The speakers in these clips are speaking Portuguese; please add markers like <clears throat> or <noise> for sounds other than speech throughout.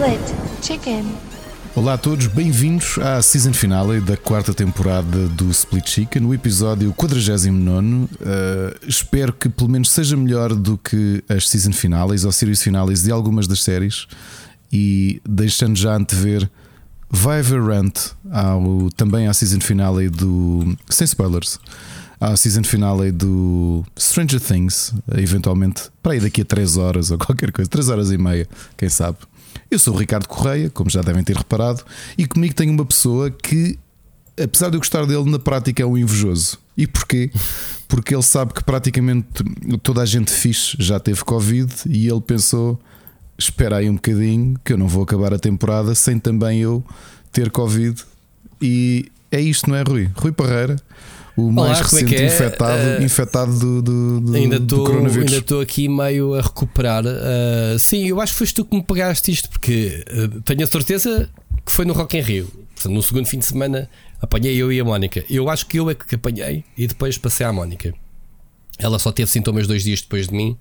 Split Chicken. Olá a todos, bem-vindos à season finale da quarta temporada do Split Chicken, no episódio 49. Uh, espero que pelo menos seja melhor do que as season finales ou series finales de algumas das séries. E deixando já antever, vai haver rant ao, também à season finale do. Sem spoilers. À season finale do Stranger Things, eventualmente para aí daqui a 3 horas ou <laughs> qualquer coisa, 3 horas e meia, quem sabe. Eu sou o Ricardo Correia, como já devem ter reparado, e comigo tenho uma pessoa que, apesar de eu gostar dele, na prática é um invejoso. E porquê? Porque ele sabe que praticamente toda a gente fixe já teve Covid e ele pensou: espera aí um bocadinho, que eu não vou acabar a temporada sem também eu ter Covid. E é isto, não é, Rui? Rui Parreira. O mais Olá, é recente que é? infectado, Uh, infectado do, do, do, Ainda do estou coronavírus. ainda estou aqui meio a recuperar. Uh, sim, eu acho que foste tu que me pagaste isto, porque uh, tenho a certeza que foi no Rock in Rio. Portanto, no segundo fim de semana apanhei eu e a Mónica. Eu acho que eu é que apanhei e depois passei à Mónica. Ela só teve sintomas dois dias depois de mim.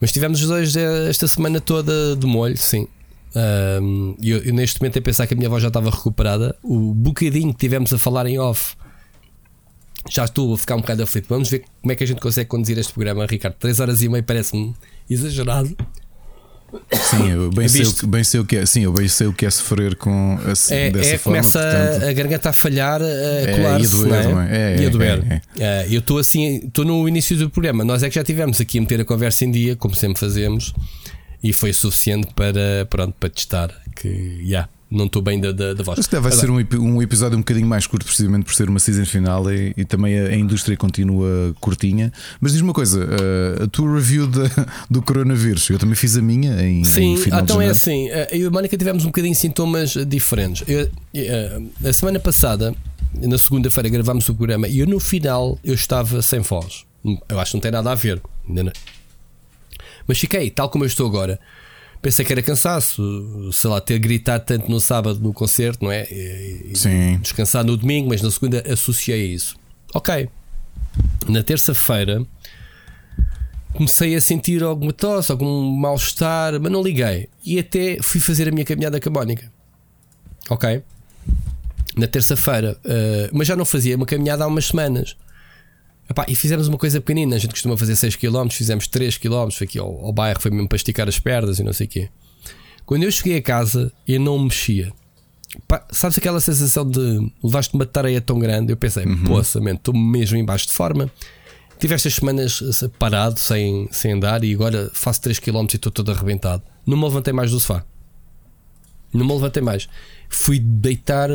Mas tivemos os dois esta semana toda de molho, sim. Um, eu, eu neste momento a pensar que a minha voz já estava recuperada. O bocadinho que tivemos a falar em off já estou a ficar um bocado aflito. Vamos ver como é que a gente consegue conduzir este programa, Ricardo. 3 horas e meia parece-me exagerado. Sim, eu bem sei, o bem sei o que é. Sim, eu bem sei o que é sofrer com assim, É, dessa é forma. começa portanto, a, a garganta a falhar, a e a colar-se. doer, não não é? É, e a é, doer. é, Eh, eu estou assim, estou no início do programa. Nós é que já tivemos aqui a meter a conversa em dia, como sempre fazemos, e foi suficiente para, pronto, para testar que já não estou bem da, da, da voz. Que vai Agora, ser um, um episódio um bocadinho mais curto, precisamente por ser uma season final e, e também a, a indústria continua curtinha. Mas diz uma coisa: uh, a tua review da- <laughs> do coronavírus, eu também fiz a minha em, Sim, em então de é assim. eh, Eu e a Mónica tivemos um bocadinho de sintomas eh, diferentes. Eu- eh, a semana passada, na segunda-feira, gravámos o programa e eu no final eu estava sem voz. Eu acho que não tem nada a ver. Mas fiquei, tal como eu estou agora. Pensei que era cansaço, sei lá, ter gritado tanto no sábado no concerto, não é? E- Sim. descansar no domingo, mas na segunda associei a isso. Ok. Na terça-feira comecei a sentir alguma tosse, algum mal-estar, mas não liguei. E até fui fazer a minha caminhada com a Mónica. Ok. Na terça-feira, eh, mas já não fazia uma caminhada há umas semanas. Epá, e fizemos uma coisa pequenina. A gente costuma fazer 6 km, fizemos 3 km. Foi aqui ao, ao bairro, foi mesmo para esticar as pernas e não sei o quê. Quando eu cheguei a casa, eu não mexia. Pá, sabes aquela sensação de levaste uma tarefa tão grande? Eu pensei, poça, man, estou mesmo em baixo de forma. Tive estas semanas eh, parado, sem, sem andar, e agora faço 3 km e estou todo arrebentado. Não me levantei mais do sofá. Não me levantei mais. Fui deitar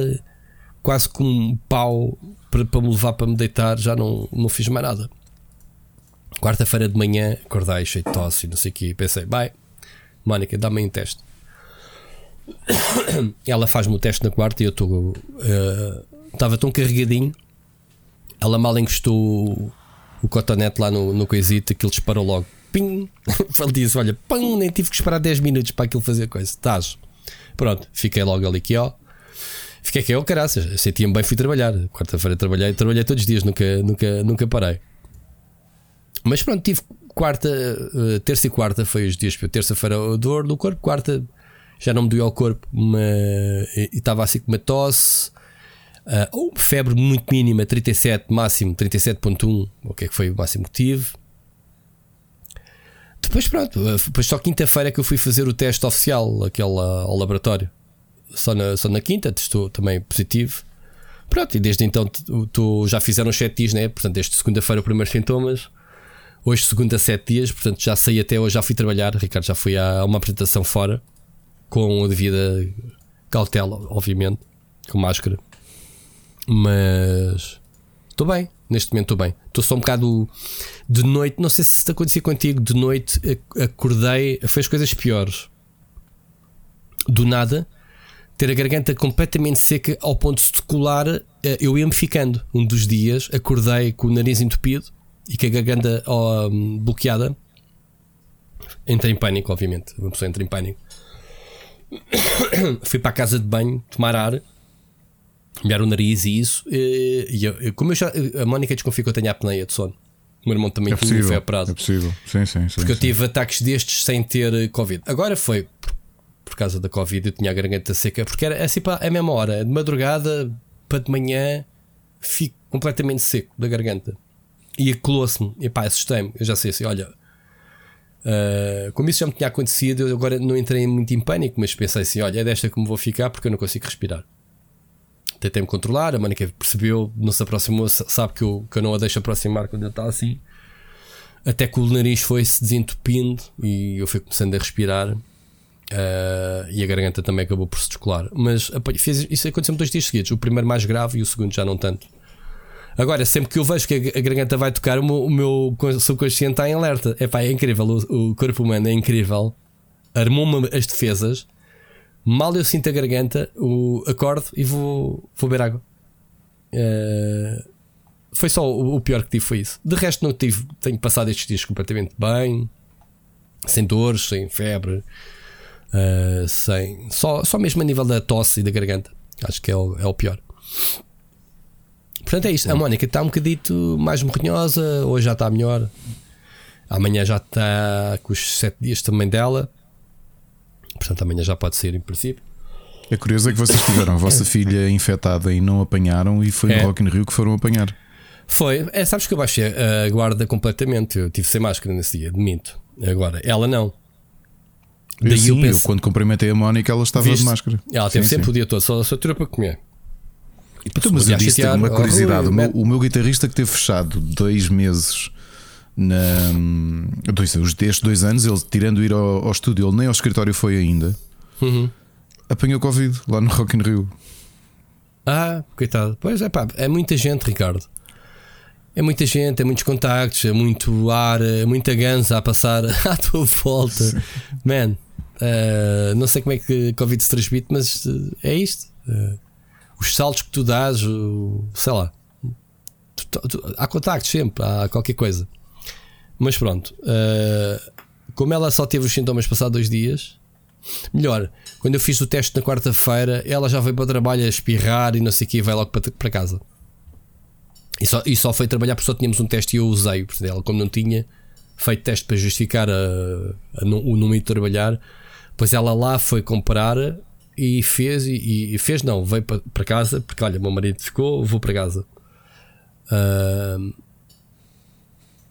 quase com um pau para, para me levar para me deitar, já não, não fiz mais nada. Quarta-feira de manhã, acordei cheio de tosse e não sei o quê. Pensei, vai, Mónica, dá-me um teste. <coughs> Ela faz-me o teste na quarta e eu estou. eh, Estava tão carregadinho. Ela mal encostou o- o cotonete lá no, no coisito, aquilo disparou logo. Pim! <laughs> Ele disse: Olha, pum, nem tive que esperar 10 minutos para aquilo fazer coisa. Estás. Pronto, fiquei logo ali aqui, ó. Fiquei aqui, ó, caraças. Sentia-me bem, fui trabalhar. Quarta-feira trabalhei, trabalhei todos os dias, nunca, nunca, nunca parei. Mas pronto, tive quarta, eh, terça e quarta foi os dias. Terça-feira dor no corpo, quarta já não me doía ao corpo uma, e estava assim com uma tosse. ou febre muito mínima, 37, máximo 37.1, o que é que foi o máximo que tive. Depois pronto, eh, depois só quinta-feira que eu fui fazer o teste oficial, aquele ao laboratório. Só na, só na quinta, estou também positivo. Pronto, e desde então t- tô, já fizeram os 7 dias, né? Portanto, desde segunda-feira, primeiros sintomas. Hoje, segunda, 7 dias. Portanto, já saí até hoje, já fui trabalhar. Ricardo já fui a uma apresentação fora, com a devida cautela, obviamente, com máscara. Mas estou bem, neste momento estou bem. Estou só um bocado de noite. Não sei se isso aconteceu contigo. De noite ac- acordei, fez coisas piores. Do nada, ter a garganta completamente seca ao ponto de colar, eh, eu ia-me ficando. Um dos dias acordei com o nariz entupido e com a garganta hum, bloqueada. Entrei em pânico, obviamente. Uma pessoa entra em pânico. <coughs> Fui para a casa de banho tomar ar, molhar o nariz e isso. E eu, como eu já, a Mónica desconfia que eu tenho apneia de sono. O meu irmão também É e foi possível. operado. É possível. Sim, sim, sim. Porque eu sim. tive ataques destes sem ter eh, Covid. Agora foi por- causa da Covid, eu tinha a garganta seca, porque era assim para a mesma hora, de madrugada para de manhã, fico completamente seco da garganta. E colou-se-me, e pá, assustei-me. Eu já sei assim, olha, uh, como isso já me tinha acontecido, eu agora não entrei muito em pânico, mas pensei assim: olha, é desta que me vou ficar porque eu não consigo respirar. Tentei-me controlar, a Mónica percebeu, não se aproximou, sabe que eu, que eu não a deixo aproximar quando eu está assim. Até que o nariz foi se desentupindo e eu fui começando a respirar. Uh, e a garganta também acabou por se descolar. Mas fez, isso aconteceu dois dias seguidos. O primeiro mais grave e o segundo já não tanto. Agora, sempre que eu vejo que a garganta vai tocar, o meu, o meu subconsciente está em alerta. Epá, é incrível. O, o corpo humano é incrível. Armou-me as defesas. Mal eu sinto a garganta, o, acordo e vou, vou beber água. Uh, foi só o, o, pior que tive, foi isso. De resto, não tive. Tenho passado estes dias completamente bem, sem dores, sem febre, uh, sem. Só, só mesmo a nível da tosse e da garganta. Acho que é o, é o pior. Portanto, é isto. A Mónica está um bocadito mais morrinhosa, hoje já está melhor. Amanhã já está com os 7 dias também dela. Portanto, amanhã já pode ser em princípio. É curioso é que vocês tiveram a vossa filha infectada e não apanharam, e foi é. no Rock in Rio que foram apanhar. Foi, é, sabes que eu baixei a guarda completamente. Eu tive sem máscara nesse dia, admito. Agora, ela não. Daí sim, eu, penso... eu quando cumprimentei a Mónica, ela estava Viste? de máscara. Ela teve sim, sempre sim. o dia todo, só, só tirou para comer. Então, mas eu disse uma curiosidade: o, meu, o meu guitarrista que teve fechado dois meses na, dois, destes dois anos, ele tirando ir ao, ao estúdio, ele nem ao escritório foi ainda. Uhum. Apanhou Covid lá no Rock in Rio. Ah, coitado. Pois é, pá, é muita gente, Ricardo. É muita gente, é muitos contactos, é muito ar, é muita ganza a passar <laughs> à tua volta. Sim. Man, uh, não sei como é que Covid se transmite, mas uh, é isto. Uh, os saltos que tu dás, sei lá. Tu, tu, há contactos sempre, há qualquer coisa. Mas pronto, uh, como ela só teve os sintomas passados dois dias, melhor, quando eu fiz o teste na quarta-feira, ela já veio para o trabalho a espirrar e não sei o que, e vai logo para, para casa. E só, e só foi trabalhar porque só tínhamos um teste e eu usei. Portanto, ela, como não tinha feito teste para justificar a, a, o número de trabalhar, pois ela lá foi comprar e fez, e, e fez não, veio para, casa, porque olha, meu marido ficou, vou para casa. Uh,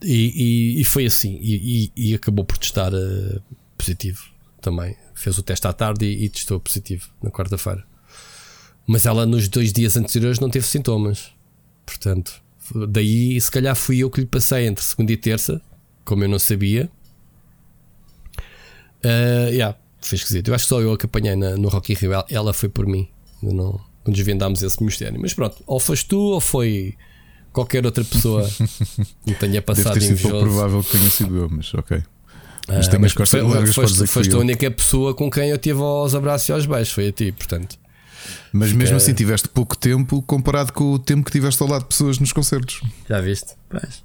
e, e, e, foi assim, e, e, acabou por testar uh, positivo também. Fez o teste à tarde e, testou positivo na quarta-feira. Mas ela nos dois dias anteriores não teve sintomas. Portanto, daí se calhar fui eu que lhe passei entre segunda e terça, como eu não sabia. Uh, yeah, foi esquisito. Eu acho que só eu que apanhei na, no Rocky Rio. Ela foi por mim. Não, não desvendámos esse mistério. Mas pronto, ou foste tu ou foi qualquer outra pessoa <laughs> que tenha passado Deve ter sido pouco provável que tenha sido eu, mas ok. Mas ah, tem mais costas largas foste, foste, foste a única pessoa com quem eu tive aos abraços e aos beijos, foi a ti, portanto. Mas mesmo assim tiveste pouco tempo comparado com o tempo que tiveste ao lado de pessoas nos concertos. Já viste? Pois.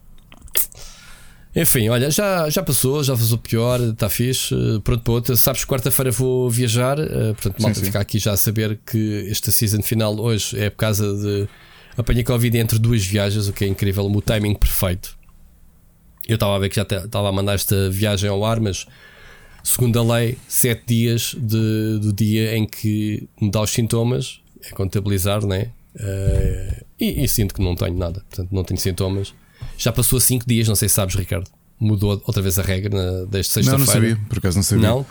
Enfim, olha, já, já passou, já fez o pior, está fixe. Pronto para outra. Sabes que quarta-feira vou viajar, eh, portanto, malta ficar aqui já a saber que esta season final hoje é por causa de apanhei Covid entre duas viagens, o que é incrível, o timing perfeito. Eu estava a ver que já estava a mandar esta viagem ao ar, mas segundo a lei, sete dias de, do dia em que me dá os sintomas é contabilizar, né? Uh, e, e sinto que não tenho nada, portanto, não tenho sintomas já passou cinco dias, não sei se sabes, Ricardo. Mudou outra vez a regra na, desde sexta-feira. Não, não sabia, por acaso não sabia. Não?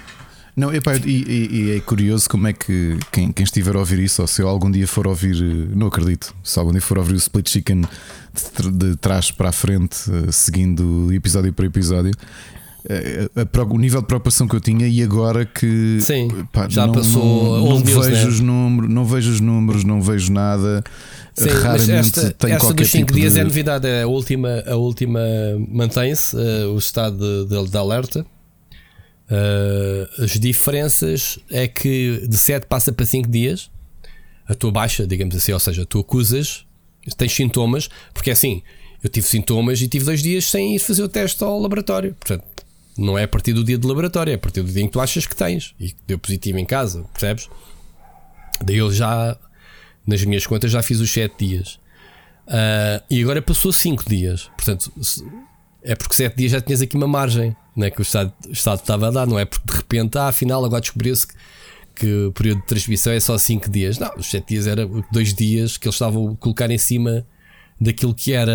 Não, epá, e, e, e, é curioso como é que quem, quem, estiver a ouvir isso, ou se eu algum dia for ouvir, não acredito, se algum dia for ouvir o Split Chicken de, de trás para a frente, eh, seguindo episódio por episódio, eh, a, a, o nível de preocupação que eu tinha e agora que Sim, pá, já não, passou não, não vejo né? os números, não vejo os números, não vejo nada. Sim, Raramente esta, tem esta qualquer dos 5 tipo dias de... é novidade. A última, a última mantém-se, uh, o estado de, de, de alerta. Uh, as diferenças é que de 7 passa para 5 dias. A tua baixa, digamos assim, ou seja, tu acusas, tens sintomas, porque é assim, eu tive sintomas e tive dois dias sem ir fazer o teste ao laboratório. Portanto, não é a partir do dia de laboratório, é a partir do dia em que tu achas que tens e que deu positivo em casa, percebes? Daí eu já nas minhas contas já fiz os 7 dias. Uh, e agora passou 5 dias. Portanto, é porque 7 dias já tinhas aqui uma margem né, que o Estado, o Estado estava a dar, não é? Porque de repente, ah, afinal, agora descobriu-se que, que o período de transmissão é só 5 dias. Não, os 7 dias era 2 dias que eles estavam a colocar em cima daquilo que era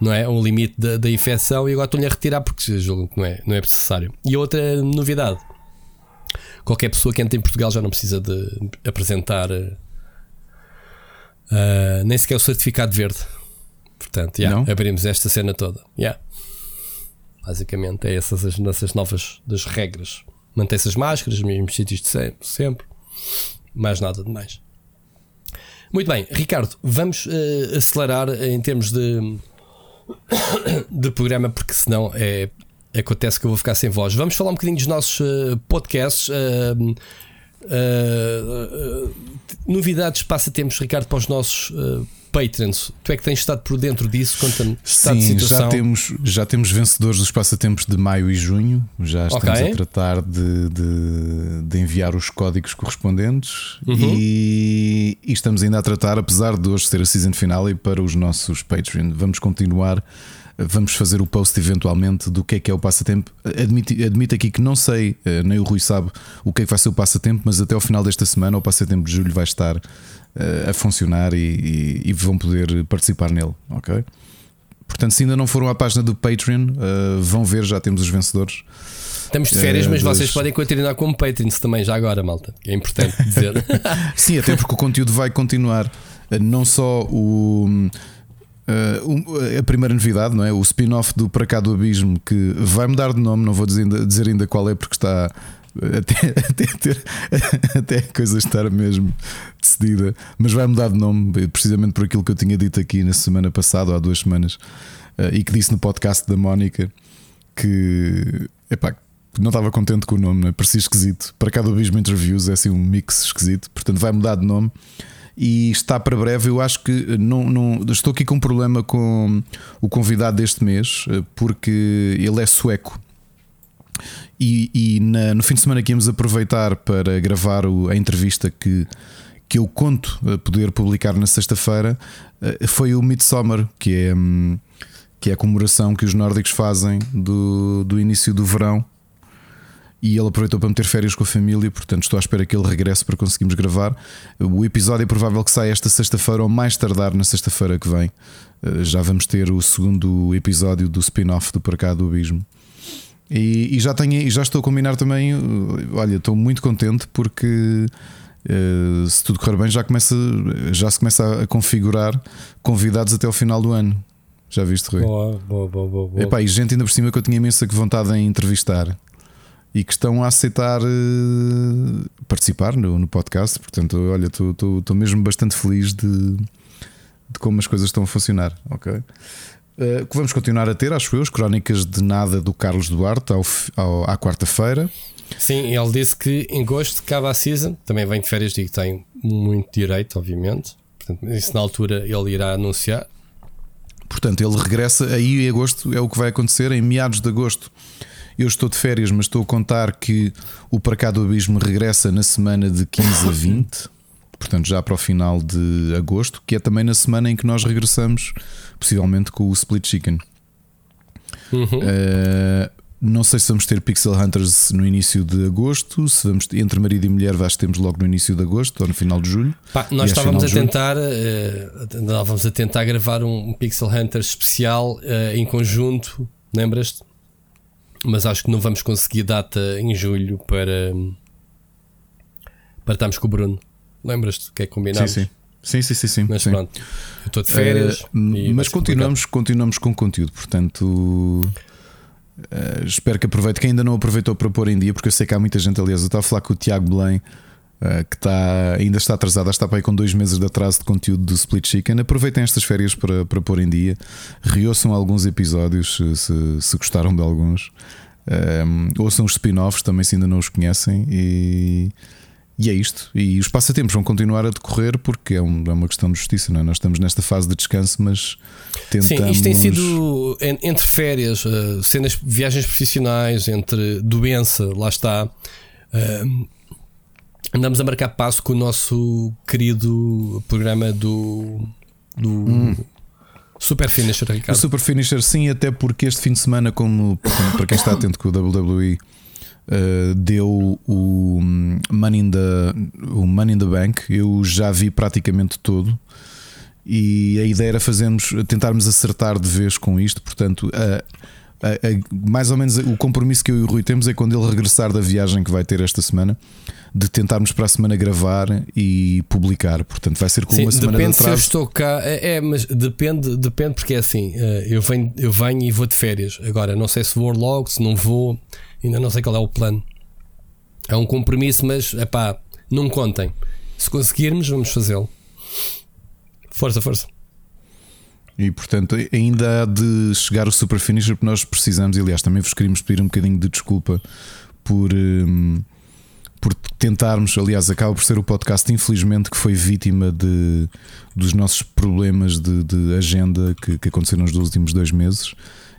não é? Um limite da, da infecção e agora estão-lhe a retirar porque julgam que não é, não é necessário. E outra novidade: qualquer pessoa que entre em Portugal já não precisa de apresentar uh, nem sequer o certificado verde. Portanto, yeah, abrimos esta cena toda. Yeah. Basicamente, é essas as nossas novas das regras. Mantém-se as máscaras, os mesmos sítios de sempre, sempre. Mais nada de mais. Muito bem, Ricardo, vamos uh, acelerar em termos de, <coughs> de programa, porque senão é, acontece que eu vou ficar sem voz. Vamos falar um bocadinho dos nossos uh, podcasts. Uh, novidades, passatempos, Ricardo, para os nossos Patreons. Tu é que tens estado por dentro disso? Conta-me. Sim, já temos, já temos vencedores dos passatempos de maio e junho. Já estamos okay. a tratar de, de, de, enviar os códigos correspondentes uhum. e, e, estamos ainda a tratar, apesar de hoje ser a season final, e para os nossos Patreon. Vamos continuar. Vamos fazer o post eventualmente do que é que é o passatempo. Admito, admito aqui que não sei, eh, nem o Rui sabe o que é que vai ser o passatempo, mas até ao final desta semana, o passatempo de julho vai estar a funcionar e, e, e, vão poder participar nele, ok? Portanto, se ainda não foram à página do Patreon, uh, vão ver, já temos os vencedores. Estamos de férias, uh, mas vocês podem continuar como Patreons também, já agora, malta. É importante dizer. <laughs> Sim, até porque o conteúdo vai continuar. Não só o. Uh, a primeira novidade, não é? O spin-off do Para Cá do Abismo, que vai mudar de nome, não vou dizer ainda, dizer ainda qual é, porque está <laughs> até, até, ter, <laughs> até a coisa estar mesmo decidida, mas vai mudar de nome, precisamente por aquilo que eu tinha dito aqui na semana passada, ou há duas semanas, eh, e que disse no podcast da Mónica que epá, não estava contente com o nome, né? parecia esquisito. Para cada Abismo Interviews é assim um mix esquisito, portanto vai mudar de nome e está para breve. Eu acho que não, não, estou aqui com um problema com o convidado deste mês, eh, porque ele é sueco e, e na, no fim de semana que íamos aproveitar para gravar o, a entrevista que, que eu conto a poder publicar na sexta-feira eh, foi o Midsummer, que é, hum, que é a comemoração que os nórdicos fazem do, do início do verão. E ele aproveitou para meter férias com a família, portanto estou à espera que ele regresse para conseguirmos gravar. O episódio é provável que saia esta sexta-feira ou mais tardar na sexta-feira que vem. Eh, já vamos ter o segundo episódio do spin-off do Cá do Abismo. E, e já, tenho, e já estou a combinar também. Olha, estou muito contente porque uh, se tudo correr bem, já, começa, já se começa a configurar convidados até ao final do ano. Já viste, Rui? Boa, boa, boa, boa. Epá, e gente ainda por cima que eu tinha imensa vontade em entrevistar e que estão a aceitar uh, participar no, no, podcast. Portanto, olha, estou mesmo bastante feliz de, de como as coisas estão a funcionar. Ok. Eh, que vamos continuar a ter, acho eu, as crónicas de nada do Carlos Duarte ao, ao, à quarta-feira. Sim, ele disse que em gosto acaba a season, também vem de férias, digo que tem muito direito, obviamente. Portanto, isso na altura ele irá anunciar. Portanto, ele regressa aí em agosto, é o que vai acontecer, em meados de agosto. Eu estou de férias, mas estou a contar que o Para Cá do Abismo regressa na semana de 15 a 20 portanto já para o final de agosto, que é também na semana em que nós regressamos, possivelmente com o Split Chicken. Uhum. Uh, não sei se vamos ter Pixel Hunters no início de agosto, se vamos entre marido e mulher, acho que temos logo no início de agosto ou no final de julho. Pá, nós estávamos a tentar, uh, estávamos a tentar gravar um Pixel Hunters especial uh, em conjunto, lembras-te? Mas acho que não vamos conseguir data em julho para para estarmos com o Bruno. Lembras-te que é combinado? Sim, sim. Sim, sim, sim, sim. Mas sim. pronto, eu estou de férias. Uh, mas continuamos, continuamos com conteúdo, portanto. Uh, espero que aproveite. Quem ainda não aproveitou para pôr em dia, porque eu sei que há muita gente, aliás, eu estava a falar com o Tiago Belém, uh, que está, ainda está atrasado, está para aí com dois meses de atraso de conteúdo do Split Chicken. Aproveitem estas férias para, para pôr em dia, reouçam alguns episódios se, se gostaram de alguns, um, ouçam os spin-offs também se ainda não os conhecem e e é isto. E os passatempos vão continuar a decorrer porque é, um, é uma questão de justiça, não é? Nós estamos nesta fase de descanso, mas tentamos. Sim, isto tem sido entre férias, eh, cenas, viagens profissionais, entre doença, lá está. Eh, andamos a marcar passo com o nosso querido programa do. do hum. Super Finisher, Ricardo. O Super Finisher, sim, até porque este fim de semana, como para quem está atento com o WWE uh, deu o money, in the, o money in the Bank. Eu já vi praticamente todo. E a ideia era fazermos, tentarmos acertar de vez com isto. Portanto, a, mais ou menos o compromisso que eu e o Rui temos é quando ele regressar da viagem que vai ter esta semana, de tentarmos para a semana gravar e publicar. Portanto, vai ser com Sim, uma semana depende de atraso. se eu estou cá. É, é, mas depende, depende porque é assim. eh, Eu venho, eu venho e vou de férias. Agora, não sei se vou logo, se não vou, ainda não sei qual é o plano. É um compromisso, mas é pá, não contem. Se conseguirmos, vamos fazê-lo. Força, força. E portanto, ainda há de chegar o super finisher que nós precisamos. E, aliás, também vos queríamos pedir um bocadinho de desculpa por, hum, por tentarmos. Aliás, acaba por ser o podcast, infelizmente, que foi vítima de, dos nossos problemas de, de agenda que, que aconteceram nos últimos dois meses.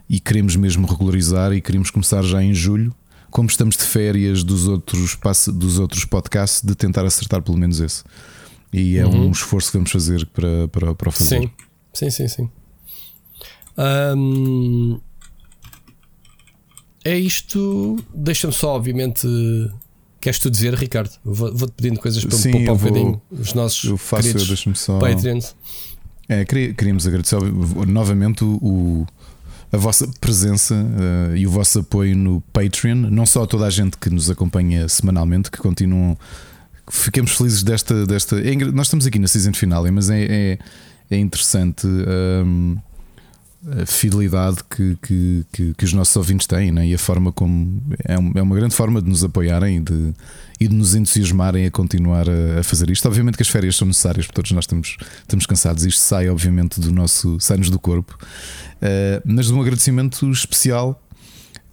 E queremos mesmo regularizar e queremos começar já em julho. Como estamos de férias dos outros, dos outros podcasts, de tentar acertar pelo menos esse. E é Uhum. um esforço que vamos fazer para, para, para o fazer. Sim, sim, sim, sim. Hum, é isto. Deixa-me só, obviamente. Queres tu dizer, Ricardo? Vou- Vou-te pedindo coisas para Sim, poupar eu um bocadinho os nossos Eu faço, queridos deixa-me só. Patreons. É, queríamos agradecer novamente o, o- a vossa presença eh, e o vosso apoio no Patreon, não só a toda a gente que nos acompanha semanalmente, que continuam. Ficamos felizes desta. desta é nós estamos aqui na season final, mas é, é, é interessante hum, a fidelidade que, que, que, que os nossos ouvintes têm né? e a forma como. É, um- é uma grande forma de nos apoiarem e de, e de nos entusiasmarem a continuar a, a fazer isto. Obviamente que as férias são necessárias, porque todos nós estamos, estamos cansados. Isto sai, obviamente, do nosso. sai-nos do corpo. Uh, mas um agradecimento especial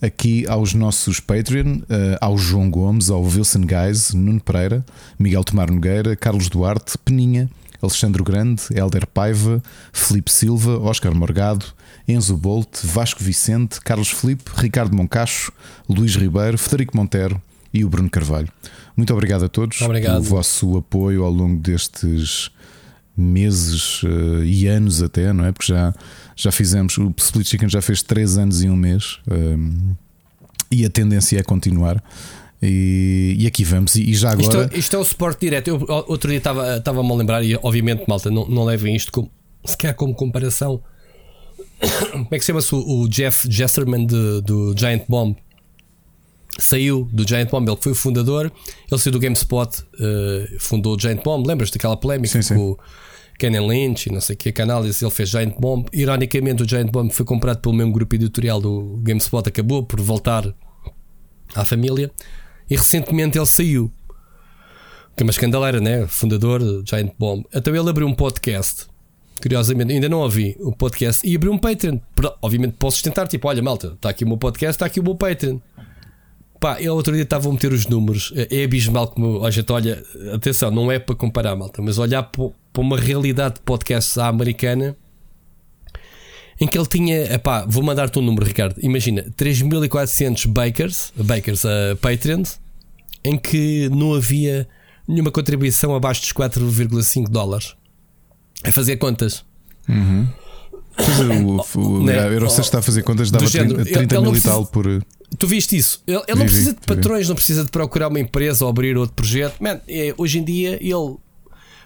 aqui aos nossos Patreon, uh, ao João Gomes, ao Wilson Guys, Nuno Pereira, Miguel Tomar Nogueira, Carlos Duarte, Peninha, Alexandre Grande, Helder Paiva, Felipe Silva, Oscar Morgado, Enzo Bolt, Vasco Vicente, Carlos Felipe, Ricardo Moncacho, Luís Ribeiro, Federico Montero e o Bruno Carvalho. Muito obrigado a todos Obrigado. pelo vosso apoio ao longo destes meses eh, e anos até, não é? Porque já, já fizemos, o Split Chicken já fez 3 anos e um mês ehm, e a tendência é continuar. E, e aqui vamos, e, e já Isto, agora. é- isto é o suporte direto. Eu outro dia estava- estava-me a lembrar, e obviamente, malta, não, não levem isto como, <laughs> sequer como comparação. Como é que se chama-se o, o Jeff Jesterman de- do Giant Bomb? Saiu do Giant Bomb, ele que foi o fundador. Ele saiu do GameSpot, eh, fundou o Giant Bomb. Lembras daquela polémica Sim, sim. com o Kenan Lynch e não sei o que, que análise ele fez Giant Bomb. Ironicamente, o Giant Bomb foi comprado pelo mesmo grupo editorial do GameSpot, acabou por voltar à família. E recentemente ele saiu. Que é uma escandaleira, né? Fundador do Giant Bomb. Então ele abriu um podcast. Curiosamente, ainda não ouvi o podcast. E abriu um Patreon. Obviamente posso sustentar, tipo, olha, malta, está aqui o meu podcast, está aqui o meu Patreon. Pá, ele outro dia estava a meter os números. É é abismal como a gente olha. Atenção, não é para comparar, malta, mas olhar para uma realidade de podcast à americana em que ele tinha, epá, vou mandar-te um número, Ricardo. Imagina, 3400 bakers, bakers a Patreons, em que não havia nenhuma contribuição abaixo dos 4,5 dólares. É fazer contas. Pois é, o, <laughs> o, Né? a Eurostat está a fazer contas, dava Do género, 30, 30 ele- ele mil não e tal por. Tu viste isso? Ele, ele não precisa de patrões, não precisa de procurar uma empresa ou abrir outro projeto. Man, é, hoje em dia, ele,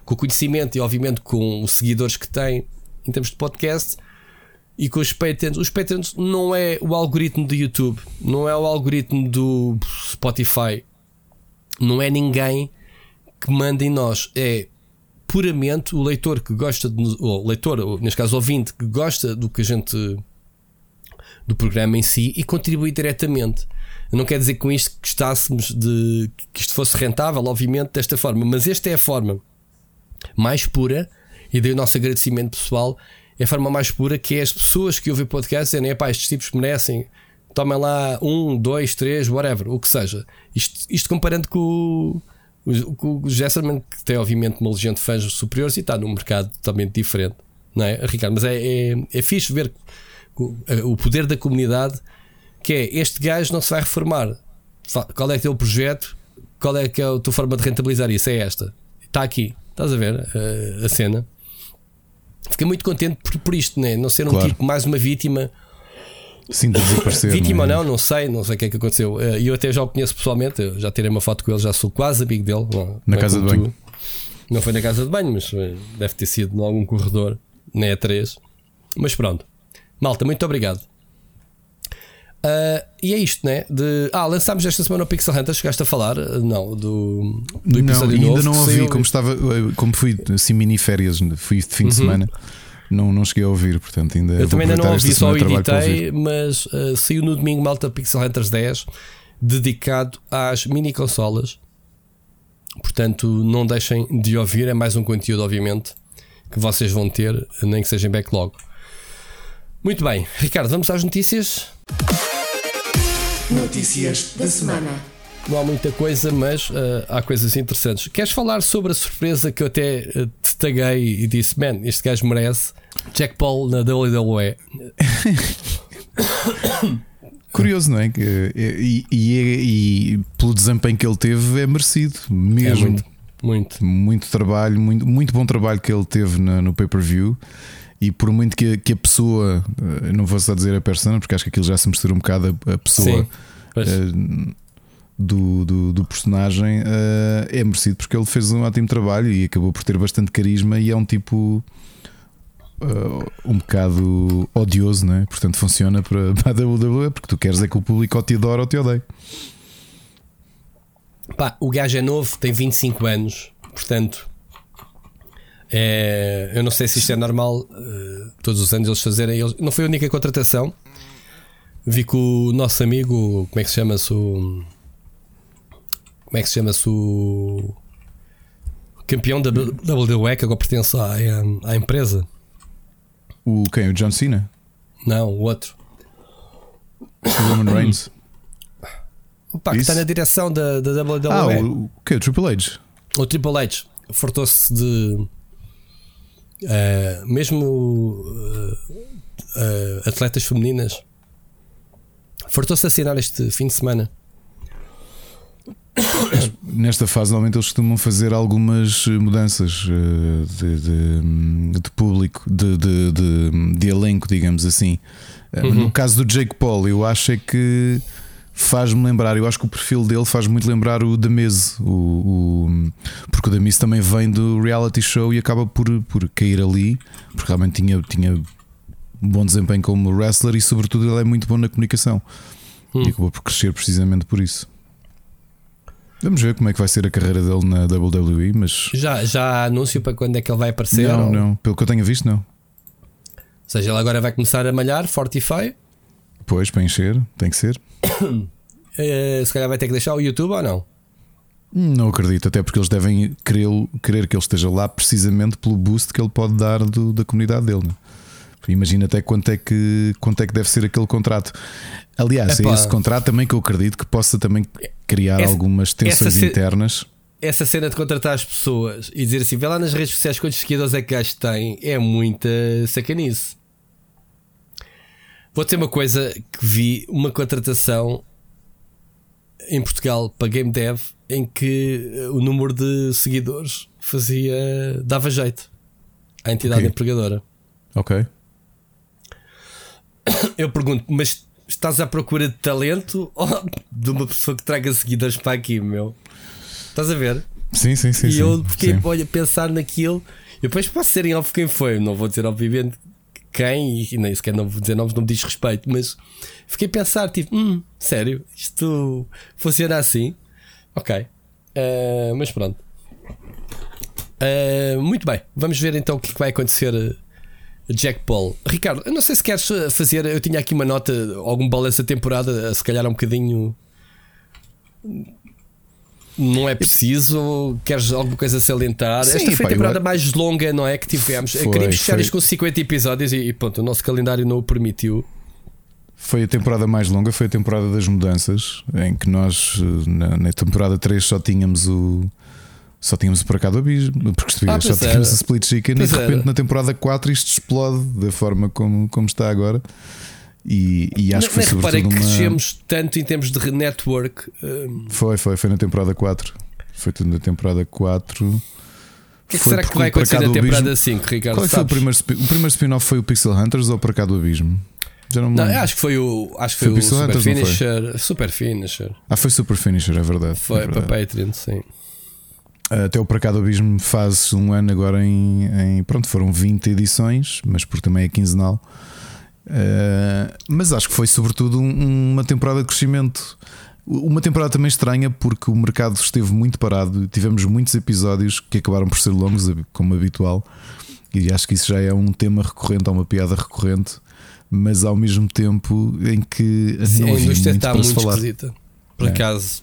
com o conhecimento e, obviamente, com os seguidores que tem em termos de podcast e com os patrons, os patrons não é o algoritmo do YouTube, não é o algoritmo do Spotify, não é ninguém que manda em nós. É puramente o leitor que gosta de, ou leitor, ou neste caso ouvinte, que gosta do que a gente do programa em si e contribui diretamente. Não quero dizer com isto que estássemos de que isto fosse rentável, obviamente, desta forma, mas esta é a forma mais pura, e daí o nosso agradecimento pessoal, é a forma mais pura que é as pessoas que ouvem podcast dizerem, epá, estes tipos merecem, tomem lá um, dois, três, whatever, o que seja. Isto, isto comparando com o, com o Jesserman, que tem obviamente uma legião de fãs superiores e está num mercado totalmente diferente, não é, Ricardo? Mas é, é, é fixe ver o, poder da comunidade que é este gajo não se vai reformar. Qual é que é o projeto? Qual é que é a tua forma de rentabilizar isso? É esta. Está aqui. Estás a ver eh, a cena? Fiquei muito contente por, por isto, né? não ser um Claro. tipo mais uma vítima Sim, de desaparecer. Vítima não é? ou não, não sei, não sei o que é que aconteceu. Eh, E eu até já o conheço pessoalmente, já tirei uma foto com ele, já sou quase amigo dele. Não, não é casa de banho. tu. Não foi na casa de banho, mas eh, deve ter sido em algum corredor, na E3. Mas pronto. Malta, muito obrigado. Ah, e é isto, né? De... Ah, lançámos esta semana o Pixel Hunter, chegaste a falar? Ah, Não, do, do Não, episódio ainda novo não ouvi, saiu. como estava, como fui assim mini férias, fui de fim de semana, não, não cheguei a ouvir, portanto ainda Uhum. Eu também ainda não ouvi, só editei, mas ah, saiu no domingo Malta Pixel Hunters 10, dedicado às mini consolas. Portanto, não deixem de ouvir, é mais um conteúdo, obviamente, que vocês vão ter, nem que seja em backlog. Muito bem, Ricardo, vamos às notícias. Notícias da semana. Não há muita coisa, mas ah, há coisas interessantes. Queres falar sobre a surpresa que eu até ah, te taguei e disse: Man, este gajo merece Jack Paul na WWE? <coughs> Curioso, não é? Que, e, e, e pelo desempenho que ele teve, é merecido, É mesmo. muito, muito. muito trabalho, muito, muito bom trabalho que ele teve na- no pay-per-view. E por muito que, a- que a pessoa, eh, não vou só dizer a persona, porque acho que aquilo já se mistura um bocado a, a pessoa Sim. Eh, do, do, do personagem, eh, é merecido porque ele fez um ótimo trabalho e acabou por ter bastante carisma. E é um tipo um bocado odioso, não é? Portanto, funciona para, <laughs> para a WWE porque tu queres é que o público ou te adora ou te odeie. Pá, o gajo é novo, tem 25 anos, portanto, é, eu não sei se isto é normal eh, todos os anos eles fazerem. eles- não foi a única contratação. Vi que o nosso amigo, como é que se chama-se? O, como é que se chama-se? O campeão da WWE que agora pertence à, à empresa. O quem? O John Cena? Não, o outro. O Roman Reigns? Pá, que está na direção da, da WWE. Ah, o, o que? O Triple H? O Triple H fartou-se de. Eh, mesmo eh, atletas femininas fartou-se assinar este fim de semana. Nesta fase, normalmente eles costumam fazer algumas mudanças de, de- de público, de, de- elenco, digamos assim. Eh, No caso do Jake Paul, eu acho é que faz-me lembrar, eu acho que o perfil dele faz muito lembrar o The Miz, o, o- porque o The Miz também vem do reality show e acaba por, por cair ali, porque realmente tinha, tinha um bom desempenho como wrestler e, sobretudo, ele é muito bom na comunicação Hum. e acabou por crescer precisamente por isso. Vamos ver como é que vai ser a carreira dele na WWE, mas Já, já há anúncio para quando é que ele vai aparecer? não, ou, não, pelo que eu tenha visto, não. ou seja, ele agora vai começar a malhar, Fortify. Pois, para encher, tem que ser. <coughs> Eh, se calhar vai ter que deixar o YouTube ou não? Não acredito, até porque eles devem querer, querer que ele esteja lá precisamente pelo boost que ele pode dar do- da comunidade dele. né? Imagina até quanto é, que, quanto é que deve ser aquele contrato. Aliás, é Epá. esse contrato também que eu acredito que possa também criar Essa- algumas tensões essa internas. Essa cena de contratar as pessoas e dizer assim: vê lá nas redes sociais quantos seguidores é que gajo tem, é muita sacanice. Vou ter uma coisa que vi: uma contratação em Portugal para Game Dev em que eh, o número de seguidores fazia. dava jeito à entidade Ok. empregadora. Ok. Eu pergunto, mas estás à procura de talento ou de uma pessoa que traga seguidores para aqui, meu? Estás a ver? Sim, sim, sim. e eu fiquei sim. a pensar naquilo. E depois posso ser em off quem foi. Não vou dizer, obviamente, quem, e nem sequer não vou dizer nomes, não me diz respeito. Mas fiquei a pensar, tipo, hum, sério, isto funciona assim? Ok. Eh, mas pronto. Eh, muito bem, vamos ver então o que, é vai acontecer a Jack Paul. Ricardo, eu não sei se queres eh, fazer. Eu tinha aqui uma nota, algum balanço da temporada, se calhar um bocadinho. Não é preciso, queres alguma coisa a salientar? Sim, Esta foi a temporada eu- mais longa, não é? Que tivemos. Foi, Queríamos fechar foi. isto com 50 episódios e, e pronto, o nosso calendário não o permitiu. Foi a temporada mais longa, foi a temporada das mudanças, em que nós na, na temporada 3 só tínhamos o. Só tínhamos o para cá do abismo, porque Ah, só tínhamos era. a split chicken Pois e de repente era. na temporada 4 isto explode da forma como, como está agora. E, e acho que foi nem reparei que uma. crescemos tanto em termos de network. hum, Foi, foi, foi na temporada 4. Foi tudo na temporada 4. O que é que será que vai acontecer na temporada 5, Ricardo? Qual é foi o primeiro, o primeiro spin-off foi o Pixel Hunters ou para cá do abismo? Já não, não acho que foi o, acho que foi, foi o Super Hunters, Finisher. Super Finisher. Ah, foi Super Finisher, é verdade. Foi é verdade. para Patreon, sim. Até o Para Cá do Abismo faz um ano agora em, em, Pronto, foram 20 edições, mas porque também é quinzenal. Uh, mas acho que foi sobretudo um, uma temporada de crescimento. Uma temporada também estranha porque o mercado esteve muito parado. Tivemos muitos episódios que acabaram por ser longos, como habitual. E acho que isso já é um tema recorrente, é uma piada recorrente, mas ao mesmo tempo em que Sim, a indústria está muito falar. esquisita. Por é. acaso,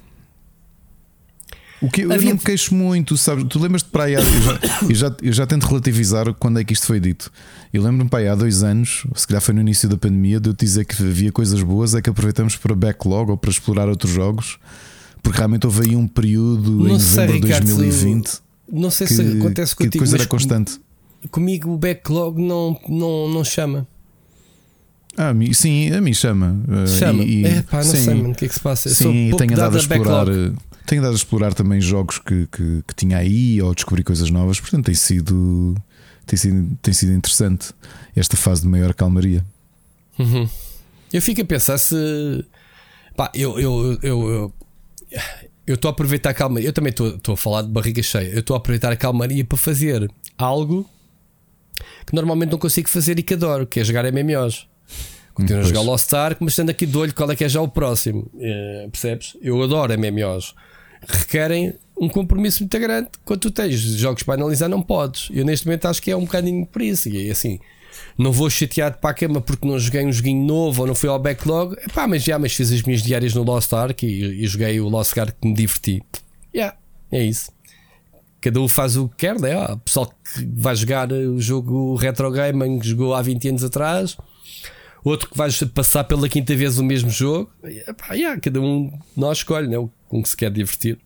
o que eu, Havia... não me queixo muito, sabes? Tu lembras-te para aí há, eu, já, eu, já, eu já tento relativizar quando é que isto foi dito. Eu lembro-me para aí há dois anos, se calhar foi no início da pandemia, de eu dizer que havia coisas boas, é que aproveitamos para backlog ou para explorar outros jogos, porque realmente houve aí um período não em novembro de 2020. Não sei que, se acontece contigo. Que coisa era constante. Comigo o backlog não, não, não chama. Ah, sim, a mim chama. Eh, chama. E, é pá, não sim, sei, mano, o que é que se passa? sim, tenho andado a explorar. Backlog. Tenho dado a explorar também jogos que, que, que, tinha aí ou descobrir coisas novas, portanto tem sido, tem sido, tem sido interessante esta fase de maior calmaria. Uhum. Eu fico a pensar se pá, eu eu, eu, eu estou a aproveitar a calmaria. Eu também estou a falar de barriga cheia. Eu estou a aproveitar a calmaria para fazer algo que normalmente não consigo fazer e que adoro, que é jogar MMOs. Continuo a jogar Lost Ark, mas estando aqui de olho qual é que é já o próximo. É, percebes? Eu adoro MMOs requerem um compromisso muito grande. Quando tu tens jogos para analisar, não podes. Eu neste momento acho que é um bocadinho por isso. E assim, não vou chateado para a cama porque não joguei um joguinho novo ou não fui ao backlog. Epá, mas já, mas fiz as minhas diárias no Lost Ark e, e joguei o Lost Ark que me diverti. Yeah, é isso. Cada um faz o que quer, né? O pessoal que vai jogar o jogo Retro Gaming que jogou há 20 anos atrás outro que vais passar pela quinta vez o mesmo jogo. Yeah, cada um nós escolhe né, com que se quer divertir.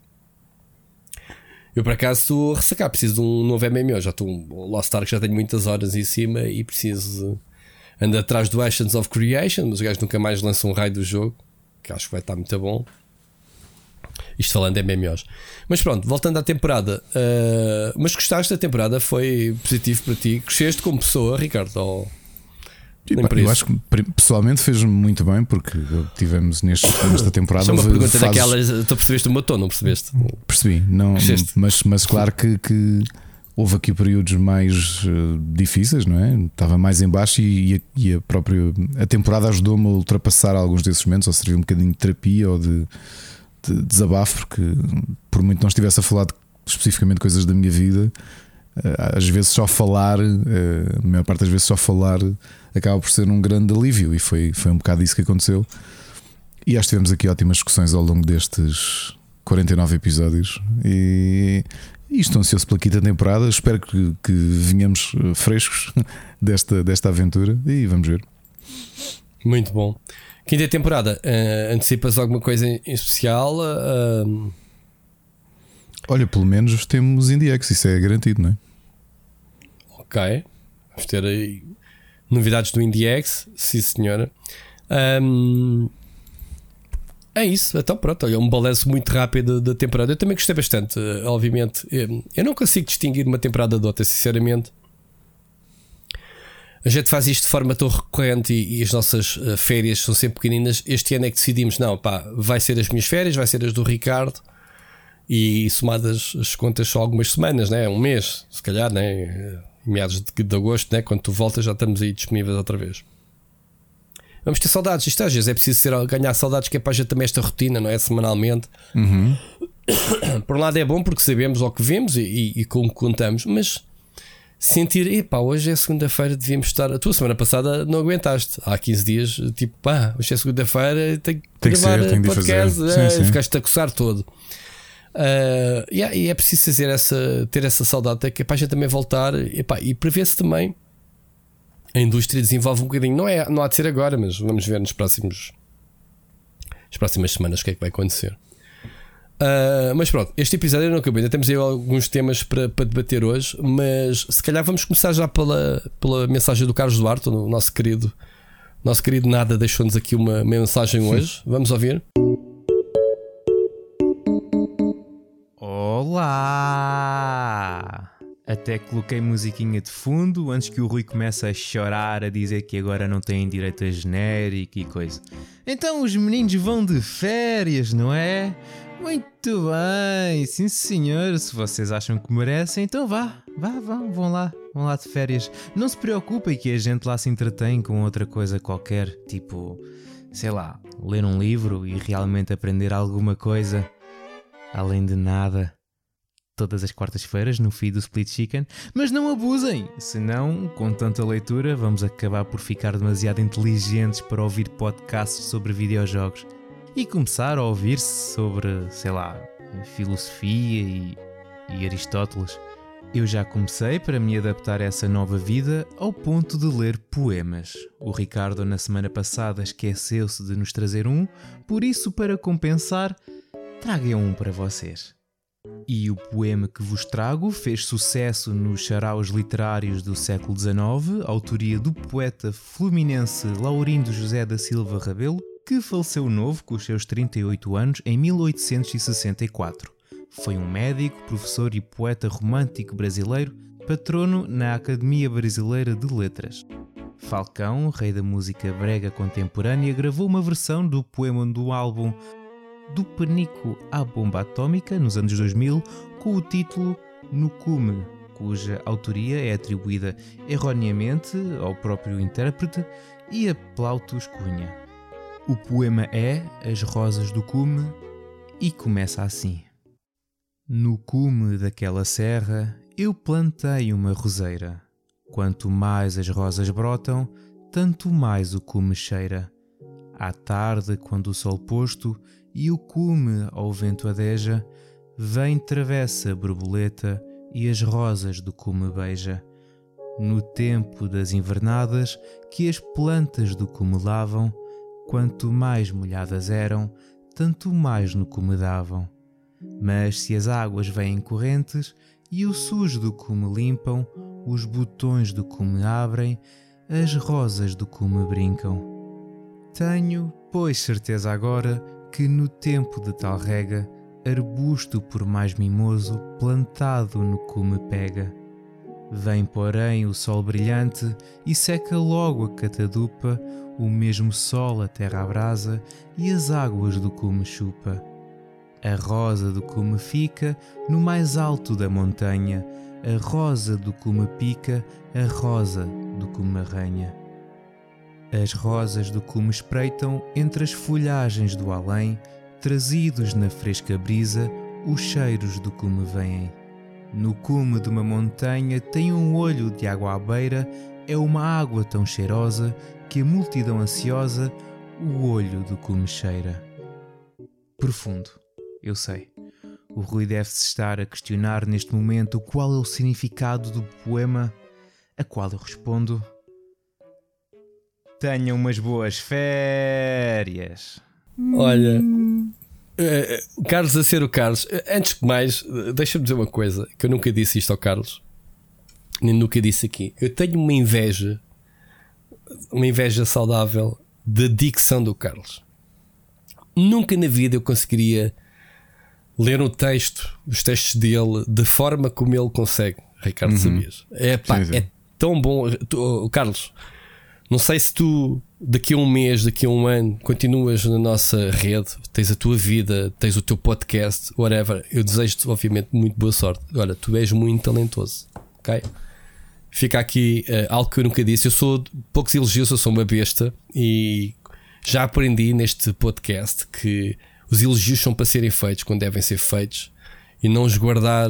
Eu por acaso estou a ressacar, preciso de um novo MMO. Já estou um Lost Ark, já tenho muitas horas em cima e preciso. Ando atrás do Actions of Creation, mas os gajos nunca mais lançam um raio do jogo, que acho que vai estar muito bom. Isto falando de MMOs. Mas pronto, voltando à temporada. Uh, mas gostaste da temporada? Foi positivo para ti? Cresceste como pessoa, Ricardo? Ou eu acho que pessoalmente fez muito bem porque tivemos neste, nesta <coughs> temporada. Só uma pergunta fases... daquelas. Tu percebeste o meu tom, não percebeste? Percebi, não, mas, mas claro que, que, houve aqui períodos mais uh, difíceis, não é? Estava mais em baixo e, e, e a própria a temporada ajudou-me a ultrapassar alguns desses momentos, ou serviu um bocadinho de terapia ou de, de desabafo, porque por muito não estivesse a falar de, especificamente coisas da minha vida, às vezes só falar, uh, a maior parte das vezes só falar acaba por ser um grande alívio e foi, foi um bocado isso que aconteceu. E acho que tivemos aqui ótimas discussões ao longo destes 49 episódios e, e estou ansioso pela quinta temporada. Espero que, que venhamos eh, frescos <laughs> desta, desta aventura e vamos ver. Muito bom. Quinta temporada, uh, antecipas alguma coisa em especial? Uh, Olha, pelo menos temos IndieX, isso é garantido, não é? Ok. Vamos ter aí novidades do IndieX, sim senhora. Um, é isso, então pronto, olha, um balanço muito rápido da temporada. Eu também gostei bastante, eh, obviamente. Eu não consigo distinguir uma temporada de outra, sinceramente. A gente faz isto de forma tão recorrente e, e, as nossas uh, férias são sempre pequeninas. Este ano é que decidimos: não, pá, vai ser as minhas férias, vai ser as do Ricardo. E somadas as contas só algumas semanas, né? um mês, se calhar, né? meados de, de agosto, né? quando tu voltas, já estamos aí disponíveis outra vez. Vamos ter saudades. Isto às vezes é preciso ser, ganhar saudades, que é para a gente também esta rotina, não é? Semanalmente. Uhum. <coughs> Por um lado é bom porque sabemos o que vemos e, e, e como contamos, mas sentir, epá, hoje é segunda-feira, devíamos estar. A tua semana passada não aguentaste. Há 15 dias, tipo, pá, hoje é segunda-feira, tenho que tem gravar que ser, tem podcast, de fazer. Sim, sim. ficaste a coçar todo. Uh, yeah, e é preciso fazer essa, ter essa saudade, que é para a gente também voltar epá, e prever-se também. A indústria desenvolve um bocadinho, não, é, não há de ser agora, mas vamos ver nos próximos, nas próximas semanas o que é que vai acontecer. Uh, mas pronto, este episódio não acabou. Ainda temos aí alguns temas para, para debater hoje, mas se calhar vamos começar já pela, pela mensagem do Carlos Duarte, o nosso querido, nosso querido Nada deixou-nos aqui uma mensagem hoje. Vamos ouvir. Olá! Até coloquei musiquinha de fundo antes que o Rui comece a chorar, a dizer que agora não têm direito a genérico e coisa. Então os meninos vão de férias, não é? Muito bem, sim senhor. Se vocês acham que merecem, então vá, vá, vão, vão lá, vão lá de férias. Não se preocupem que a gente lá se entretém com outra coisa qualquer, tipo, sei lá, ler um livro e realmente aprender alguma coisa. Além de nada todas as quartas-feiras no feed do Split Chicken, mas não abusem, senão, com tanta leitura, vamos acabar por ficar demasiado inteligentes para ouvir podcasts sobre videojogos e começar a ouvir-se sobre, sei lá, filosofia e, e Aristóteles. Eu já comecei para me adaptar a essa nova vida ao ponto de ler poemas. O Ricardo, na semana passada, esqueceu-se de nos trazer um, por isso, para compensar, traga um para vocês. E o poema que vos trago fez sucesso nos charaus literários do século XIX, autoria do poeta fluminense Laurindo José da Silva Rabelo, que faleceu novo com os seus 38 anos em 1864. Foi um médico, professor e poeta romântico brasileiro, patrono na Academia Brasileira de Letras. Falcão, rei da música brega contemporânea, gravou uma versão do poema do álbum do panico à bomba atómica nos anos 2000 com o título No Cume, cuja autoria é atribuída erroneamente ao próprio intérprete e a Plautus Cunha. O poema é As Rosas do Cume e começa assim: No cume daquela serra eu plantei uma roseira. Quanto mais as rosas brotam, tanto mais o cume cheira. À tarde, quando o sol posto e o cume ao vento adeja, vem travessa a borboleta e as rosas do cume beija. No tempo das invernadas, que as plantas do cume lavam, quanto mais molhadas eram, tanto mais no cume davam. Mas se as águas vêm correntes e o sujo do cume limpam, os botões do cume abrem, as rosas do cume brincam. Tenho, pois, certeza agora que no tempo de tal rega, arbusto por mais mimoso, plantado no cume pega. Vem, porém, o sol brilhante e seca logo a catadupa, o mesmo sol a terra abrasa e as águas do cume chupa. A rosa do cume fica no mais alto da montanha, a rosa do cume pica, a rosa do cume arranha. As rosas do cume espreitam entre as folhagens do além, trazidos na fresca brisa, os cheiros do cume vêm. No cume de uma montanha tem um olho de água à beira, é uma água tão cheirosa que a multidão ansiosa o olho do cume cheira. Profundo, eu sei. O Rui deve-se estar a questionar neste momento qual é o significado do poema, a qual eu respondo Tenham umas boas férias. Olha, uh, Carlos a ser o Carlos. Eh, antes de mais, deixa-me dizer uma coisa: que eu nunca disse isto ao Carlos, nem nunca disse aqui. Eu tenho uma inveja, uma inveja saudável da dicção do Carlos. Nunca na vida eu conseguiria ler um texto, os textos dele, da forma como ele consegue. Ricardo, uhum. sabias? É, pá, sim, sim. é tão bom. Tu, Carlos, não sei se tu, daqui a um mês, daqui a um ano, continuas na nossa rede, tens a tua vida, tens o teu podcast, whatever. Eu desejo-te, obviamente, muito boa sorte. Olha, tu és muito talentoso, ok? Fica aqui uh, algo que eu nunca disse. Eu sou poucos elogios, eu sou uma besta e já aprendi neste podcast que os elogios são para serem feitos quando devem ser feitos e não os guardar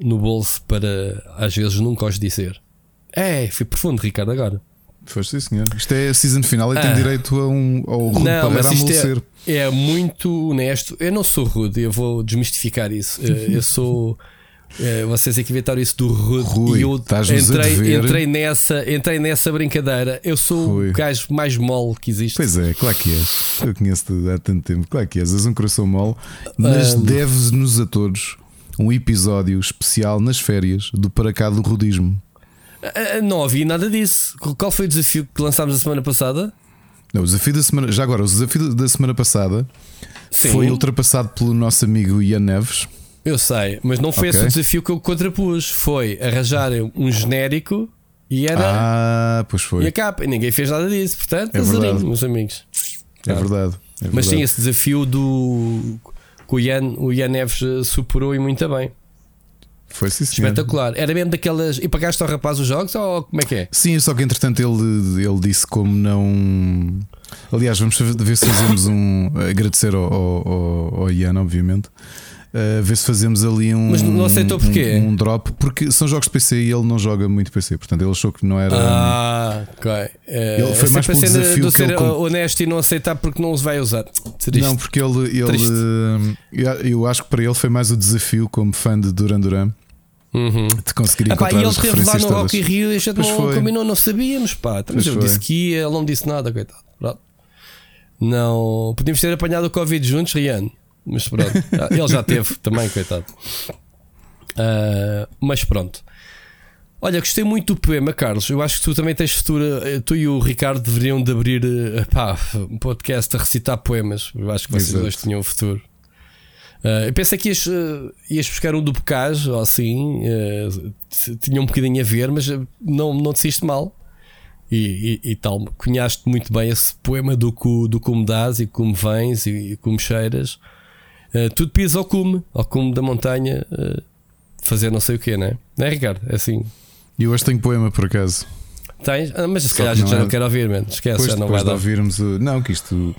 no bolso para às vezes nunca os dizer. É, fui profundo, Ricardo, agora. Foste sim, senhor. Isto é a season final e ah. tem direito a um, ao rude não, mas isto é, é, muito honesto. Eu não sou rude, eu vou desmistificar isso. Eh, <laughs> eu sou. É, vocês é que inventaram isso do rude Rui, e eu entrei, entrei, nessa, entrei nessa brincadeira. Eu sou Rui. o gajo mais mole que existe. Pois é, claro que és. Eu conheço-te há tanto tempo, claro que és. És um coração mole, mas um... deves-nos a todos um episódio especial nas férias do Para Cá do Rudismo. Ah, ah, não ouvi nada disso. Qual foi o desafio que lançámos a semana passada? Não, o desafio da semana. Já agora, o desafio da semana passada Sim. foi ultrapassado pelo nosso amigo Ian Neves. Eu sei, mas não foi Ok. esse o desafio que eu contrapus. Foi arranjar um genérico e era. Ah, pois E foi. a capa, e ninguém fez nada disso, portanto, É azarinho, verdade. meus amigos. É verdade. é Mas verdade. sim, esse desafio do que o Ian, o Ian Neves superou e muito bem. Foi sim, senhor. Espetacular. Era mesmo daquelas. E pagaste ao rapaz os jogos ou como é que é? Sim, só que entretanto ele, ele disse como não. Aliás, vamos ver se fazemos um. Agradecer ao, ao, ao- Ian, obviamente. Uh, ver se fazemos ali um. Mas não aceitou porquê? Um, um drop, porque são jogos de PC e ele não joga muito PC, portanto ele achou que não era. Ah, ok. Eh, Ele foi mais pelo desafio de que ser ele honesto e não aceitar porque não os vai usar. Triste. não, porque ele. ele Triste. eu, eu acho que para ele foi mais o desafio, como fã de Duran Duran, Uhum. de conseguir Ah, pá, encontrar e ele esteve lá no todas. Rock in Rio e a gente Pois não foi. combinou, não sabíamos, pá. Mas foi. disse que ia, ele não disse nada, coitado. Pronto. Não, podíamos ter apanhado o Covid juntos, Rian. Mas pronto, <laughs> ele já teve também, coitado. Ah, mas pronto. Olha, gostei muito do poema, Carlos. Eu acho que tu também tens futuro. eh, Tu e o Ricardo deveriam de abrir eh, pá, um podcast a recitar poemas. Eu acho que vocês Exato. dois tinham futuro. Ah, eu pensei que ias, eh, ias buscar um do Bocage ou assim, se- tinha um bocadinho a ver, mas não, não disseste mal. E, e, e tal, cunhaste muito bem esse poema do, do como dás e como vens e, e como cheiras. Eh, tu te pisas ao cume, ao cume da montanha, fazer não sei o quê, não é? Não é, Ricardo? É assim. E hoje tenho poema por acaso. Tens? Ah, mas se calhar a gente não já é- não quer ouvir, mano. Esquece, Depois, já não depois vai de dar. ouvirmos o. Não, que isto.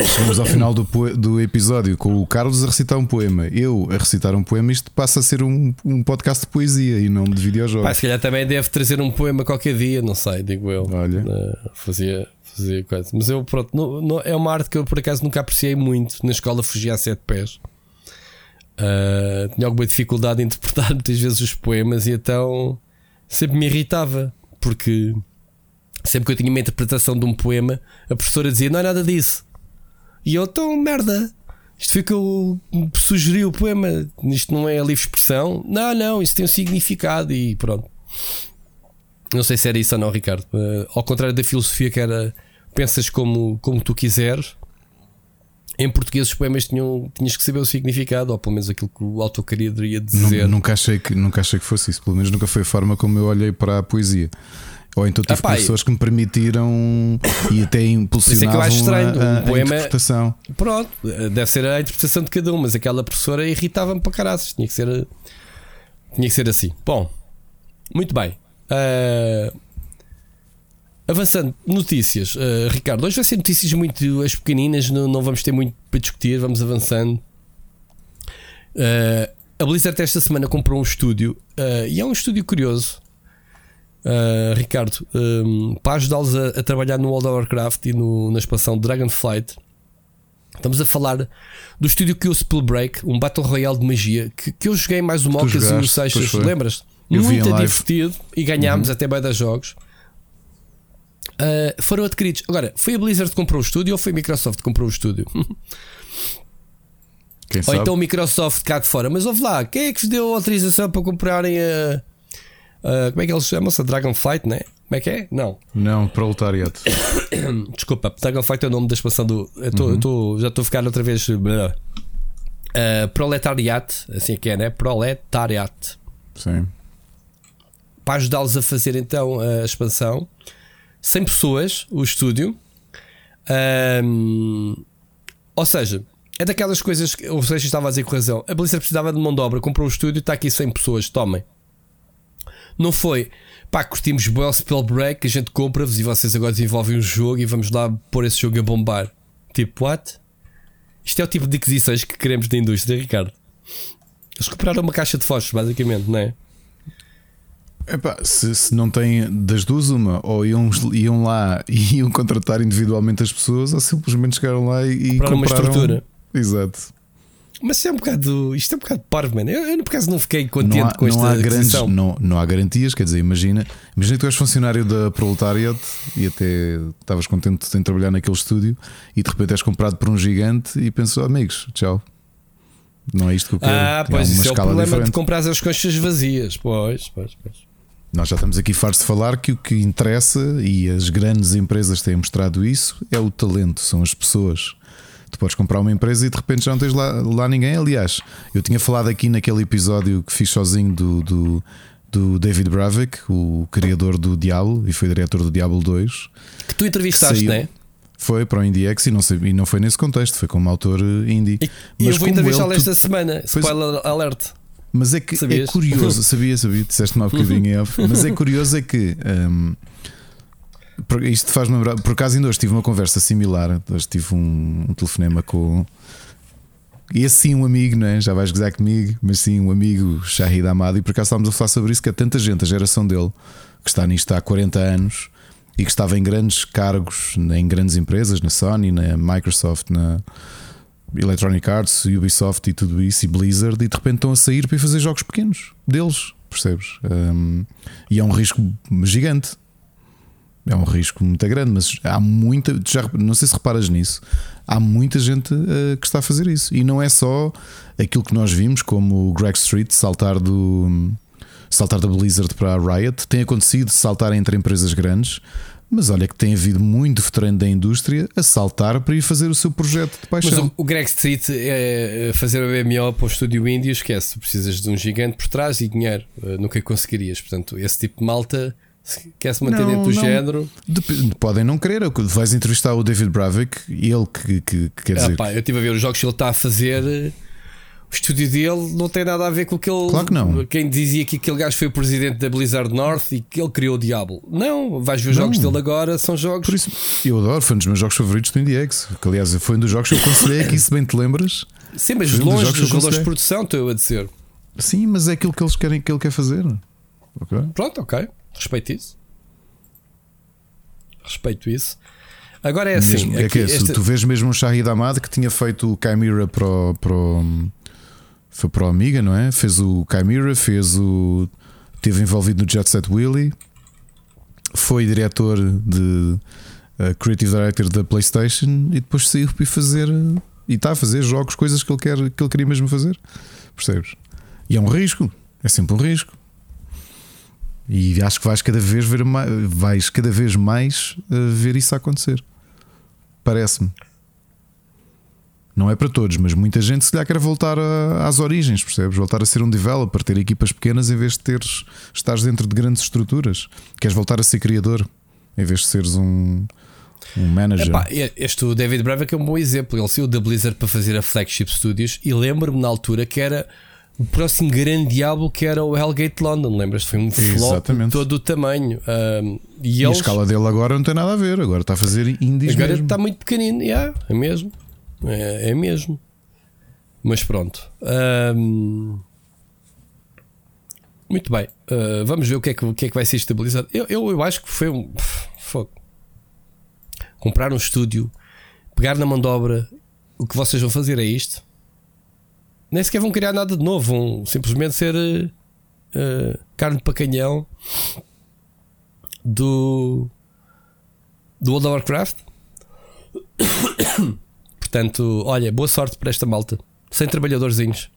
Chegamos ao final do, poe- do episódio com o Carlos a recitar um poema. Eu a recitar um poema, isto passa a ser um, um podcast de poesia e não de videojogos. Pá, se calhar também deve trazer um poema qualquer dia, não sei, digo eu. Olha. Eh, fazia, fazia coisa. Mas eu, pronto, não- não- é uma arte que eu por acaso nunca apreciei muito. Na escola fugia a sete pés. Eh, tinha alguma dificuldade em interpretar <laughs> muitas vezes os poemas e então sempre me irritava. Porque sempre que eu tinha uma interpretação de um poema, a professora dizia: Não é nada disso. E eu, então, merda. Isto foi que eu sugeri o poema. Isto não é livre expressão. Não, não, isso tem um significado e pronto. Não sei se era isso ou não, Ricardo. Eh, ao contrário da filosofia que era pensas como, como tu quiseres, em português os poemas tinham, tinhas que saber o significado, ou pelo menos aquilo que o autor queria dizer. nunca, achei que, nunca achei que fosse isso. Pelo menos nunca foi a forma como eu olhei para a poesia. Ou então tive Ah, pessoas que me permitiram e até acho estranho. a, a- Um a poema- interpretação. Pronto, deve ser a interpretação de cada um, mas aquela professora irritava-me para caraças. Tinha que ser, tinha que ser assim. Bom, muito bem. Eh, avançando, notícias. Eh, Ricardo, hoje vai ser notícias muito as pequeninas, não, não vamos ter muito para discutir, vamos avançando. Eh, a Blizzard esta semana comprou um estúdio eh, e é um estúdio curioso. Ricardo, eh, para ajudá-los a, a trabalhar no World of Warcraft e no- na expansão Dragonflight, Estamos a falar do estúdio que o Spellbreak, um Battle Royale de magia, que, que eu joguei mais o Mocas e o jogaste, Seixas, lembras? Eu Muito. Uhum. divertido e ganhámos até bem das jogos. Ah, foram adquiridos. Agora, foi a Blizzard que comprou o estúdio ou foi a Microsoft que comprou o estúdio? <laughs> Quem ou sabe? então a Microsoft cá de fora. Mas ouve lá, quem é que vos deu autorização para comprarem a. a- como é que eles chamam-se? A Dragonflight, né? Como é que é? Não. Não, proletariado. <coughs> Desculpa, Dragonflight é o nome da expansão do. eu tô- eu tô- já estou a ficar outra vez. Uh, Proletariat, assim que é, né? Proletariat. Sim. Para ajudá-los a fazer então a expansão. 100 pessoas, o estúdio. Ahm, ou seja, é daquelas coisas que o Seixas estava a dizer com razão. A Blizzard precisava de mão de obra, comprou o estúdio, está aqui 100 pessoas, tomem. Não foi, pá, curtimos bem o Spellbreak, a gente compra-vos e vocês agora desenvolvem um jogo e vamos lá pôr esse jogo a bombar. Tipo, what? Isto é o tipo de aquisições que queremos da indústria, Ricardo. Eles compraram uma caixa de fósforos, basicamente, não é? Epá, se, se não tem das duas, uma, ou iam, iam lá e <laughs> iam contratar individualmente as pessoas, ou simplesmente chegaram lá e, e Compraram uma compraram estrutura. Exato. Mas isto é um bocado, isto é um bocado parvo, mano. Eu, eu por acaso não fiquei contente Não há, com esta não, há grandes, não, não há garantias, quer dizer, imagina, imagina que tu és funcionário da Proletariat e até estavas contente em trabalhar naquele estúdio e de repente és comprado por um gigante e pensas, "Oh, amigos, tchau. Não é isto que eu quero. Ah, pois uma isso é o problema diferente. de comprar as conchas vazias. Pois, pois, pois. Nós já estamos aqui fartos de falar que o que interessa, e as grandes empresas têm mostrado isso, é o talento, são as pessoas. Tu podes comprar uma empresa e de repente já não tens lá, lá ninguém. Aliás, eu tinha falado aqui naquele episódio que fiz sozinho do, do, do David Bravik, o criador do Diablo e foi diretor do Diablo 2. Que tu entrevistaste, Saiu- não é? Foi para o IndieX e não, sei, e não foi nesse contexto, foi como autor indie. E, e eu vou entrevistá-lo tu- esta semana. Spoiler alert. Mas é que é Sabias? curioso, <laughs> sabia, sabia, disseste-me há bocadinho em off, mas é curioso é que por- isto faz-me lembrar, por acaso ainda hoje tive uma conversa similar, hoje tive um, um telefonema com esse sim um amigo, não é? Já vais gozar comigo, mas sim um amigo Shahid Amado, e por acaso estávamos a falar sobre isso, que há tanta gente, a geração dele, que está nisto há 40 anos e que estava em grandes cargos em grandes empresas, na Sony, na Microsoft, na Electronic Arts, Ubisoft e tudo isso, e Blizzard, e de repente estão a sair para fazer jogos pequenos deles, percebes? Um, e é um risco gigante. É um risco muito grande, mas há muita. Já, não sei se reparas nisso. Há muita gente uh, que está a fazer isso. E não é só aquilo que nós vimos, como o Greg Street saltar do saltar da Blizzard para a Riot. Tem acontecido saltar entre empresas grandes, mas olha que tem havido muito veterano da indústria a saltar para ir fazer o seu projeto de Mas paixão. o, o Greg Street é fazer a BMO para o estúdio índio, esquece. Precisas de um gigante por trás e dinheiro. Eh, Nunca conseguirias. Portanto, esse tipo de malta se quer se manter Não, dentro do não. género. Dep- Podem não querer. Vais entrevistar o David Bravik e ele que, que- que quer Ah, dizer. pá, eu estive a ver os jogos que ele está a fazer. O estúdio dele não tem nada a ver com aquele. Claro que não. Quem dizia que aquele gajo foi o presidente da Blizzard North e que ele criou o Diablo. Não, vais ver os Não. jogos dele agora, são jogos. Por isso, eu adoro, foi um dos meus jogos favoritos do IndieX. Que, aliás, foi um dos jogos que eu aconselhei aqui, se bem te lembras. Sim, mas um dos longe que dos eu valores de produção, estou eu a dizer. Sim, mas é aquilo que eles querem que ele quer fazer. Ok? Pronto, ok. Respeito isso. Respeito isso. Agora é assim. Mesmo- é aqui que é, esta- tu vês mesmo o Shahid Ahmad que tinha feito o Chimera para o, para o, foi para o Amiga, não é? Fez o Chimera, fez o. Esteve envolvido no Jet Set Willy, foi diretor de uh, Creative Director da PlayStation e depois saiu para fazer e está a fazer jogos, coisas que ele, quer, que ele queria mesmo fazer. Percebes? E é um risco, é sempre um risco. E acho que vais cada vez ver mais, vais cada vez mais uh, ver isso acontecer. Parece-me. Não é para todos, mas muita gente se calhar quer voltar a- às origens, percebes? Voltar a ser um developer, ter equipas pequenas em vez de teres estares dentro de grandes estruturas. Queres voltar a ser criador em vez de seres um, um manager. Epá, este o David Bravik é um bom exemplo. Ele saiu da Blizzard para fazer a Flagship Studios e lembro-me na altura que era o próximo grande diabo que era o Hellgate London. Lembras? Foi um flop todo o tamanho. Um, e e a eles escala dele agora não tem nada a ver, agora está a fazer indies agora mesmo. está muito pequenino. Yeah, é mesmo. É, é mesmo. Mas pronto. Muito bem. Uh, vamos ver o que, é que, o que é que vai ser estabilizado. Eu, eu, eu acho que foi um. Fogo. Comprar um estúdio, pegar na mão de obra. O que vocês vão fazer é isto. Nem sequer vão criar nada de novo. Vão simplesmente ser uh, carne para canhão do. do World of Warcraft. <coughs> Portanto, olha, boa sorte para esta malta. Sem trabalhadorzinhos.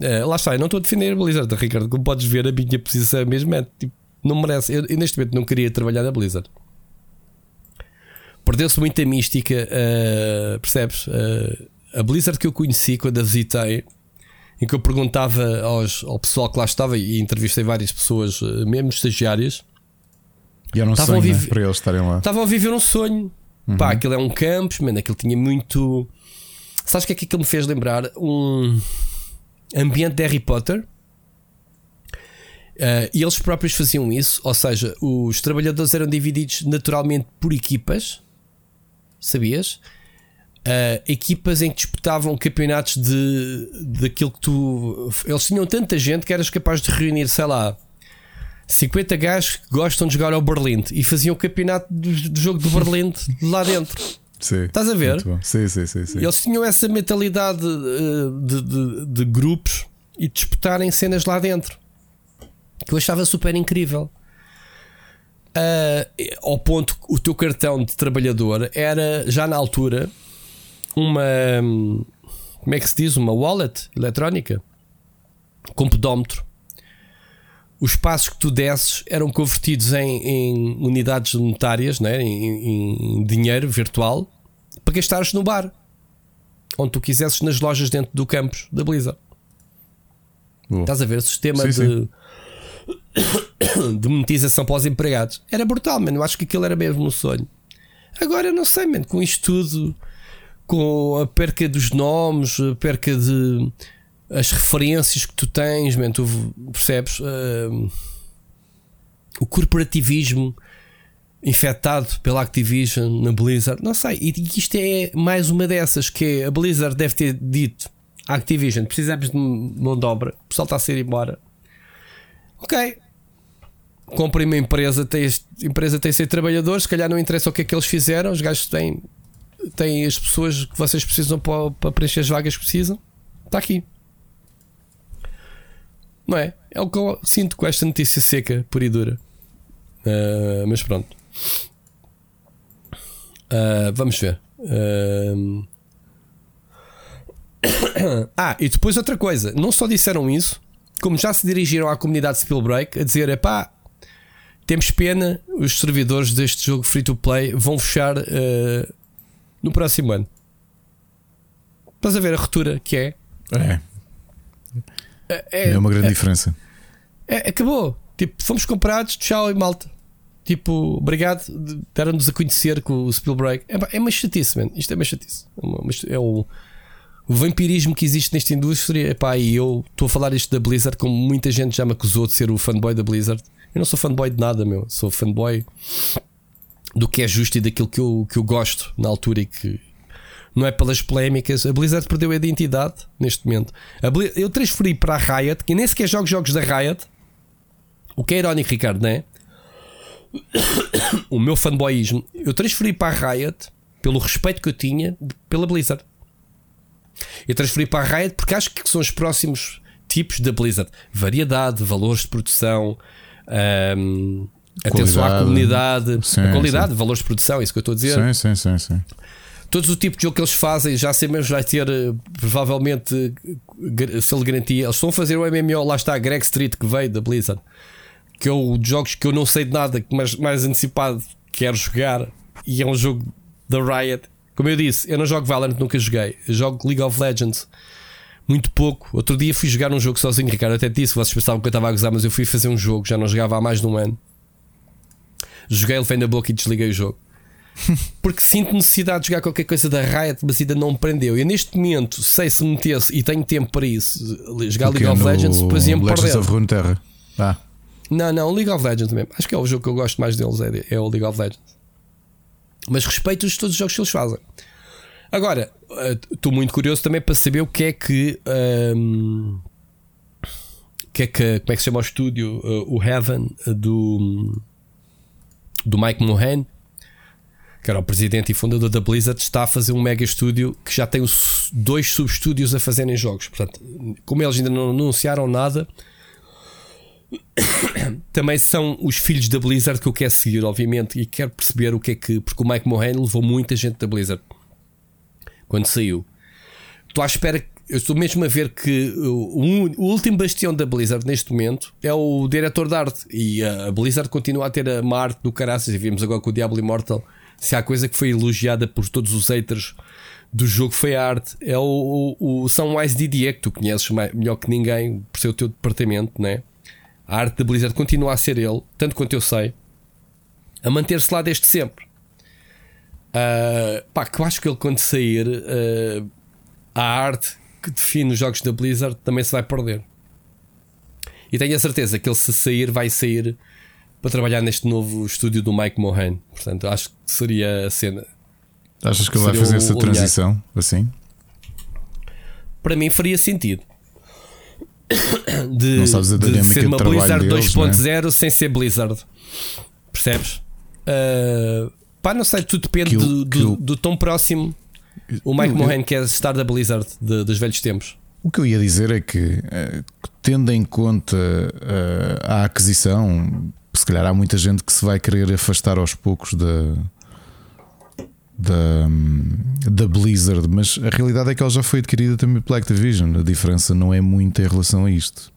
Eh, lá está, eu não estou a defender a Blizzard, Ricardo. Como podes ver, a minha posição é mesmo é tipo, não merece. Eu, eu neste momento não queria trabalhar na Blizzard. Perdeu-se muita mística, eh, percebes? Eh, a Blizzard que eu conheci quando a visitei, em que eu perguntava aos, ao pessoal que lá estava e entrevistei várias pessoas, mesmo estagiárias, E era um Estavam sonho a né, viver- para eles estarem lá. Estavam a viver um sonho. Pá, aquilo é um campus, mano, aquilo tinha muito. Sabes o que é que aquilo me fez lembrar? Um ambiente de Harry Potter. Ah, e eles próprios faziam isso, ou seja, os trabalhadores eram divididos naturalmente por equipas, sabias? Ah, equipas em que disputavam campeonatos de daquilo que tu. Eles tinham tanta gente que eras capaz de reunir, sei lá, 50 gajos que gostam de jogar ao Berlim e faziam o campeonato do, do jogo do Berlim lá dentro. Sim. Estás a ver? Sim, sim, sim. sim. Eles tinham essa mentalidade eh, de, de- de grupos e disputarem cenas lá dentro que eu achava super incrível. Ah, ao ponto que o teu cartão de trabalhador era já na altura uma hum, como é que se diz? Uma wallet eletrónica com pedómetro. Os passos que tu desses eram convertidos em, em unidades monetárias, né? em, em- dinheiro virtual, para gastares no bar. onde tu quisesses nas lojas dentro do campus da Blizzard. Boa. Estás a ver o sistema Sim, de, <coughs> de monetização para os empregados. Era brutal, mano. Eu acho que aquilo era mesmo um sonho. Agora não sei, mano, com isto tudo, com a perca dos nomes, a perca de as referências que tu tens, man, tu percebes uh, o corporativismo infectado pela Activision na Blizzard, não sei, e isto é mais uma dessas que a Blizzard deve ter dito à Activision: precisamos de mão de obra, o pessoal está a sair embora. Ok, comprem uma empresa, tem, empresa tem 100 trabalhadores, se calhar não interessa o que é que eles fizeram, os gajos têm, têm as pessoas que vocês precisam para, para preencher as vagas que precisam, está aqui. Não é? É o que eu sinto com esta notícia seca, pura e dura. Uh, mas pronto. Uh, vamos ver. Uh... <coughs> ah, e depois outra coisa. Não só disseram isso, como já se dirigiram à comunidade Spielbreak a dizer: pá, temos pena, os servidores deste jogo free to play vão fechar no próximo ano. Estás a ver a ruptura que é? É. É, é uma grande é, diferença. É, acabou. Tipo, fomos comprados, tchau e malta. Tipo, obrigado, deram-nos a conhecer com o Spielberg. É, é uma chatice, man. Isto é uma chatice. É, é o, o, vampirismo que existe nesta indústria. Epá, e eu estou a falar isto da Blizzard, como muita gente já me acusou de ser o fanboy da Blizzard. Eu não sou fanboy de nada, meu. Sou fanboy do que é justo e daquilo que eu, que eu gosto na altura e que, não é pelas polémicas. A Blizzard perdeu a identidade neste momento. eu transferi para a Riot, que nem sequer jogo jogos da Riot. O que é irónico, Ricardo, não é? <coughs> o meu fanboyismo. Eu transferi para a Riot pelo respeito que eu tinha pela Blizzard. Eu transferi para a Riot porque acho que são os próximos tipos da Blizzard: variedade, valores de produção. Um, atenção à comunidade, sim, a qualidade, sim. valores de produção, é isso que eu estou a dizer. Sim, sim, sim, sim todos o tipo de jogo que eles fazem, já sei mesmo, vai ter eh, provavelmente se ele garantia. Eles estão a fazer o MMO, lá está Greg Street que veio da Blizzard, que é o de jogos que eu não sei de nada, mas mais antecipado quero jogar e é um jogo da Riot. Como eu disse, eu não jogo Valorant, nunca joguei. Eu jogo League of Legends muito pouco. Outro dia fui jogar um jogo sozinho, Ricardo. Até disse, vocês pensavam que eu estava a gozar, mas eu fui fazer um jogo, já não jogava há mais de um ano. Joguei, ele na boca e desliguei o jogo. Porque sinto necessidade de jogar qualquer coisa da Riot, mas ainda não me prendeu. Eu neste momento sei se metesse e tenho tempo para isso, jogar League of Legends, depois ia-me Legends of Runeterra. Ah. Não, não, League of Legends mesmo. Acho que é o jogo que eu gosto mais deles, é, é o League of Legends. Mas respeito todos os jogos que eles fazem. Agora, eh, estou muito curioso também para saber o que é que. Um, que é que, como é que se chama o estúdio? Uh, o Heaven uh, do, do Mike Mohan que era o presidente e fundador da Blizzard, está a fazer um mega estúdio que já tem os dois subestúdios a fazerem jogos. Portanto, como eles ainda não anunciaram nada, <coughs> também são os filhos da Blizzard que eu quero seguir, obviamente, e quero perceber o que é que. Porque o Mike Mohan levou muita gente da Blizzard quando saiu. Estou à espera. Eu estou mesmo a ver que o, último bastião da Blizzard neste momento é o diretor de arte. E a Blizzard continua a ter a uma arte do caraças. E vimos agora com o Diablo Immortal se há coisa que foi elogiada por todos os haters do jogo foi a arte. É o, o, o Sunwise Didier, que tu conheces melhor que ninguém por ser o teu departamento, né? A arte da Blizzard continua a ser ele, tanto quanto eu sei, a manter-se lá desde sempre. Uh, pá, que eu acho que ele quando sair, uh, a arte que define os jogos da Blizzard também se vai perder. E tenho a certeza que ele se sair, vai sair para trabalhar neste novo estúdio do Mike Mohan. Portanto, acho que seria a cena. Achas que ele vai fazer essa transição assim? Para mim faria sentido. De, não sabes a de ser uma Blizzard 2.0 é? sem ser Blizzard. Percebes? Uh, pá, não sei, tudo depende do, do, do, tão próximo o Mike eu, Mohan quer estar da Blizzard de, dos velhos tempos. O que eu ia dizer é que, eh, tendo em conta uh, a aquisição, se calhar há muita gente que se vai querer afastar aos poucos da, da, da Blizzard, mas a realidade é que ela já foi adquirida também pela Activision. A diferença não é muita em relação a isto.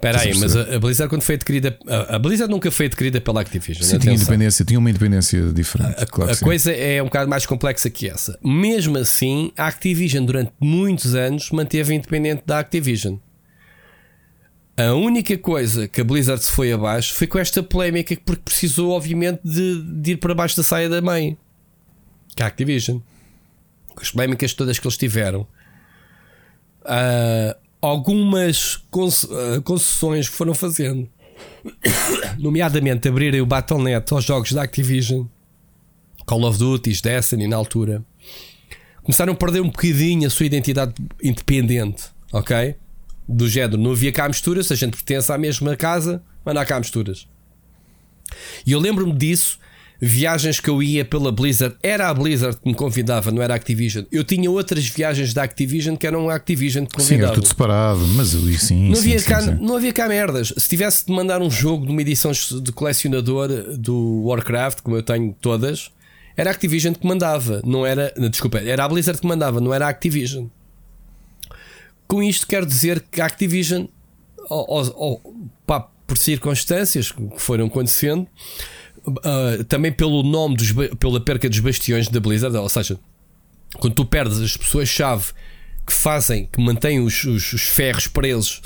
Espera aí, mas a, Blizzard quando foi adquirida. A, Blizzard nunca foi adquirida pela Activision. Sim, tinha independência, tinha uma independência diferente. A, claro a coisa é um bocado mais complexa que essa. Mesmo assim, a Activision durante muitos anos manteve independente da Activision. A única coisa que a Blizzard se foi abaixo foi com esta polémica, porque precisou, obviamente, de, de ir para baixo da saia da mãe, que é a Activision. Com as polémicas todas que eles tiveram. Uh, algumas ah, concessões que foram fazendo, <coughs> nomeadamente abrirem o Battle.net aos jogos da Activision, Call of Duty, Destiny na altura, começaram a perder um bocadinho a sua identidade independente, ok? Do género, não havia cá misturas, se a gente pertence à mesma casa, mas não há cá misturas. E eu lembro-me disso viagens que eu ia pela Blizzard, era a Blizzard que me convidava, não era a Activision. Eu tinha outras viagens da Activision que eram a Activision que convidava. Sim, era tudo separado, mas eu sim. Não, sim, havia sim, cá, sim. não havia cá merdas. Se tivesse de mandar um jogo de uma edição de colecionador do Warcraft, como eu tenho todas, era a Activision que mandava, não era. Desculpa, era a Blizzard que mandava, não era a Activision. Com isto quero dizer que a Activision, pá, por circunstâncias que foram acontecendo, uh, também pelo nome, dos, pela perca dos bastiões da Blizzard, ou seja, quando tu perdes as pessoas-chave que fazem, que mantêm os, os, os, ferros presos,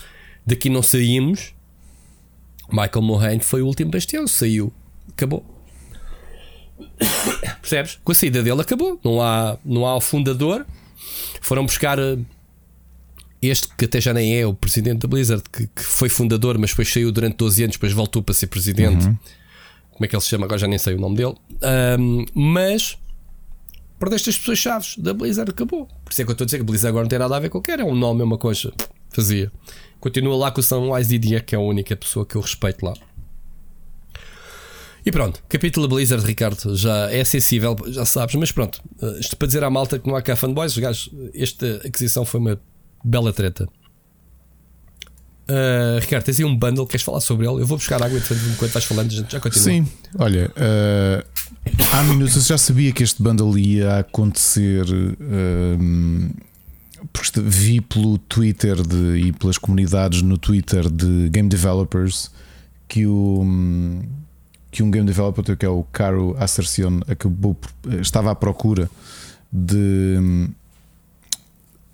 daqui não saímos. Michael Mulhane foi o último bastião, saiu, acabou. <coughs> Percebes? Com a saída dele acabou. Não há, não há o fundador. Foram buscar ah, este que até já nem é o presidente da Blizzard, que, que foi fundador, mas depois saiu durante 12 anos, depois voltou para ser presidente. Uhum como é que ele se chama, agora já nem sei o nome dele. Um, mas perdeste as pessoas chaves da Blizzard, acabou. Por isso é que eu estou a dizer que a Blizzard agora não tem nada a ver com qualquer, é um nome, é uma coisa. Fazia. Continua lá com o Sunwise Didier, que é a única pessoa que eu respeito lá. E pronto, capítulo Blizzard, Ricardo, já é acessível, já sabes, mas pronto, eh, isto para dizer à malta que não há cá fanboys, os gajos, esta aquisição foi uma bela treta. Uh, Ricardo, tens aí um bundle, queres falar sobre ele? Eu vou buscar água enquanto estás falando, a gente já continua. Sim, olha, uh, há minutos eu já sabia que este bundle ia acontecer. Uh, porque vi pelo Twitter de, e pelas comunidades no Twitter de game developers que o que um game developer que é o Caro Assercion acabou estava à procura de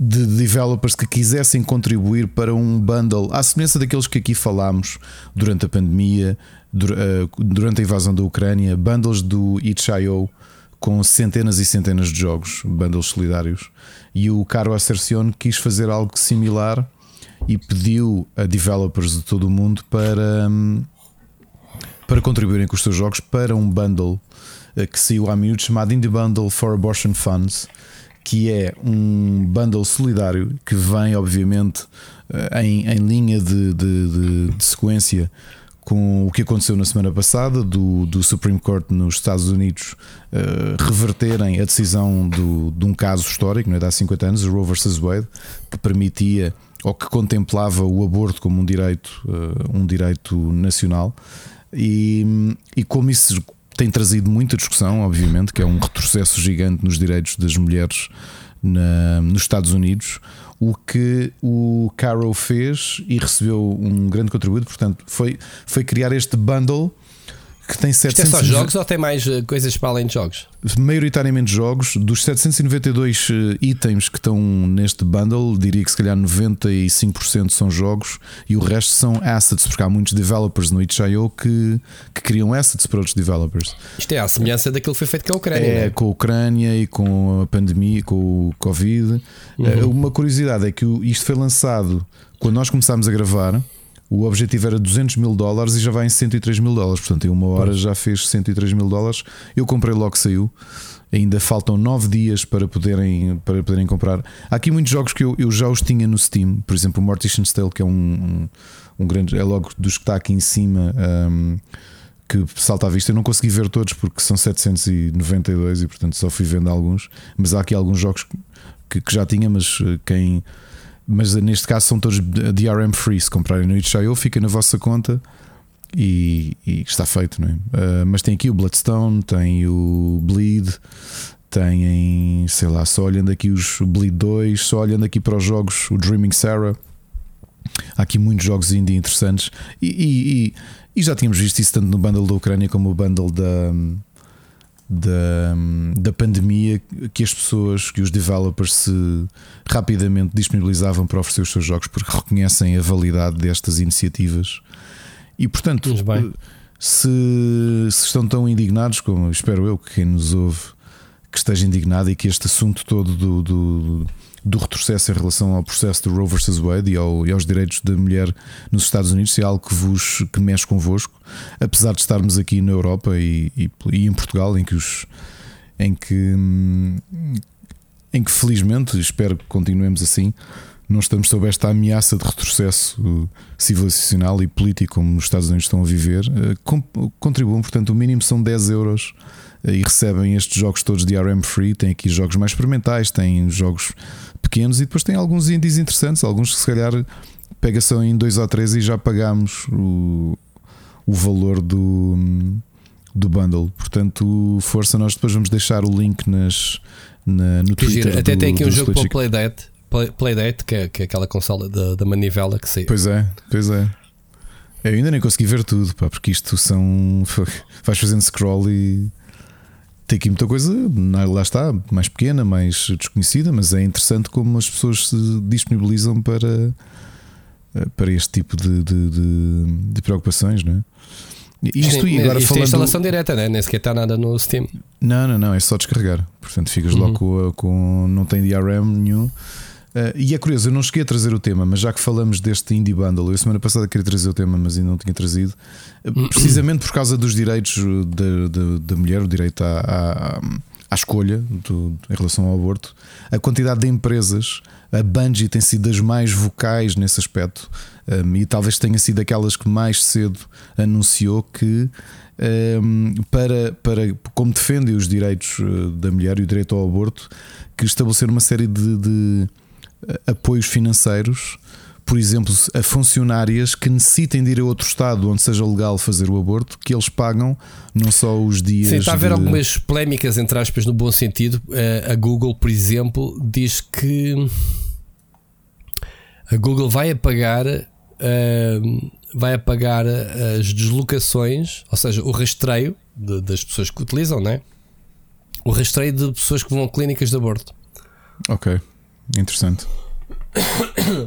de developers que quisessem contribuir para um bundle, à semelhança daqueles que aqui falámos durante a pandemia, eh, durante a invasão da Ucrânia, bundles do itch.io com centenas e centenas de jogos, bundles solidários. E o Caro Assercione quis fazer algo similar e pediu a developers de todo o mundo para, hum, para contribuírem com os seus jogos para um bundle eh, que saiu há minutos chamado Indie Bundle for Abortion Funds que é um bundle solidário que vem, obviamente, eh, em, em linha de, de, de, de sequência com o que aconteceu na semana passada do, do Supreme Court nos Estados Unidos uh, reverterem a decisão do, de um caso histórico, não é, de há 50 anos, Roe vs. Wade, que permitia ou que contemplava o aborto como um direito, uh, um direito nacional. E, e como isso tem trazido muita discussão, obviamente, que é um retrocesso gigante nos direitos das mulheres na, nos Estados Unidos. O que o Caro fez e recebeu um grande contributo, portanto, foi, foi criar este bundle que tem 700. Isto é só jogos ou tem mais eh, coisas para além de jogos? Maioritariamente jogos. Dos 792 eh, itens que estão neste bundle, diria que se calhar 95% são jogos e o resto são assets, porque há muitos developers no itch.io que, que criam assets para outros developers. Isto é a semelhança daquilo que foi feito com a Ucrânia. É, né? com a Ucrânia e com a pandemia, com o Covid. Uhum. Eh, uma curiosidade é que isto foi lançado quando nós começámos a gravar. O objetivo era 200 mil dólares e já vai em 103 mil dólares. Portanto, em uma hora já fez 103 mil dólares. Eu comprei logo que saiu. Ainda faltam 9 dias para poderem, para poderem comprar. Há aqui muitos jogos que eu, eu já os tinha no Steam. Por exemplo, o Mortician's Tale, que é um, um, um, grande. É logo dos que está aqui em cima. Um, que salta à vista. Eu não consegui ver todos porque são 792 e portanto só fui vendo alguns. Mas há aqui alguns jogos que, que já tinha, mas eh, quem mas neste caso são todos DRM free. Se comprarem no itch.io, fica na vossa conta e, e está feito, não é? Uh, mas tem aqui o Bloodstone, tem o Bleed, tem, sei lá, só olhando aqui os Bleed 2, só olhando aqui para os jogos, o Dreaming Sarah. há aqui muitos jogos indie interessantes e, e, e, já tínhamos visto isso tanto no bundle da Ucrânia como no bundle da, da, da pandemia que as pessoas, que os developers se rapidamente disponibilizavam para oferecer os seus jogos porque reconhecem a validade destas iniciativas. E portanto se, se estão tão indignados como espero eu que quem nos ouve que esteja indignado e que este assunto todo do, do, do retrocesso em relação ao processo do Roe vs Wade e, ao, e, aos direitos da mulher nos Estados Unidos é algo que vos que mexe convosco, apesar de estarmos aqui na Europa e, e, e em Portugal, em que os em que em que felizmente espero que continuemos assim. Não estamos sob esta ameaça de retrocesso civilizacional e político como os Estados Unidos estão a viver. Eh, contribuam, portanto, o mínimo são 10 euros eh, e recebem estes jogos todos de RM free. Tem aqui jogos mais experimentais, tem jogos pequenos e depois tem alguns indies interessantes, alguns que se calhar pega só em dois ou três e já pagamos o, o valor do, do bundle. Portanto, força, nós depois vamos deixar o link nas, na, no Twitter. Até do, tem aqui um jogo para o Playdate, Play, Playdate que, é, que é aquela consola da, da manivela que saiu. Pois é, pois é. Eu ainda nem consegui ver tudo, pá, porque isto são. <laughs> Vais fazendo scroll e tem aqui muita coisa, lá está, mais pequena, mais desconhecida, mas é interessante como as pessoas se disponibilizam para, eh, para este tipo de, de, de, de preocupações, não é? Isto, e agora isto falando... é instalação direta, né? nem sequer está nada no Steam. Não, não, não, é só descarregar. Portanto, ficas uhum. logo com, com. Não tem DRM nenhum. Uh, e é curioso, eu não cheguei a trazer o tema, mas já que falamos deste Indie Bundle, eu semana passada queria trazer o tema, mas ainda não tinha trazido, uh, precisamente por causa dos direitos da mulher, o direito à, à, à escolha do, em relação ao aborto, a quantidade de empresas, a Bungie tem sido das mais vocais nesse aspecto, um, e talvez tenha sido aquelas que mais cedo anunciou que. Um, para, para como defende os direitos da mulher e o direito ao aborto, que estabelecer uma série de, de apoios financeiros, por exemplo, a funcionárias que necessitem de ir a outro estado onde seja legal fazer o aborto, que eles pagam não só os dias. Sim, está a haver de... algumas polémicas, entre aspas, no bom sentido. Eh, a Google, por exemplo, diz que a Google vai apagar. Uh, vai apagar as deslocações, ou seja, o rastreio de, das pessoas que utilizam, né? O rastreio de pessoas que vão a clínicas de aborto. Ok. Interessante.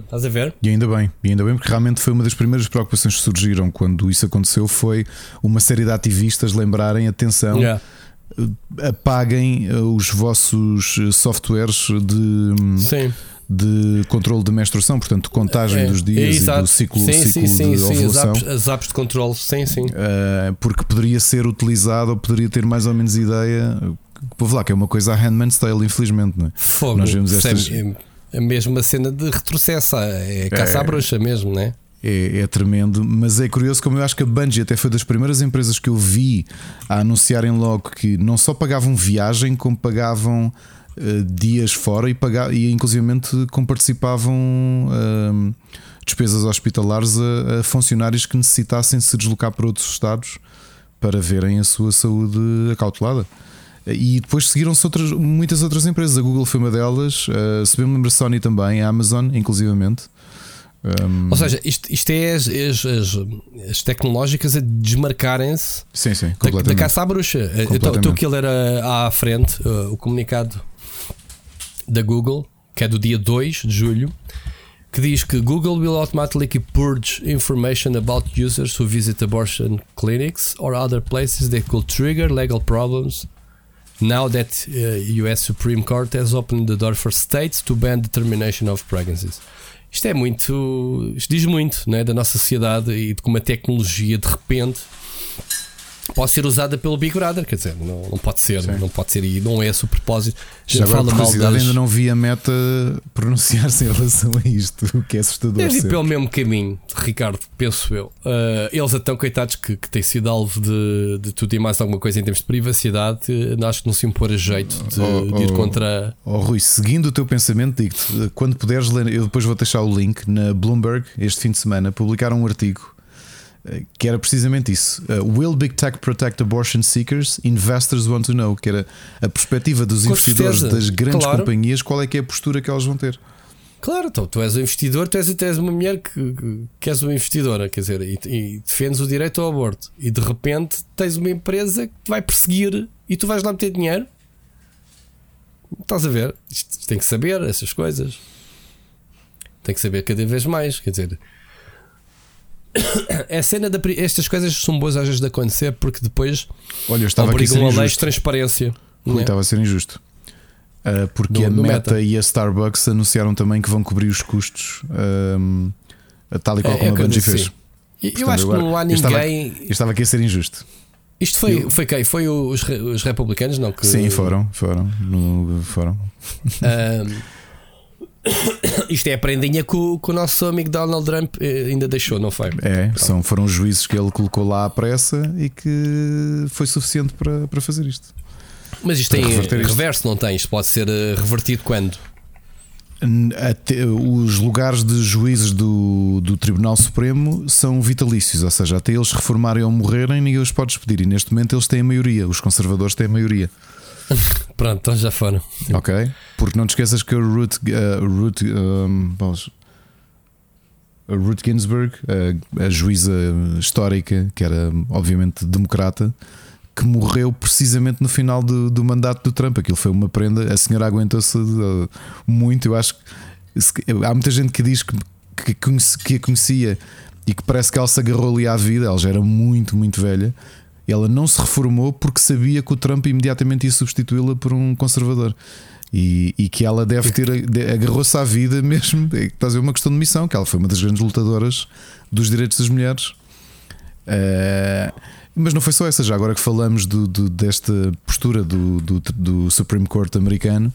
Estás a ver? E ainda bem, e ainda bem, porque realmente foi uma das primeiras preocupações que surgiram quando isso aconteceu. Foi uma série de ativistas lembrarem atenção. Yeah. Eh, apaguem eh, os vossos eh, softwares de, Sim. de controle de menstruação, portanto, contagem é, dos dias é, e do ciclo, sim, ciclo sim, de sim, ovulação. Sim, as apps de controle, sim, sim. Uh, porque poderia ser utilizado ou poderia ter mais ou menos ideia vou falar que é uma coisa a Handman's Tale, infelizmente, não é? Fogo. Nós vemos estas. É, mesmo uma cena de retrocesso, é caça é, à bruxa mesmo, né? É, é, tremendo, mas é curioso como eu acho que a Bungie até foi das primeiras empresas que eu vi a anunciarem logo que não só pagavam viagem, como pagavam uh, dias fora e, pagavam, e inclusivamente como participavam uh, despesas hospitalares a, a, funcionários que necessitassem se deslocar para outros estados para verem a sua saúde acautelada. E depois seguiram-se outras, muitas outras empresas. A Google foi uma delas, uh, se bem me lembro, a Sony também, a Amazon, inclusivamente. Um... Ou seja, isto, isto é as, as, as, as tecnológicas a desmarcarem-se sim, sim, da, da caça à bruxa. Estou aqui a ler à frente uh, o comunicado da Google, que é do dia 2 de julho, que diz que Google will automatically purge information about users who visit abortion clinics or other places that could trigger legal problems now that uh, US Supreme Court has opened the door for states to ban the termination of pregnancies. Isto é muito. Isto diz muito né, da nossa sociedade e de como a tecnologia de repente pode ser usada pelo Big Brother, quer dizer, não, não pode ser, Sim. não pode ser e não é esse o propósito. Já agora, por curiosidade, das... ainda não vi a meta pronunciar-se em relação a isto, o que é assustador. Deve ir pelo mesmo caminho, Ricardo, penso eu. Uh, eles estão coitados que, que têm sido alvo de, de tudo e mais alguma coisa em termos de privacidade, uh, acho que não se impor a jeito de, oh, de ir oh, contra. Oh, Rui, seguindo o teu pensamento, digo-te, quando puderes ler, eu depois vou deixar o link na Bloomberg este fim de semana, publicaram um artigo que era precisamente isso. Uh, Will Big Tech protect abortion seekers? Investors want to know. Que era a perspectiva dos Com investidores certeza. das grandes claro. companhias, qual é que é a postura que elas vão ter. Claro, então, tu és um investidor, tu és, tu és uma mulher que, que, és uma investidora, quer dizer, e, e, defendes o direito ao aborto. E de repente tens uma empresa que te vai perseguir e tu vais lá meter dinheiro. Estás a ver? Isto, tem que saber essas coisas. Tem que saber cada vez mais. Quer dizer, <coughs> é a cena da. Estas coisas são boas às vezes de acontecer porque depois Olha, eu estava aqui a ser a lei de injusto. transparência. Rui, é? estava a ser injusto. Uh, porque Do- a do Meta, Meta. e a Starbucks anunciaram também que vão cobrir os custos, um, tal e qual É- como é a Bungie fez. Eu Portanto, acho que não há eu estava- ninguém. Eu estava aqui a ser injusto. Isto foi, Eu- foi quem? Foi os, os republicanos? Não, que, Sim, foram, foram, no- foram. Ahm, <coughs> isto é a prendinha que o, que o nosso amigo Donald Trump eh, ainda deixou, não foi? É, são, foram juízes que ele colocou lá à pressa e que foi suficiente para, para fazer isto. Mas isto tem reverter isto. reverso, não tem? Isto pode ser eh, revertido quando? Até- os lugares de juízes do, do Tribunal Supremo são vitalícios, ou seja, até eles reformarem ou morrerem, ninguém os pode despedir. E neste momento eles têm a maioria, os conservadores têm a maioria. Pronto, então já foram. Ok? Porque não te esqueças que a Ruth, a Ruth, um, vamos, a Ruth Ginsburg, a, a juíza histórica, que era obviamente democrata, que morreu precisamente no final do, do mandato do Trump. Aquilo foi uma prenda. A senhora aguentou-se uh, muito. Eu acho que há muita gente que diz que, que, que a conhecia e que parece que ela se agarrou ali à vida. Ela já era muito, muito velha. Ela não se reformou porque sabia que o Trump imediatamente ia substituí-la por um conservador. E, e que ela deve ter agarrou-se à vida mesmo. Estás a ver uma questão de missão, que ela foi uma das grandes lutadoras dos direitos das mulheres. Eh, mas não foi só essa, já agora que falamos do- do- desta postura do, do, Supreme Court americano,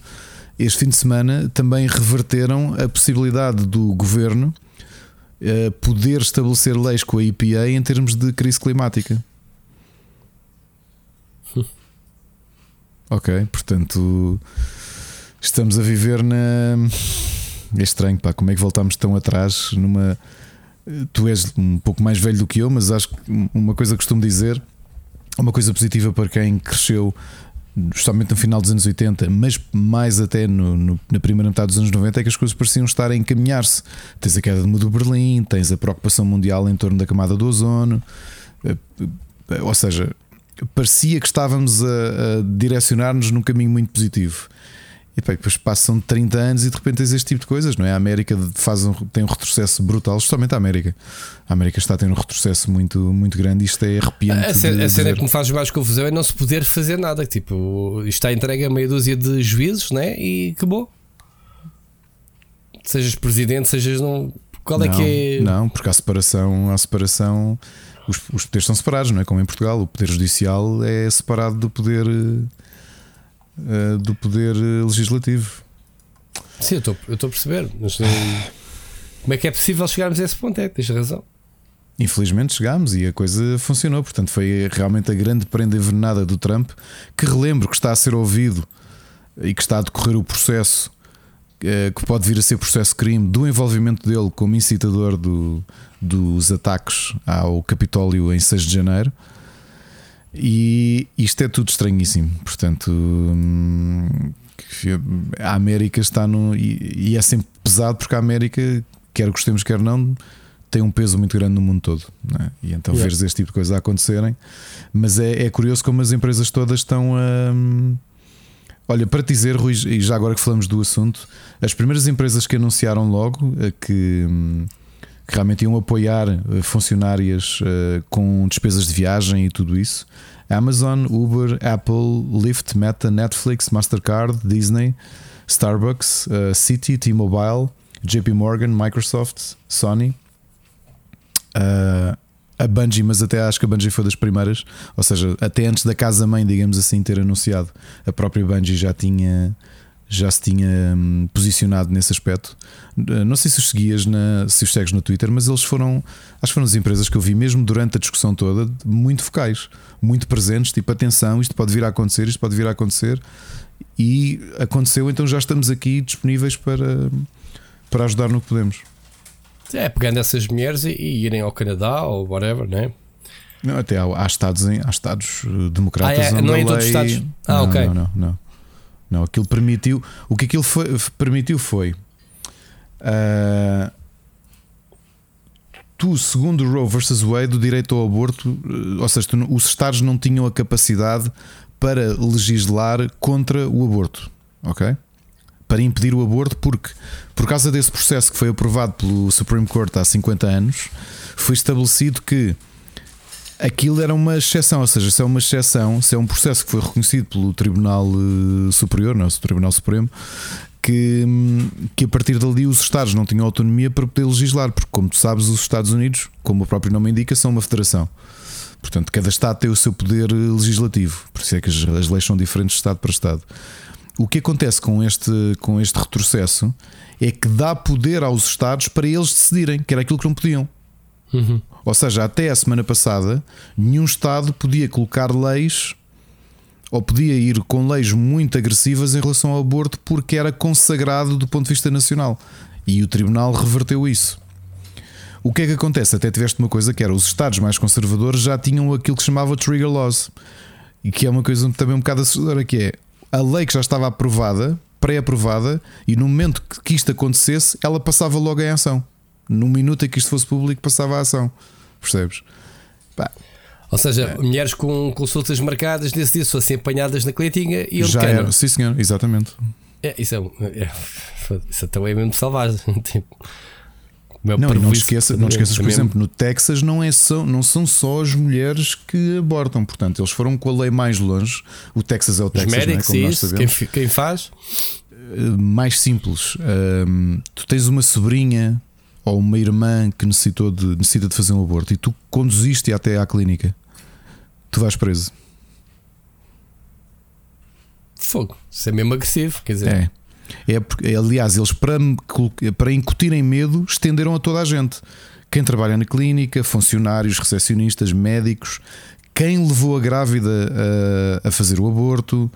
este fim de semana também reverteram a possibilidade do governo eh, poder estabelecer leis com a EPA em termos de crise climática. Ok, portanto, estamos a viver na. É estranho, pá, como é que voltámos tão atrás numa. Tu és um pouco mais velho do que eu, mas acho que uma coisa que costumo dizer, uma coisa positiva para quem cresceu, justamente no final dos anos 80, mas mais até no- no- na primeira metade dos anos 90, é que as coisas pareciam estar a encaminhar-se. Tens a queda de muro do Berlim, tens a preocupação mundial em torno da camada do ozono, eh, eh, ou seja, parecia que estávamos a, a direcionar-nos num caminho muito positivo. E pá, depois passam 30 anos e de repente tens este tipo de coisas, não é? A América faz um, tem um retrocesso brutal, justamente a América. A América está a ter um retrocesso muito, muito grande e isto é arrepiante. A cena, a cena que me faz mais confusão é não se poder fazer nada. Tipo, isto está entregue a meia dúzia de juízes, né? E acabou. Sejas presidente, sejas não. Qual é não, que é. Não, porque há separação, há separação. Os, os poderes são separados, não é? Como em Portugal, o poder judicial é separado do poder eh, do poder eh, legislativo. Sim, eu estou a perceber. Mas não- como é que é possível chegarmos a esse ponto? É, tens razão. Infelizmente chegámos e a coisa funcionou. Portanto, foi realmente a grande prenda envenenada do Trump, que relembro que está a ser ouvido e que está a decorrer o processo, eh, que pode vir a ser processo de crime, do envolvimento dele como incitador do- dos ataques ao Capitólio em 6 de janeiro. E isto é tudo estranhíssimo. Portanto, hum, a América está no. E, é sempre pesado porque a América, quer gostemos, quer não, tem um peso muito grande no mundo todo. é? E então Yeah. veres este tipo de coisa a acontecerem. Mas é, é curioso como as empresas todas estão a. Olha, para te dizer, Rui, e já agora que falamos do assunto, as primeiras empresas que anunciaram logo eh, que, hum, que realmente iam apoiar eh, funcionárias eh, com despesas de viagem e tudo isso: Amazon, Uber, Apple, Lyft, Meta, Netflix, Mastercard, Disney, Starbucks, eh, Citi, T-Mobile, JP Morgan, Microsoft, Sony. A Bungie, mas até acho que a Bungie foi das primeiras, ou seja, até antes da casa mãe, digamos assim, ter anunciado, a própria Bungie já tinha já se tinha hum, posicionado nesse aspecto. Uh, Não sei se os seguias na, se os segues no Twitter, mas eles foram, acho que foram as empresas que eu vi mesmo durante a discussão toda, muito focais, muito presentes, tipo, atenção, isto pode vir a acontecer, isto pode vir a acontecer, e aconteceu, então já estamos aqui disponíveis para, para ajudar no que podemos. É, pegando essas mulheres e, e irem ao Canadá ou whatever, né? Não, até há, há estados em, há estados eh, democratas Ah, é? Não é em todos os estados? Ah, não, ok. Não, não, não. Não, aquilo permitiu. O que aquilo foi- permitiu foi Uh, tu, segundo Roe versus Wade, o direito ao aborto, uh, ou seja, tu, os Estados não tinham a capacidade para legislar contra o aborto, ok? Para impedir o aborto, porque por causa desse processo que foi aprovado pelo Supreme Court há 50 anos, foi estabelecido que aquilo era uma exceção, ou seja, se é uma exceção, se é um processo que foi reconhecido pelo Tribunal eh, Superior, não, é? o Tribunal Supremo, que, que a partir dali os Estados não tinham autonomia para poder legislar, porque, como tu sabes, os Estados Unidos, como o próprio nome indica, são uma federação. Portanto, cada Estado tem o seu poder legislativo, por isso é que as, as leis são diferentes de Estado para Estado. O que acontece com este, com este retrocesso é que dá poder aos Estados para eles decidirem, que era aquilo que não podiam. Uhum. Ou seja, até a semana passada, nenhum Estado podia colocar leis ou podia ir com leis muito agressivas em relação ao aborto porque era consagrado do ponto de vista nacional. E o Tribunal reverteu isso. O que é que acontece? Até tiveste uma coisa que era os Estados mais conservadores já tinham aquilo que se chamava Trigger Laws. E que é uma coisa também um bocado assustadora, que é a lei que já estava aprovada, pré-aprovada, e no momento que isto acontecesse, ela passava logo em ação. No minuto em que isto fosse público, passava a ação. Percebes? Pá. Ou seja, é. mulheres com consultas marcadas nesse dia fossem apanhadas na cleitinha e Já era, sim senhor, exatamente. É, isso é, é, <laughs> isso então é mesmo selvagem. <laughs> tipo, não, não, esqueça, não esqueças, por exemplo, no Texas não, é só, não são só as mulheres que abortam, portanto, eles foram com a lei mais longe. O Texas é o Texas, Os médicos, não é? Como isso, quem, quem, faz? Eh, mais simples. Um, tu tens uma sobrinha ou uma irmã que necessitou de, necessita de fazer um aborto e tu conduziste até à clínica, tu vais preso. Fogo, isso é mesmo agressivo, quer dizer. É. É porque, aliás, eles para, para incutirem medo estenderam a toda a gente. Quem trabalha na clínica, funcionários, recepcionistas, médicos, quem levou a grávida a, a fazer o aborto,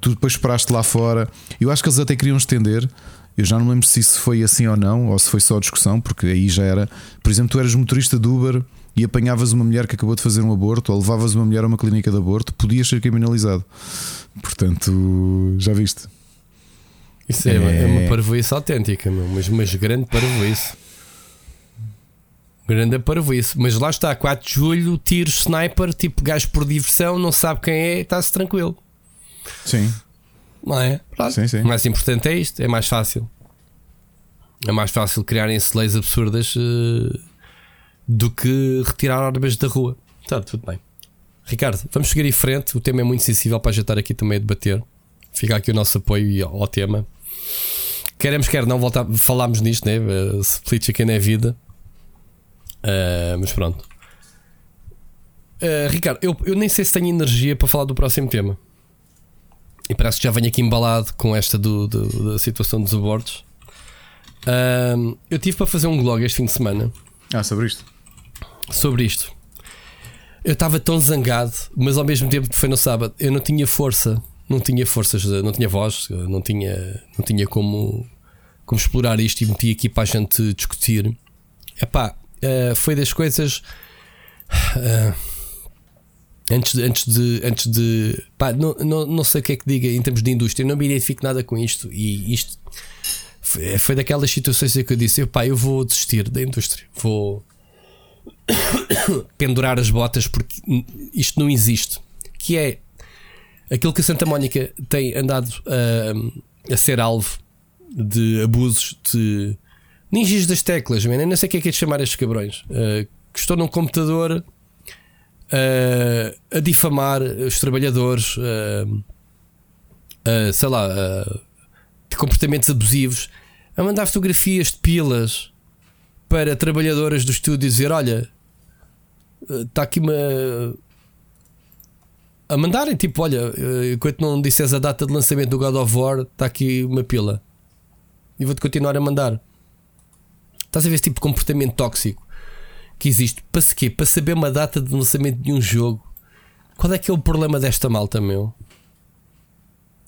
tu depois esperaste lá fora. Eu acho que eles até queriam estender. Eu já não lembro se isso foi assim ou não, ou se foi só discussão, porque aí já era. Por exemplo, tu eras motorista de Uber e apanhavas uma mulher que acabou de fazer um aborto, ou levavas uma mulher a uma clínica de aborto, podias ser criminalizado. Portanto, já viste. Isso é, é... é uma parvoíce autêntica, meu, mas, mas grande parvoíce. Grande parvoíce. Mas lá está, 4 de julho, tiro sniper, tipo gajo por diversão, não sabe quem é, está-se tranquilo. Sim. Não é? Sim, sim. O mais importante é isto, é mais fácil. É mais fácil criarem-se leis absurdas uh, do que retirar armas da rua. Está tudo bem. Ricardo, vamos seguir em frente. O tema é muito sensível para a gente estar aqui também a debater. Fica aqui o nosso apoio ao tema. Queremos, quer não, voltar, falámos nisto, né? Uh, split chicken é vida. Uh, mas pronto. Uh, Ricardo, eu, eu nem sei se tenho energia para falar do próximo tema. E parece que já venho aqui embalado com esta do, do da situação dos abortos. Uh, eu tive para fazer um blog este fim de semana. Ah, sobre isto? Sobre isto. Eu estava tão zangado, mas ao mesmo tempo foi no sábado. Eu não tinha força não tinha forças, não tinha voz, não tinha, não tinha como, como explorar isto e meti aqui para a gente discutir. Epá, uh, foi das coisas. Antes antes de, antes de pá, não, não, não sei o que é que diga em termos de indústria, não me identifico nada com isto. E isto foi, foi daquelas situações em que eu disse: pá, eu vou desistir da indústria, vou <coughs> pendurar as botas porque isto não existe. Que é aquilo que a Santa Mónica tem andado a, a ser alvo de abusos de ninjas das teclas, man. eu não sei o que é que é de chamar estes cabrões, uh, que estão num computador uh, a difamar os trabalhadores, uh, sei lá, de comportamentos abusivos, a mandar fotografias de pilas para trabalhadoras do estúdio dizer: Olha, está aqui uma a mandarem, tipo, olha, eh, enquanto não disseres a data de lançamento do God of War, está aqui uma pila. E vou-te continuar a mandar. Estás a ver esse tipo de comportamento tóxico que existe? Para se quê? Para saber uma data de lançamento de um jogo. Qual é que é o problema desta malta, meu?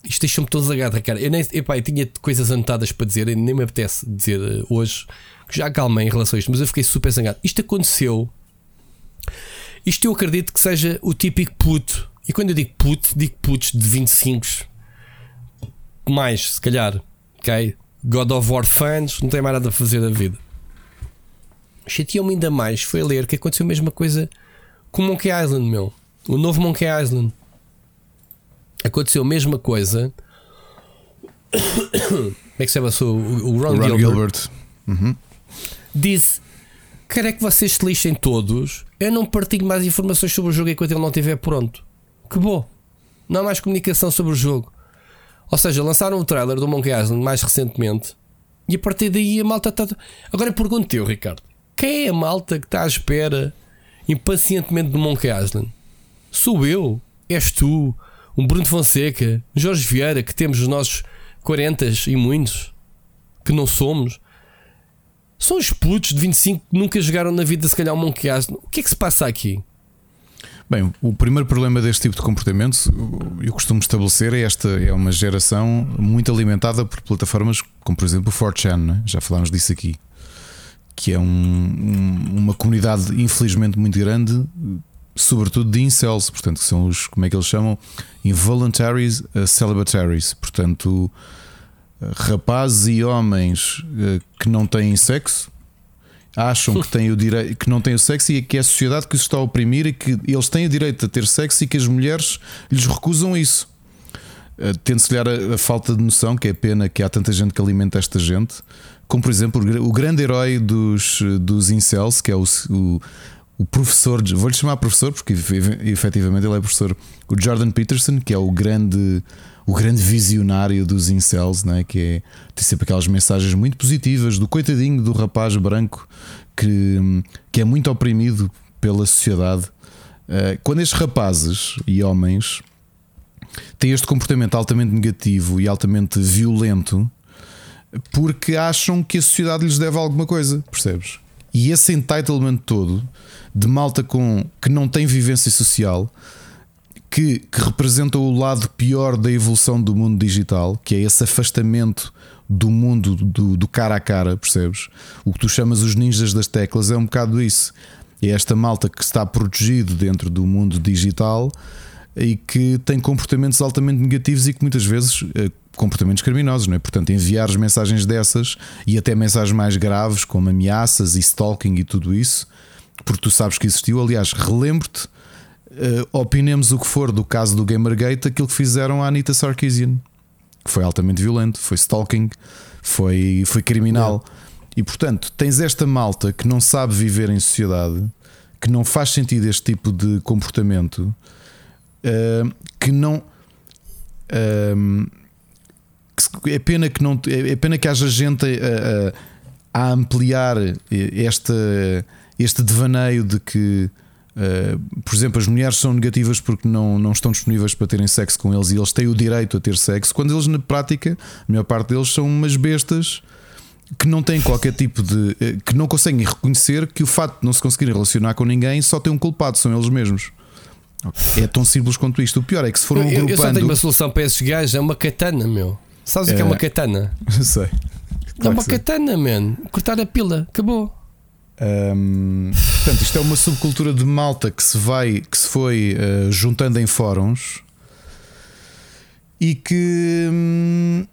Isto deixa-me todo zagado, cara. Eu, nem, epá, eu tinha coisas anotadas para dizer, nem me apetece dizer eh, hoje, que já acalmei em relação a isto, mas eu fiquei super zangado. Isto aconteceu. Isto eu acredito que seja o típico puto e quando eu digo puto, digo putos de 25 mais, se calhar, ok? God of War fans, não têm mais nada a fazer da vida. Chateou-me ainda mais foi ler que aconteceu a mesma coisa com Monkey Island, meu. O novo Monkey Island. Aconteceu a mesma coisa. Como é que se chama o, o Ron, Ron Gilbert? Gilbert. Uhum. Disse: Quero é que vocês se lixem todos. Eu não partilho mais informações sobre o jogo enquanto ele não estiver pronto. Bom. Não há mais comunicação sobre o jogo. Ou seja, lançaram o trailer do Monkey Island mais recentemente e a partir daí a malta está. Agora pergunto eu, Ricardo: quem é a malta que está à espera impacientemente do Monkey Island? Sou eu? És tu? Um Bruno Fonseca? Jorge Vieira, que temos os nossos 40 e muitos? Que não somos? São os putos de 25 que nunca jogaram na vida, se calhar, um Monkey Island. O que é que se passa aqui? Bem, o primeiro problema deste tipo de comportamento, eu costumo estabelecer, é esta é uma geração muito alimentada por plataformas como, por exemplo, o 4chan, né? já falámos disso aqui, que é um, um, uma comunidade infelizmente muito grande, sobretudo de incels, portanto, que são os, como é que eles chamam? Involuntaries uh, celibataries, portanto, uh, rapazes e homens uh, que não têm sexo acham que têm o direito, que não têm o sexo e que é a sociedade que os está a oprimir e que eles têm o direito a ter sexo e que as mulheres lhes recusam isso. Uh, Tendo-se olhar a, a, falta de noção, que é pena que há tanta gente que alimenta esta gente, como por exemplo o, o grande herói dos, dos incels, que é o, o, o professor, vou-lhe chamar professor porque efetivamente ele é professor, o Jordan Peterson, que é o grande o grande visionário dos incels, né? que é, tem sempre aquelas mensagens muito positivas do coitadinho do rapaz branco que, que é muito oprimido pela sociedade. Quando estes rapazes e homens têm este comportamento altamente negativo e altamente violento, porque acham que a sociedade lhes deve alguma coisa, percebes? E esse entitlement todo de malta com, que não tem vivência social que, que representa o lado pior da evolução do mundo digital, que é esse afastamento do mundo do, do, cara a cara, percebes? O que tu chamas os ninjas das teclas é um bocado isso. É esta malta que está protegido dentro do mundo digital e que tem comportamentos altamente negativos e que muitas vezes eh, comportamentos criminosos, não é? Portanto, enviar as mensagens dessas e até mensagens mais graves, como ameaças e stalking e tudo isso, porque tu sabes que existiu. Aliás, relembro-te uh, opinemos o que for do caso do Gamergate, aquilo que fizeram à Anita Sarkeesian, que foi altamente violento, foi stalking, foi, foi criminal. E portanto, tens esta malta que não sabe viver em sociedade, que não faz sentido este tipo de comportamento, uh, que não. Uh, é pena que não é pena que haja gente a, a, a ampliar este, este devaneio de que Uh, por exemplo, as mulheres são negativas porque não, não estão disponíveis para terem sexo com eles e eles têm o direito a ter sexo, quando eles, na prática, a maior parte deles são umas bestas que não têm qualquer tipo de. Uh, que não conseguem reconhecer que o facto de não se conseguirem relacionar com ninguém só tem um culpado, são eles mesmos. É tão simples quanto isto. O pior é que se for um agrupando... eu só tenho uma solução para esses gajos: é uma katana, meu. Sabes o que é uma katana? <laughs> Sei. Claro é uma katana, man. Cortar a pila, acabou. Um, portanto, isto é uma subcultura de malta que se vai, que se foi uh, juntando em fóruns e que hum,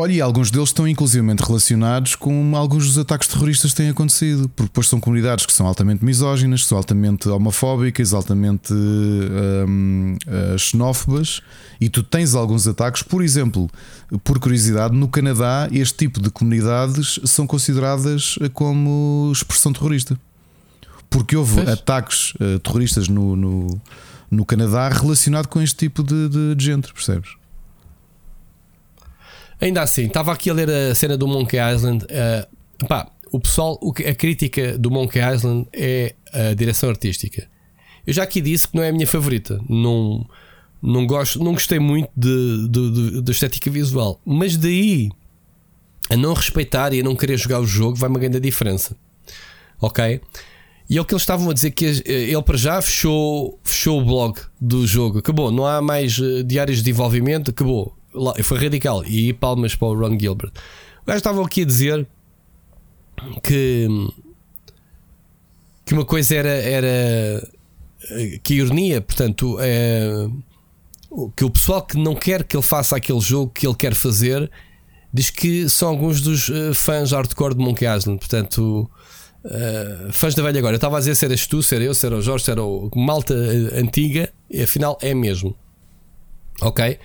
olha, alguns deles estão inclusivamente relacionados com alguns dos ataques terroristas que têm acontecido, porque depois são comunidades que são altamente misóginas, que são altamente homofóbicas, altamente hum, uh, xenófobas, e tu tens alguns ataques, por exemplo, por curiosidade, no Canadá, este tipo de comunidades são consideradas como expressão terrorista. Porque houve pois. ataques uh, terroristas no, no, no, Canadá relacionado com este tipo de, de, de gente, percebes? Ainda assim, estava aqui a ler a cena do Monkey Island. Uh, pá, o pessoal, a crítica do Monkey Island é a direção artística. Eu já aqui disse que não é a minha favorita. Não, não, gosto, não gostei muito da estética visual. Mas daí a não respeitar e a não querer jogar o jogo vai uma grande diferença. Ok? E é o que eles estavam a dizer que ele para já fechou, fechou o blog do jogo. Acabou, não há mais eh, diários de desenvolvimento, acabou foi radical. E palmas para o Ron Gilbert. O gajo estava aqui a dizer que, que uma coisa era, era que ironia, portanto, é, que o pessoal que não quer que ele faça aquele jogo que ele quer fazer diz que são alguns dos uh, fãs hardcore de Monkey Island. Portanto, uh, fãs da velha agora. Eu estava a dizer se eras tu, se era eu, se era o Jorge, se era o malta antiga. E afinal é mesmo. Ok?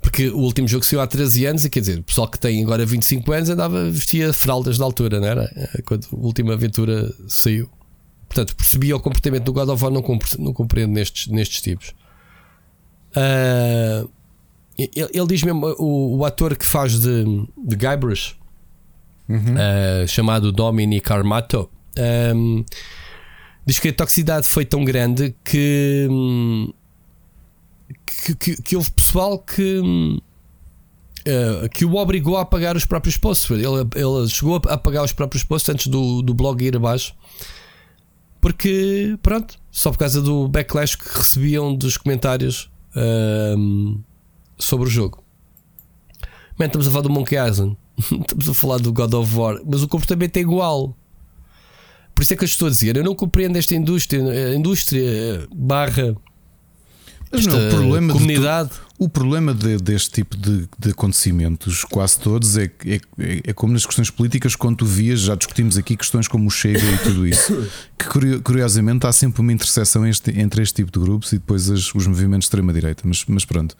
Porque o último jogo saiu há 13 anos e quer dizer, o pessoal que tem agora 25 anos andava, vestia fraldas da altura, não era? Quando a última aventura saiu. Portanto, percebia o comportamento do God of War, não, não compreendo nestes, nestes tipos. Uh, ele, ele, diz mesmo, o, o, ator que faz de, de Guybrush, uhum. uh, chamado Dominic Armato, um, diz que a toxicidade foi tão grande que. Um, que, que, que houve pessoal que. Uh, que o obrigou a pagar os próprios posts. Ele, ele chegou a pagar os próprios posts antes do, do blog ir abaixo, porque, pronto, só por causa do backlash que recebiam dos comentários uh, sobre o jogo. Man, estamos a falar do Monkey Island, <laughs> estamos a falar do God of War, mas o comportamento é igual. Por isso é que eu estou a dizer, eu não compreendo esta indústria, indústria barra mas não, o problema comunidade. De, o problema de, deste tipo de, de, acontecimentos, quase todos, é, é, é, como nas questões políticas, quando tu vias, já discutimos aqui questões como o Chega e tudo isso, <coughs> que curiosamente há sempre uma interseção este, entre este tipo de grupos e depois as, os movimentos de extrema-direita. Mas, mas pronto,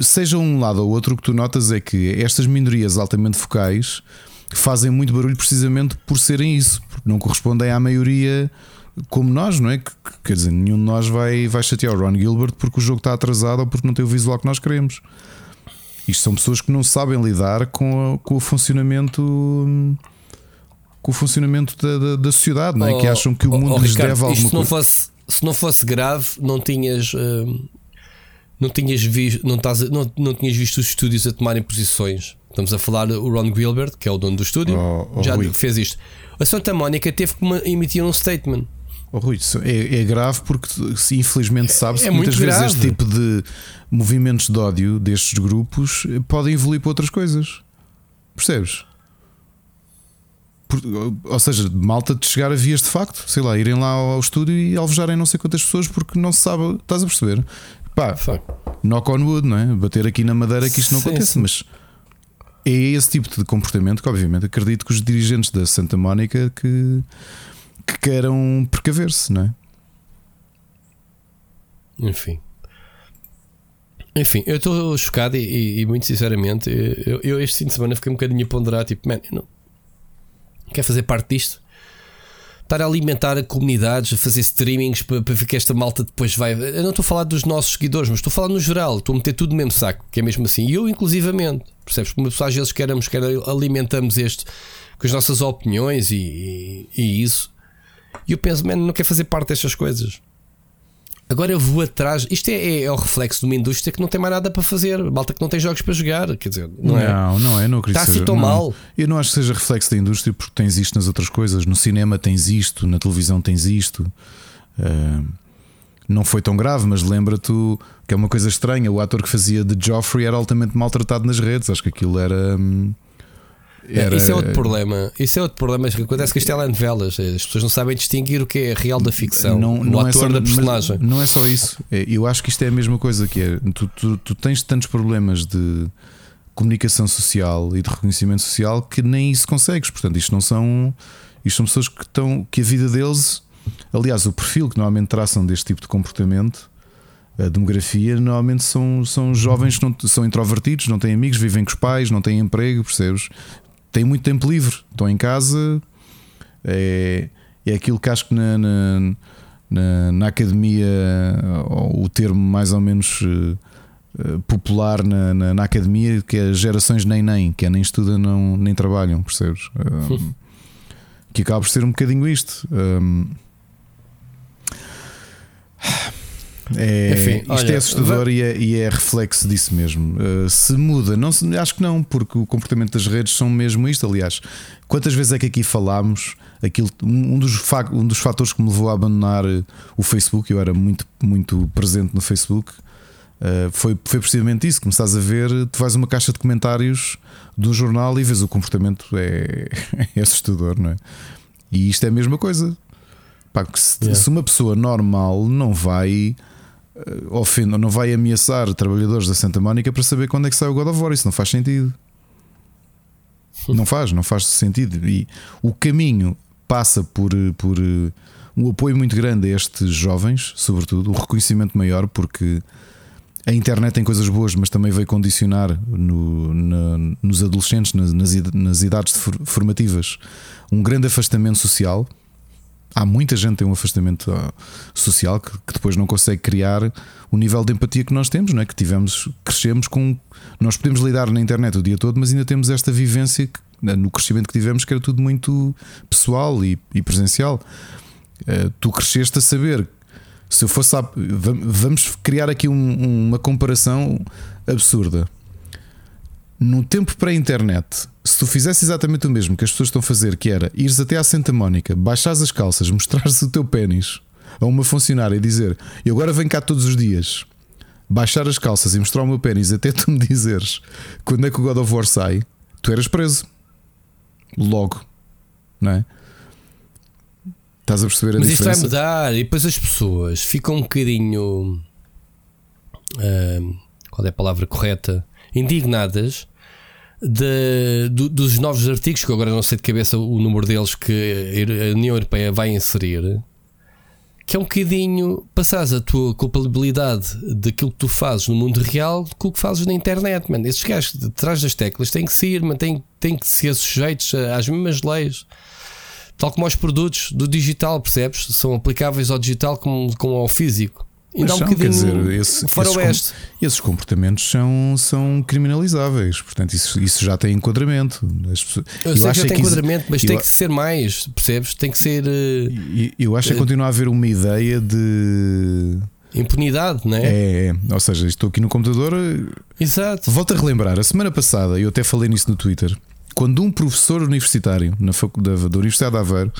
seja um lado ou outro, o que tu notas é que estas minorias altamente focais fazem muito barulho precisamente por serem isso, porque não correspondem à maioria como nós, não é? Que, quer dizer, nenhum de nós vai, vai chatear o Ron Gilbert porque o jogo está atrasado ou porque não tem o visual que nós queremos. Isto são pessoas que não sabem lidar com, a, com o funcionamento com o funcionamento da, da, da sociedade, não é? Oh, que acham que o mundo oh, lhes Ricardo, deve alguma se não Fosse, se não fosse grave, não tinhas. Uh, não tinhas visto não, estás, não, não tinhas visto os estúdios a tomarem posições. Estamos a falar o Ron Gilbert, que é o dono do estúdio, oh, oh, já Rui. fez isto. A Santa Mónica teve que emitir um statement Oh, Rui, é, é, grave porque se infelizmente sabe-se é, que muitas vezes grave. este tipo de movimentos de ódio destes grupos podem evoluir para outras coisas. Percebes? Por, ou seja, malta de chegar a vias de facto, sei lá, irem lá ao estúdio e alvejarem não sei quantas pessoas porque não se sabe, estás a perceber? Pá, knock on wood, não é? Bater aqui na madeira que isto não sim, acontece, sim. mas é esse tipo de comportamento que, obviamente, acredito que os dirigentes da Santa Mónica que que queiram precaver-se, não é? Enfim. Enfim, eu estou chocado e, e, muito sinceramente, eu, eu, este fim de semana fiquei um bocadinho a ponderar, tipo, man, não fazer parte disto? Estar a alimentar comunidades, a fazer streamings para, para ver que esta malta depois vai. Eu não estou a falar dos nossos seguidores, mas estou a falar no geral, estou a meter tudo no mesmo saco, que é mesmo assim. E eu, inclusivamente, percebes? Como às vezes queremos, quer alimentamos este com as nossas opiniões e, e, e isso. E eu penso, mano, não quer fazer parte destas coisas. Agora eu vou atrás. Isto é, é, é, o reflexo de uma indústria que não tem mais nada para fazer. Malta que não tem jogos para jogar. Quer dizer, não, é? Não, não é. Não acredito Está assim tão não, mal. Eu não acho que seja reflexo da indústria porque tens isto nas outras coisas. No cinema tens isto, na televisão tens isto. Uh, não foi tão grave, mas lembra-te que é uma coisa estranha. O ator que fazia de Joffrey era altamente maltratado nas redes. Acho que aquilo era. Hum, era... Isso é outro problema. Isso é outro problema que acontece com as telenovelas. As pessoas não sabem distinguir o que é real da ficção. Não, não o é ator é só, da personagem. Não é só isso. É, eu acho que isto é a mesma coisa que é. Tu, tu, tu tens tantos problemas de comunicação social e de reconhecimento social que nem isso consegues. Portanto, isto não são. Isto são pessoas que estão. que a vida deles. Aliás, o perfil que normalmente traçam deste tipo de comportamento. A demografia normalmente são, são jovens que não, são introvertidos, não têm amigos, vivem com os pais, não têm emprego, percebes? Têm muito tempo livre, estão em casa. É, é aquilo que acho que na, na, na, na academia, o termo mais ou menos uh, popular na, na, na, academia, que é gerações nem nem, que é nem estudam não, nem trabalham, percebes? Um, <laughs> que acaba por ser um bocadinho isto. Um, é, Enfim, isto é olha, é assustador vai... e, é, e, é, reflexo disso mesmo. Uh, se muda, não, acho que não, porque o comportamento das redes são mesmo isto. Aliás, quantas vezes é que aqui falámos? Aquilo, um, dos, um dos fatores que me levou a abandonar eh, o Facebook, eu era muito, muito presente no Facebook, uh, foi, foi precisamente isso. Começares a ver, tu vais uma caixa de comentários do jornal e vês o comportamento é, <laughs> é assustador, não é? E isto é a mesma coisa. Pá, se, yeah. se uma pessoa normal não vai eh, ofende, não vai ameaçar trabalhadores da Santa Mónica para saber quando é que sai o God of War. Isso não faz sentido. <laughs> Não faz, não faz sentido. E o caminho passa por, por uh, um apoio muito grande a estes jovens, sobretudo, um reconhecimento maior, porque a internet tem coisas boas, mas também veio condicionar no, na, nos adolescentes, nas, nas idades formativas, um grande afastamento social. Há muita gente que tem um afastamento uh, social que, que, depois não consegue criar o nível de empatia que nós temos, não é? que tivemos, crescemos com. Nós podemos lidar na internet o dia todo, mas ainda temos esta vivência que, no crescimento que tivemos que era tudo muito pessoal e, e presencial. Uh, tu cresceste a saber se eu fosse. Vamos criar aqui um, uma comparação absurda. No tempo pré-internet, se tu fizesse exatamente o mesmo que as pessoas estão a fazer, que era ires até à Santa Mónica, baixares as calças, mostrares o teu pênis a uma funcionária e dizer eu agora venho cá todos os dias, baixar as calças e mostrar o meu pênis até tu me dizeres quando é que o God of War sai, tu eras preso. Logo, não é? Estás a perceber a Mas diferença? isto vai mudar e depois as pessoas ficam um bocadinho. Uh, qual é a palavra correta? Indignadas de, do, dos novos artigos, que agora não sei de cabeça o número deles que a União Europeia vai inserir. Que é um bocadinho passares a tua culpabilidade daquilo que tu fazes no mundo real com o que fazes na internet, mano. Esses gajos de trás das teclas têm que sair, mas têm, têm que ser sujeitos às mesmas leis. Tal como os produtos do digital, percebes? São aplicáveis ao digital como, como ao físico. Ainda um quer dizer, esse, esses, esses comportamentos são, são criminalizáveis, portanto, isso, isso já tem enquadramento. Pessoas, eu, eu sei que já tem enquadramento, mas eu, tem que ser mais, percebes? Tem que ser. Eu, eu acho que uh, continua a haver uma ideia de. Impunidade, não é? é? É, ou seja, estou aqui no computador. Exato. Volto a relembrar, a semana passada, eu até falei nisso no Twitter quando um professor universitário na faculdade da Universidade de Aveiro,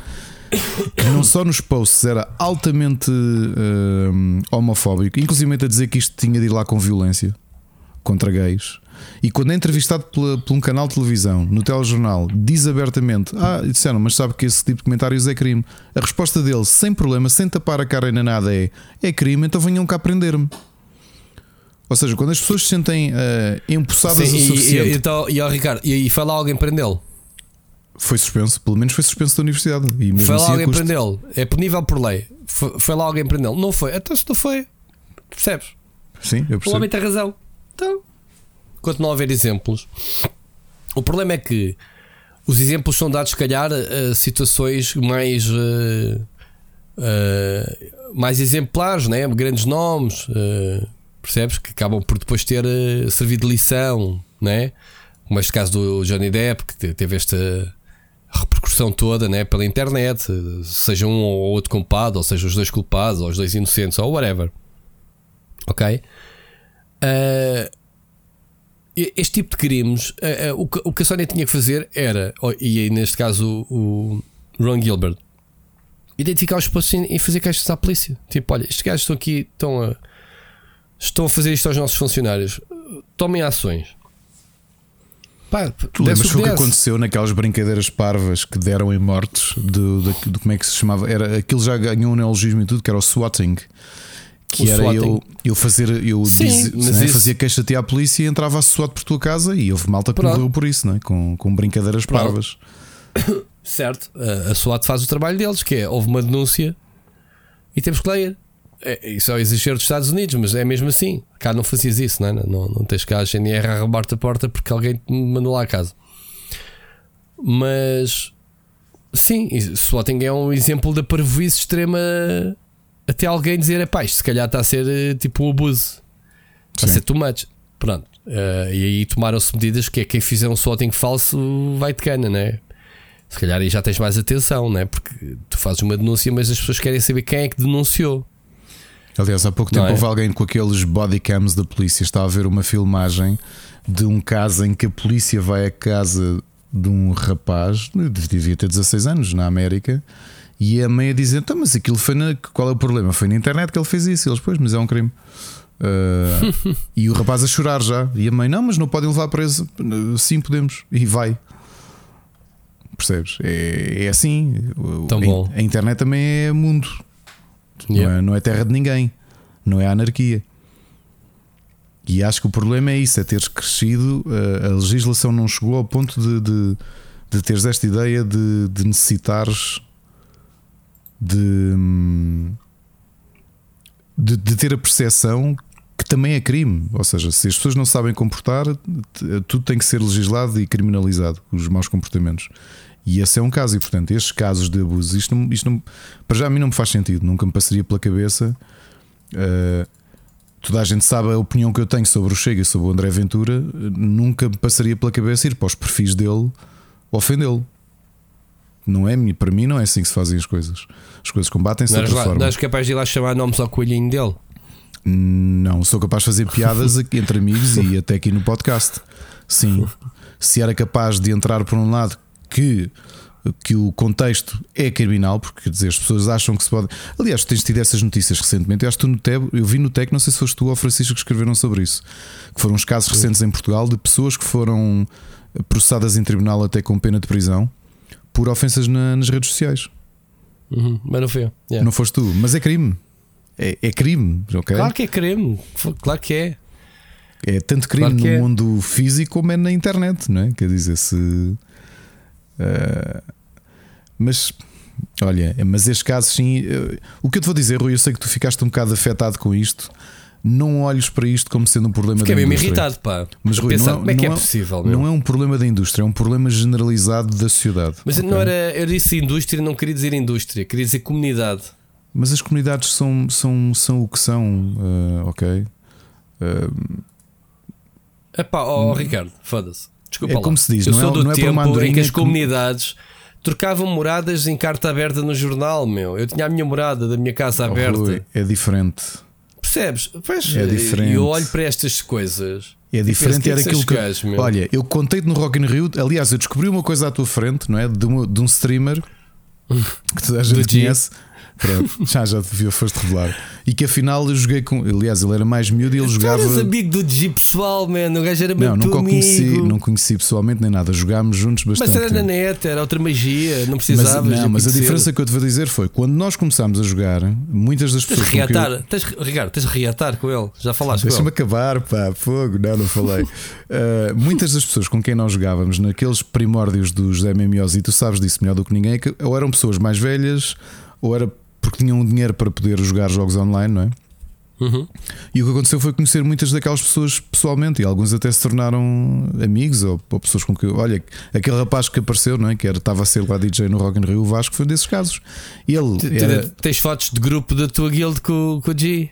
não só nos posts era altamente uh, homofóbico, inclusive a dizer que isto tinha de ir lá com violência contra gays, e quando é entrevistado por, por um canal de televisão no telejornal, diz abertamente: Ah, disseram, mas sabe que esse tipo de comentários é crime. A resposta dele, sem problema, sem tapar a cara nem nada, é: É crime, então venham cá prender-me. Ou seja, quando as pessoas se sentem uh, empossadas Sim, o suficiente. E, então, e, e, Ricardo, e, e foi lá alguém prendê-lo? Foi suspenso, pelo menos foi suspenso da universidade. E foi lá assim alguém custo... prendê-lo. É punível por lei. Foi, foi lá alguém prendê-lo. Não foi. Então se não foi, percebes? Sim, eu percebo. O homem tem razão. Então, enquanto não houver exemplos, o problema é que os exemplos são dados, se calhar, a situações mais. Uh, uh, mais exemplares, né? grandes nomes. Uh, percebes? Que acabam por depois ter servido de lição, né? Como este caso do Johnny Depp, que teve esta repercussão toda né, pela internet, seja um ou outro culpado, ou seja, os dois culpados, ou os dois inocentes, ou whatever. Ok? Uh, este tipo de crimes, uh, uh, o, que, o, a Sónia tinha que fazer era, e neste caso o, o Ron Gilbert, identificar os postos e fazer queixas à polícia. Tipo, olha, estes gajos estão aqui, estão a estão a fazer isto aos nossos funcionários. Tomem ações. Pá, tu lembras o que aconteceu naquelas brincadeiras parvas que deram em mortes do, do, do, como é que se chamava? Era, aquilo já ganhou um neologismo e tudo, que era o swatting. Que o era swatting. eu, eu fazer, eu Sim, diz, né, isso... fazia queixa até à polícia e entrava a SWAT por tua casa e houve malta que morreu por isso, não é? com, com brincadeiras Pronto. parvas. <coughs> Certo, a SWAT faz o trabalho deles, que é houve uma denúncia e temos que ler. É, isso é o exagero dos Estados Unidos, mas é mesmo assim. Cá não fazias isso, não é? Não, não tens cá a GNR a roubar-te a porta porque alguém te mandou lá a casa. Mas sim, Swatting é um exemplo da parvoíce extrema até alguém dizer: pá, isto se calhar está a ser eh, tipo um abuso, está sim. a ser too much. Pronto. Uh, e aí tomaram-se medidas que é quem fizer um swatting falso vai de cana, né? Se calhar aí já tens mais atenção, né? Porque tu fazes uma denúncia, mas as pessoas querem saber quem é que denunciou. Aliás, há pouco tempo é? houve alguém com aqueles bodycams da polícia. Está a ver uma filmagem de um caso em que a polícia vai à casa de um rapaz, devia ter 16 anos, na América, e a mãe a dizer: então, mas aquilo foi na. Qual é o problema? Foi na internet que ele fez isso. Eles, pois, mas é um crime. Uh, <laughs> e o rapaz a chorar já. E a mãe: não, mas não podem levar preso. Sim, podemos. E vai. Percebes? É, é assim. Tão bom. A, a internet também é mundo. Yeah. Não, é, não é terra de ninguém. Não é anarquia. E acho que o problema é isso: é teres crescido, a, a legislação não chegou ao ponto de, de, de teres esta ideia de, de necessitares de, de, de ter a percepção que também é crime. Ou seja, se as pessoas não sabem comportar, tudo tem que ser legislado e criminalizado, os maus comportamentos. E esse é um caso, e portanto, estes casos de abuso, isto, não, isto não, para já a mim não me faz sentido, nunca me passaria pela cabeça. Uh, toda a gente sabe a opinião que eu tenho sobre o Chega e sobre o André Ventura, nunca me passaria pela cabeça ir para os perfis dele ofendê-lo. Não é, para mim, não é assim que se fazem as coisas. As coisas combatem-se de outra lá, forma. Não és capaz de ir lá chamar nomes ao coelhinho dele? Não, sou capaz de fazer piadas entre amigos e <laughs> até aqui no podcast. Sim, se era capaz de entrar por um lado que que o contexto é criminal, porque quer dizer, as pessoas acham que se pode. Aliás, tens tido essas notícias recentemente. Eu acho que tu no TEB, eu vi no TEC, não sei se foste tu ou Francisco que escreveram sobre isso, que foram os casos recentes em Portugal de pessoas que foram processadas em tribunal até com pena de prisão por ofensas na, nas redes sociais. Uhum, mas não foi. Yeah. Não foste tu, mas é crime. É, é crime, ok? Claro que é crime, claro que é. É tanto crime claro no é. mundo físico como é na internet, não é? Quer dizer, se Uh, mas olha, mas estes casos sim. Uh, o que eu te vou dizer, Rui, eu sei que tu ficaste um bocado afetado com isto. Não olhes para isto como sendo um problema Fiquei da indústria. irritado, pá. Mas Rui, Pensar, não, como é que é, é possível? Não é um problema da indústria, é um problema generalizado da sociedade. Mas okay? não era, eu disse indústria, não queria dizer indústria, queria dizer comunidade. Mas as comunidades são, são, são o que são, uh, ok? Uh, Epá, oh, Ricardo, foda-se. Desculpa é lá. como se diz, eu não sou é, do não é tempo em que as comunidades trocavam moradas em carta aberta no jornal, meu. Eu tinha a minha morada da minha casa oh, aberta. Rui, é diferente. Percebes? Pois, é diferente. Eu olho para estas coisas. É diferente, era aquilo que. olha, eu contei-te no Rock in Rio. Aliás, eu descobri uma coisa à tua frente, não é? De um, de um streamer <laughs> que toda a gente conhece. Pronto, <laughs> já já devia foste revelar. E que afinal eu joguei com. Aliás, ele era mais miúdo e ele jogava. Tu amigo do G pessoal, mano. O gajo era Não, nunca o conheci, não conheci pessoalmente nem nada. Jogámos juntos bastante. Mas era tempo. na net, era outra magia, não precisavas. Mas, não, mas a diferença que eu te vou dizer foi quando nós começámos a jogar, muitas das pessoas. Tens reatar, eu... tens, Ricardo, tens de reatar com ele. Já falaste Deixa-me acabar, pá, fogo. Não, não falei. uh, <laughs> muitas das pessoas com quem nós jogávamos naqueles primórdios dos MMOs, e tu sabes disso melhor do que ninguém, é que ou eram pessoas mais velhas ou era porque tinham dinheiro para poder jogar jogos online, não é? Uhum. E o que aconteceu foi conhecer muitas daquelas pessoas pessoalmente e alguns até se tornaram amigos ou, ou pessoas com que. Olha, aquele rapaz que apareceu, não é? Que era, estava a ser lá DJ no Rock in Rio, o Vasco, foi um desses casos. Ele era... Tens fotos de grupo da tua guild com, com o G?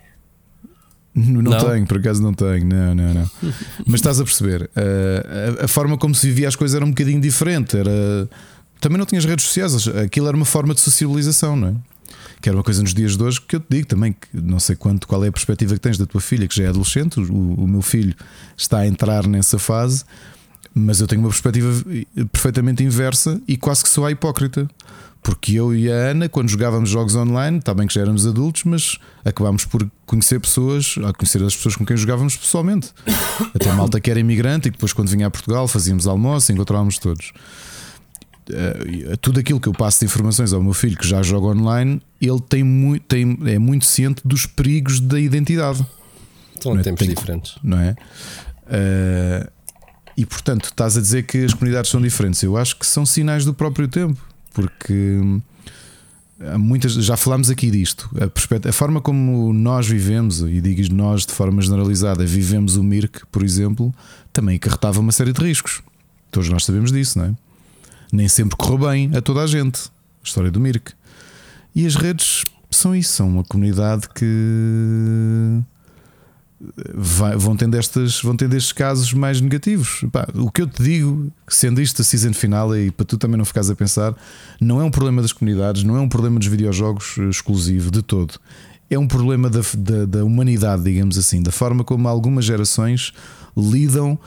Não, não, tenho, por acaso não tenho, não, não, não. <laughs> Mas estás a perceber, a, a, a, forma como se vivia as coisas era um bocadinho diferente. Era, também não tinhas redes sociais, aquilo era uma forma de sociabilização, não é? Que era uma coisa nos dias de hoje que eu te digo também, que não sei quanto, qual é a perspectiva que tens da tua filha, que já é adolescente, o, o meu filho está a entrar nessa fase, mas eu tenho uma perspectiva perfeitamente inversa e quase que sou a hipócrita. Porque eu e a Ana, quando jogávamos jogos online, está bem que já éramos adultos, mas acabámos por conhecer pessoas, a conhecer as pessoas com quem jogávamos pessoalmente. Até malta que era imigrante e depois, quando vinha a Portugal, fazíamos almoço, encontrávamos todos. Uh, tudo aquilo que eu passo de informações ao meu filho que já joga online, ele tem muito, tem, é muito ciente dos perigos da identidade. São é? tempos tem, diferentes, não é? Uh, e portanto, estás a dizer que as comunidades são diferentes. Eu acho que são sinais do próprio tempo, porque muitas já falámos aqui disto. A, a forma como nós vivemos, e digo nós de forma generalizada, vivemos o Mirk, por exemplo, também acarretava uma série de riscos. Todos nós sabemos disso, não é? Nem sempre correu bem a toda a gente. A história do Mirk. E as redes são isso, são uma comunidade que vai, vão, tendo estas, vão tendo estes casos mais negativos. O que eu te digo, sendo isto a season final, e para tu também não ficares a pensar, não é um problema das comunidades, não é um problema dos videojogos exclusivo de todo. É um problema da, da, da humanidade, digamos assim, da forma como algumas gerações lidam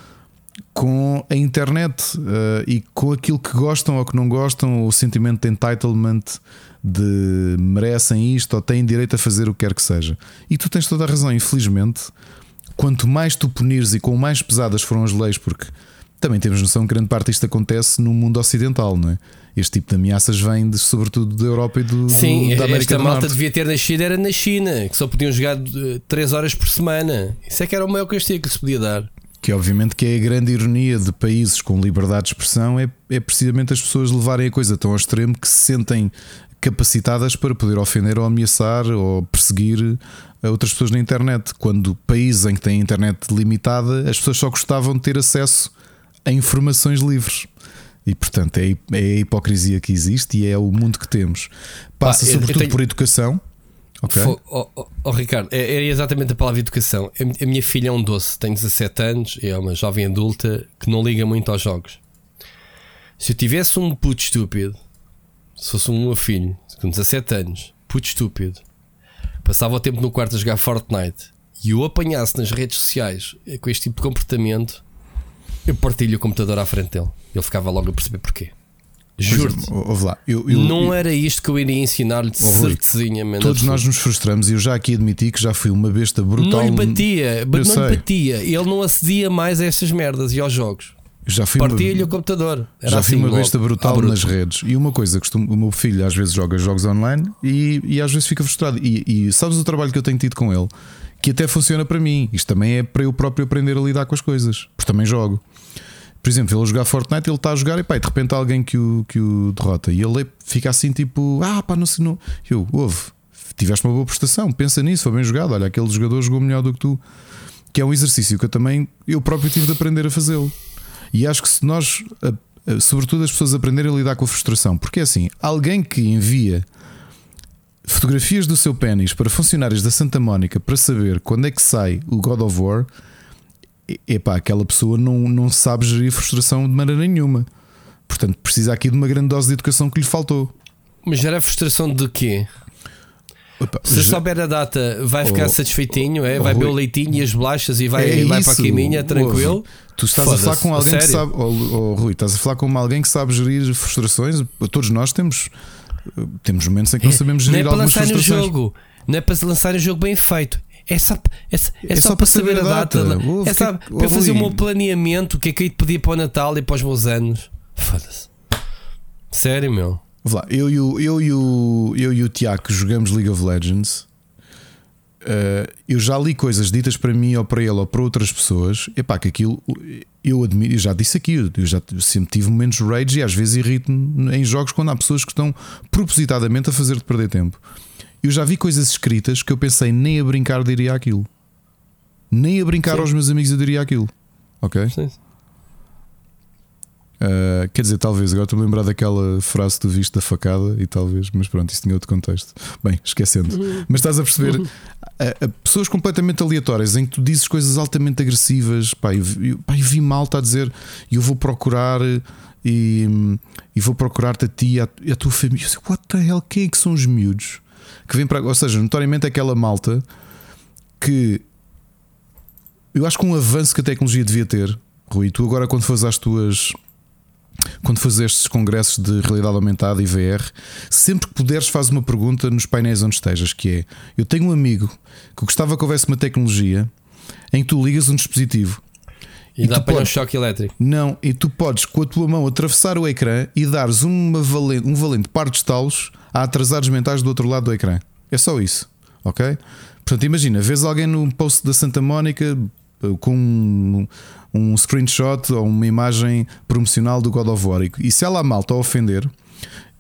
com a internet uh, e com aquilo que gostam ou que não gostam, o sentimento de entitlement de merecem isto ou têm direito a fazer o que quer que seja. E tu tens toda a razão, infelizmente, quanto mais tu punires e com mais pesadas foram as leis, porque também temos noção que grande parte disto acontece no mundo ocidental, não é? Este tipo de ameaças vem de, sobretudo da Europa e do, Sim, do, da América esta do malta Norte. devia ter nascido era na China, que só podiam jogar 3 horas por semana. Isso é que era o maior castigo que lhes podia dar. Que obviamente que é a grande ironia de países com liberdade de expressão é, é precisamente as pessoas levarem a coisa tão ao extremo que se sentem capacitadas para poder ofender ou ameaçar ou perseguir a outras pessoas na internet. Quando países em que têm internet limitada, as pessoas só gostavam de ter acesso a informações livres. E portanto é, é a hipocrisia que existe e é o mundo que temos. Passa sobretudo tenho- por educação. Ok. Fo- oh, oh, Ricardo, é- era exatamente a palavra educação. A, a minha filha é um doce, tem 17 anos, é uma jovem adulta que não liga muito aos jogos. Se eu tivesse um puto estúpido, se fosse um meu filho com 17 anos, puto estúpido, passava o tempo no quarto a jogar Fortnite e o apanhasse nas redes sociais eh, com este tipo de comportamento, eu partilho o computador à frente dele. Ele ficava logo a perceber porquê. Juro-te. Ouve lá, eu- eu- Não era isto que eu iria ensinar-lhe de certezinha, man, Todos nós nos frustramos e eu já aqui admiti que já fui uma besta brutal. Não lhe batia, não Eu lhe sei. batia. Ele não acedia mais a estas merdas e aos jogos. Já fui uma- Partilha o computador. Era Já assim, fui uma logo, besta brutal bruta. nas redes. E uma coisa, costumo, o meu filho às vezes joga jogos online e, e às vezes fica frustrado. E, e sabes o trabalho que eu tenho tido com ele? Que até funciona para mim. Isto também é para eu próprio aprender a lidar com as coisas. Porque também jogo. Por exemplo, ele a jogar Fortnite, ele está a jogar e pá, de repente há alguém que o, que o derrota. E ele fica assim tipo, ah pá, não sei, não. Eu, ouve, tiveste uma boa prestação, pensa nisso, foi bem jogado. Olha, aquele jogador jogou melhor do que tu. Que é um exercício que eu também, eu próprio tive de aprender a fazê-lo. E acho que se nós, sobretudo as pessoas aprenderem a lidar com a frustração, porque é assim, alguém que envia fotografias do seu pênis para funcionários da Santa Mónica para saber quando é que sai o God of War, epá, aquela pessoa não, não sabe gerir frustração de maneira nenhuma. Portanto, precisa aqui de uma grande dose de educação que lhe faltou. Mas gera frustração de quê? Epá, Se já- souber a data, vai ficar Oh, satisfeitinho, é? oh, vai beber o Rui. leitinho e as bolachas e vai, É vai para a caminha tranquilo. Ouve, Tu estás a falar com alguém que sabe, oh, oh, Rui, estás a falar com alguém que sabe gerir frustrações. Todos nós temos, temos momentos em que não sabemos Não é gerir para algumas lançar no frustrações. jogo, não é para lançar um jogo bem feito. É só, é, só- é só para saber a data. Ouve, É só que- para fazer o meu planeamento. O que é que eu ia te pedir para o Natal e para os meus anos? Foda-se. Sério, meu. Lá, eu, e o, eu, e o, eu e o Tiago jogamos League of Legends. eh, eu já li coisas ditas para mim ou para ele ou para outras pessoas. Epá, que aquilo eu admiro, eu já disse aqui, eu já sempre tive momentos rage e às vezes irrito-me em jogos quando há pessoas que estão propositadamente a fazer-te perder tempo. Eu já vi coisas escritas que eu pensei nem a brincar diria aquilo, nem a brincar Sim. aos meus amigos eu diria aquilo. Ok? Sim. Uh, quer dizer, talvez, agora estou-me a lembrar daquela frase tu viste da facada e talvez, mas pronto, isso tinha outro contexto. Bem, esquecendo. <laughs> Mas estás a perceber, a, a pessoas completamente aleatórias em que tu dizes coisas altamente agressivas, pá, eu, vi- eu, pá, eu vi malta a dizer eu vou procurar e, e vou procurar-te a ti e a, e a tua família. Eu sei, what the hell, quem é que são os miúdos? Que vêm para. Ou seja, notoriamente aquela malta que eu acho que um avanço que a tecnologia devia ter, Rui, tu agora quando fores às tuas quando fazes estes congressos de realidade aumentada e VR, sempre que puderes, faz uma pergunta nos painéis onde estejas, que é: eu tenho um amigo que gostava que houvesse uma tecnologia em que tu ligas um dispositivo. E, E dá tu para um podes- choque elétrico. Não, e tu podes com a tua mão atravessar o ecrã e dares uma valente, um valente par de estalos a atrasados mentais do outro lado do ecrã. É só isso, ok? Portanto, imagina, vês alguém no post da Santa Mónica eh, com um, um screenshot ou uma imagem promocional do God of War e se ela a malta a ofender,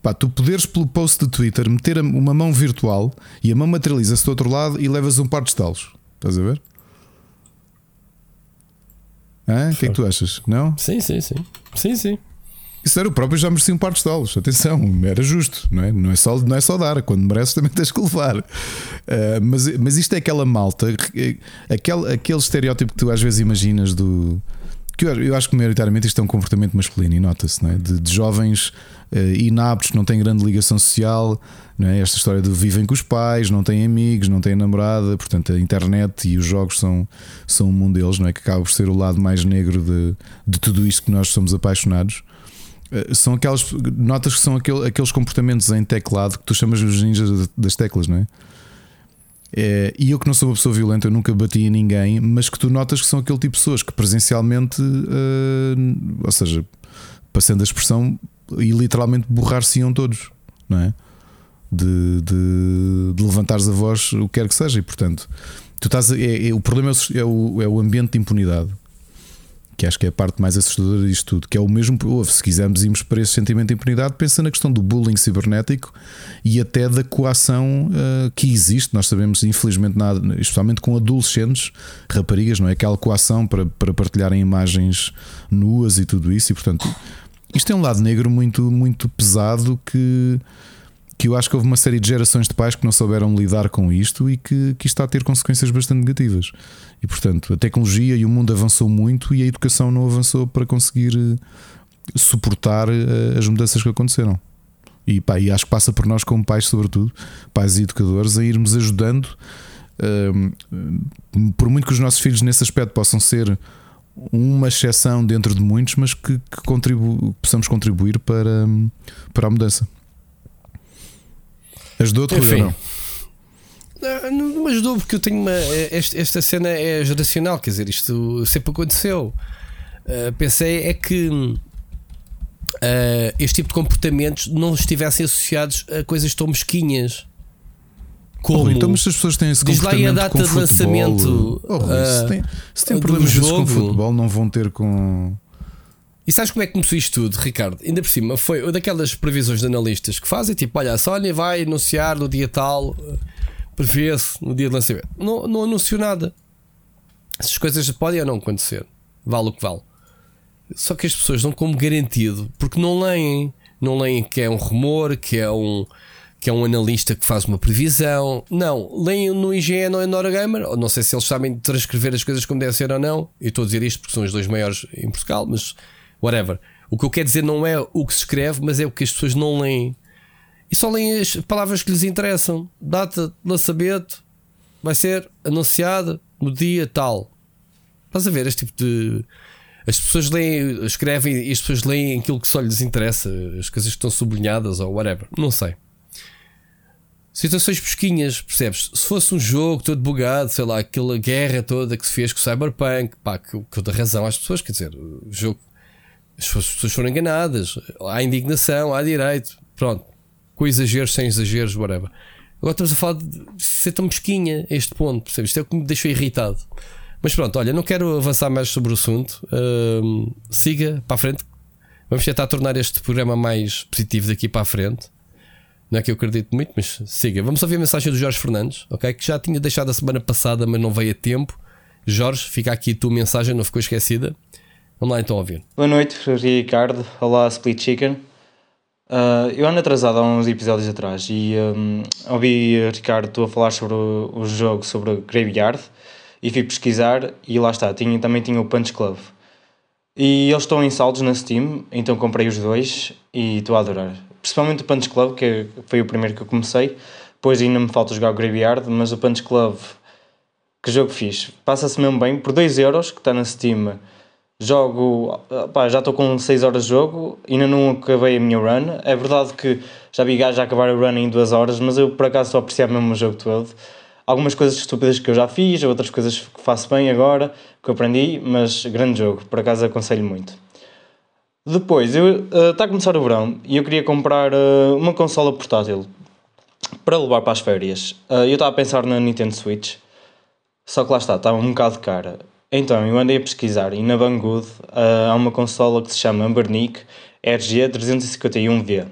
pá, tu poderes pelo post de Twitter meter uma mão virtual e a mão materializa-se do outro lado e levas um par de estalos. Estás a ver? Hã? O que é que tu achas? Não? Sim, sim, sim. Sim, sim. Isso era o próprio já merecia um par de estalos. Atenção, era justo, não é? Não é só, não é só dar, quando mereces também tens que levar. Ah, mas, mas isto é aquela malta, aquele, aquele estereótipo que tu às vezes imaginas do. Que eu, eu acho que maioritariamente isto é um comportamento masculino e nota-se, não é? De, de jovens inaptos, que não têm grande ligação social, é? Esta história de vivem com os pais, não têm amigos, não têm namorada, portanto a internet e os jogos são, são um mundo deles, não é? Que acaba por ser o lado mais negro de, de tudo isto que nós somos apaixonados. Uh, são aquelas notas que são aquele- aqueles comportamentos em teclado que tu chamas os ninjas das teclas, não é? É, e eu que não sou uma pessoa violenta, eu nunca bati em ninguém, mas que tu notas que são aquele tipo de pessoas que presencialmente, uh, ou seja, passando a expressão, e literalmente borrar-se-iam todos, não é? De, de, de, levantares a voz, o que quer que seja, e portanto, tu estás. É, é, o problema é o, é o ambiente de impunidade que acho que é a parte mais assustadora disto tudo, que é o mesmo. Se quisermos irmos para esse sentimento de impunidade, pensa na questão do bullying cibernético e até da coação uh, que existe. Nós sabemos, infelizmente, nada, especialmente com adolescentes, raparigas, não é? Aquela coação para, para partilharem imagens nuas e tudo isso, e portanto, isto é um lado negro muito, muito pesado que que eu acho que houve uma série de gerações de pais que não souberam lidar com isto e que, que isto está a ter consequências bastante negativas. E portanto, a tecnologia e o mundo avançou muito e a educação não avançou para conseguir eh, suportar eh, as mudanças que aconteceram. E, pá, e acho que passa por nós, como pais, sobretudo, pais e educadores, a irmos ajudando. Ehm, por muito que os nossos filhos, nesse aspecto, possam ser uma exceção dentro de muitos, mas que, que contribu possamos contribuir para, para a mudança. Ajudou-te, Rui, não? Não, não me ajudou porque eu tenho uma. Esta, esta cena é geracional, quer dizer, isto sempre aconteceu. Uh, pensei é que uh, este tipo de comportamentos não estivessem associados a coisas tão mesquinhas. Como, oh, então, mas se as pessoas têm esse diz comportamento lá a data de lançamento. Oh, Rui, se tem, se tem problemas jogo, com futebol, não vão ter com. E sabes como é que começou isto tudo, Ricardo? Ainda por cima, foi daquelas previsões de analistas que fazem tipo: olha, a Sony vai anunciar no dia tal, prevê-se no dia de lançamento. Não, não anunciou nada. Essas coisas podem ou não acontecer, vale o que vale. Só que as pessoas dão como garantido, porque não leem, não leem que é um rumor, que é um, que é um analista que faz uma previsão. Não, leem no IGN ou em Gamer, ou não sei se eles sabem transcrever as coisas como deve ser ou não. Eu estou a dizer isto porque são os dois maiores em Portugal, mas whatever. O que eu quero dizer não é o que se escreve, mas é o que as pessoas não leem. E só leem as palavras que lhes interessam. Data lançamento vai ser anunciada no dia tal. Estás a ver este tipo de. As pessoas leem, escrevem e as pessoas leem aquilo que só lhes interessa, as coisas que estão sublinhadas ou whatever. Não sei. Situações pesquinhas, percebes? Se fosse um jogo todo bugado, sei lá, aquela guerra toda que se fez com o Cyberpunk, pá, que, que dou razão às pessoas, quer dizer, o jogo as pessoas foram enganadas, há indignação, há direito, pronto, com exageros, sem exageros, whatever. Agora estamos a falar de ser tão mesquinha a este ponto, percebes? Isto é o que me deixou irritado. Mas pronto, olha, não quero avançar mais sobre o assunto. Siga para a frente. Vamos tentar tornar este programa mais positivo daqui para a frente. Não é que eu acredito muito, mas siga. Vamos ouvir a mensagem do Jorge Fernandes, ok? Que já tinha deixado a semana passada, mas não veio a tempo. Jorge, fica aqui a tua mensagem, não ficou esquecida. Vamos lá então ouvir. Boa noite, Ricardo. Olá, Split Chicken. Uh, eu ando atrasado há uns episódios atrás e um, ouvi, Ricardo, tu a falar sobre o, o, jogo, sobre o Graveyard e fui pesquisar e lá está, tinha, também tinha o Punch Club. E eles estão em saldos na Steam, então comprei os dois e estou a adorar. Principalmente o Punch Club, que foi o primeiro que eu comecei. Depois ainda me falta jogar o Graveyard, mas o Punch Club, que jogo fiz? Passa-se mesmo bem, por 2€ que está na Steam jogo, já estou com 6 horas de jogo, ainda não acabei a minha run. É verdade que já vi gajos a acabar a run em 2 horas, mas eu por acaso só apreciar mesmo o jogo todo. Algumas coisas estúpidas que eu já fiz, outras coisas que faço bem agora, que eu aprendi, mas grande jogo, por acaso aconselho muito. Depois, eu, uh, está a começar o verão e eu queria comprar uh, uma consola portátil para levar para as férias. Uh, eu estava a pensar na Nintendo Switch, só que lá está, estava um bocado cara. Então, eu andei a pesquisar e na Banggood uh, há uma consola que se chama Ambernic RG351V.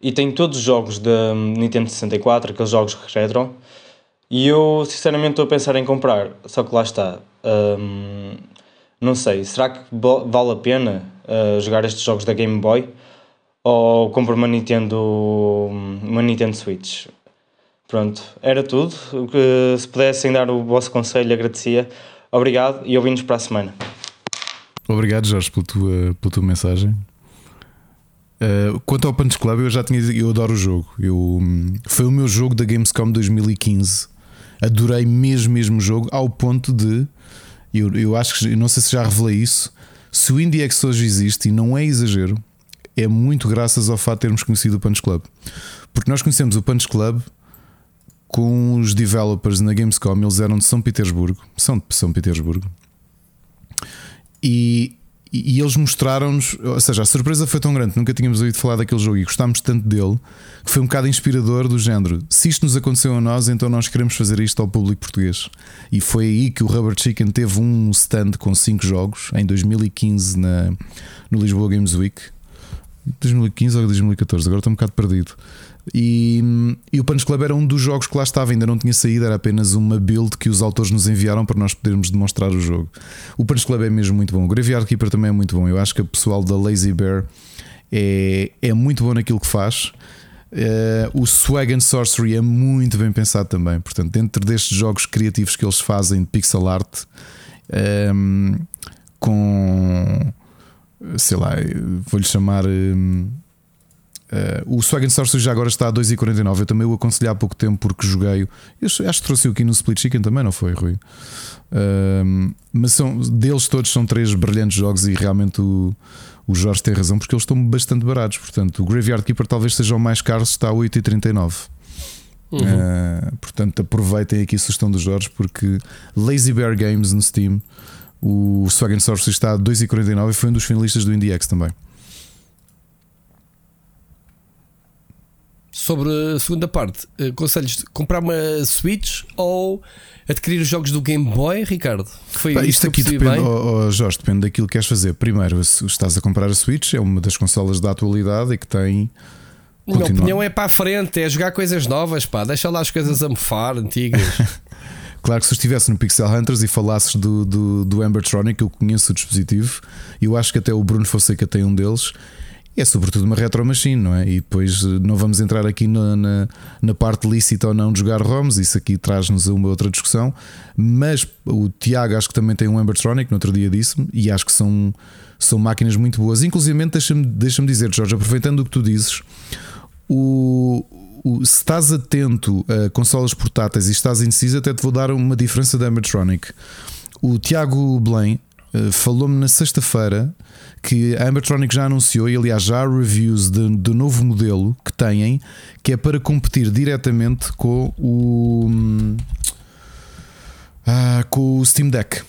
E tem todos os jogos da Nintendo 64, aqueles jogos retro. E eu sinceramente estou a pensar em comprar, só que lá está. Um, não sei, será que vale a pena uh, jogar estes jogos da Game Boy? Ou compro uma Nintendo, uma Nintendo Switch? Pronto, era tudo. Se pudessem dar o vosso conselho, agradecia. Obrigado e ouvimos para a semana. Obrigado, Jorge, pela tua, pela tua mensagem. Uh, quanto ao Punch Club, eu já tinha eu adoro o jogo. Eu, foi o meu jogo da Gamescom 2015. Adorei mesmo, mesmo jogo, ao ponto de. Eu, eu acho que, não sei se já revelei isso. Se o IndieX hoje existe, e não é exagero, é muito graças ao fato de termos conhecido o Punch Club. Porque nós conhecemos o Punch Club com os developers na Gamescom. Eles eram de São Petersburgo, são de São Petersburgo, e, e eles mostraram-nos, ou seja, a surpresa foi tão grande, nunca tínhamos ouvido falar daquele jogo e gostámos tanto dele, que foi um bocado inspirador do género. Se isto nos aconteceu a nós, então nós queremos fazer isto ao público português. E foi aí que o Rubber Chicken teve um stand com 5 jogos em 2015 na, no Lisboa Games Week. 2015 ou 2014, agora estou um bocado perdido. E, e, o Punch Club era um dos jogos que lá estava, ainda não tinha saído, era apenas uma build que os autores nos enviaram para nós podermos demonstrar o jogo. O Punch Club é mesmo muito bom, o Graveyard Keeper também é muito bom. Eu acho que o pessoal da Lazy Bear é, é muito bom naquilo que faz. Uh, o Swag and Sorcery é muito bem pensado também. Portanto, dentro destes jogos criativos que eles fazem de pixel art, um, ehm, com sei lá, vou-lhe chamar. Um, Uh, o Swag Sorcery já agora está a 2,49. Eu também o aconselhei há pouco tempo porque joguei. Eu acho que trouxe o aqui no Split Chicken também, não foi, Rui? Uh, mas são, deles todos são três brilhantes jogos e realmente o, o Jorge tem razão porque eles estão bastante baratos. Portanto, o Graveyard Keeper talvez seja o mais caro, está a 8,39. Uhum. Uh, portanto, aproveitem aqui a sugestão do Jorge porque Lazy Bear Games no Steam, o Swag Sorcery está a 2,49 e foi um dos finalistas do IndieX também. Sobre a segunda parte, aconselhos comprar uma Switch ou adquirir os jogos do Game Boy, Ricardo? Foi Pá, isto aqui depende, oh, oh, Jorge, depende daquilo que queres fazer. Primeiro, se estás a comprar a Switch, é uma das consolas da atualidade e que tem. Minha opinião é para a frente, é jogar coisas novas, pá, deixa lá as coisas a mofar, antigas. <laughs> Claro que se eu estivesse no Pixel Hunters e falasses do, do, do Ambertronic, eu conheço o dispositivo, e eu acho que até o Bruno Fonseca tem um deles, é sobretudo uma retro machine, não é? E depois eh, não vamos entrar aqui na, na, na parte lícita ou não de jogar ROMs, isso aqui traz-nos a uma outra discussão. Mas o Tiago acho que também tem um Ambertronic, no outro dia disse-me, e acho que são, são máquinas muito boas. Inclusive, deixa-me deixa dizer, Jorge, aproveitando o que tu dizes, o, o, se estás atento a consolas portáteis e estás indeciso, até te vou dar uma diferença da Ambertronic. O Tiago Blaine uh, falou-me na sexta-feira que a Ambertronic já anunciou, e aliás já há reviews de, do novo modelo que têm, que é para competir diretamente com o, ah, com o Steam Deck.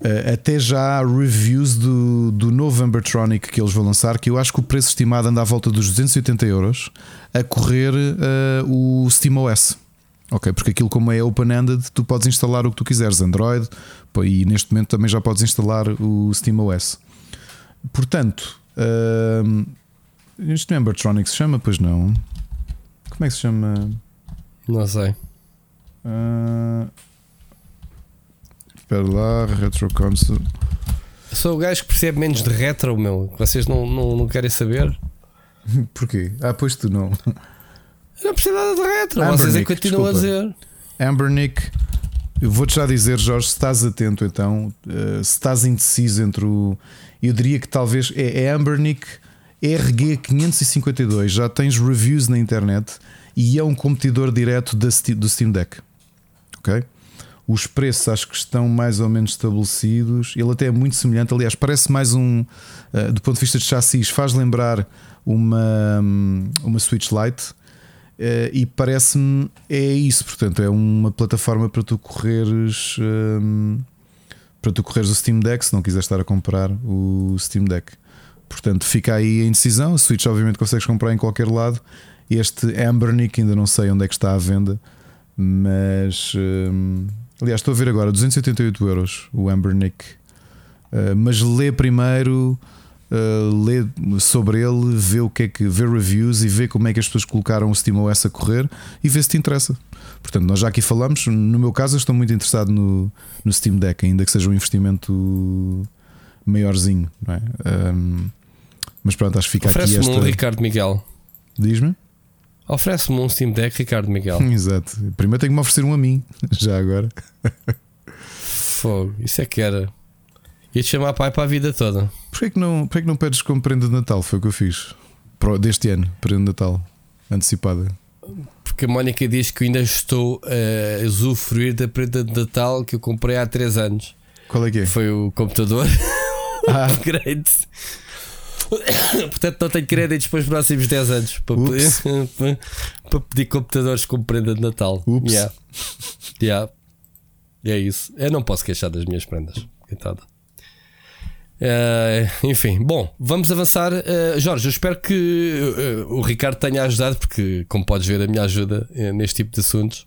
Uh, até já há reviews do, do novo Ambertronic que eles vão lançar, que eu acho que o preço estimado anda à volta dos 280 euros a correr uh, o SteamOS. Ok, porque aquilo como é open-ended, tu podes instalar o que tu quiseres, Android, e neste momento também já podes instalar o SteamOS. Portanto, uh, isto não é Ambertronic se chama, pois não? Como é que se chama? Não sei. Uh, espera lá, Retro Console. Sou o gajo que percebe menos de retro, meu. Vocês não, não, não querem saber? <laughs> Porquê? Ah, pois tu não. Não percebo nada de retro. Ambernick, Vocês é que continuam a dizer. Ambernick. Eu vou-te já dizer, Jorge, se estás atento então, uh, se estás indeciso entre o eu diria que talvez é, é Ambernick RG552. Já tens reviews na internet e é um competidor direto do Steam Deck. Ok? Os preços acho que estão mais ou menos estabelecidos. Ele até é muito semelhante. Aliás, parece mais um. Uh, do ponto de vista de chassis, faz lembrar uma, um, uma Switch Lite. Uh, e parece-me é isso, portanto, é uma plataforma para tu correres um, para tu correres o Steam Deck se não quiseres estar a comprar o Steam Deck. Portanto, fica aí a indecisão. Switch, obviamente, consegues comprar em qualquer lado. Este Ambernick ainda não sei onde é que está à venda, mas hum, aliás, estou a ver agora 288 euros o Ambernick. Uh, mas lê primeiro, uh, lê sobre ele, vê o que é que vê reviews e vê como é que as pessoas colocaram o SteamOS a correr e vê se te interessa. Portanto, nós já aqui falamos. No meu caso, eu estou muito interessado no, no Steam Deck, ainda que seja um investimento maiorzinho, não é? Um, mas pronto, acho que fica Oferece aqui esta. um Ricardo Miguel. Diz-me? Oferece-me um Steam Deck, Ricardo Miguel. <laughs> Exato. Primeiro tenho que me oferecer um a mim, <laughs> já agora. Fogo, isso é que era. Ia-te chamar pai para a vida toda. Porquê que não, porquê que não pedes como prenda de Natal? Foi o que eu fiz. Deste ano, prenda de Natal. Antecipada. Porque a Mónica diz que ainda estou a usufruir da prenda de Natal que eu comprei há 3 anos. Qual é que é? Foi o computador. <laughs> Ah. <laughs> Upgrade. Portanto, não tenho créditos para os próximos 10 anos para, pedir, <laughs> para pedir computadores como prenda de Natal. Ups. Yeah. Yeah. É isso. Eu não posso queixar das minhas prendas. Coitada. Eh, enfim, bom, vamos avançar. Eh, Jorge, eu espero que eh, o Ricardo tenha ajudado, porque, como podes ver, a minha ajuda neste tipo de assuntos.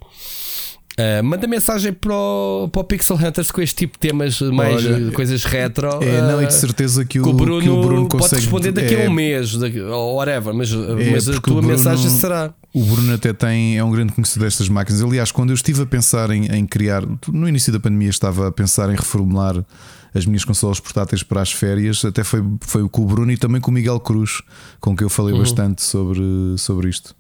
Manda mensagem para o, para o Pixel Hunters com este tipo de temas, mais Olha, coisas retro. É, não, e de certeza que o, que o Bruno, que o Bruno pode consegue responder daqui a é, um mês, daqui, ou whatever, mas, mas a tua Bruno- mensagem será. O Bruno até tem, é um grande conhecedor destas máquinas. Aliás, quando eu estive a pensar em, em criar, no início da pandemia, estava a pensar em reformular as minhas consolas portáteis para as férias. Até foi, foi com o Bruno e também com o Miguel Cruz, com quem eu falei Uhum. bastante sobre, sobre isto.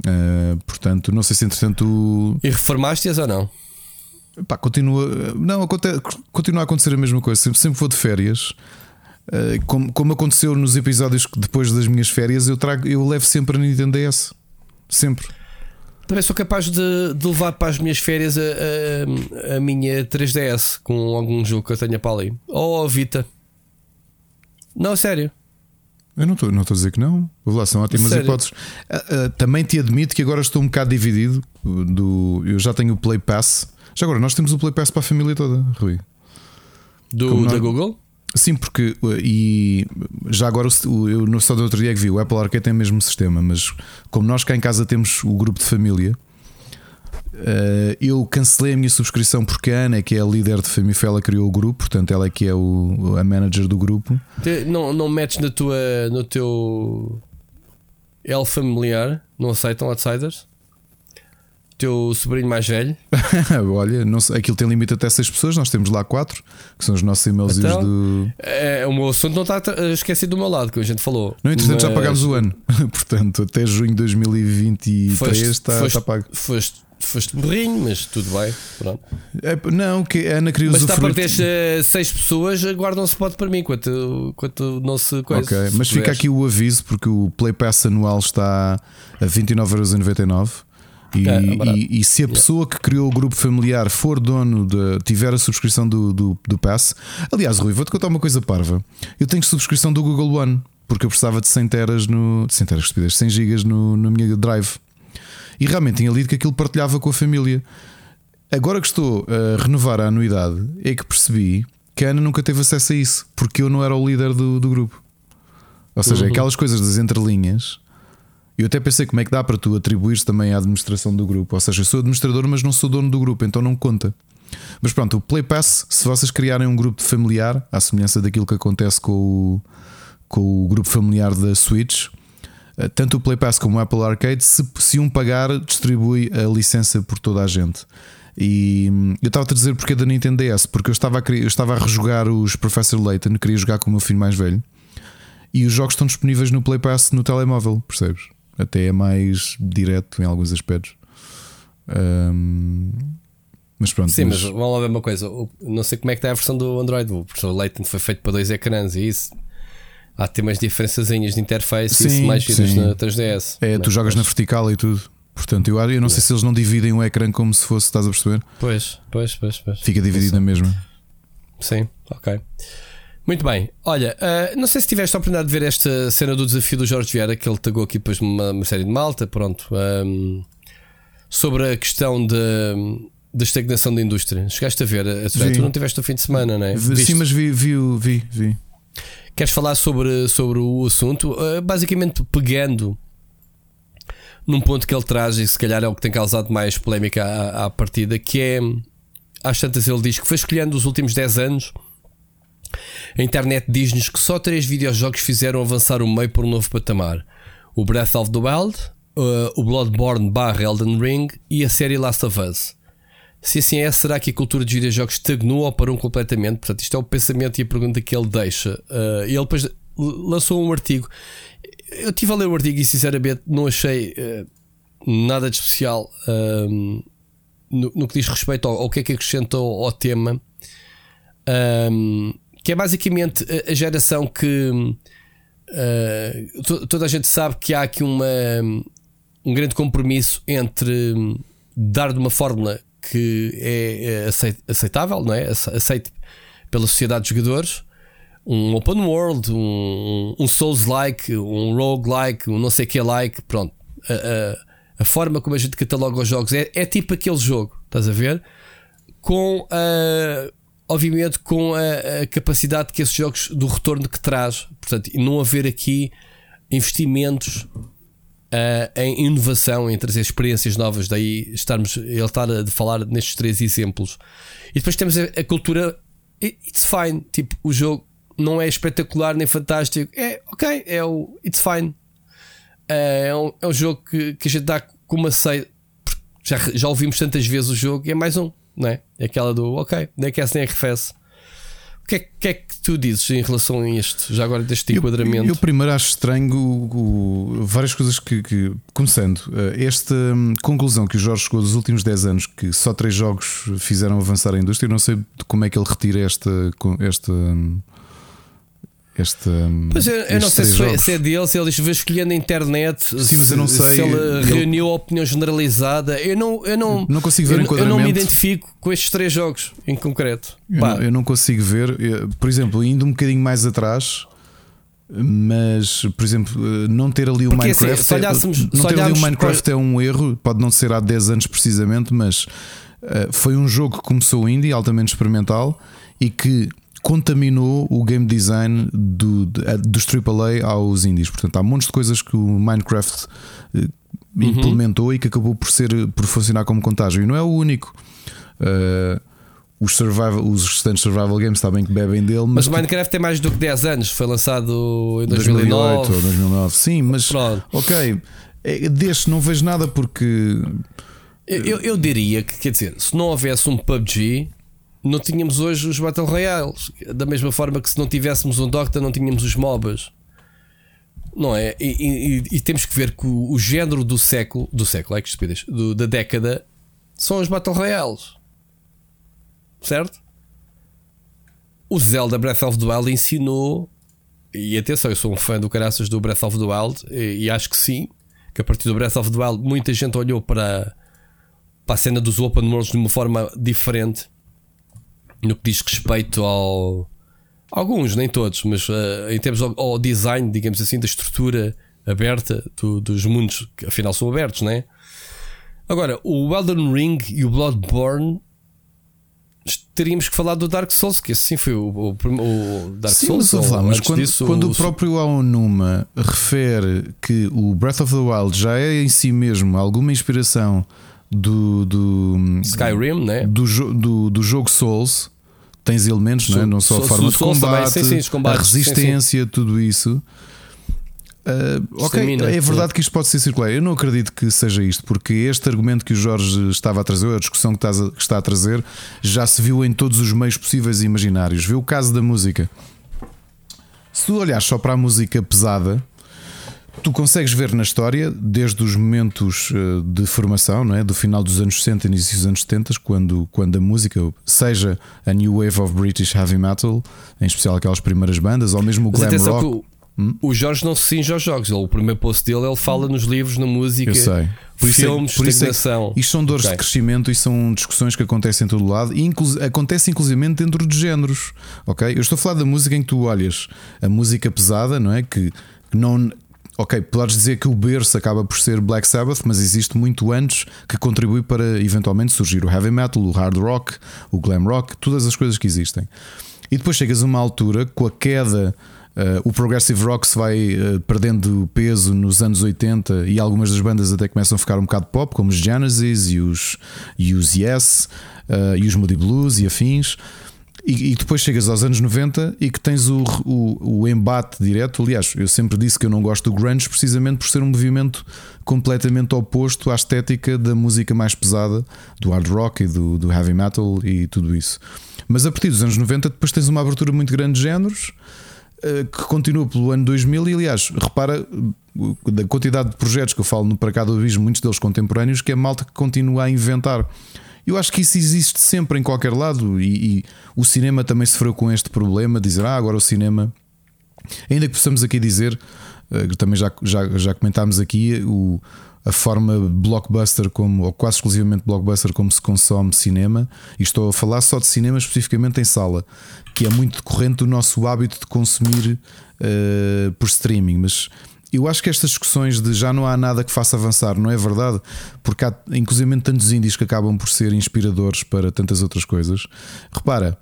Uh, portanto, não sei se entretanto E reformaste-as ou não? Pá, continua, não, continua a acontecer a mesma coisa. Sempre, sempre vou de férias. Uh, como, como aconteceu nos episódios depois das minhas férias, eu, trago, eu levo sempre a Nintendo DS. Sempre. Também sou capaz de, de levar para as minhas férias a, a, a minha 3DS com algum jogo que eu tenha para ali. Ou a Vita. Não, sério. Eu não estou não estou a dizer que não. Vou lá, são ótimas Sério? hipóteses. Ah, ah, também te admito que agora estou um bocado dividido. Do, eu já tenho o Play Pass. Já agora, nós temos o Play Pass para a família toda, Rui. Do, Como da nós- Google? Sim, porque uh, e já agora eu no só do outro dia é que vi o Apple Arcade tem o mesmo sistema, mas como nós cá em casa temos o grupo de família, uh, eu cancelei a minha subscrição porque a Ana, que é a líder de família, ela criou o grupo, portanto ela é que é o, a manager do grupo. Não, não metes na tua, no teu L familiar? Não aceitam outsiders? Teu sobrinho mais velho? <laughs> Olha, não sei, aquilo tem limite até 6 pessoas, nós temos lá 4, que são os nossos e-mails Então? do. É, o meu assunto não está tra- esquecido do meu lado, que a gente falou. Não, entretanto já Mas pagámos o ano, <laughs> portanto até junho de 2023 Foste, está, foste, está pago. Foste, foste burrinho, mas tudo bem. Pronto. É, não, que a Ana queria Mas está para teres eh, seis pessoas, guardam um spot para mim enquanto, enquanto não se coisa. Ok, se mas fica puderes. aqui o aviso porque o Play Pass anual está a 29,99€. E, É, e, e se a pessoa que criou o grupo familiar for dono de tiver a subscrição do, do, do Pass, aliás, Rui, vou-te contar uma coisa parva. Eu tenho subscrição do Google One porque eu precisava de 100 teras no 100 teras, estupidez, 100 gigas no, na minha drive e realmente tinha lido que aquilo partilhava com a família. Agora que estou a renovar a anuidade, é que percebi que a Ana nunca teve acesso a isso porque eu não era o líder do, do grupo. Ou seja, Uhum. aquelas coisas das entrelinhas. Eu até pensei como é que dá para tu atribuires também à administração do grupo. Ou seja, eu sou administrador, mas não sou dono do grupo, então não conta. Mas pronto, o Play Pass, se vocês criarem um grupo de familiar, à semelhança daquilo que acontece com o, com o grupo familiar da Switch, eh, tanto o Play Pass como o Apple Arcade, se, se um pagar, distribui a licença por toda a gente. E eu estava a dizer porque é da Nintendo DS, porque eu estava a, eu estava a rejogar os Professor Layton, queria jogar com o meu filho mais velho, e os jogos estão disponíveis no Play Pass no telemóvel, percebes? Até é mais direto em alguns aspectos. Hum, mas pronto, Sim, mas- mas vamos lá ver uma coisa. o- Não sei como é que está a versão do Android. O professor Leighton foi feito para dois ecrãs e isso. Há ter umas diferençazinhas de interface e isso Sim, mais giras sim. na 3DS. é, tu jogas na vertical e tudo. Portanto, eu, eu não sei se eles não dividem o ecrã como se fosse, estás a perceber? Pois, pois, pois, pois. Fica dividido na mesma. Sim, ok. Muito bem. Olha, ah, não sei se tiveste a oportunidade de ver esta cena do desafio do Jorge Vieira, que ele tagou aqui depois uma, uma série de malta, pronto, ahm, sobre a questão da da estagnação da indústria. Chegaste a ver, a, a Sim. tu não tiveste o fim de semana, não é? Vi-? Sim, mas vi, vi, vi, vi. Queres falar sobre, sobre o assunto? Uh, basicamente pegando num ponto que ele traz, e se calhar é o que tem causado mais polémica à, à partida, que é às tantas ele diz que foi escolhendo os últimos 10 anos. A internet diz-nos que só três videojogos fizeram avançar o meio para um novo patamar: o Breath of the Wild, uh, o Bloodborne barra Elden Ring e a série Last of Us. Se assim é, será que a cultura dos videojogos estagnou ou parou completamente? Portanto, isto é o pensamento e a pergunta que ele deixa. Uh, ele depois lançou um artigo. Eu estive a ler o artigo e, sinceramente, não achei uh, nada de especial um, no, no que diz respeito ao, ao que é que acrescentou ao tema. Um, que é basicamente a, geração que uh, to- toda a gente sabe que há aqui uma, um grande compromisso entre dar de uma fórmula que é, é aceit- aceitável, não é? Ace- aceite pela sociedade de jogadores, um open world, um, um Souls-like, um rogue-like, um não sei que like, pronto. A, a, a, forma como a gente cataloga os jogos é, é tipo aquele jogo, estás a ver? Com a, obviamente com a, a, capacidade que esses jogos do retorno que traz, portanto, não haver aqui investimentos uh, em inovação, em trazer experiências novas, daí estarmos ele estar a falar nestes três exemplos. E depois temos a, a cultura it's fine, tipo, o jogo não é espetacular nem fantástico. É ok, é o It's Fine. É, é um, é um jogo que, que a gente dá com uma ceia. Já, já ouvimos tantas vezes o jogo e é mais um, não é? É aquela do ok, nem aquece nem arrefece. O que é, que é, que tu dizes em relação a isto, já agora deste enquadramento? Eu, eu primeiro acho estranho o, o, várias coisas que, que começando, eh, esta hum, conclusão que o Jorge chegou dos últimos 10 anos, que só três jogos fizeram avançar a indústria, eu não sei como é que ele retira esta, esta hum, este. Pois eu, eu não sei se, foi, se, é dele, se ele escolheu escolhendo a internet, Sim, mas eu não sei. se ele reuniu a opinião generalizada. Eu não, eu não, não consigo ver eu, eu não me identifico com estes três jogos em concreto. Eu, não, eu não, consigo ver, por exemplo, indo um bocadinho mais atrás. Mas, por exemplo, não ter ali o Porque, assim, Minecraft. Assim, olhássemos, não ter ali o Minecraft para... é um erro, pode não ser há 10 anos precisamente, mas uh, foi um jogo que começou indie, altamente experimental e que contaminou o game design do, dos AAA aos indies. Portanto, há montes de coisas que o Minecraft eh, uhum. implementou e que acabou por, ser, por funcionar como contágio. E não é o único. Uh, os, survival, os restantes survival games sabem que bebem dele. Mas, mas o Minecraft tem mais do que 10 anos, foi lançado em 2009. 2008 ou 2009. Sim, mas Pronto. ok. É, deste não vejo nada porque. Eu, eu diria que, quer dizer, se não houvesse um PUBG, não tínhamos hoje os Battle Royales. Da mesma forma que se não tivéssemos um Doctor, não tínhamos os MOBAs. Não é? E, e, e temos que ver que o, o, género do século, do século, é que estupidez, do, da década, são os Battle Royales. Certo? O Zelda Breath of the Wild ensinou, e atenção, eu sou um fã do caraças do Breath of the Wild, e, e acho que sim, que a partir do Breath of the Wild muita gente olhou para, para a cena dos Open Worlds de uma forma diferente no que diz respeito ao. Alguns, nem todos, mas uh, em termos ao, ao, design, digamos assim, da estrutura aberta do, dos mundos, que afinal são abertos, não é? Agora, o Elden Ring e o Bloodborne teríamos que falar do Dark Souls, que esse sim foi o, o, o Dark sim, Souls. Mas, mas quando, disso, quando o, o próprio Aonuma refere que o Breath of the Wild já é em si mesmo alguma inspiração do, do Skyrim, né? do, do, do jogo Souls, tens elementos, não, é? não só a forma de combate, sim, sim, combates, a resistência, tudo isso. Uh, ok, Estamina, é verdade que isto pode ser circular. Eu não acredito que seja isto, porque este argumento que o Jorge estava a trazer, a discussão que, a, que está a trazer, já se viu em todos os meios possíveis e imaginários. Vê o caso da música. Se tu olhares só para a música pesada, tu consegues ver na história, desde os momentos eh, de formação, não é? do final dos anos 60 início dos anos 70, quando, quando a música, seja a New Wave of British Heavy Metal, em especial aquelas primeiras bandas, ou mesmo o Glam Rock. O, hum? o, Jorge não se cinge aos jogos, ele, o primeiro post dele ele fala nos livros, na música, Eu sei. Por filmes, isso é, por estagnação. Isso é, isto são dores okay. de crescimento e são discussões que acontecem em todo lado e inclu acontece inclusive dentro de géneros. Ok? Eu estou a falar da música em que tu olhas a música pesada, não é? Que não, ok, podes dizer que o berço acaba por ser Black Sabbath, mas existe muito antes que contribui para eventualmente surgir o heavy metal, o hard rock, o glam rock, todas as coisas que existem. E depois chegas a uma altura com a queda. Uh, o progressive rock se vai uh, perdendo peso nos anos 80 e algumas das bandas até começam a ficar um bocado pop, como os Genesis e os, e os Yes uh, e os Moody Blues e afins. E, e, depois chegas aos anos 90 e que tens o, o, o, embate direto. Aliás, eu sempre disse que eu não gosto do grunge precisamente por ser um movimento completamente oposto à estética da música mais pesada, do hard rock e do, do heavy metal e tudo isso. Mas a partir dos anos 90 depois tens uma abertura muito grande de géneros eh, que continua pelo ano 2000 e aliás, repara da quantidade de projetos que eu falo no Para Cá do Abismo, muitos deles contemporâneos, que é malta que continua a inventar. Eu acho que isso existe sempre em qualquer lado e, e o cinema também sofreu com este problema, dizer ah, agora o cinema. Ainda que possamos aqui dizer, uh, também já, já, já comentámos aqui, o, a forma blockbuster como, ou quase exclusivamente blockbuster como se consome cinema, e estou a falar só de cinema especificamente em sala, que é muito decorrente do nosso hábito de consumir uh, por streaming, mas eu acho que estas discussões de já não há nada que faça avançar, não é verdade? Porque há inclusive tantos índios que acabam por ser inspiradores para tantas outras coisas. Repara,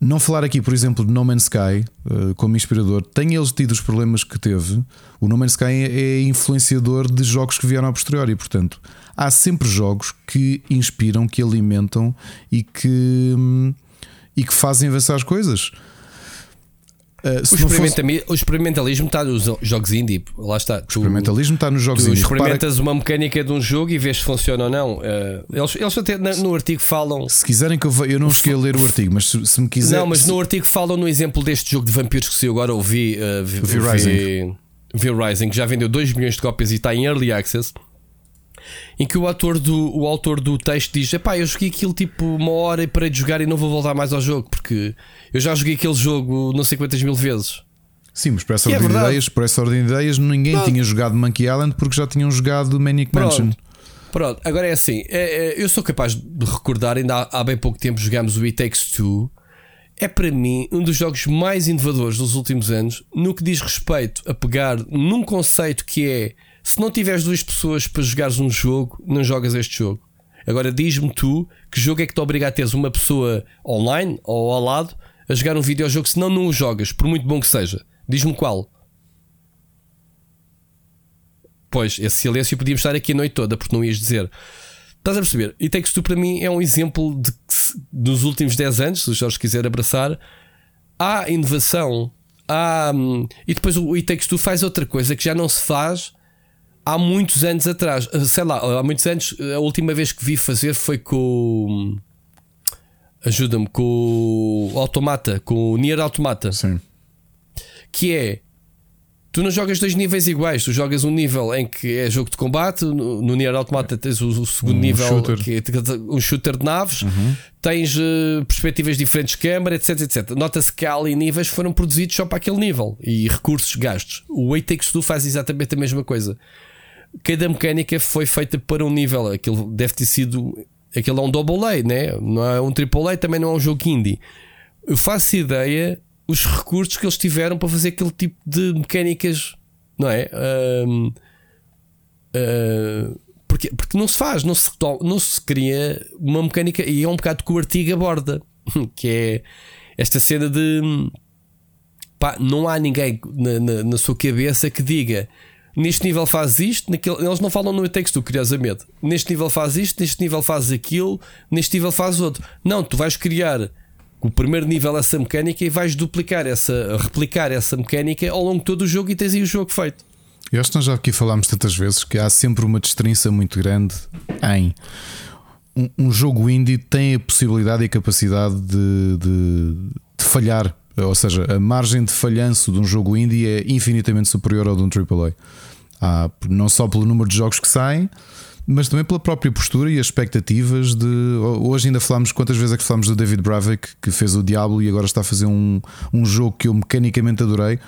não falar aqui, por exemplo, de No Man's Sky uh, como inspirador, tem eles tido os problemas que teve. O No Man's Sky é, é influenciador de jogos que vieram a posteriori, portanto, há sempre jogos que inspiram, que alimentam e que, hum, e que fazem avançar as coisas. Uh, o, fosse... o, experimentalismo está nos jogos indie. Lá está. Tu, o experimentalismo está nos jogos tu indie. experimentas Repara... uma mecânica de um jogo e vês se funciona ou não. Uh, eles, eles até no artigo falam. Se quiserem que eu Eu não cheguei a ler o artigo, mas se, se me quiser. Não, mas no artigo falam no exemplo deste jogo de vampiros que saiu agora. Ouvi. Uh, vi, vi, Rising. Vi, Rising, que já vendeu 2 milhões de cópias e está em early access em que o autor do, o autor do texto diz: Epá, eu joguei aquilo tipo uma hora e parei de jogar e não vou voltar mais ao jogo porque eu já joguei aquele jogo não sei quantas mil vezes. Sim, mas por essa, é ordem, de ideias, por essa ordem de ideias, ninguém Pronto. tinha jogado Monkey Island porque já tinham jogado Manic Mansion. Pronto, agora é assim: é, é, eu sou capaz de recordar, ainda há, há, bem pouco tempo jogámos o It Takes Two. É para mim um dos jogos mais inovadores dos últimos anos no que diz respeito a pegar num conceito que é se não tiveres duas pessoas para jogares um jogo, não jogas este jogo. Agora diz-me tu que jogo é que te obriga a teres uma pessoa online ou ao lado a jogar um videojogo, senão não o jogas, por muito bom que seja. Diz-me qual. Pois, esse silêncio podíamos estar aqui a noite toda, porque não ias dizer. Estás a perceber? E Takes Two para mim é um exemplo de que nos últimos 10 anos, se o Jorge quiser abraçar, há inovação. Há, hum, e depois o It Takes Two faz outra coisa que já não se faz há muitos anos atrás. Sei lá, há muitos anos, a última vez que vi fazer foi com. Ajuda-me, com o Automata, com o Nier Automata. Sim que é tu não jogas dois níveis iguais, tu jogas um nível em que é jogo de combate, no, no Nier Automata tens o, o segundo um nível shooter. que é um shooter de naves, uhum. tens uh, perspectivas diferentes de câmara, etc, etc. Nota-se que há ali níveis que foram produzidos só para aquele nível e recursos gastos. O Way Takes Two faz exatamente a mesma coisa. Cada mecânica foi feita para um nível, aquilo deve ter sido aquele é um double A, né? não é um triple A, também não é um jogo indie. Eu faço ideia os recursos que eles tiveram para fazer aquele tipo de mecânicas, não é? Um, uh, porque, porque não se faz, não se, não se cria uma mecânica, e é um bocado que o artigo aborda, <laughs> que é esta cena de pá, não há ninguém na, na, na, sua cabeça que diga neste nível faz isto, naquele, eles não falam no texto, curiosamente. Neste nível faz isto, neste nível faz aquilo, neste nível faz outro. Não, tu vais criar o primeiro nível essa mecânica e vais duplicar essa, replicar essa mecânica ao longo de todo o jogo e tens aí o jogo feito. Eu acho que nós já aqui falámos tantas vezes que há sempre uma destrinça muito grande em um, um jogo indie tem a possibilidade e a capacidade de, de, de, falhar, ou seja, a margem de falhanço de um jogo indie é infinitamente superior ao de um AAA. Há, não só pelo número de jogos que saem, mas também pela própria postura e as expectativas de. Hoje ainda falámos, quantas vezes é que falámos do David Bravik, que fez o Diablo e agora está a fazer um, um jogo que eu mecanicamente adorei.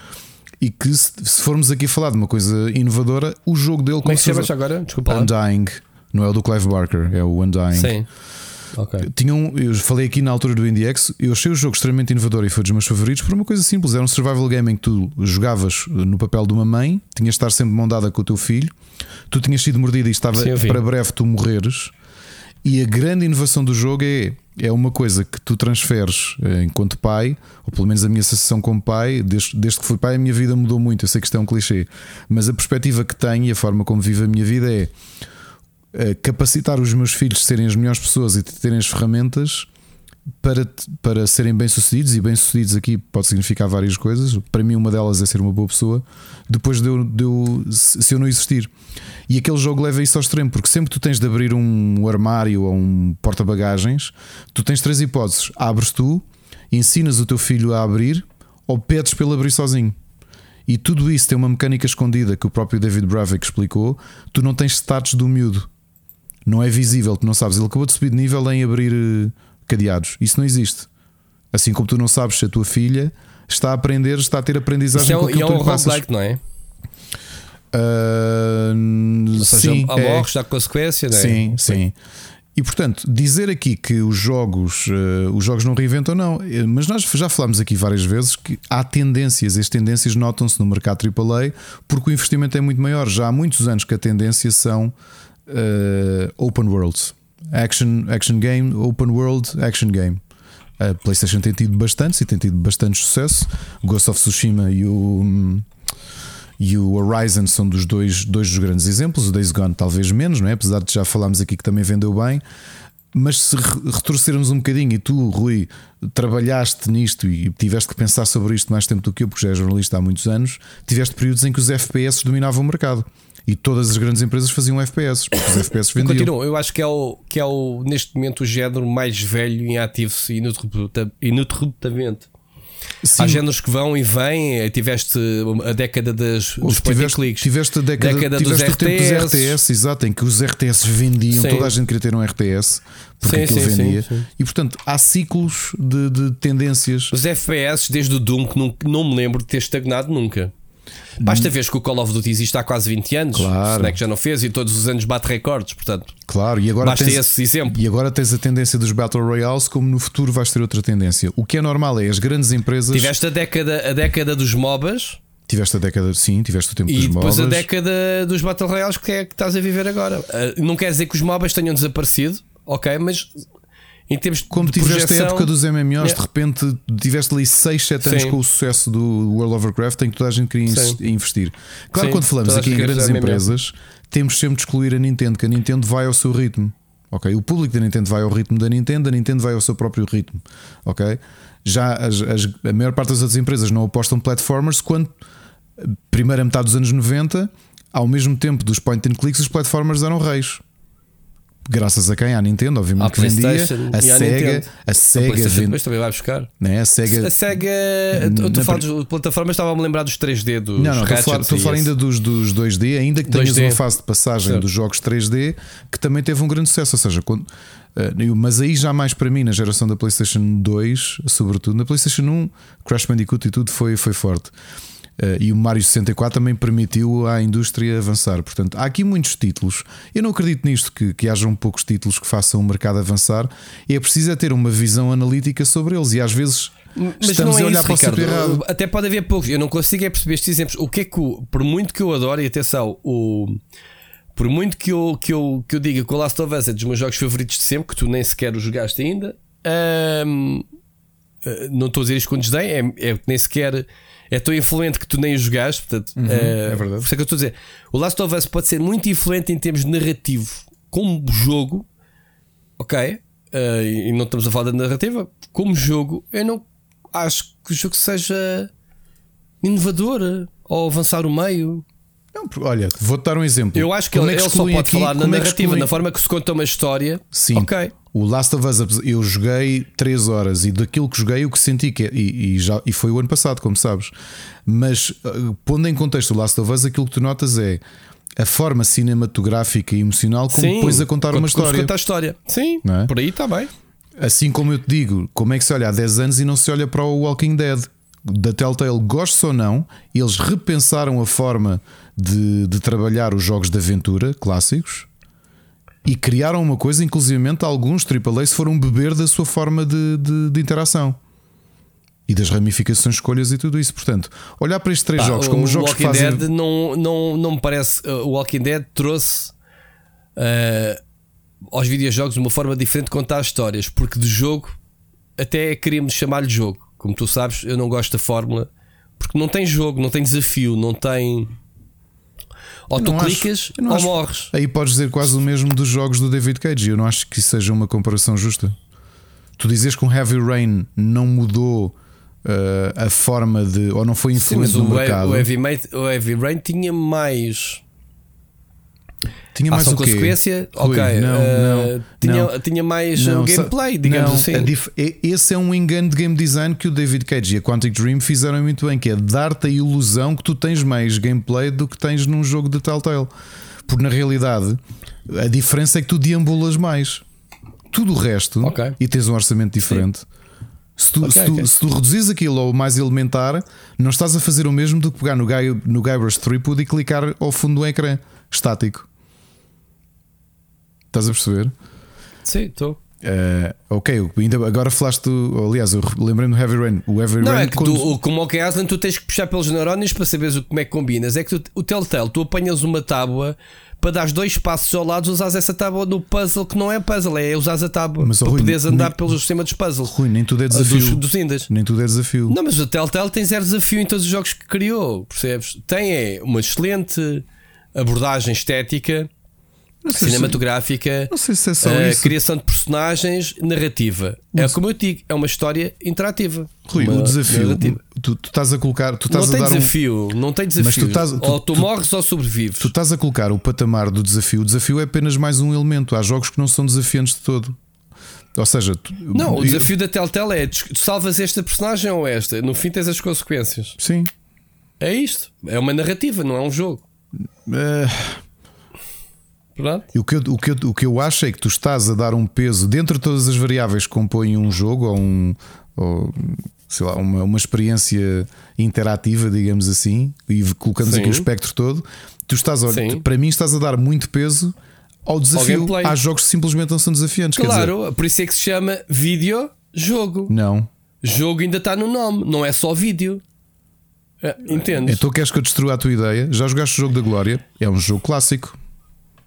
E que, se, se formos aqui falar de uma coisa inovadora, o jogo dele Como é que se chama agora? Desculpa. Undying, não é o do Clive Barker, é o Undying. Sim. Okay. Tinha um, eu falei aqui na altura do IndieX, eu achei o jogo extremamente inovador e foi dos meus favoritos por uma coisa simples: era um survival game em que tu jogavas no papel de uma mãe, tinhas de estar sempre mão dada com o teu filho, tu tinhas sido mordido e estava Sim, para breve tu morreres. E a grande inovação do jogo é, é uma coisa que tu transferes eh, enquanto pai, ou pelo menos a minha sensação como pai, desde, desde que fui pai, a minha vida mudou muito. Eu sei que isto é um clichê, mas a perspectiva que tenho e a forma como vivo a minha vida é capacitar os meus filhos de serem as melhores pessoas e de terem as ferramentas para, para serem bem-sucedidos, e bem-sucedidos aqui pode significar várias coisas. Para mim, uma delas é ser uma boa pessoa, depois de eu, de eu, se eu não existir. E aquele jogo leva isso ao extremo, porque sempre tu tens de abrir um armário ou um porta-bagagens, tu tens três hipóteses: abres tu, ensinas o teu filho a abrir, ou pedes para ele abrir sozinho. E tudo isso tem uma mecânica escondida que o próprio David Bravik explicou. Tu não tens status do miúdo não é visível, tu não sabes. Ele acabou de subir de nível em abrir eh, cadeados. Isso não existe. Assim como tu não sabes se a tua filha está a aprender, está a ter aprendizagem Isso é, com aquilo é um roguelike, não é? Uh, Ou seja, sim, há é. há consequência, não é? Sim, sim. E portanto, dizer aqui que os jogos, uh, os jogos não reinventam, não. Eh, Mas nós já falámos aqui várias vezes que há tendências, as tendências notam-se no mercado AAA porque o investimento é muito maior. Já há muitos anos que a tendência são uh, open worlds. Action, action game, open world, action game. A PlayStation tem tido bastantes e tem tido bastante sucesso. Ghost of Tsushima e o. e o Horizon são dos dois, dois dos grandes exemplos. O Days Gone, talvez menos, não é? Apesar de já falarmos aqui que também vendeu bem. Mas se re- retorcermos um bocadinho, e tu, Rui, trabalhaste nisto e tiveste que pensar sobre isto mais tempo do que eu, porque já és jornalista há muitos anos, tiveste períodos em que os FPS dominavam o mercado e todas as grandes empresas faziam FPS, porque os FPS vendiam. Continuo, eu acho que é, o, que é o, neste momento o género mais velho em ativo ininterrupta- ininterruptamente. Sim, Há géneros que vão e vêm. eh, Tiveste a década das, dos tiveste, clicks. tiveste a década, Década tiveste dos tempo dos RTS. RTS, exato, em que os RTS vendiam, Sim. toda a gente queria ter um RTS porque Sim, aquilo sim, vendia. sim. E portanto há ciclos de, de tendências. Os FPS, desde o Doom, que não, não me lembro de ter estagnado nunca. Basta ver que o Call of Duty existe há quase 20 anos. Claro. Que já não fez e todos os anos bate recordes. Portanto, Claro, e agora, basta tens, esse exemplo. e agora tens a tendência dos Battle Royales, como no futuro vais ter outra tendência. O que é normal é as grandes empresas. Tiveste a década, a década dos MOBAs tiveste a década, sim, tiveste o tempo e dos depois a MOBAs. década dos Battle Royales que é que estás a viver agora. Ah, não quer dizer que os MOBAs tenham desaparecido, ok, mas em termos de Como tiveste projeção, a época dos MMOs, Yeah. de repente tiveste ali 6, 7 anos Sim. com o sucesso do World of Warcraft em que toda a gente queria Sim. in- investir. Claro, Sim, quando falamos aqui em grandes empresas, temos sempre de excluir a Nintendo, que a Nintendo vai ao seu ritmo. Ok, o público da Nintendo vai ao ritmo da Nintendo, a Nintendo vai ao seu próprio ritmo. Ok, já as- as- a maior parte das outras empresas não apostam platformers quando primeira metade dos anos 90, ao mesmo tempo dos point and clicks, os platformers eram reis. Graças a quem? À Nintendo, obviamente À que vendia. A Sega, a A Sega vende. depois também vai buscar. Né? A Sega. A Sega, a falar de plataformas, estava a me lembrar dos 3D dos Não, não, estou a falar, Ratchets estou a falar ainda dos, dos 2D, ainda que tenhas 2D. uma fase de passagem Certo. dos jogos 3D que também teve um grande sucesso. Ou seja, quando, eh, mas aí já mais para mim, na geração da PlayStation 2, sobretudo, na PlayStation 1, Crash Bandicoot e tudo foi, foi forte. Eh, e o Mario 64 também permitiu à indústria avançar. Portanto, há aqui muitos títulos. Eu não acredito nisto, que, que hajam poucos títulos que façam o mercado avançar. E é preciso é ter uma visão analítica sobre eles. E às vezes Mas estamos não é a olhar isso, para o sítio Ricardo. errado. Até pode haver poucos. Eu não consigo é perceber estes exemplos. O que é que, por muito que eu adoro, e atenção, o, por muito que eu, que, eu, que eu diga que o Last of Us é dos meus jogos favoritos de sempre, que tu nem sequer o jogaste ainda, hum, eh, não estou a dizer isto com desdém, é, é que nem sequer é tão influente que tu nem o jogaste. Portanto, eh, é verdade. Por isso é que eu estou a dizer. O Last of Us pode ser muito influente em termos de narrativo, como jogo, ok? eh, e não estamos a falar da narrativa. Como jogo, eu não acho que o jogo seja inovador ou avançar o meio. Não, olha, vou-te dar um exemplo. Eu acho que Como ele, é ele só pode aqui- falar na é que narrativa, excluem- na forma que se conta uma história. Sim. Ok. O Last of Us, eu joguei 3 horas e daquilo que joguei, o que senti que é, e, e já, e foi o ano passado, como sabes. Mas uh, pondo em contexto o Last of Us, aquilo que tu notas é a forma cinematográfica e emocional como Sim. depois a contar uma história. conta a história. Sim, é? por aí está bem. Assim como eu te digo, como é que se olha há 10 anos e não se olha para o Walking Dead? Da Telltale, gostes ou não, eles repensaram a forma de, de trabalhar os jogos de aventura clássicos e criaram uma coisa, inclusivamente alguns AAAs foram beber da sua forma de, de- de interação e das ramificações, escolhas e tudo isso. Portanto, olhar para estes três jogos como jogos que Walking fazem. Dead não, não, não me parece. uh, O Walking Dead trouxe uh, aos videojogos uma forma diferente de contar histórias, porque de jogo até queríamos chamar-lhe jogo. Como tu sabes, eu não gosto da fórmula porque não tem jogo, não tem desafio, não tem. Ou tu acho- clicas não ou acho- morres. Aí podes dizer quase o mesmo dos jogos do David Cage. Eu não acho que isso seja uma comparação justa. Tu dizes que um Heavy Rain não mudou uh, a forma de. ou não foi Sim, influente mas no o, mercado. o, Heavy o Heavy Rain tinha mais tinha mais ação o quê? consequência. Rui, ok, não, uh, não, tinha, não. tinha mais Não, uh, gameplay, digamos assim. dif- e- Esse é um engano de game design que o David Cage e a Quantic Dream fizeram muito bem, que é dar-te a ilusão que tu tens mais gameplay do que tens num jogo de Telltale. Porque na realidade a diferença é que tu deambulas mais. Tudo o resto Ok. e tens um orçamento diferente. Se tu, Ok, se, tu, ok. se tu reduzires aquilo ao mais elementar, não estás a fazer o mesmo do que pegar no, Guy, no Guybrush Threepwood e clicar ao fundo do ecrã estático. Estás a perceber? Sim, estou. Eh, ok, ainda agora falaste. do- Aliás, eu lembrei-me do Heavy Rain. O Heavy Não, Rain é que quando- tu, o- como o que Aslan, tu tens que puxar pelos neurónios para saberes o- como é que combinas. É que tu, o Telltale, tu apanhas uma tábua para dar dois passos ao lado, usas essa tábua no puzzle que não é puzzle, é usar a tábua Mas, para Rui, poderes andar nem- pelo sistema dos puzzles. Rui, nem tudo é Ah, desafio. Dos, dos Indas. Nem tudo é desafio. Não, mas o Telltale tem zero desafio em todos os jogos que criou, percebes? Tem é, uma excelente abordagem estética, cinematográfica, se é isso. criação de personagens, narrativa. É como eu digo, é uma história interativa. Rui, o desafio. Tu, tu estás a colocar. Tu estás Não a tem dar um. desafio, não tem desafio. tu estás- tu- ou tu, tu- morres ou sobrevives. Tu estás a colocar o patamar do desafio. O desafio é apenas mais um elemento. Há jogos que não são desafiantes de todo. Ou seja, Não, o eu- desafio da Telltale é tu salvas esta personagem ou esta. No fim tens as consequências. Sim. É isto. É uma narrativa, não é um jogo. Eh, Pronto? E o que, eu, o, que eu, o que eu acho é que tu estás a dar um peso dentro de todas as variáveis que compõem um jogo ou, um, ou sei lá, uma, uma experiência interativa, digamos assim, e colocamos Sim. aqui o espectro todo. Tu estás a, Sim. para mim, estás a dar muito peso ao desafio. gameplay. Há jogos que simplesmente não são desafiantes. quer dizer, Claro, por isso é que se chama vídeo-jogo. não. Jogo ainda está no nome, não é só vídeo. É, entendes? Então queres que eu destrua a tua ideia? Já jogaste o jogo da Glória? É um jogo clássico.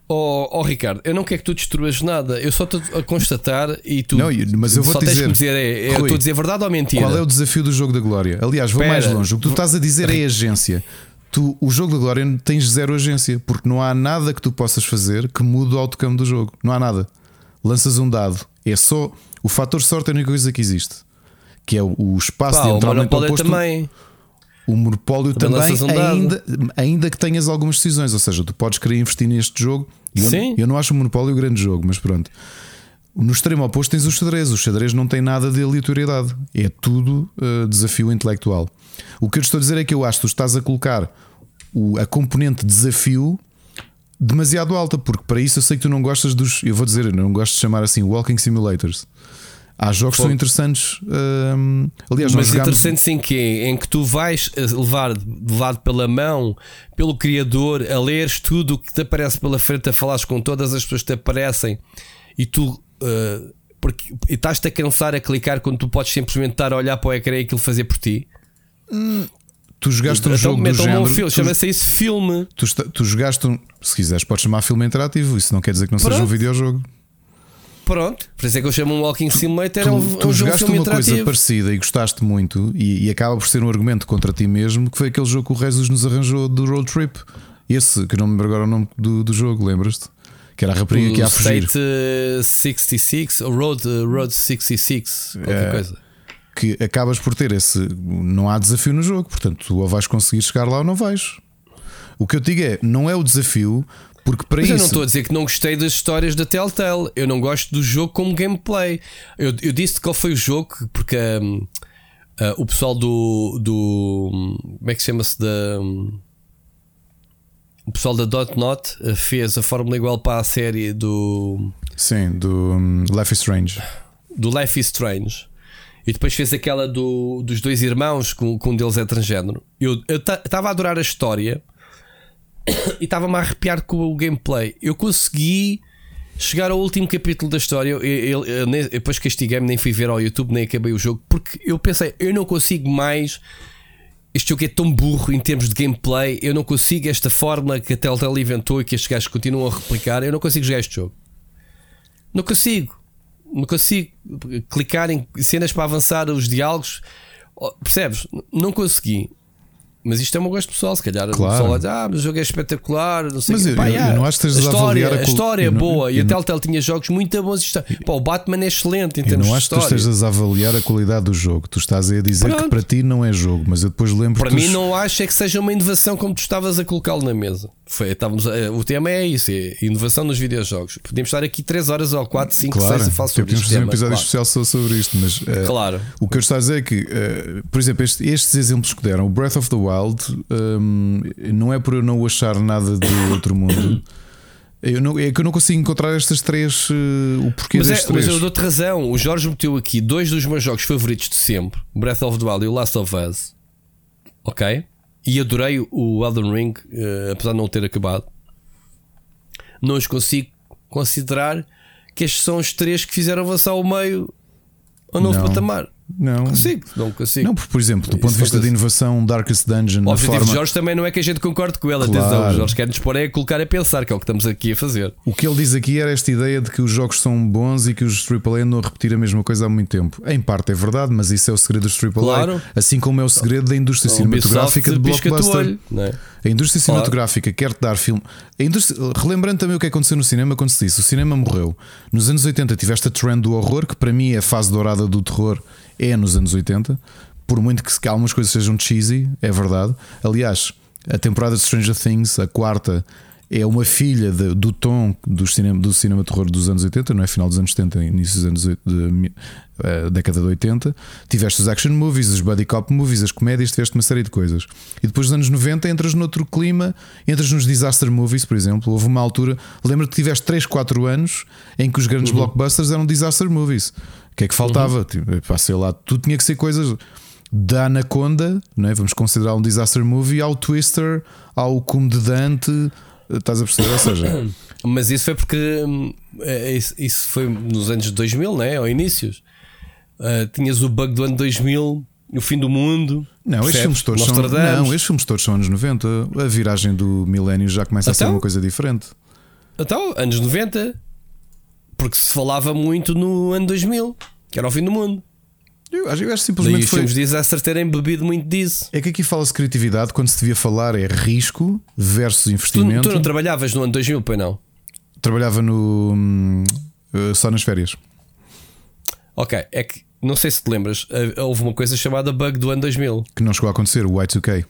Oh, oh, Ricardo, eu não quero que tu destruas nada, eu só estou a constatar e tu Não, mas eu vou só te tens dizer, que dizer é, é, eu Rui, estou a dizer verdade ou mentira? Qual é o desafio do jogo da Glória? Aliás, vou Espera. mais longe. O que tu estás a dizer é agência. Tu, o jogo da Glória tens zero agência, porque não há nada que tu possas fazer que mude o outcome do jogo. Não há nada. Lanças um dado. É só. O fator sorte é a única coisa que existe. Que é o, o espaço Pá, o diametralmente Monopólio oposto. também. O monopólio Também também, um ainda, ainda que tenhas algumas decisões. Ou seja, tu podes querer investir neste jogo. Eu, Sim. eu não acho o monopólio um grande jogo, mas pronto. No extremo oposto tens o xadrez. O xadrez não tem nada de aleatoriedade. É tudo uh, desafio intelectual. O que eu estou a dizer é que eu acho que tu estás a colocar o- a componente desafio demasiado alta, porque para isso eu sei que tu não gostas dos. Eu vou dizer, eu não gosto de chamar assim walking simulators. Há jogos que são interessantes. hum, aliás, Mas jogámos- interessante em quê? Em que tu vais eh, levar levado pela mão, pelo criador, a leres tudo o que te aparece pela frente, a falares com todas as pessoas que te aparecem e tu eh, porque, e estás-te a cansar a clicar quando tu podes simplesmente estar a olhar para o ecrã e aquilo fazer por ti. Tu jogaste um Então, jogo do um género. filme, tu- chama-se isso filme. Tu, esta- tu jogaste um. Se quiseres, podes chamar filme interativo. Isso não quer dizer que não seja um Pronto. videojogo. Pronto, por isso é que eu chamo um Walking Simulator. Tu, é um, tu é um jogo jogaste uma coisa parecida e gostaste muito, e, e acaba por ser um argumento contra ti mesmo, que foi aquele jogo que o Jesus nos arranjou do Road Trip. Esse, que eu não me lembro agora o nome do, do jogo, lembras-te? Que era a rapariga que ia O a fugir. State eh, 66, ou Road, eh, Road 66, qualquer É. coisa. Que acabas por ter esse. Não há desafio no jogo, portanto, tu ou vais conseguir chegar lá ou não vais. O que eu te digo é, não é o desafio, porque para Mas eu não isso. estou a dizer que não gostei das histórias da Telltale. Eu não gosto do jogo como gameplay. Eu, eu disse qual foi o jogo, porque hum, ah, o pessoal do. do como é que chama-se? Da. hum, o pessoal da Dot Not ah, fez a fórmula igual para a série do. Sim, do um, Life is Strange. do Life is Strange. E depois fez aquela do, dos dois irmãos, com, com um deles é transgénero. Eu estava a adorar a história <coughs> e estava-me a arrepiar com o gameplay. Eu consegui chegar ao último capítulo da história. Eu, eu- eu nem- depois nem fui ver ao YouTube, nem acabei o jogo, porque eu pensei, eu não consigo mais. Este jogo é tão burro em termos de gameplay. Eu não consigo esta fórmula que a Telltale inventou e que estes gajos continuam a replicar. Eu não consigo jogar este jogo. Não consigo. Não consigo clicar em cenas para avançar os diálogos. Oh, Percebes? Não consegui. Mas isto é um gosto pessoal, se calhar. Claro. O pessoal ah, mas o jogo é espetacular. Não sei Mas o quê." eu- Pá, eu- eu não acho que a estejas a história, avaliar a a história é eu não- boa e eu a não- Telltale tinha jogos muito bons. história. Pá, o Batman é excelente em Eu termos não de acho que tu história. estejas a avaliar a qualidade do jogo. Tu estás a dizer que Pronto. para ti não é jogo, mas eu depois lembro Para que mim, tu- não acho é que seja uma inovação como tu estavas a colocá-lo na mesa. Foi, estávamos o tema é isso: é inovação nos videojogos. Podíamos estar aqui 3 horas ou 4, 5, Claro, 6 a falar sobre podíamos este fazer um episódio claro. especial só sobre isto, mas eh, Claro. o que eu estou a dizer é que, eh, por exemplo, este- estes exemplos que deram, o Breath of the Wild, hum, não é por eu não achar nada de <coughs> outro mundo. Eu não, é que eu não consigo encontrar estas três. Uh, o porquê mas, é, três. mas eu dou-te razão. O Jorge meteu aqui dois dos meus jogos favoritos de sempre: Breath of the Wild e o Last of Us. Ok? E adorei o Elden Ring, uh, apesar de não ter acabado. Não os consigo considerar que estes são os três que fizeram avançar o meio ao novo Não. patamar. Não. Consigo, não consigo. Não, porque, por exemplo, do Isso ponto de não vista de consigo. inovação, Darkest Dungeon, O objetivo forma. de Jorge também não é que a gente concorde com ele. Claro. Atenção, o Jorge quer nos pôr é a colocar a pensar, que é o que estamos aqui a fazer. O que ele diz aqui era esta ideia de que os jogos são bons e que os AAA andam a repetir a mesma coisa há muito tempo. Em parte é verdade, mas isso é o segredo dos AAA, Claro. assim como é o segredo da indústria O cinematográfica de blockbuster. olho, é? A indústria Claro. cinematográfica quer-te dar filme. A indústria... Relembrando também o que aconteceu no cinema quando se disse: o cinema morreu. Nos anos 80 tiveste a trend do horror, que para mim é a fase dourada do terror, é nos anos 80. Por muito que se- que algumas coisas sejam cheesy, é verdade. Aliás, a temporada de Stranger Things, a quarta, é uma filha de- do tom do cinema, do cinema terror dos anos 80, não é? Final dos anos 70, início dos anos oit- de, mi- eh, década de 80. Tiveste os action movies, os buddy cop movies, as comédias, tiveste uma série de coisas. E depois dos anos 90 entras noutro clima, entras nos disaster movies, por exemplo. Houve uma altura, lembro que tiveste 3, 4 anos em que os grandes blockbusters eram disaster movies. O que é que faltava? Tipo, pá, sei lá, tudo tinha que ser coisas da Anaconda, não é? vamos considerar um disaster movie, ao Twister, ao Cume de Dante, estás a perceber? Ou seja, <coughs> Mas isso foi porque hum, é, isso, isso foi nos anos 2000, né? Ou inícios. Ah, tinhas o bug do ano 2000, o fim do mundo. não, estes filmes, todos são, não, estes filmes todos são anos 90. A viragem do milénio já começa a ser Então? uma coisa diferente. Então, anos 90. Porque se falava muito no ano 2000, que era o fim do mundo. Eu acho, eu acho Daí simplesmente os foi. filmes de disaster terem bebido muito disso. É que aqui fala-se criatividade quando se devia falar é risco versus Tu, investimento. tu não trabalhavas no ano 2000, pois não? Trabalhava no. hum, eh, só nas férias. Ok, é que não sei se te lembras, ah, houve uma coisa chamada bug do ano 2000. Que não chegou a acontecer, o Y2K.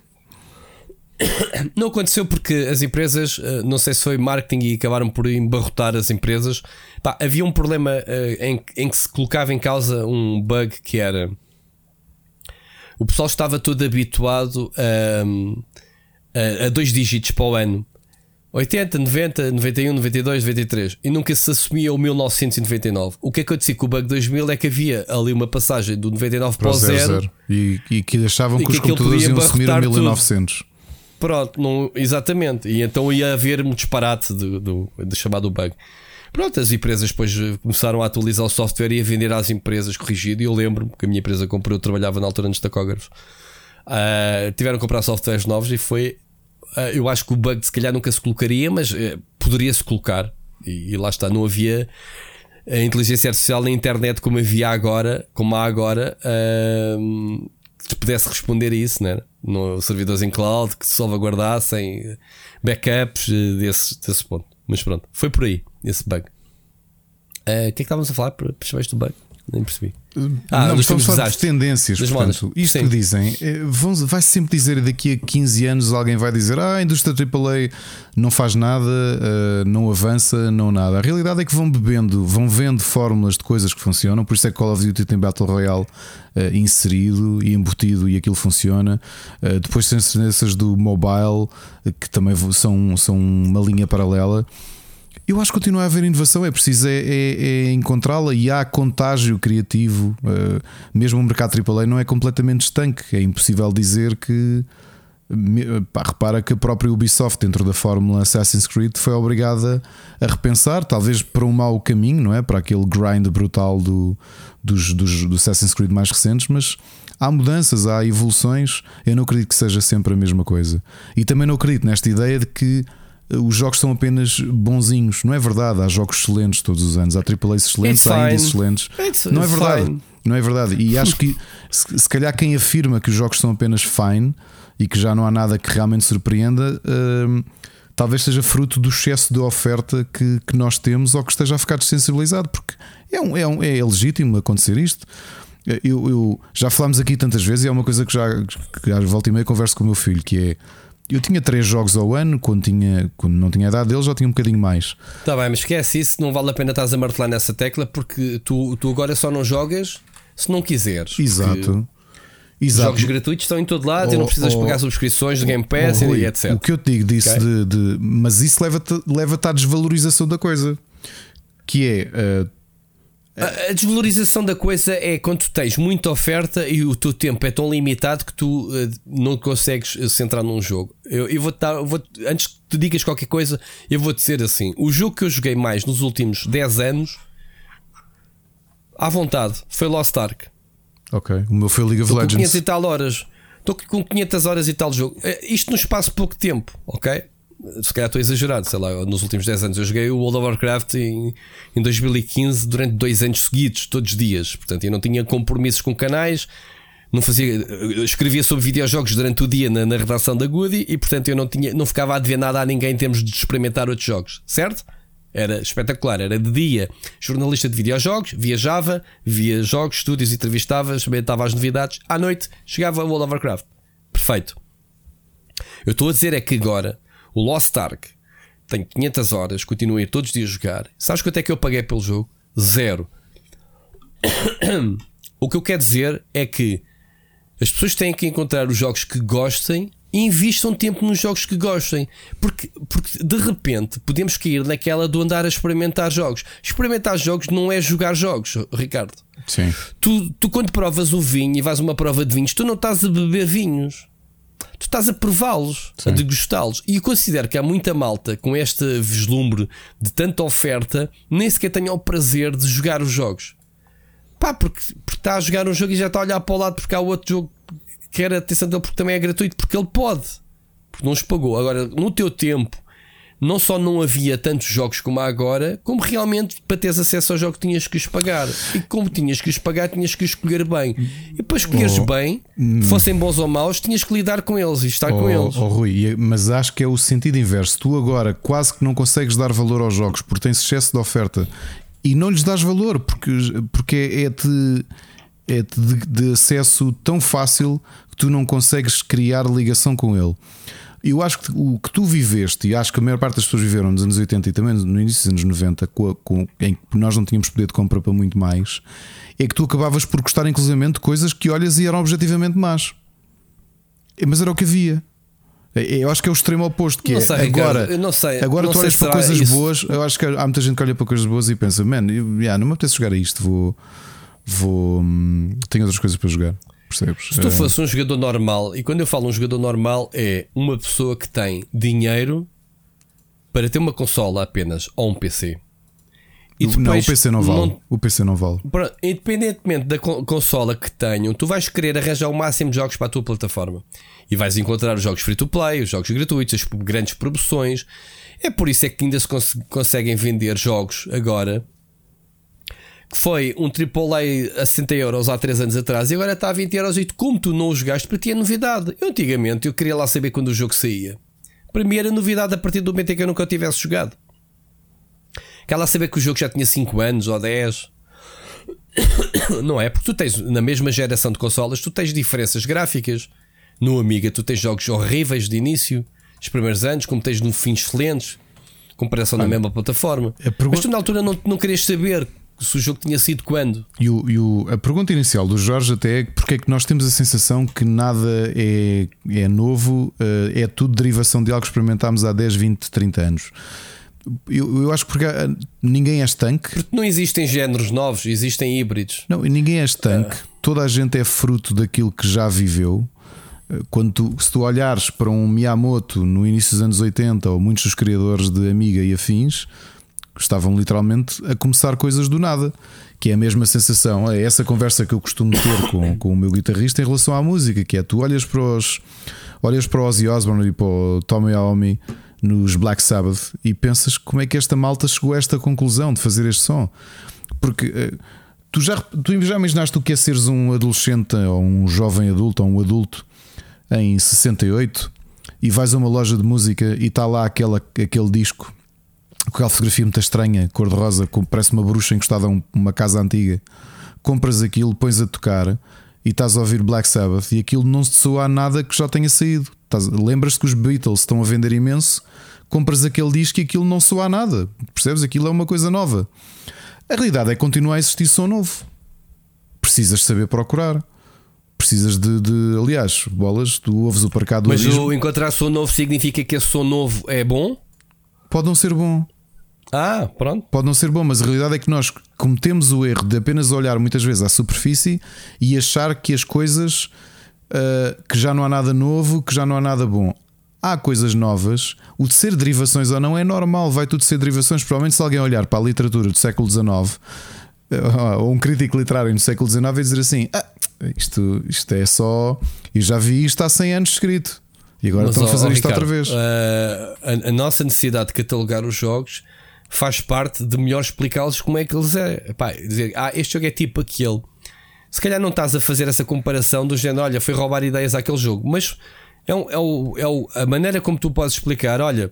<coughs> Não aconteceu porque as empresas, eh, não sei se foi marketing e acabaram por embarrotar as empresas. Pá, havia um problema eh, em, em que se colocava em causa um bug que era o pessoal estava todo habituado a, a, a dois dígitos para o ano 80, 90, 91, 92, 93 e nunca se assumia o 1999. O que acontecia com o bug 2000 é que havia ali uma passagem do 99 para, Para o o 0. 00. E, e que achavam E que, que os computadores iam assumir o embarrotar tudo. 1900. Pronto, não, exatamente. E então ia haver um disparate do, do, do chamado bug. Pronto, as empresas depois eh, começaram a atualizar o software e a vender às empresas corrigido. E eu lembro-me que a minha empresa comprou, eu trabalhava na altura antes da Cógrafos. Ah, tiveram que comprar softwares novos e foi. ah, eu acho que o bug se calhar nunca se colocaria, mas eh, poderia-se colocar. E, e lá está, não havia a inteligência artificial na internet como havia agora, como há agora, ahm, que pudesse responder a isso, né? No servidores em cloud que se salvaguardassem backups eh, desse, desse ponto. Mas pronto, foi por aí esse bug. Ah, O que é que estávamos a falar? Percebeste o bug? Nem percebi. Ah, não, estamos a falar de tendências. Das Portanto, modas. isto Sim. que dizem, eh, vão, vai sempre dizer daqui a 15 anos alguém vai dizer ah, a indústria AAA não faz nada, eh, não avança, não nada. A realidade é que vão bebendo, vão vendo fórmulas de coisas que funcionam, por isso é que Call of Duty tem Battle Royale eh, inserido e embutido e aquilo funciona. Depois tem as tendências do mobile, que também são, são uma linha paralela. Eu acho que continua a haver inovação, é preciso é, é- é encontrá-la e há contágio criativo. Uh, mesmo o mercado AAA não é completamente estanque, é impossível dizer que. pá, repara que a própria Ubisoft, dentro da fórmula Assassin's Creed, foi obrigada a repensar, talvez para um mau caminho, não é? Para aquele grind brutal do, dos, dos, do Assassin's Creed mais recentes, mas há mudanças, há evoluções. Eu não acredito que seja sempre a mesma coisa. E também não acredito nesta ideia de que os jogos são apenas bonzinhos. Não é verdade. Há jogos excelentes todos os anos. Há AAAs excelentes, It's há indies fine. excelentes. It's não é verdade. fine. Não é verdade. E acho que se, se calhar quem afirma que os jogos são apenas fine e que já não há nada que realmente surpreenda, hum, talvez seja fruto do excesso de oferta que, que nós temos ou que esteja a ficar desensibilizado, porque é, um, é, um- é legítimo acontecer isto. Eu, eu- já falámos aqui tantas vezes e é uma coisa que já, que já volta e meia converso com o meu filho, que é eu tinha três jogos ao ano, quando, tinha, quando não tinha a idade dele, já tinha um bocadinho mais. Tá bem, mas esquece isso, não vale a pena estás a martelar nessa tecla porque tu, tu agora só não jogas se não quiseres. Exato. Exato. Jogos gratuitos estão em todo lado e não Oh, precisas oh, pagar subscrições do Game Pass Oh, e etc. O que eu te digo disso Ok. de, de- Mas isso leva-te leva à desvalorização da coisa. Que é. uh, A, a desvalorização da coisa é quando tu tens muita oferta e o teu tempo é tão limitado que tu eh, não consegues eh, centrar num jogo. Eu, eu vou dar, vou antes que tu digas qualquer coisa, eu vou dizer assim: o jogo que eu joguei mais nos últimos 10 anos, à vontade, foi Lost Ark. ok. O meu foi League of Estou com 500 Legends. e tal horas. Estou com 500 horas e tal jogo. Eh, Isto no espaço de pouco tempo, ok? Se calhar estou exagerado, sei lá, nos últimos 10 anos eu joguei o World of Warcraft em, em 2015 durante dois anos seguidos, todos os dias. Portanto, eu não tinha compromissos com canais, não fazia, escrevia sobre videojogos durante o dia na, na redação da Goody e, portanto, eu não, tinha, não ficava a dever nada a ninguém em termos de experimentar outros jogos, certo? Era espetacular, era de dia jornalista de videojogos, viajava, via jogos, estúdios, entrevistava, experimentava as novidades. À noite chegava a World of Warcraft. Perfeito. Eu estou a dizer é que agora o Lost Ark tem 500 horas, continuo a ir todos os dias jogar. Sabes quanto é que eu paguei pelo jogo? Zero. <coughs> O que eu quero dizer é que as pessoas têm que encontrar os jogos que gostem e investam tempo nos jogos que gostem. Porque, porque de repente podemos cair naquela do andar a experimentar jogos. Experimentar jogos não é jogar jogos, Ricardo. Sim. Tu, tu quando provas o vinho e vais a uma prova de vinhos, tu não estás a beber vinhos. Tu estás a prová-los, a degustá-los. E eu considero que há muita malta com este vislumbre de tanta oferta, nem sequer tenha o prazer de jogar os jogos. Pá, porque, porque está a jogar um jogo e já está a olhar para o lado porque há outro jogo que quer a atenção dele porque também é gratuito, porque ele pode, porque não os pagou. Agora, no teu tempo, não só não havia tantos jogos como há agora, como realmente para teres acesso ao jogo tinhas que os pagar. E como tinhas que os pagar, tinhas que escolher bem. E para escolheres Oh. bem, fossem bons ou maus, tinhas que lidar com eles e estar com Oh, eles. oh, Rui, mas acho que é o sentido inverso. Tu agora quase que não consegues dar valor aos jogos porque tens excesso de oferta e não lhes dás valor porque, porque é de, é de, de acesso tão fácil que tu não consegues criar ligação com ele. Eu acho que o que tu viveste, e acho que a maior parte das pessoas viveram nos anos 80 e também no início dos anos 90, com, a- com- em que nós não tínhamos poder de compra para muito mais, é que tu acabavas por gostar inclusivamente de coisas que olhas e eram objetivamente más. É, Mas era o que havia. É- Eu acho que é o extremo oposto, que Não é sei, Ricardo, agora. eu não sei, agora não tu olhas para coisas isso. boas. Eu acho que há muita gente que olha para coisas boas e pensa, man, eu, yeah, não me apetece jogar a isto, vou. vou hum, tenho outras coisas para jogar. Percebes? Se tu Eh, fosse um jogador normal, e quando eu falo um jogador normal, é uma pessoa que tem dinheiro para ter uma consola apenas ou um PC. E não, o depois PC não vale. O PC não vale. Independentemente da con- consola que tenham, tu vais querer arranjar o máximo de jogos para a tua plataforma e vais encontrar os jogos free to play, os jogos gratuitos, as grandes promoções. É por isso é que ainda se cons- conseguem vender jogos agora que foi um AAA a 60 euros há 3 anos atrás e agora está a 20 euros. E como tu não o jogaste, para ti é novidade. Eu antigamente eu queria lá saber quando o jogo saía. Para mim era novidade a partir do momento em que eu nunca o tivesse jogado. Quer lá saber que o jogo já tinha 5 anos ou 10. <coughs> Não é? Porque tu tens, na mesma geração de consolas, tu tens diferenças gráficas. No Amiga, tu tens jogos horríveis de início, os primeiros anos, como tens no fim excelentes, comparação na mesma plataforma. pergunta- Mas tu na altura não, não querias saber se o jogo tinha sido quando. E, o- e o- a pergunta inicial do Jorge até é porque é que nós temos a sensação que nada é, é novo, eh, é tudo derivação de algo que experimentámos há 10, 20, 30 anos. Eu, eu acho que porque há- ninguém é estanque. Porque não existem géneros novos, existem híbridos. Não, e ninguém é estanque. Toda a gente é fruto daquilo que já viveu. Eh, Quando tu, se tu olhares para um Miyamoto no início dos anos 80 ou muitos dos criadores de Amiga e afins estavam literalmente a começar coisas do nada, que é a mesma sensação, é essa conversa que eu costumo ter com, com o meu guitarrista em relação à música, que é tu olhas para os olhas para o Ozzy Osbourne e para o Tommy Iommi nos Black Sabbath e pensas como é que esta malta chegou a esta conclusão de fazer este som, porque eh, tu já, tu já imaginaste o que é seres um adolescente ou um jovem adulto ou um adulto em 68 e vais a uma loja de música e está lá aquela, aquele disco aquela fotografia muito estranha, cor-de-rosa, parece uma bruxa encostada a um- uma casa antiga. Compras aquilo, pões a tocar e estás a ouvir Black Sabbath e aquilo não se soa a nada que já tenha saído. Lembras-te que os Beatles estão a vender imenso, compras aquele disco e aquilo não soa a nada. Percebes? Aquilo é uma coisa nova. A realidade é que continua a existir som novo. Precisas saber procurar. Precisas de, de aliás, bolas, tu ouves o parcado do Mas o encontrar som novo significa que esse som novo é bom? Pode não ser bom. Ah, pronto. Pode não ser bom, mas a realidade é que nós cometemos o erro de apenas olhar muitas vezes à superfície e achar que as coisas uh, que já não há nada novo, que já não há nada bom. Há coisas novas, o de ser derivações ou não é normal, vai tudo ser derivações. Provavelmente, se alguém olhar para a literatura do século XIX uh, ou um crítico literário no século XIX e dizer assim: ah, isto, isto é só. Eu já vi isto há 100 anos escrito e agora Mas, estão a fazer ó, isto Ricardo, outra vez. uh, a, a nossa necessidade de catalogar os jogos faz parte de melhor explicá-los como é que eles é. Epá, dizer, ah, este jogo é tipo aquele. Se calhar não estás a fazer essa comparação do género, olha, foi roubar ideias àquele jogo, mas é, um, é, o, é o, a maneira como tu podes explicar. Olha,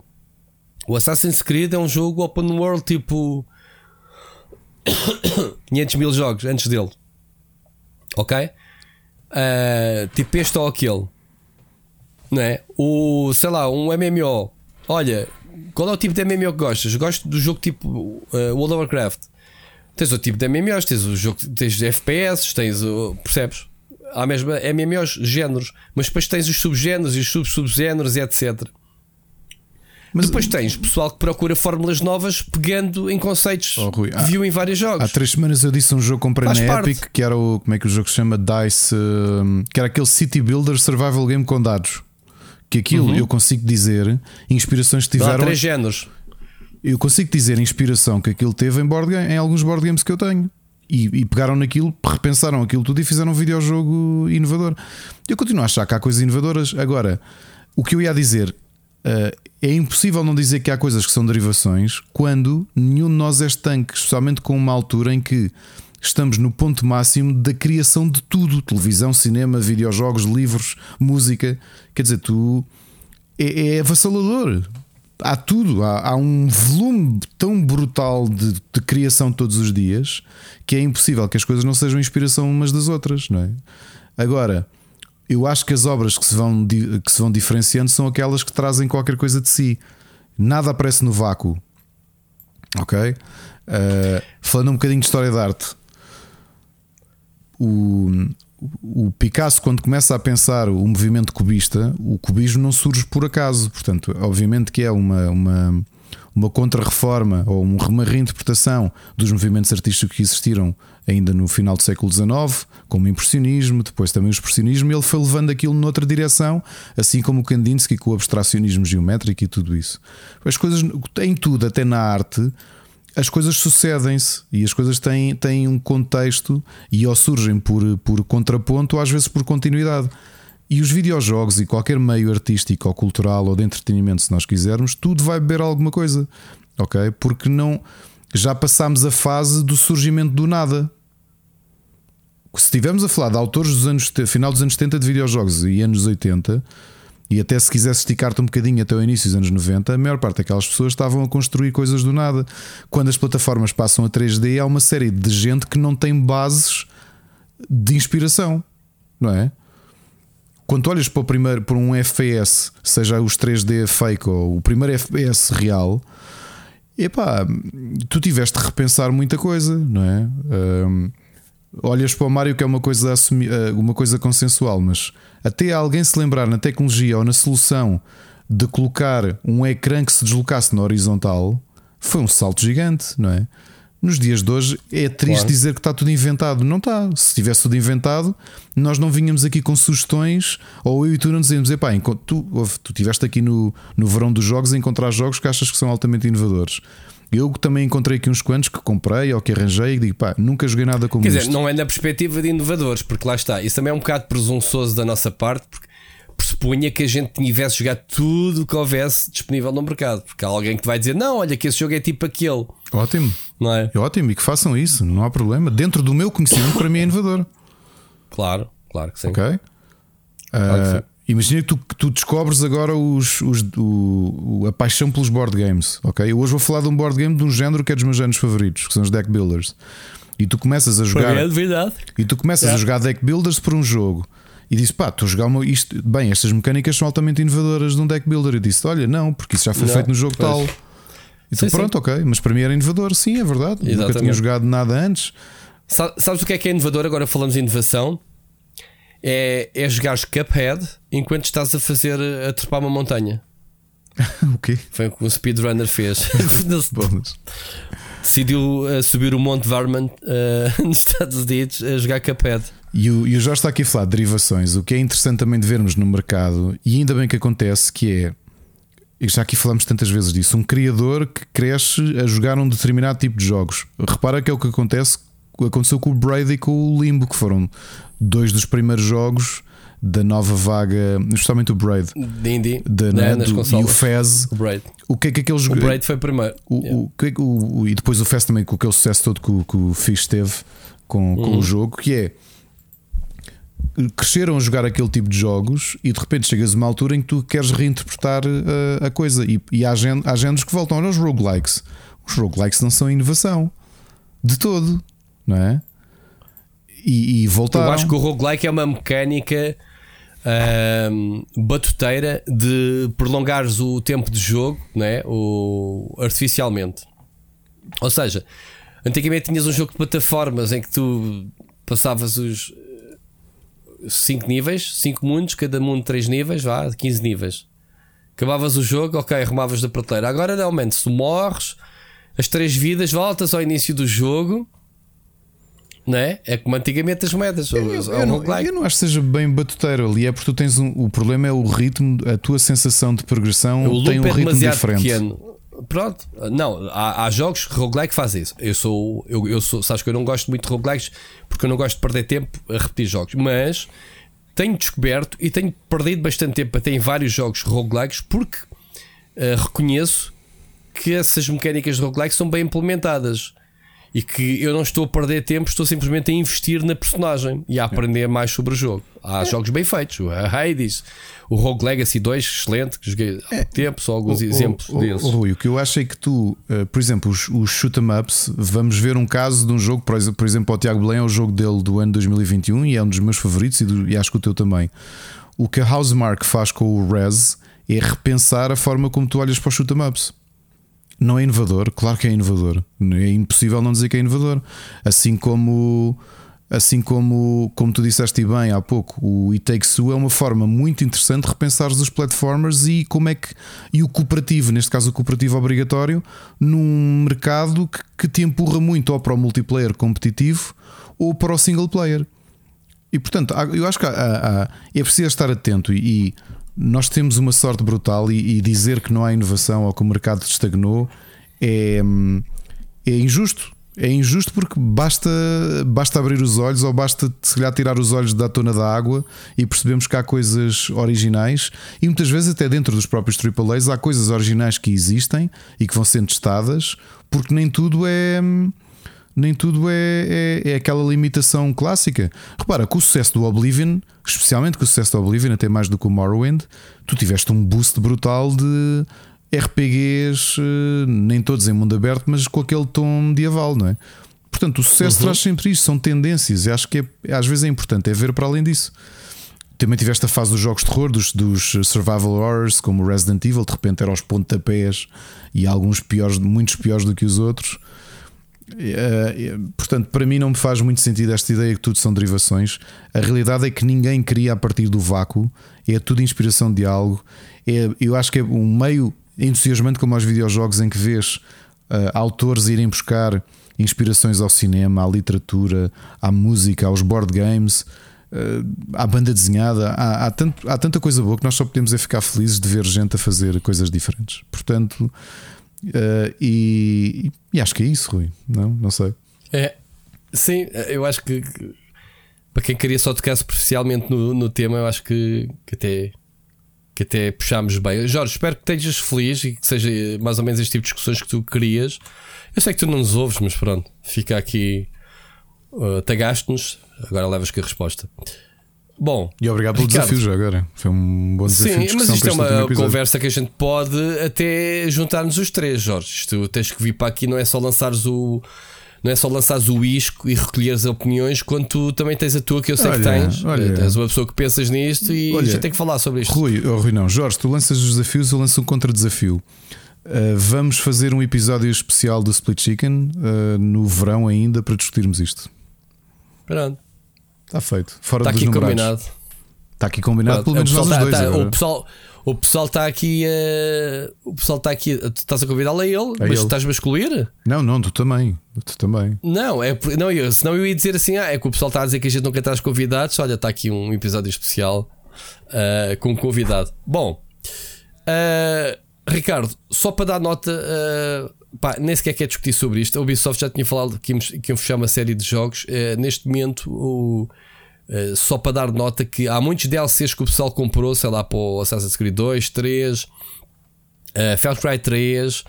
o Assassin's Creed é um jogo open world tipo <coughs> 500 mil jogos antes dele, ok? Uh, tipo este ou aquele, não é? O sei lá, um MMO. Olha, qual é o tipo de MMO que gostas? Gosto do jogo tipo uh, World of Warcraft. Tens o tipo de MMOs, tens o jogo, tens FPS, tens o. Percebes? Há mesmo MMOs, géneros, mas depois tens os subgéneros e os sub-subgéneros e etc. Mas depois tens pessoal que procura fórmulas novas pegando em conceitos Oh, Rui, que há- viu em vários jogos. Há três semanas eu disse um jogo que comprei Faz na parte. Epic que era o. Como é que o jogo se chama? Dice. hum, que era aquele City Builder Survival Game com dados. Que aquilo eu consigo dizer inspirações que Não, Há tiveram. três géneros. Eu consigo dizer inspiração que aquilo teve em, board game, em alguns board games que eu tenho. E, e pegaram naquilo, repensaram aquilo tudo e fizeram um videojogo inovador. Eu continuo a achar que há coisas inovadoras. Agora, o que eu ia dizer eh, é impossível não dizer que há coisas que são derivações quando nenhum de nós é estanque, especialmente com uma altura em que estamos no ponto máximo da criação de tudo: televisão, cinema, videojogos, livros, música. Quer dizer, tu é, é avassalador. Há tudo, há, há um volume tão brutal de, de criação todos os dias que é impossível que as coisas não sejam inspiração umas das outras, não é? Agora, eu acho que as obras que se vão, que se vão diferenciando são aquelas que trazem qualquer coisa de si. Nada aparece no vácuo, ok? Uh, falando um bocadinho de história de arte, o, o Picasso, quando começa a pensar o movimento cubista, o cubismo não surge por acaso. Portanto, obviamente que é uma, uma, uma contra-reforma ou uma reinterpretação dos movimentos artísticos que existiram ainda no final do século XIX, como o impressionismo, depois também o expressionismo. Ele foi levando aquilo noutra direção, assim como o Kandinsky com o abstracionismo geométrico e tudo isso. As coisas, em tudo, até na arte, as coisas sucedem-se e as coisas têm, têm um contexto e ou surgem por, por contraponto ou às vezes por continuidade. E os videojogos e qualquer meio artístico ou cultural ou de entretenimento, se nós quisermos, tudo vai beber alguma coisa, ok? Porque não já passámos a fase do surgimento do nada. Se estivermos a falar de autores dos anos final dos anos 70 de videojogos e anos 80, e até se quisesse esticar-te um bocadinho até o início dos anos 90, a maior parte daquelas pessoas estavam a construir coisas do nada. Quando as plataformas passam a 3D, há uma série de gente que não tem bases de inspiração, não é? Quando olhas para, o primeiro, para um FPS, seja os 3D fake ou o primeiro FPS real, epá, tu tiveste de repensar muita coisa, não é? Um, olhas para o Mario que é uma coisa, assumi- eh, uma coisa consensual, mas até alguém se lembrar na tecnologia ou na solução de colocar um ecrã que se deslocasse na horizontal foi um salto gigante, não é? Nos dias de hoje é triste Claro. dizer que está tudo inventado. Não está. Se tivesse tudo inventado, nós não vinhamos aqui com sugestões, ou eu e tu não dizemos, epá, tu, tu estiveste aqui no, no verão dos jogos a encontrar jogos que achas que são altamente inovadores. Eu também encontrei aqui uns quantos que comprei ou que arranjei e digo, pá, nunca joguei nada como Quer isto. dizer, não é na perspectiva de inovadores, porque lá está. Isso também é um bocado presunçoso da nossa parte, porque pressupunha que a gente tivesse jogado tudo o que houvesse disponível no mercado. Porque há alguém que vai dizer, não, olha, que esse jogo é tipo aquele, Ótimo, não é? é ótimo e que façam isso, não há problema. Dentro do meu conhecimento, para mim é inovador. Claro, claro que sim. Ok? Claro que Ah, sim. Imagina que tu, que tu descobres agora os, os- o- a paixão pelos board games. Ok? Eu hoje vou falar de um board game de um género que é dos meus géneros favoritos, que são os deck builders. E tu começas a jogar. É verdade. E tu começas a jogar deck builders por um jogo e dizes, pá, estou a jogar uma, isto. Bem, estas mecânicas são altamente inovadoras de um deck builder. Eu disse, olha, não, porque isso já foi Não, feito no jogo pois. tal. E tu, Sim, pronto, ok, mas para mim era inovador, sim, é verdade. Nunca Exatamente. tinha jogado nada antes. Sa- Sabes o que é que é inovador? Agora falamos em inovação. É, é jogares Cuphead enquanto estás a fazer a trepar uma montanha. <laughs> o quê? Foi o que o speedrunner fez. <laughs> <laughs> Decidiu uh, subir o Monte Vermont uh, nos Estados Unidos a jogar Cuphead. E o, e o Jorge está aqui a falar de derivações. O que é interessante também de vermos no mercado, e ainda bem que acontece, que é. E já aqui falamos tantas vezes disso. Um criador que cresce a jogar um determinado tipo de jogos. Repara que é o que acontece. Aconteceu com o Braid e com o Limbo, que foram dois dos primeiros jogos da nova vaga, especialmente o Braid, da né, Nando e o Fez. O, Braid. o que é que aqueles O Braid foi primeiro. o, Yeah. o, que é o- e depois o Fez também com aquele sucesso todo que, o- que o Fish teve com, com Uhum. o jogo, que é cresceram a jogar aquele tipo de jogos e de repente chegas a uma altura em que tu queres reinterpretar uh, a coisa. E, e há, gen- há géneros que voltam. Olha os roguelikes. Os roguelikes não são inovação de todo, não é? E, e voltaram. Eu acho que o roguelike é uma mecânica batuteira de prolongares o tempo de jogo né? o, artificialmente. Ou seja, antigamente tinhas um jogo de plataformas em que tu passavas os 5 níveis, 5 mundos, cada mundo 3 níveis, vá, 15 níveis. Acabavas o jogo, ok, arrumavas da prateleira. Agora realmente, se tu morres, as 3 vidas, voltas ao início do jogo. Não é? É como antigamente as moedas. Eu, eu um não, eu não acho que seja bem batuteiro ali, é porque tu tens um. O problema é o ritmo, a tua sensação de progressão O tem um é ritmo diferente. pequeno. Pronto, não, há, há jogos que roguelike faz isso. Eu sou, eu, eu sou, sabes que eu não gosto muito de roguelikes porque eu não gosto de perder tempo a repetir jogos, mas tenho descoberto e tenho perdido bastante tempo até em vários jogos roguelikes porque eh, reconheço que essas mecânicas de roguelike são bem implementadas e que eu não estou a perder tempo, estou simplesmente a investir na personagem e a aprender mais sobre o jogo. Há jogos bem feitos, o Hades, o Rogue Legacy 2, excelente, que joguei há pouco tempo, só alguns O- exemplos o, o- desses. o Rui, o que eu acho é que tu, eh, por exemplo, os, os shoot 'em ups, vamos ver um caso de um jogo, por exemplo, o Tiago Belém é o jogo dele do ano 2021 e é um dos meus favoritos e, do- e acho que o teu também. O que a Housemark faz com o Res é repensar a forma como tu olhas para os shoot 'em ups. Não é inovador, claro que é inovador. É impossível não dizer que é inovador. Assim como assim como, como tu disseste bem há pouco, o It Takes Two é uma forma muito interessante de repensar os platformers e como é que e o cooperativo, neste caso o cooperativo obrigatório, num mercado que, que te empurra muito ou para o multiplayer competitivo ou para o single player. E portanto, eu acho que é preciso estar atento e, e nós temos uma sorte brutal e, e dizer que não há inovação ou que o mercado estagnou é, é injusto. É injusto porque basta, basta abrir os olhos ou basta se calhar tirar os olhos da tona da água e percebemos que há coisas originais e muitas vezes até dentro dos próprios AAAs há coisas originais que existem e que vão sendo testadas porque nem tudo é nem tudo é, é, é aquela limitação clássica. Repara, com o sucesso do Oblivion, especialmente com o sucesso do Oblivion, até mais do que o Morrowind, tu tiveste um boost brutal de RPGs, eh, nem todos em mundo aberto, mas com aquele tom medieval, não é? Portanto, o sucesso traz sempre isto, são tendências, e acho que é- às vezes é importante é ver para além disso. Também tiveste a fase dos jogos de terror, dos, dos survival horrors, como o Resident Evil, de repente eram aos pontapés e alguns piores, muitos piores do que os outros. Eh, portanto, para mim não me faz muito sentido esta ideia que tudo são derivações. A realidade é que ninguém cria a partir do vácuo, é tudo inspiração de algo. É, eu acho que é um meio entusiasmante como aos videojogos em que vês eh, autores irem buscar inspirações ao cinema, à literatura, à música, aos board games, eh, à banda desenhada. Há, há, tanto- há tanta coisa boa que nós só podemos é ficar felizes de ver gente a fazer coisas diferentes. Portanto, eh, e, e acho que é isso, Rui. Não, não sei. É, sim, eu acho que, que para quem queria só tocar superficialmente no, no tema, eu acho que, que até que até puxámos bem. Jorge, espero que estejas feliz e que seja mais ou menos este tipo de discussões que tu querias. Eu sei que tu não nos ouves, mas pronto, fica aqui. Uh, Tagaste-nos, agora levas com a resposta. Bom, E obrigado pelo Ricardo. desafio já agora. Foi um bom desafio. de Sim, mas isto é uma conversa que a gente pode até juntar-nos os três, Jorge. Isto tens que vir para aqui, não é só lançares o. Não é só lançares o isco e recolheres opiniões, quando tu também tens a tua, que eu sei que Olha, tens. olha. Tens uma pessoa que pensas nisto e a Olha, gente tem que falar sobre isto. Rui, oh, Rui, não, Jorge, tu lanças os desafios, eu lanço um contra-desafio. Uh, vamos fazer um episódio especial do Split Chicken uh, no verão ainda para discutirmos isto. Pronto. Está feito. Fora Está dos aqui numerados. combinado. Está aqui combinado, pelo menos o nós tá- dois. tá- agora. o pessoal o pessoal está aqui eh, o pessoal está aqui tu estás a convidá-lo a ele mas ele. estás-me a excluir Não, não, tu também. Tu também. não é não eu senão eu ia dizer assim ah, é que o pessoal está a dizer que a gente nunca traz convidados olha está aqui um episódio especial eh, com um convidado bom eh, Ricardo só para dar nota eh, pá, nem sequer quer discutir sobre isto a Ubisoft já tinha falado que íamos, que iam fechar uma série de jogos neste momento o Uh, só para dar nota que há muitos DLCs que o pessoal comprou, sei lá, para o Assassin's Creed 2, 3, uh, Far Cry 3,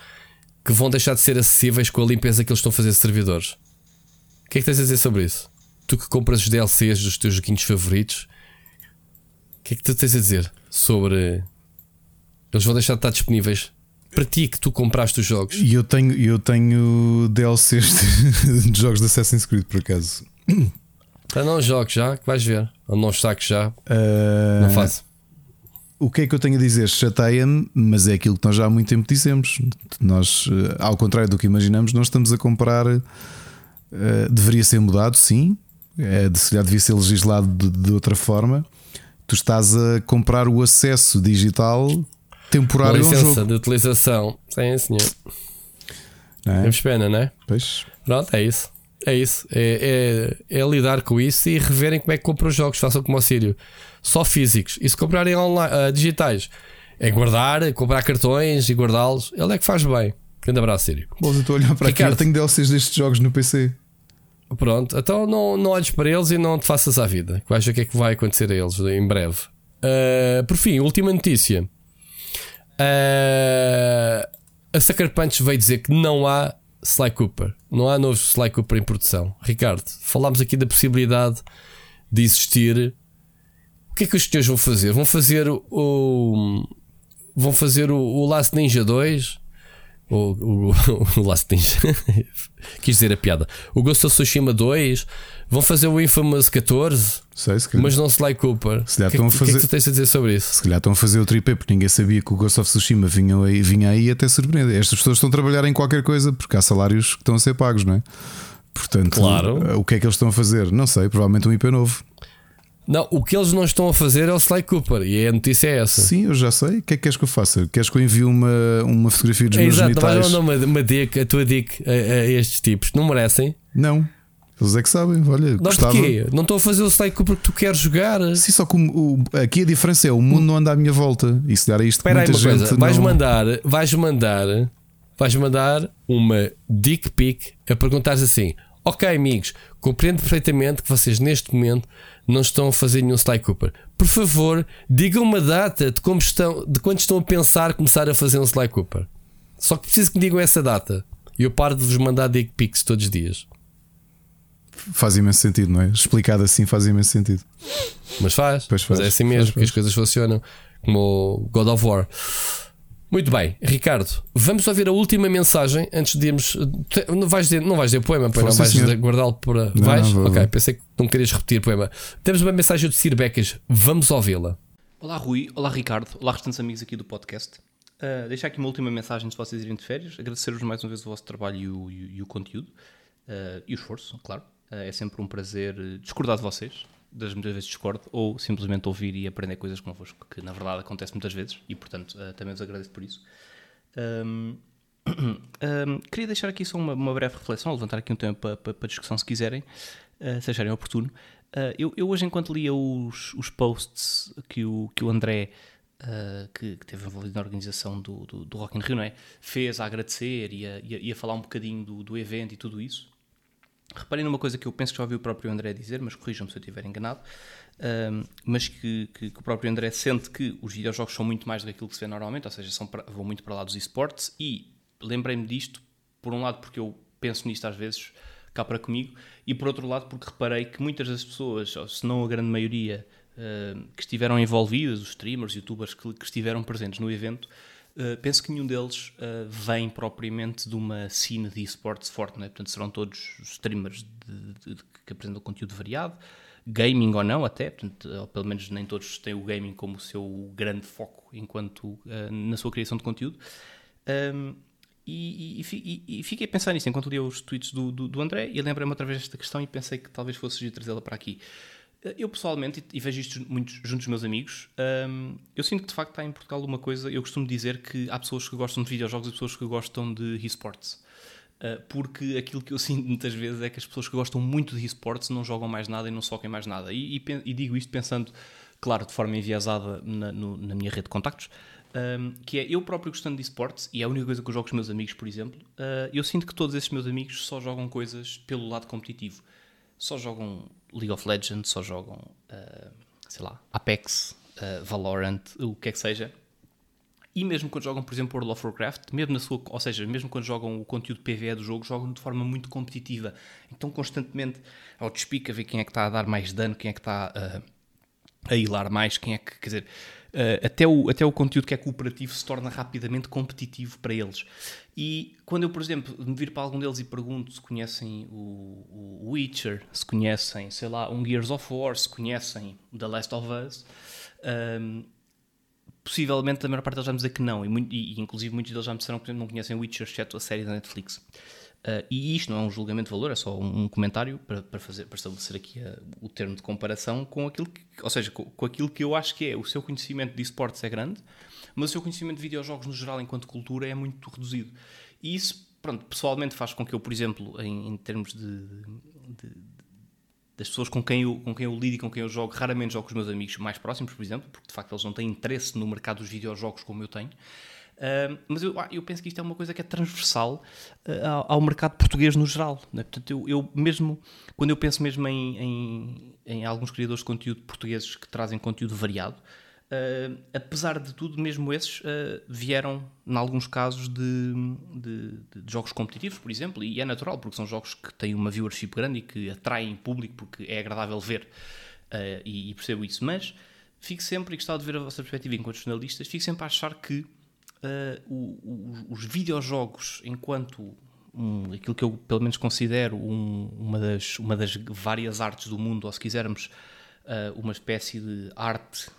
que vão deixar de ser acessíveis com a limpeza que eles estão a fazer de servidores. O que é que tens a dizer sobre isso? Tu que compras os DLCs dos teus joguinhos favoritos, o que é que tu tens a dizer sobre. Eles vão deixar de estar disponíveis para ti que tu compraste os jogos. E eu tenho, eu tenho DLCs de, <laughs> de jogos de Assassin's Creed, por acaso. Ah, não jogues já, que vais ver. Ou não saques já, Ah, não faço. O que é que eu tenho a dizer? Chateia-me, mas é aquilo que nós já há muito tempo dissemos. Nós, eh, ao contrário do que imaginamos, nós estamos a comprar. eh, deveria ser mudado, sim. É, de, se calhar devia ser legislado de, de outra forma. Tu estás a comprar o acesso digital temporário licença jogo. de utilização. Sim, senhor. não é? Temos pena, não é? Pois. Pronto, é isso. É isso. É, é, é lidar com isso e reverem como é que compram os jogos. Façam como o Sírio. Só físicos. E se comprarem online, ah, digitais, é guardar, comprar cartões e guardá-los. Ele é que faz bem. Grande abraço, Sírio. Bom, eu estou a olhar para aqui. Eu tenho DLCs destes jogos no PC. Pronto, então não, não olhes para eles e não te faças à vida. Vais ver o que é que vai acontecer a eles em breve. Ah, por fim, última notícia. Ah, a Sucker Punch veio dizer que não há Sly Cooper. Não há novo Sly Cooper em produção. Ricardo, falámos aqui da possibilidade de existir. O que é que os senhores vão fazer? Vão fazer o. Vão fazer o, o Last Ninja 2? O, o, <laughs> o Last Ninja. <laughs> Quis dizer a piada. O Ghost of Tsushima 2? Vão fazer o Infamous 14? Sei, se Mas não Sly Cooper. Se calhar o que, estão a o que é fazer- que tu tens a dizer sobre isso? se calhar estão a fazer o tripé porque ninguém sabia que o Ghost of Tsushima vinha aí, vinha aí até surpreender. Estas pessoas estão a trabalhar em qualquer coisa porque há salários que estão a ser pagos, não é? Portanto, Claro. o que é que eles estão a fazer? Não sei, provavelmente um IP novo. Não, o que eles não estão a fazer é o Sly Cooper. E a notícia é essa. Sim, eu já sei. O que é que queres que eu faça? Queres que eu envie uma, uma fotografia dos É meus exato, não vais genitais? mandar uma, uma dick, a tua dick a, a estes tipos. Não merecem. Não. Eles é que sabem. Olha, Não, gostava. porquê? Não estou a fazer o Sly Cooper que tu queres jogar. Sim, só que o, o- aqui a diferença é o mundo não anda à minha volta. E se der a isto, Espera aí muita uma gente coisa. Vais não... mandar, vais mandar, vais mandar uma dick pic a perguntar assim: Ok, amigos, compreendo perfeitamente que vocês neste momento não estão a fazer nenhum Sly Cooper. Por favor, digam uma data de como estão, de quando estão a pensar começar a fazer um Sly Cooper. Só que preciso que me digam essa data. E eu paro de vos mandar dick pics todos os dias. Faz imenso sentido, não é? Explicado assim faz imenso sentido. Mas faz, Pois faz, mas é assim faz, mesmo que faz. as coisas funcionam, como o God of War. Muito bem, Ricardo, vamos ouvir a última mensagem antes de irmos. Não vais dizer, não vais dizer poema, pois não vais guardá-lo para. Não, vais? não, ok, pensei que não querias repetir poema. Temos uma mensagem do Sir Becas, vamos ouvi-la. Olá Rui, olá Ricardo, olá restantes amigos aqui do podcast. Uh, deixar aqui uma última mensagem antes de vocês irem de férias. Agradecer-vos mais uma vez o vosso trabalho e o, e o- e o conteúdo. uh, e o esforço, claro. Uh, é sempre um prazer discordar de vocês. Das muitas vezes discordo, ou simplesmente ouvir e aprender coisas convosco, que na verdade acontece muitas vezes e portanto uh, também vos agradeço por isso. Um, um, <clears throat> queria deixar aqui só uma, uma breve reflexão, levantar aqui um tema para, para, para discussão se quiserem, uh, se acharem oportuno. Eu, eu hoje, enquanto lia os, os posts que o, que o André, uh, que, que teve envolvido na organização do, do, do Rock in Rio, é? fez a agradecer e a, e a- e a falar um bocadinho do, do evento e tudo isso, reparem numa coisa que eu penso que já ouvi o próprio André dizer, mas corrijam-me se eu estiver enganado, um, mas que, que- que o próprio André sente que os videojogos são muito mais do que aquilo que se vê normalmente, ou seja, são para- vão muito para lá dos esportes, e lembrei-me disto, por um lado porque eu penso nisto às vezes cá para comigo, e por outro lado porque reparei que muitas das pessoas, se não a grande maioria, uh, que estiveram envolvidas, os streamers, youtubers que, que estiveram presentes no evento, Uh, penso que nenhum deles uh, vem propriamente de uma cena de esportes forte, não é? portanto serão todos streamers de- de- de- que apresentam conteúdo variado, gaming ou não até, portanto, ou pelo menos nem todos têm o gaming como o seu grande foco enquanto uh, na sua criação de conteúdo. Um, e, e- e- e- fiquei a pensar nisso enquanto lia os tweets do, do, do André e lembrei-me outra vez desta questão e pensei que talvez fosse trazê-la para aqui. Eu pessoalmente, e vejo isto muito junto dos meus amigos, um, eu sinto que de facto está em Portugal uma coisa. Eu costumo dizer que há pessoas que gostam de videojogos e pessoas que gostam de esportes. Uh, porque aquilo que eu <laughs> sinto muitas vezes é que as pessoas que gostam muito de esportes não jogam mais nada e não soquem mais nada. E, e, e digo isto pensando, claro, de forma enviesada na, no, na minha rede de contactos, um, que é eu próprio gostando de esportes, e é a única coisa que eu jogo com os meus amigos, por exemplo, uh, eu sinto que todos esses meus amigos só jogam coisas pelo lado competitivo. Só jogam League of Legends, só jogam, uh, sei lá, Apex, uh, Valorant, o que é que seja. E mesmo quando jogam, por exemplo, World of Warcraft, mesmo na sua, ou seja, mesmo quando jogam o conteúdo PvE do jogo, jogam de forma muito competitiva. Então, constantemente ao despica, ver quem é que está a dar mais dano, quem é que está uh, a hilar mais, quem é que, quer dizer, até, o, até o conteúdo que é cooperativo se torna rapidamente competitivo para eles. E quando eu, por exemplo, me vir para algum deles e pergunto se conhecem o, o Witcher, se conhecem, sei lá, um Gears of War, se conhecem The Last of Us, um, possivelmente a maior parte deles já me dizer que não, e, e, inclusive muitos deles já me disseram que não conhecem Witcher, exceto a série da Netflix. Uh, e isto não é um julgamento de valor, é só um, um comentário para, para, fazer, para estabelecer aqui a, o termo de comparação com aquilo que, ou seja, com, com, aquilo que eu acho que é o seu conhecimento de esportes é grande, mas o seu conhecimento de videojogos no geral enquanto cultura é muito reduzido. E isso, pronto, pessoalmente faz com que eu, por exemplo, em, em termos de, de, das pessoas com quem, eu, com quem eu lido e com quem eu jogo, raramente jogo com os meus amigos mais próximos, por exemplo, porque de facto eles não têm interesse no mercado dos videojogos como eu tenho. Uh, mas eu, ah, eu penso que isto é uma coisa que é transversal uh, ao, ao, mercado português no geral. Né? Portanto, eu, eu, mesmo, quando eu penso mesmo em, em, em alguns criadores de conteúdo portugueses que trazem conteúdo variado, Uh, apesar de tudo, mesmo esses uh, vieram, em alguns casos, de, de, de, jogos competitivos, por exemplo, e é natural, porque são jogos que têm uma viewership grande e que atraem público porque é agradável ver, uh, e, e, percebo isso. Mas fico sempre, e gostava de ver a vossa perspectiva enquanto jornalistas, fico sempre a achar que os videojogos, enquanto um, aquilo que eu pelo menos considero um, uma, das, uma das várias artes do mundo, ou se quisermos, uma espécie de arte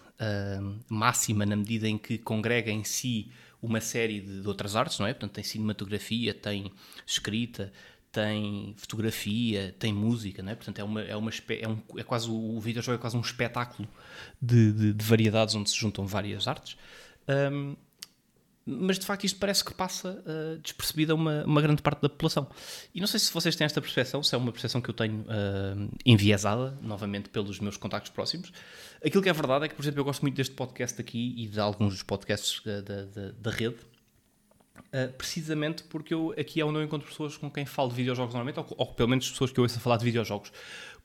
máxima na medida em que congrega em si uma série de, de, outras artes, não é? Portanto, tem cinematografia, tem escrita, tem fotografia, tem música, não é? Portanto, é, uma, é, uma, é, um, é quase o, o videojogo é quase um espetáculo de, de, de variedades onde se juntam várias artes. Um, mas de facto isto parece que passa uh, despercebida uma, uma grande parte da população. E não sei se vocês têm esta percepção, se é uma percepção que eu tenho uh, enviesada, novamente pelos meus contactos próximos. Aquilo que é verdade é que, por exemplo, eu gosto muito deste podcast aqui e de alguns dos podcasts da, da, da rede, uh, precisamente porque eu aqui é onde eu encontro pessoas com quem falo de videojogos normalmente, ou, ou pelo menos pessoas que eu ouço a falar de videojogos.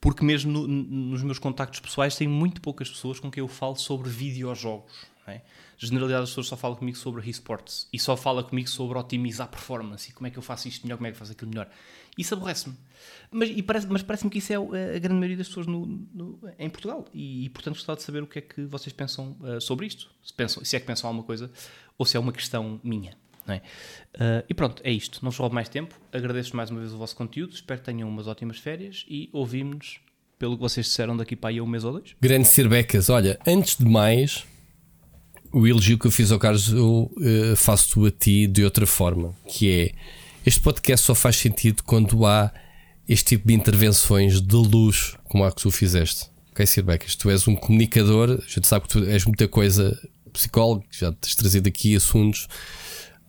Porque mesmo no, nos meus contactos pessoais tem muito poucas pessoas com quem eu falo sobre videojogos. Não é? generalidade das pessoas só fala comigo sobre esportes e só fala comigo sobre otimizar performance e como é que eu faço isto melhor, como é que eu faço aquilo melhor. Isso aborrece-me. Mas, parece, parece-me que isso é a grande maioria das pessoas no, no, em Portugal e, e, portanto, gostava de saber o que é que vocês pensam uh, sobre isto. Se, pensam, se é que pensam alguma coisa ou se é uma questão minha. É? Uh, e pronto, é isto. Não vos roubo mais tempo. Agradeço mais uma vez o vosso conteúdo. Espero que tenham umas ótimas férias e ouvimos-nos pelo que vocês disseram daqui para aí a um mês ou dois. Grande Becas, olha, antes de mais, o elogio que eu fiz ao Carlos eu uh, faço a ti de outra forma, que é este podcast só faz sentido quando há este tipo de intervenções de luz como a que tu fizeste. Ok, Sir Becas, tu és um comunicador, a gente sabe que tu és muita coisa psicólogo, já tens trazido aqui assuntos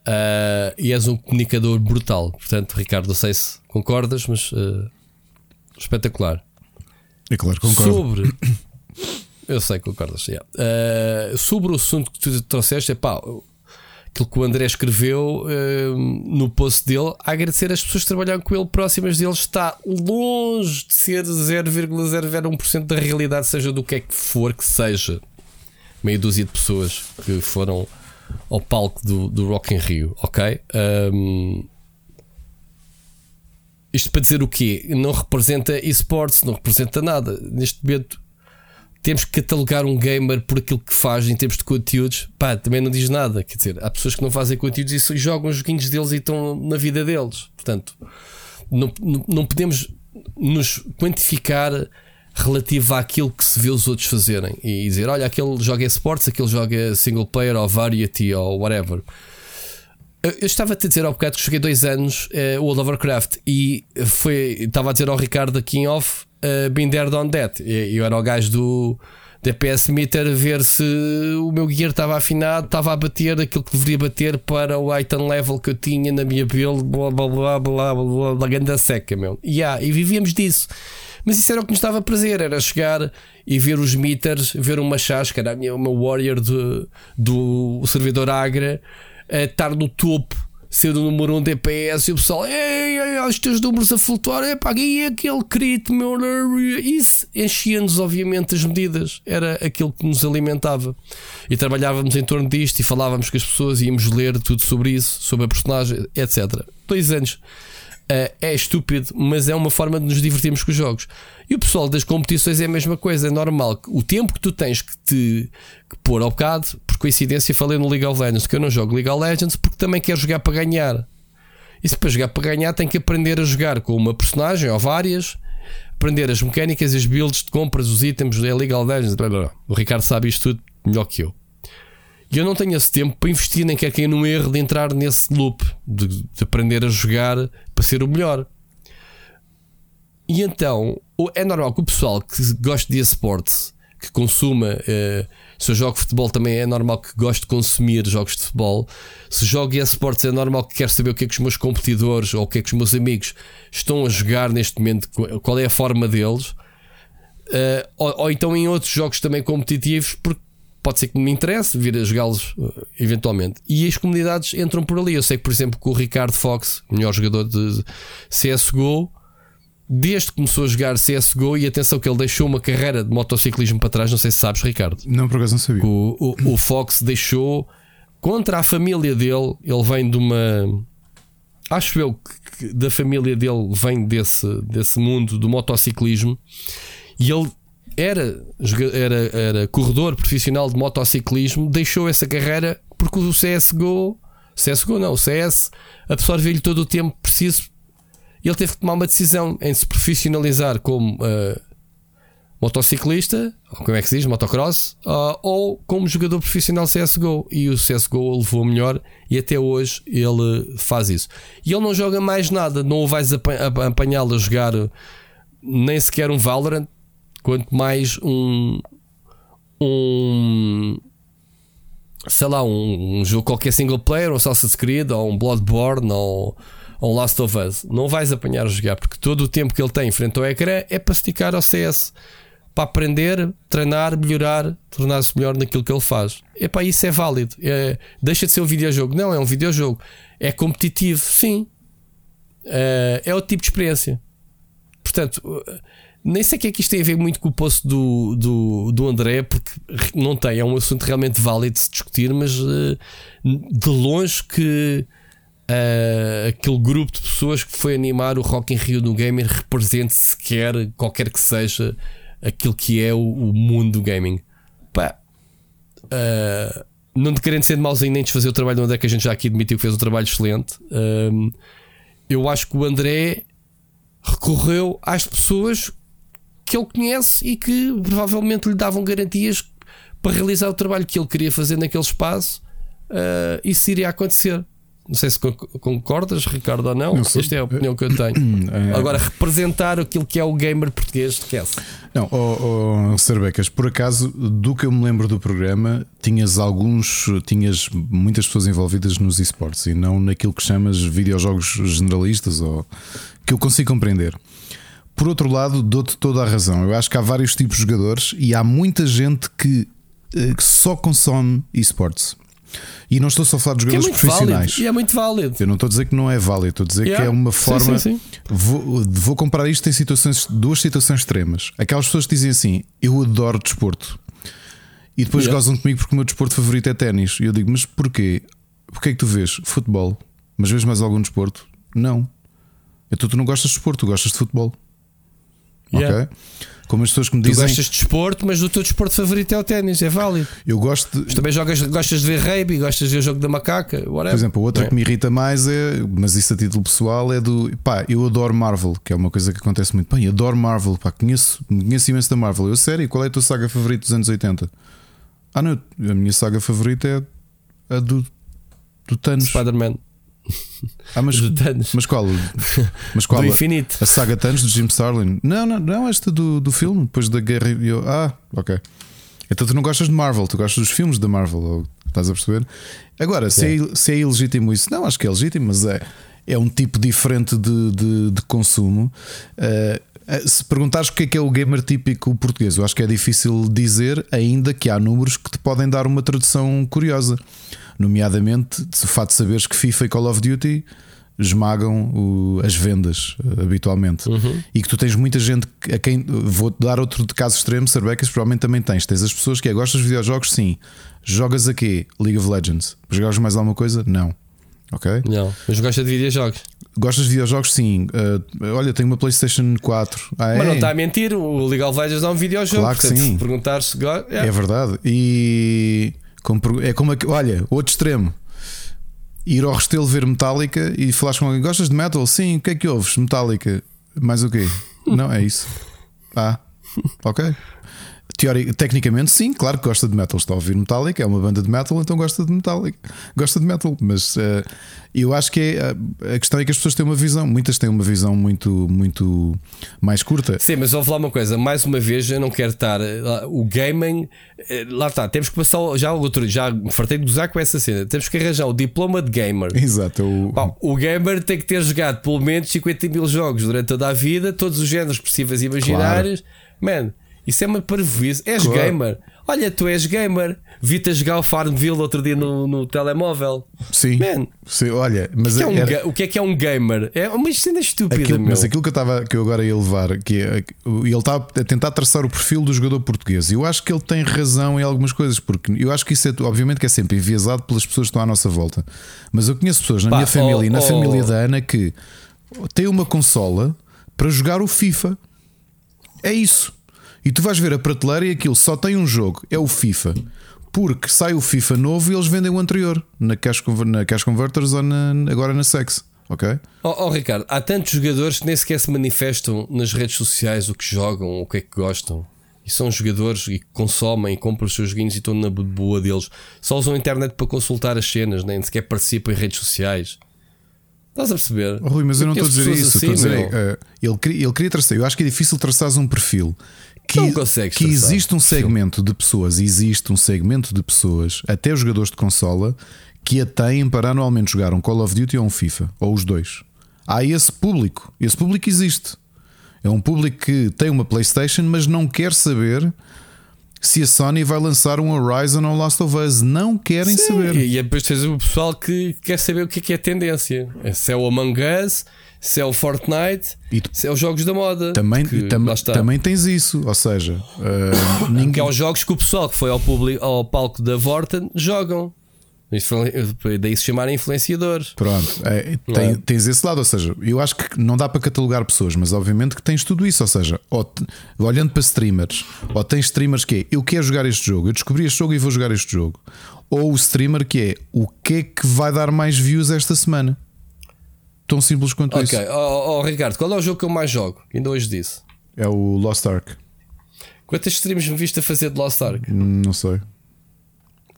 uh, e és um comunicador brutal. Portanto, Ricardo, não sei se concordas, mas uh, espetacular. É claro que concordo. Sobre <coughs> Eu sei, concordas. Yeah. Uh, sobre o assunto que tu trouxeste, é pá, aquilo que o André escreveu uh, no post dele, a agradecer as pessoas que trabalham com ele próximas dele, está longe de ser 0,001% da realidade, seja do que é que for que seja. Meia dúzia de pessoas que foram ao palco do, do Rock in Rio, ok? Um, isto para dizer o quê? Não representa esportes, não representa nada. Neste momento, temos que catalogar um gamer por aquilo que faz em termos de conteúdos, pá, também não diz nada. Quer dizer, há pessoas que não fazem conteúdos e jogam os joguinhos deles e estão na vida deles. Portanto, não, não, podemos nos quantificar relativo àquilo que se vê os outros fazerem e dizer, olha, aquele joga esportes, aquele joga single player ou variety ou whatever. Eu estava a dizer ao bocado que joguei dois anos uh, World of Warcraft e foi, estava a dizer ao Ricardo aqui em off, uh, been there done that. Eu era o gajo do DPS Meter ver se o meu gear estava afinado, estava a bater aquilo que deveria bater para o item level que eu tinha na minha build, blá blá blá blá blá blá, ganda seca, meu. Yeah, e vivíamos disso. Mas isso era o que nos dava prazer, era chegar e ver os meters, ver uma chasca, era a minha, warrior de, do servidor Agra estar no topo, ser o número 1 um DPS e o pessoal, ei, ei, os teus números a flutuar, é pá, e aquele crit, meu. Isso enchia-nos, obviamente, as medidas, era aquilo que nos alimentava. E trabalhávamos em torno disto e falávamos com as pessoas, íamos ler tudo sobre isso, sobre a personagem, etc. Dois anos. Uh, é estúpido, mas é uma forma de nos divertirmos com os jogos. E o pessoal das competições é a mesma coisa, é normal. O tempo que tu tens que te que pôr ao bocado, coincidência, falei no League of Legends que eu não jogo League of Legends porque também quero jogar para ganhar. E se para jogar para ganhar, tem que aprender a jogar com uma personagem ou várias, aprender as mecânicas, as builds de compras, os itens, é League of Legends. Blá, blá. O Ricardo sabe isto tudo melhor que eu. E eu não tenho esse tempo para investir, nem quero cair no erro de entrar nesse loop, de, de aprender a jogar para ser o melhor. E então, é normal que o pessoal que gosta de esportes, que consuma, eh, se eu jogo futebol também é normal que goste de consumir jogos de futebol. Se jogo esportes é normal que quero saber o que é que os meus competidores ou o que é que os meus amigos estão a jogar neste momento, qual é a forma deles. Uh, ou, ou, então em outros jogos também competitivos, porque pode ser que me interesse vir a jogá-los uh, eventualmente. E as comunidades entram por ali. Eu sei que, por exemplo, que o Ricardo Fox, melhor jogador de CSGO, desde que começou a jogar CSGO, e atenção que ele deixou uma carreira de motociclismo para trás, não sei se sabes, Ricardo. Não, por acaso não sabia. O, o, o Fox deixou contra a família dele, ele vem de uma. Acho eu que da família dele vem desse, desse mundo do motociclismo e ele era, era, era corredor profissional de motociclismo, deixou essa carreira porque o CSGO, CSGO não, o CS absorveu-lhe todo o tempo preciso. Ele teve que tomar uma decisão em se profissionalizar como uh, motociclista, ou como é que se diz, motocross, uh, ou como jogador profissional CSGO. E o CSGO levou melhor e até hoje ele faz isso. E ele não joga mais nada, não o vais apanhá-lo a jogar nem sequer um Valorant, Quanto mais um. Um. Sei lá, um, um jogo qualquer single player, ou Assassin's Creed, ou um Bloodborne, ou, ou um Last of Us. Não vais apanhar a jogar, porque todo o tempo que ele tem em frente ao ecrã é para esticar ao CS para aprender, treinar, melhorar, tornar-se melhor naquilo que ele faz. Epá, isso é válido. É, deixa de ser um videojogo. Não, é um videojogo. É competitivo, sim. É, é outro tipo de experiência. Portanto, nem sei o que é que isto tem a ver muito com o posto do, do, do André, porque não tem, é um assunto realmente válido de se discutir, mas uh, de longe que uh, aquele grupo de pessoas que foi animar o Rock in Rio no Gamer represente sequer, qualquer que seja, aquilo que é o, o mundo do gaming. Pá, uh, não te querendo ser de mauzinho nem desfazer o trabalho do André, que a gente já aqui admitiu que fez um trabalho excelente. eu acho que o André recorreu às pessoas que ele conhece e que provavelmente lhe davam garantias para realizar o trabalho que ele queria fazer naquele espaço, uh, isso iria acontecer. Não sei se concordas, Ricardo, ou não. não Esta é a opinião que eu tenho. <clears throat> É. Agora, representar aquilo que é o gamer português, esquece. Não, oh, oh, Serbecas, por acaso, do que eu me lembro do programa, tinhas alguns, tinhas muitas pessoas envolvidas nos esportes e não naquilo que chamas videojogos generalistas ou que eu consigo compreender. Por outro lado, dou-te toda a razão. Eu acho que há vários tipos de jogadores e há muita gente que, eh, que só consome esportes. E não estou só a falar de jogadores é profissionais. Válido, e é muito válido. Eu não estou a dizer que não é válido, estou a dizer yeah. que é uma forma. Sim, sim, sim. Vou, vou comparar isto em situações, duas situações extremas. Aquelas pessoas que dizem assim: Eu adoro desporto. E depois yeah. gozam comigo porque o meu desporto favorito é ténis. E eu digo: Mas porquê? Porquê é que tu vês futebol? Mas vês mais algum desporto? Não. Então tu não gostas de desporto, tu gostas de futebol. Yeah. Ok? Como as pessoas que me dizem. Tu gostas de desporto, mas o teu desporto favorito é o ténis, é válido. Eu gosto de. Mas também jogas, gostas de ver rugby, gostas de ver o jogo da macaca, whatever. Por exemplo, outra é. que me irrita mais é, mas isso a título pessoal, é do. Pá, eu adoro Marvel, que é uma coisa que acontece muito. Bem, adoro Marvel, pá, conheço, conheço imenso da Marvel. Eu, sério, qual é a tua saga favorita dos anos 80? Ah, não, a minha saga favorita é a do, do Thanos. Spider-Man. <laughs> Ah, mas, De Thanos. mas qual? Mas qual? Do infinito. A saga Thanos de Jim Starlin? Não, não, não, esta do, do filme, depois da guerra. eu- Ah, ok. Então tu não gostas de Marvel, tu gostas dos filmes da Marvel, ou- estás a perceber? Agora, se é, se é ilegítimo isso, não, acho que é legítimo, mas é, é um tipo diferente de, de, de consumo. Ah, se perguntares o que é que é o gamer típico português, eu acho que é difícil dizer, ainda que há números que te podem dar uma tradução curiosa. Nomeadamente, o fato de saberes que FIFA e Call of Duty esmagam o- as vendas eh, habitualmente e que tu tens muita gente a quem vou dar outro de caso extremo, Sarbecas, provavelmente também tens. Tens as pessoas que é gostas de videojogos, sim. Jogas a quê? League of Legends. Jogas mais alguma coisa? Não. Ok? Não, mas gosta de videojogos. Gostas de videojogos? Sim. Eh, olha, tenho uma PlayStation 4. Ah, Mas é? não está a mentir, o Legal of Legends é um videojogo. Claro que portanto, sim. Se perguntar se gosta. É verdade. E é como olha, outro extremo. Ir ao Restelo ver Metallica e falares com alguém: Gostas de metal? Sim, o que é que ouves? Metallica. Mais o quê? Não, é isso. Ah, ok. Teori- tecnicamente, sim, claro que gosta de metal. Está a ouvir Metallica, é uma banda de metal, então gosta de Metallica. Gosta de metal, mas eh, eu acho que é, a- a questão é que as pessoas têm uma visão, muitas têm uma visão muito, muito mais curta. Sim, mas vou falar uma coisa, mais uma vez eu não quero estar eh, o gaming, eh, lá está, temos que passar já outro, já me fartei de gozar com essa cena. Temos que arranjar o diploma de gamer. Exato. o- Pá, o gamer tem que ter jogado pelo menos 50 mil jogos durante toda a vida, todos os géneros possíveis e imaginários. Man, isso é uma parvoíce. És Claro. gamer. Olha, tu és gamer. Vi-te a jogar o Farmville outro dia no, no telemóvel. Sim. Man, Sim, olha, mas o que é um era- o que é que é um gamer? É uma cena estúpida, Aquilo- mas aquilo que eu, estava, que eu agora ia levar, que é, ele está a tentar traçar o perfil do jogador português. E eu acho que ele tem razão em algumas coisas, porque eu acho que isso é, obviamente, que é sempre enviesado pelas pessoas que estão à nossa volta. Mas eu conheço pessoas na Pá, minha família oh, e na oh. família da Ana que têm uma consola para jogar o FIFA. É isso. E tu vais ver a prateleira e aquilo só tem um jogo, é o FIFA. Porque sai o FIFA novo e eles vendem o anterior na Cash, na cash Converters ou na- agora na Sex. Ok? Oh, oh, Ricardo, há tantos jogadores que nem sequer se manifestam nas redes sociais o que jogam, o que é que gostam. E são jogadores e que consomem compram os seus joguinhos e estão na boa deles. Só usam a internet para consultar as cenas, nem sequer participam em redes sociais. Estás a perceber? Oh, Rui, mas eu não estou a dizer isso. eu estou a assim, dizer, meu. eh, ele, queria, ele queria traçar. Eu acho que é difícil traçares um perfil que, Não consegues que traçar existe um segmento de pessoas, existe um segmento de pessoas, até os jogadores de consola, que a têm para anualmente jogar um Call of Duty ou um FIFA, ou os dois. Há esse público. Esse público existe. É um público que tem uma PlayStation, mas não quer saber se a Sony vai lançar um Horizon ou Last of Us. Não querem Sim, saber. E, e depois tens o pessoal que quer saber o que é que é a tendência. Se é o Among Us, se é o Fortnite, tu- se é os jogos da moda. Também, Que tam- também tens isso. Ou seja, <coughs> eh, Que ninguém. é os jogos que o pessoal que foi ao, público, ao palco da Vorten jogam. Foi- Daí se chamarem influenciadores. Pronto, é, Não tem- é? tens esse lado, ou seja, eu acho que não dá para catalogar pessoas, mas obviamente que tens tudo isso, ou seja, ou te- olhando para streamers, ou tens streamers que é eu quero jogar este jogo, eu descobri este jogo e vou jogar este jogo, ou o streamer que é o que é que vai dar mais views esta semana. Tão simples quanto isso. Ok, oh, oh, Ricardo, qual é o jogo que eu mais jogo? Ainda hoje disse. É o Lost Ark. Quantas streams me viste a fazer de Lost Ark? Hum, Não sei.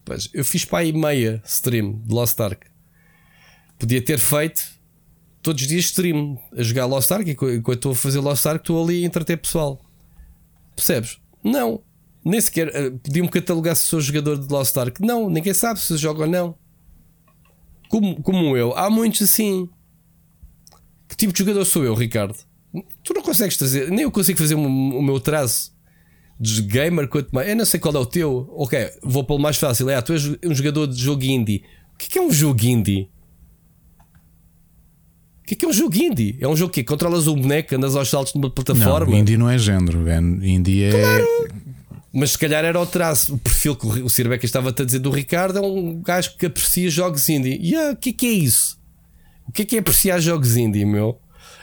Pois, eu fiz para aí meia stream de Lost Ark. Podia ter feito todos os dias stream a jogar Lost Ark e enqu- enquanto estou a fazer Lost Ark estou ali a entreter pessoal. Percebes? Não. Nem sequer eh, podiam-me catalogar se sou jogador de Lost Ark. Não, ninguém sabe se joga ou não. Como, como eu, há muitos assim. Que tipo de jogador sou eu, Ricardo? Tu não consegues trazer, nem eu consigo fazer o meu traço de gamer quanto mais. Eu não sei qual é o teu. Ok, vou pelo mais fácil. É, tu és um jogador de jogo indie. O que é, é um jogo indie? O que é, que é um jogo indie? É um jogo que controlas um boneco, andas aos saltos numa plataforma. Não, indie não é género, é, indie é. Mas se calhar era o traço, o perfil que o Sirbeca estava-te a dizer do Ricardo é um gajo que aprecia jogos indie. E ah, o que é que é isso? O que é que é apreciar jogos indie, meu?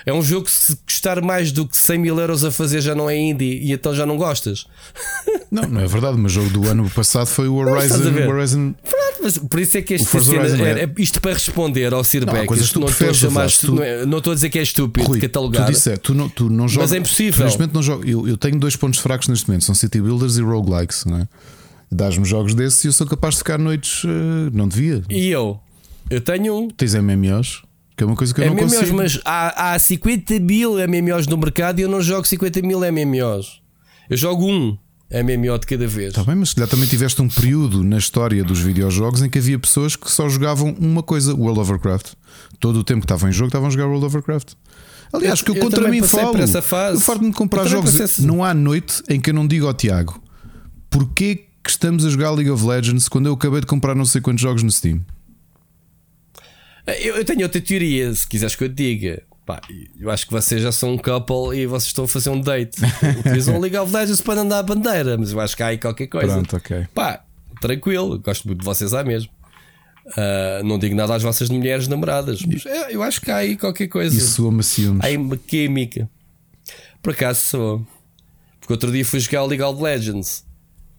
É um jogo que se custar mais do que 100 mil euros a fazer já não é indie e então já não gostas. <laughs> Não, não é verdade, mas o jogo do ano passado foi o Horizon. ver? o Horizon Pronto, mas por isso é que Forza cena Horizon é, é- é isto para responder ao Sir Não, Beck. Não estou a preferes, chamar, tu- não, é- não estou a dizer que é estúpido Rui, catalogar. Tu, disse, tu, não, tu não jogas. é impossível. Neste momento não jogo. Eu, eu tenho dois pontos fracos neste momento: são City Builders e Roguelikes. Não é? Dás-me jogos desses e eu sou capaz de ficar noites. eh, não devia. E eu? Eu tenho um. Tens MMOs, que é uma coisa que eu não MMOs, consigo. mas há, há 50 mil MMOs no mercado e eu não jogo 50 mil MMOs. Eu jogo um MMO de cada vez. Está bem, mas se calhar também tiveste um período na história dos videojogos em que havia pessoas que só jogavam uma coisa, World of Warcraft. Todo o tempo que estavam em jogo estavam a jogar World of Warcraft. Aliás, Eu- que eu, eu contra mim falo. essa fase. Eu farto-me de comprar jogos. Não há noite em que eu não digo ao Tiago porquê que estamos a jogar League of Legends quando eu acabei de comprar não sei quantos jogos no Steam. Eu, eu tenho outra teoria, se quiseres que eu te diga. Pá, eu acho que vocês já são um couple e vocês estão a fazer um date. <laughs> Utilizam o League of Legends para andar a bandeira, mas eu acho que há aí qualquer coisa. Pronto, ok. Pá, tranquilo, gosto muito de vocês há mesmo. Ah, não digo nada às vossas mulheres namoradas, mas é, eu acho que há aí qualquer coisa. Isso soa-me ciúmes. Há aí uma química. Por acaso sou. Porque outro dia fui jogar o League of Legends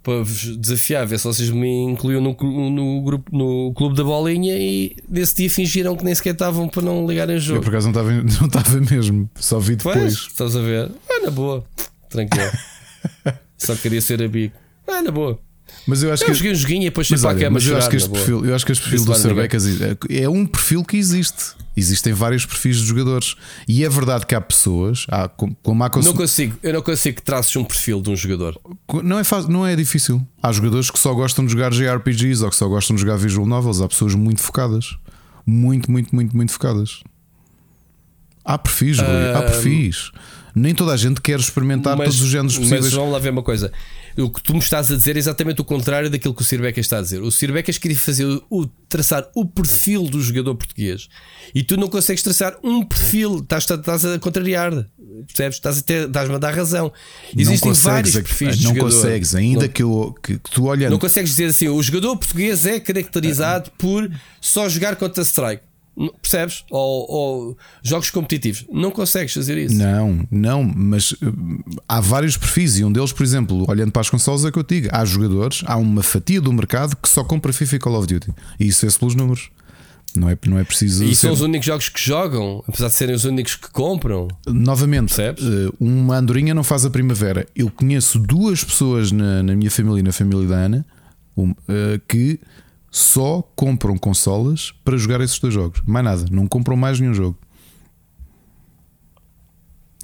para vos desafiar, ver se vocês me incluíam no, no grupo, no clube da bolinha e nesse dia fingiram que nem sequer estavam para não ligarem o Eu jogo. por acaso não estava, <laughs> não estava mesmo, só vi Pois, depois. estás a ver? Ah, na boa, tranquilo. <laughs> Só queria ser amigo. Ah, na boa. Mas eu acho Eu que. joguei um joguinho e depois fui Mas, para a cama mas eu acho que este perfil, eu acho que este perfil do. Cerbecas é é um perfil que existe. Existem vários perfis de jogadores. E é verdade que há pessoas, há, como há Não consigo, eu não consigo que traças um perfil de um jogador. não, é fácil, não é difícil. Há jogadores que só gostam de jogar JRPGs ou que só gostam de jogar visual novels. Há pessoas muito focadas. Muito, muito, muito, muito focadas. Há perfis, Rui, há perfis. Nem toda a gente quer experimentar todos os géneros mas possíveis. vamos lá ver uma coisa. O que tu me estás a dizer é exatamente o contrário daquilo que o Sir Becas está a dizer. O Sir Becas queria fazer o, traçar o perfil do jogador português e tu não consegues traçar um perfil, estás, estás a contrariar, percebes? Estás a ter, estás-me a dar razão. Existem vários perfis de não jogador. consegues, ainda Não- que, eu, que, que tu olhando. Não consegues dizer assim, o jogador português é caracterizado por só jogar Counter-Strike. Não- Percebes? Ou, ou jogos competitivos. Não consegues fazer isso. Não, não, mas hum, há vários perfis e um deles, por exemplo, olhando para as consoles, é que eu te digo: há jogadores, há uma fatia do mercado que só compra FIFA e Call of Duty. E isso é pelos números. Não é, não é preciso. E ser- são os únicos jogos que jogam, apesar de serem os únicos que compram. Novamente, Percebes? eh, uma andorinha não faz a primavera. Eu conheço duas pessoas na, na minha família e na família da Ana eh, que só compram consolas para jogar esses dois jogos. Mais nada, não compram mais nenhum jogo.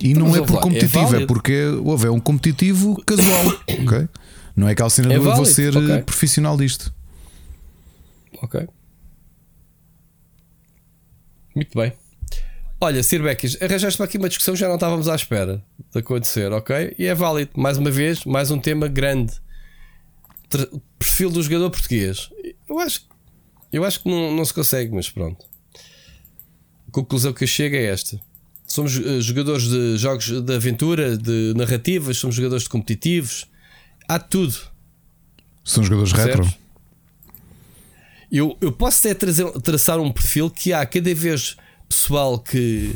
E não é por é competitivo, é, válido. porque é, é um competitivo casual. <coughs> ok? Não é aquela cena É de eu vou válido, ser ok. eh, profissional disto. Ok. Muito bem. Olha, Sir Beckis, arranjaste para aqui uma discussão que já não estávamos à espera de acontecer, ok? E é válido. Mais uma vez, mais um tema grande. Perfil do jogador português. Eu acho, eu acho que não, não se consegue, mas pronto. A conclusão que eu chego é esta. Somos eh, jogadores de jogos de aventura, de narrativas, somos jogadores de competitivos. Há tudo. São jogadores retro. Eu, eu posso até trazer, traçar um perfil que há cada vez pessoal que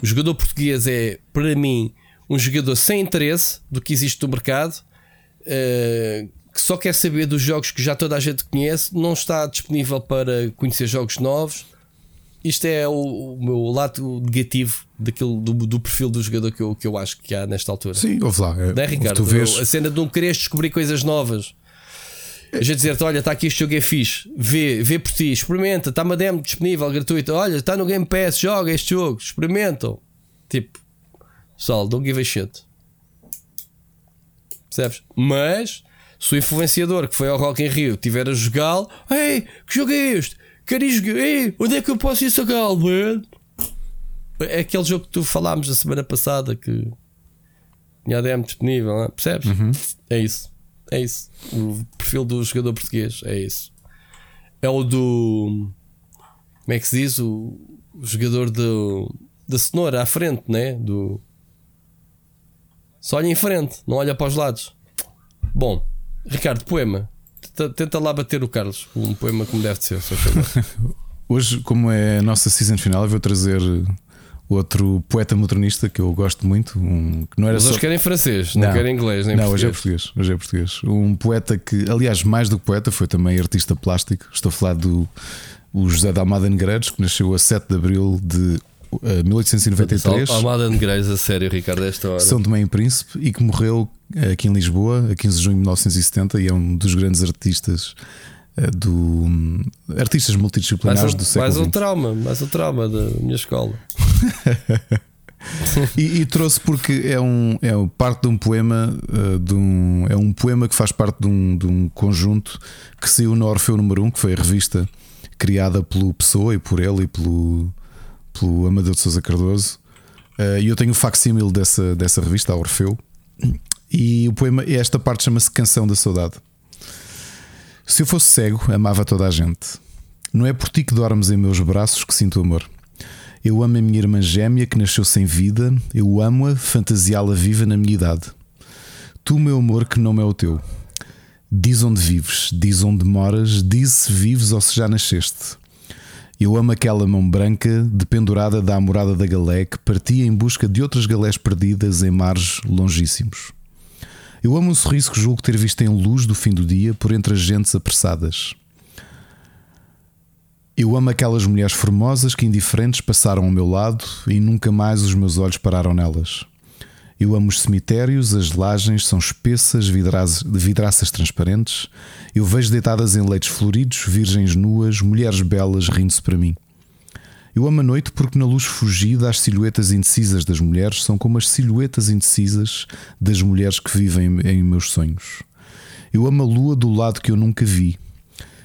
o jogador português é, para mim, um jogador sem interesse do que existe no mercado, eh, que só quer saber dos jogos que já toda a gente conhece, não está disponível para conhecer jogos novos. Isto é o, o meu lado negativo daquilo, do, do perfil do jogador que eu, que eu acho que há nesta altura. Sim, ouve lá. é, Não é, Ricardo? Tu vês, A cena de não quereres descobrir coisas novas. A gente dizer-te, olha, está aqui este jogo é fixe, vê, vê por ti, experimenta, está uma demo disponível, gratuita, olha, está no Game Pass, joga este jogo, experimentam. Tipo, pessoal, don't give a shit. Percebes? Mas, se o influenciador que foi ao Rock in Rio tiver a jogá-lo, ei, que jogo é este? Quero jogar, ei, onde é que eu posso ir man? É aquele jogo que tu falámos a semana passada que tinha a demo disponível, não é? percebes? É isso. É isso. O perfil do jogador português é isso. É o do. Como é que se diz? O, o jogador do, da cenoura à frente, né? Do. Só olha em frente, não olha para os lados. Bom, Ricardo, poema. Tenta, tenta lá bater o Carlos. Um poema como deve de ser. <laughs> Hoje, como é a nossa season final, eu vou trazer outro poeta modernista que eu gosto muito. Um, que não era Mas só. hoje querem francês, não, querem inglês, nem não, hoje é português. português. Hoje é português. Um poeta que, aliás, mais do que poeta, foi também artista plástico. Estou a falar do o José da Almada Negreiros, que nasceu a 7 de abril de 1893. Almada Negreiros, a sério, Ricardo, esta hora. São Tomé e Príncipe e que morreu aqui em Lisboa a 15 de junho de 1970 e é um dos grandes artistas uh, do um, artistas multidisciplinares um, do século Mais um XX. trauma, mais um trauma da minha escola. <laughs> e, e trouxe porque é um é parte de um poema de um, é um poema que faz parte de um, de um conjunto que saiu no Orfeu número 1, que foi a revista criada pelo Pessoa e por ele e pelo, pelo Amadeu de Sousa Cardoso. Uh, e eu tenho o facsímil dessa, dessa revista, a Orfeu. E o poema, esta parte chama-se Canção da Saudade. Se eu fosse cego, amava toda a gente. Não é por ti que dormes em meus braços que sinto amor. Eu amo a minha irmã gêmea que nasceu sem vida. Eu amo-a, fantasiá-la viva na minha idade. Tu, meu amor, que não é o teu. Diz onde vives, diz onde moras, diz se vives ou se já nasceste. Eu amo aquela mão branca, dependurada da amorada da galé, que partia em busca de outras galés perdidas em mares longíssimos. Eu amo um sorriso que julgo ter visto em luz do fim do dia por entre as gentes apressadas. Eu amo aquelas mulheres formosas que indiferentes passaram ao meu lado e nunca mais os meus olhos pararam nelas. Eu amo os cemitérios, as lajes são espessas, vidraças, vidraças transparentes. Eu vejo deitadas em leitos floridos, virgens nuas, mulheres belas rindo-se para mim. Eu amo a noite porque na luz fugida as silhuetas indecisas das mulheres são como as silhuetas indecisas das mulheres que vivem em meus sonhos. Eu amo a lua do lado que eu nunca vi.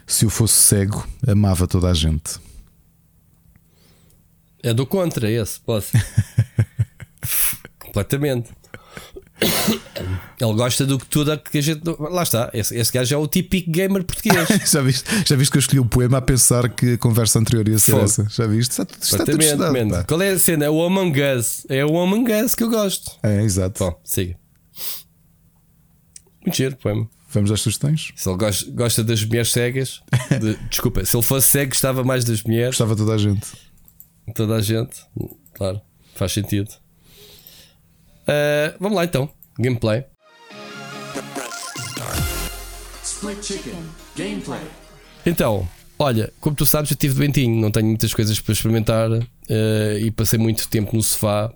Se eu fosse cego, amava toda a gente. É do contra esse, posso. <laughs> Completamente. Ele gosta do que tudo que a gente. Lá está, esse, esse gajo é o típico gamer português. <laughs> já, viste, já viste que eu escolhi o poema a pensar que a conversa anterior ia ser Fogo. essa? Já viste? Está, está tudo estudado. Qual é a cena? É o Among Us. É o Among Us que eu gosto. É, exato. Bom, siga. Muito giro, poema. Vamos às sugestões? Se ele gosta, gosta das mulheres cegas, de- <laughs> desculpa, se ele fosse cego, gostava mais das mulheres, Gostava toda a gente. toda a gente, claro, faz sentido. Ah, vamos lá então, gameplay. Split Chicken. Gameplay. Então, olha, como tu sabes, eu estive doentinho, não tenho muitas coisas para experimentar eh, e passei muito tempo no sofá.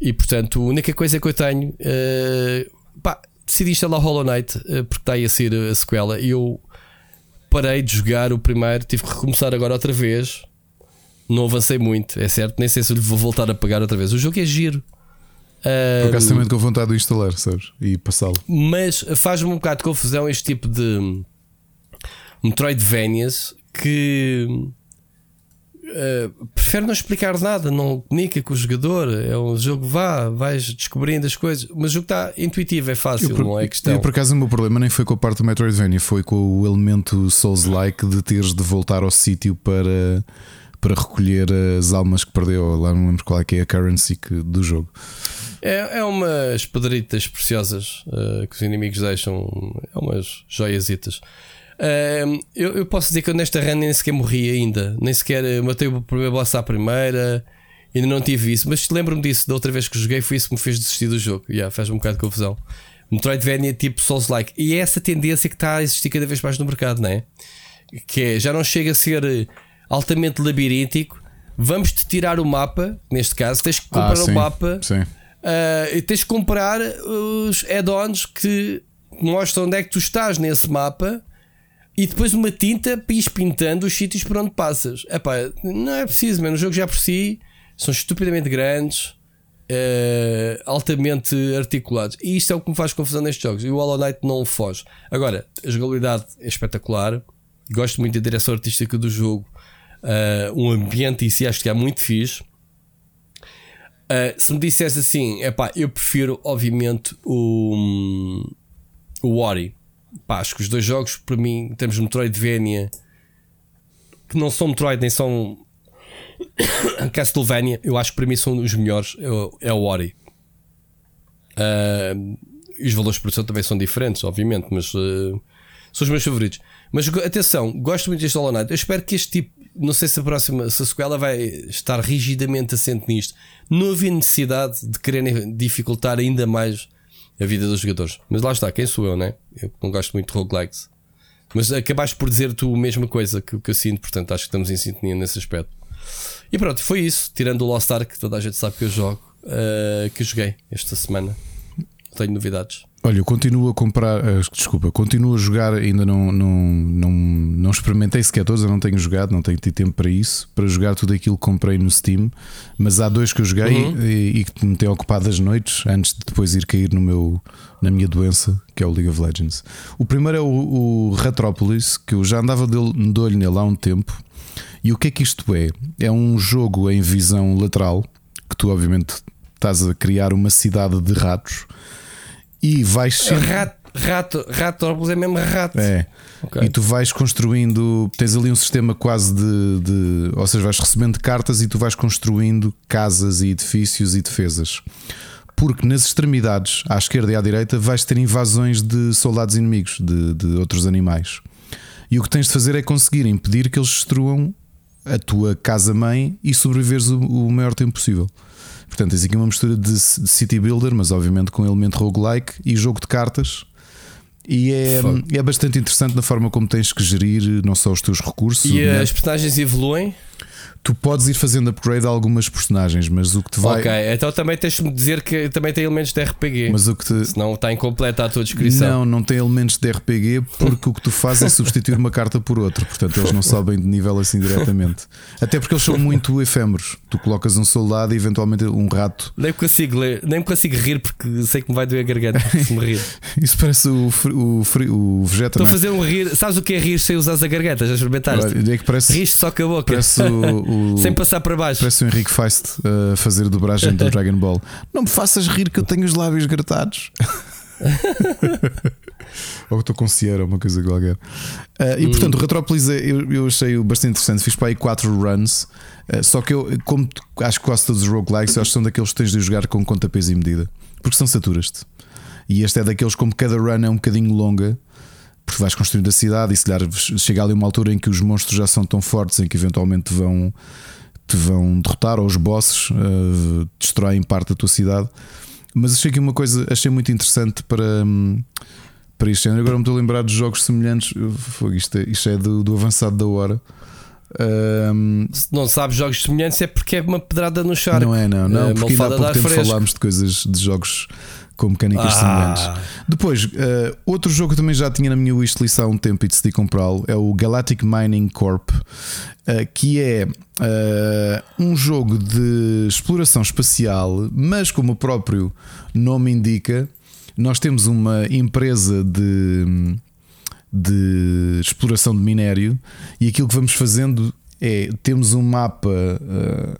E portanto, a única coisa que eu tenho, eh, pá, decidi instalar Hollow Knight eh, porque está aí a ser a sequela. E eu parei de jogar o primeiro, tive que recomeçar agora outra vez. Não avancei muito, é certo, nem sei se lhe vou voltar a pegar outra vez. O jogo é giro. Por acaso também com vontade de instalar, sabes? E passá-lo. Mas faz-me um bocado de confusão este tipo de Metroidvanias que eh, prefere não explicar nada, não comunica com o jogador. É um jogo, vá, vais descobrindo as coisas, mas o jogo está intuitivo, é fácil, Eu, não é questão. eu, por acaso, o meu problema nem foi com a parte do Metroidvania, foi com o elemento Souls-like de teres de voltar ao sítio para, para recolher as almas que perdeu. Lá não lembro qual é que é a currency que- do jogo. É, é umas pedritas preciosas eh, que os inimigos deixam, é umas joiasitas. Eh, eu, eu posso dizer que eu nesta run nem sequer morri ainda, nem sequer eh, matei o primeiro boss à primeira, ainda não tive isso, mas lembro-me disso da outra vez que joguei, foi isso que me fez desistir do jogo. Yeah, faz um bocado de confusão. Metroidvania tipo Souls-like, e é essa tendência que está a existir cada vez mais no mercado, não é? Que é, já não chega a ser eh, altamente labiríntico. Vamos-te tirar o mapa, neste caso, tens que comprar Ah, sim, o mapa Sim. Uh, e tens de comprar os add-ons que mostram onde é que tu estás nesse mapa e depois uma tinta para pintando os sítios por onde passas. Epá, não é preciso, mano. O jogo já por si são estupidamente grandes, uh, altamente articulados. E isto é o que me faz confusão nestes jogos. E o Hollow Knight não foge. Agora, a jogabilidade é espetacular. Gosto muito da direção artística do jogo. Uh, um ambiente em si acho que é muito fixe. Uh, se me dissesse assim, é pá, eu prefiro obviamente o, o Ori. Pá, acho que os dois jogos, para mim, em termos de Metroidvania, que não são Metroid nem são <coughs> Castlevania, eu acho que para mim são os melhores. É o, é Ori. Uh, os valores de produção também são diferentes, obviamente, mas uh, são os meus favoritos. Mas atenção, gosto muito deste Hollow Knight. Eu espero que este tipo, não sei se a próxima, se a sequela vai estar rigidamente assente nisto. Não havia necessidade de quererem dificultar ainda mais a vida dos jogadores. Mas lá está, quem sou eu, né? Eu não gosto muito de roguelikes. Mas acabaste por dizer tu a mesma coisa que, que eu sinto, portanto acho que estamos em sintonia nesse aspecto. E pronto, foi isso. Tirando o Lost Ark, que toda a gente sabe que eu jogo, uh, que eu joguei esta semana. Tenho novidades. Olha, eu continuo a comprar, eh, desculpa, continuo a jogar, ainda não, não, não, não experimentei sequer todos, eu não tenho jogado, não tenho tido tempo para isso, para jogar tudo aquilo que comprei no Steam, mas há dois que eu joguei Uhum. e, e que me têm ocupado as noites antes de depois ir cair no meu, na minha doença, que é o League of Legends. O primeiro é o, o Retropolis, que eu já andava de, de olho nele há um tempo. E o que é que isto é? É um jogo em visão lateral, que tu obviamente estás a criar uma cidade de ratos e vais sempre. Rato, rato, rato, é mesmo rato. É. Ok. E tu vais construindo, tens ali um sistema quase de, de- Ou seja, vais recebendo cartas e tu vais construindo casas e edifícios e defesas. Porque nas extremidades, à esquerda e à direita, vais ter invasões de soldados inimigos, de, de outros animais. E o que tens de fazer é conseguir impedir que eles destruam a tua casa-mãe e sobreviveres o, o maior tempo possível. Portanto, tens aqui uma mistura de city builder, mas obviamente com elemento roguelike e jogo de cartas. E é, Fogo. é bastante interessante na forma como tens que gerir não só os teus recursos, E né? as personagens evoluem? Tu podes ir fazendo upgrade a algumas personagens, mas o que te vai. Ok, então também tens-me de dizer que também tem elementos de RPG. Mas o que te, Senão está incompleta a tua descrição. Não, não tem elementos de RPG porque o que tu fazes é substituir uma carta por outra. Portanto, eles não <laughs> sobem de nível assim diretamente. Até porque eles são muito efêmeros. Tu colocas um soldado e eventualmente um rato. Nem consigo ler, nem me consigo rir porque sei que me vai doer a garganta <laughs> se me rir. Isso parece o, o, o Vegeta. Estou a é? fazer um rir. Sabes o que é rir sem usar a garganta? Já experimentaste? É que parece, Riste só com a boca. parece o, <laughs> o- sem passar para baixo. Parece o Henrique Feist uh, a fazer a dobragem do <laughs> Dragon Ball. Não me faças rir que eu tenho os lábios gratados. <laughs> Ou estou com Sierra, uma coisa qualquer. Uh, e portanto, o Retrópolis é- eu, eu achei bastante interessante. Fiz para aí 4 runs. uh, só que eu, como acho que quase todos os roguelikes, eu acho que são daqueles que tens de jogar com conta, peso e medida. Porque são saturas-te. E este é daqueles como cada run é um bocadinho longa. Porque vais construindo a cidade e se calhar chega ali uma altura em que os monstros já são tão fortes em que eventualmente vão te vão derrotar, ou os bosses eh, destroem parte da tua cidade. Mas achei aqui uma coisa, achei muito interessante para, para isto. Agora me estou a lembrar de jogos semelhantes. Isto é, isto é do, do avançado da hora. Hum, Se não sabes jogos semelhantes é porque é uma pedrada no charco. não é, não, não, Eh, porque ainda há pouco tempo fresco. falámos de coisas de jogos com mecânicas Ah. semelhantes. Depois, eh, outro jogo que também já tinha na minha wishlist há um tempo e decidi comprá-lo é o Galactic Mining Corp, eh, que é eh, um jogo de exploração espacial, mas como o próprio nome indica, nós temos uma empresa de, de exploração de minério e aquilo que vamos fazendo é temos um mapa. eh,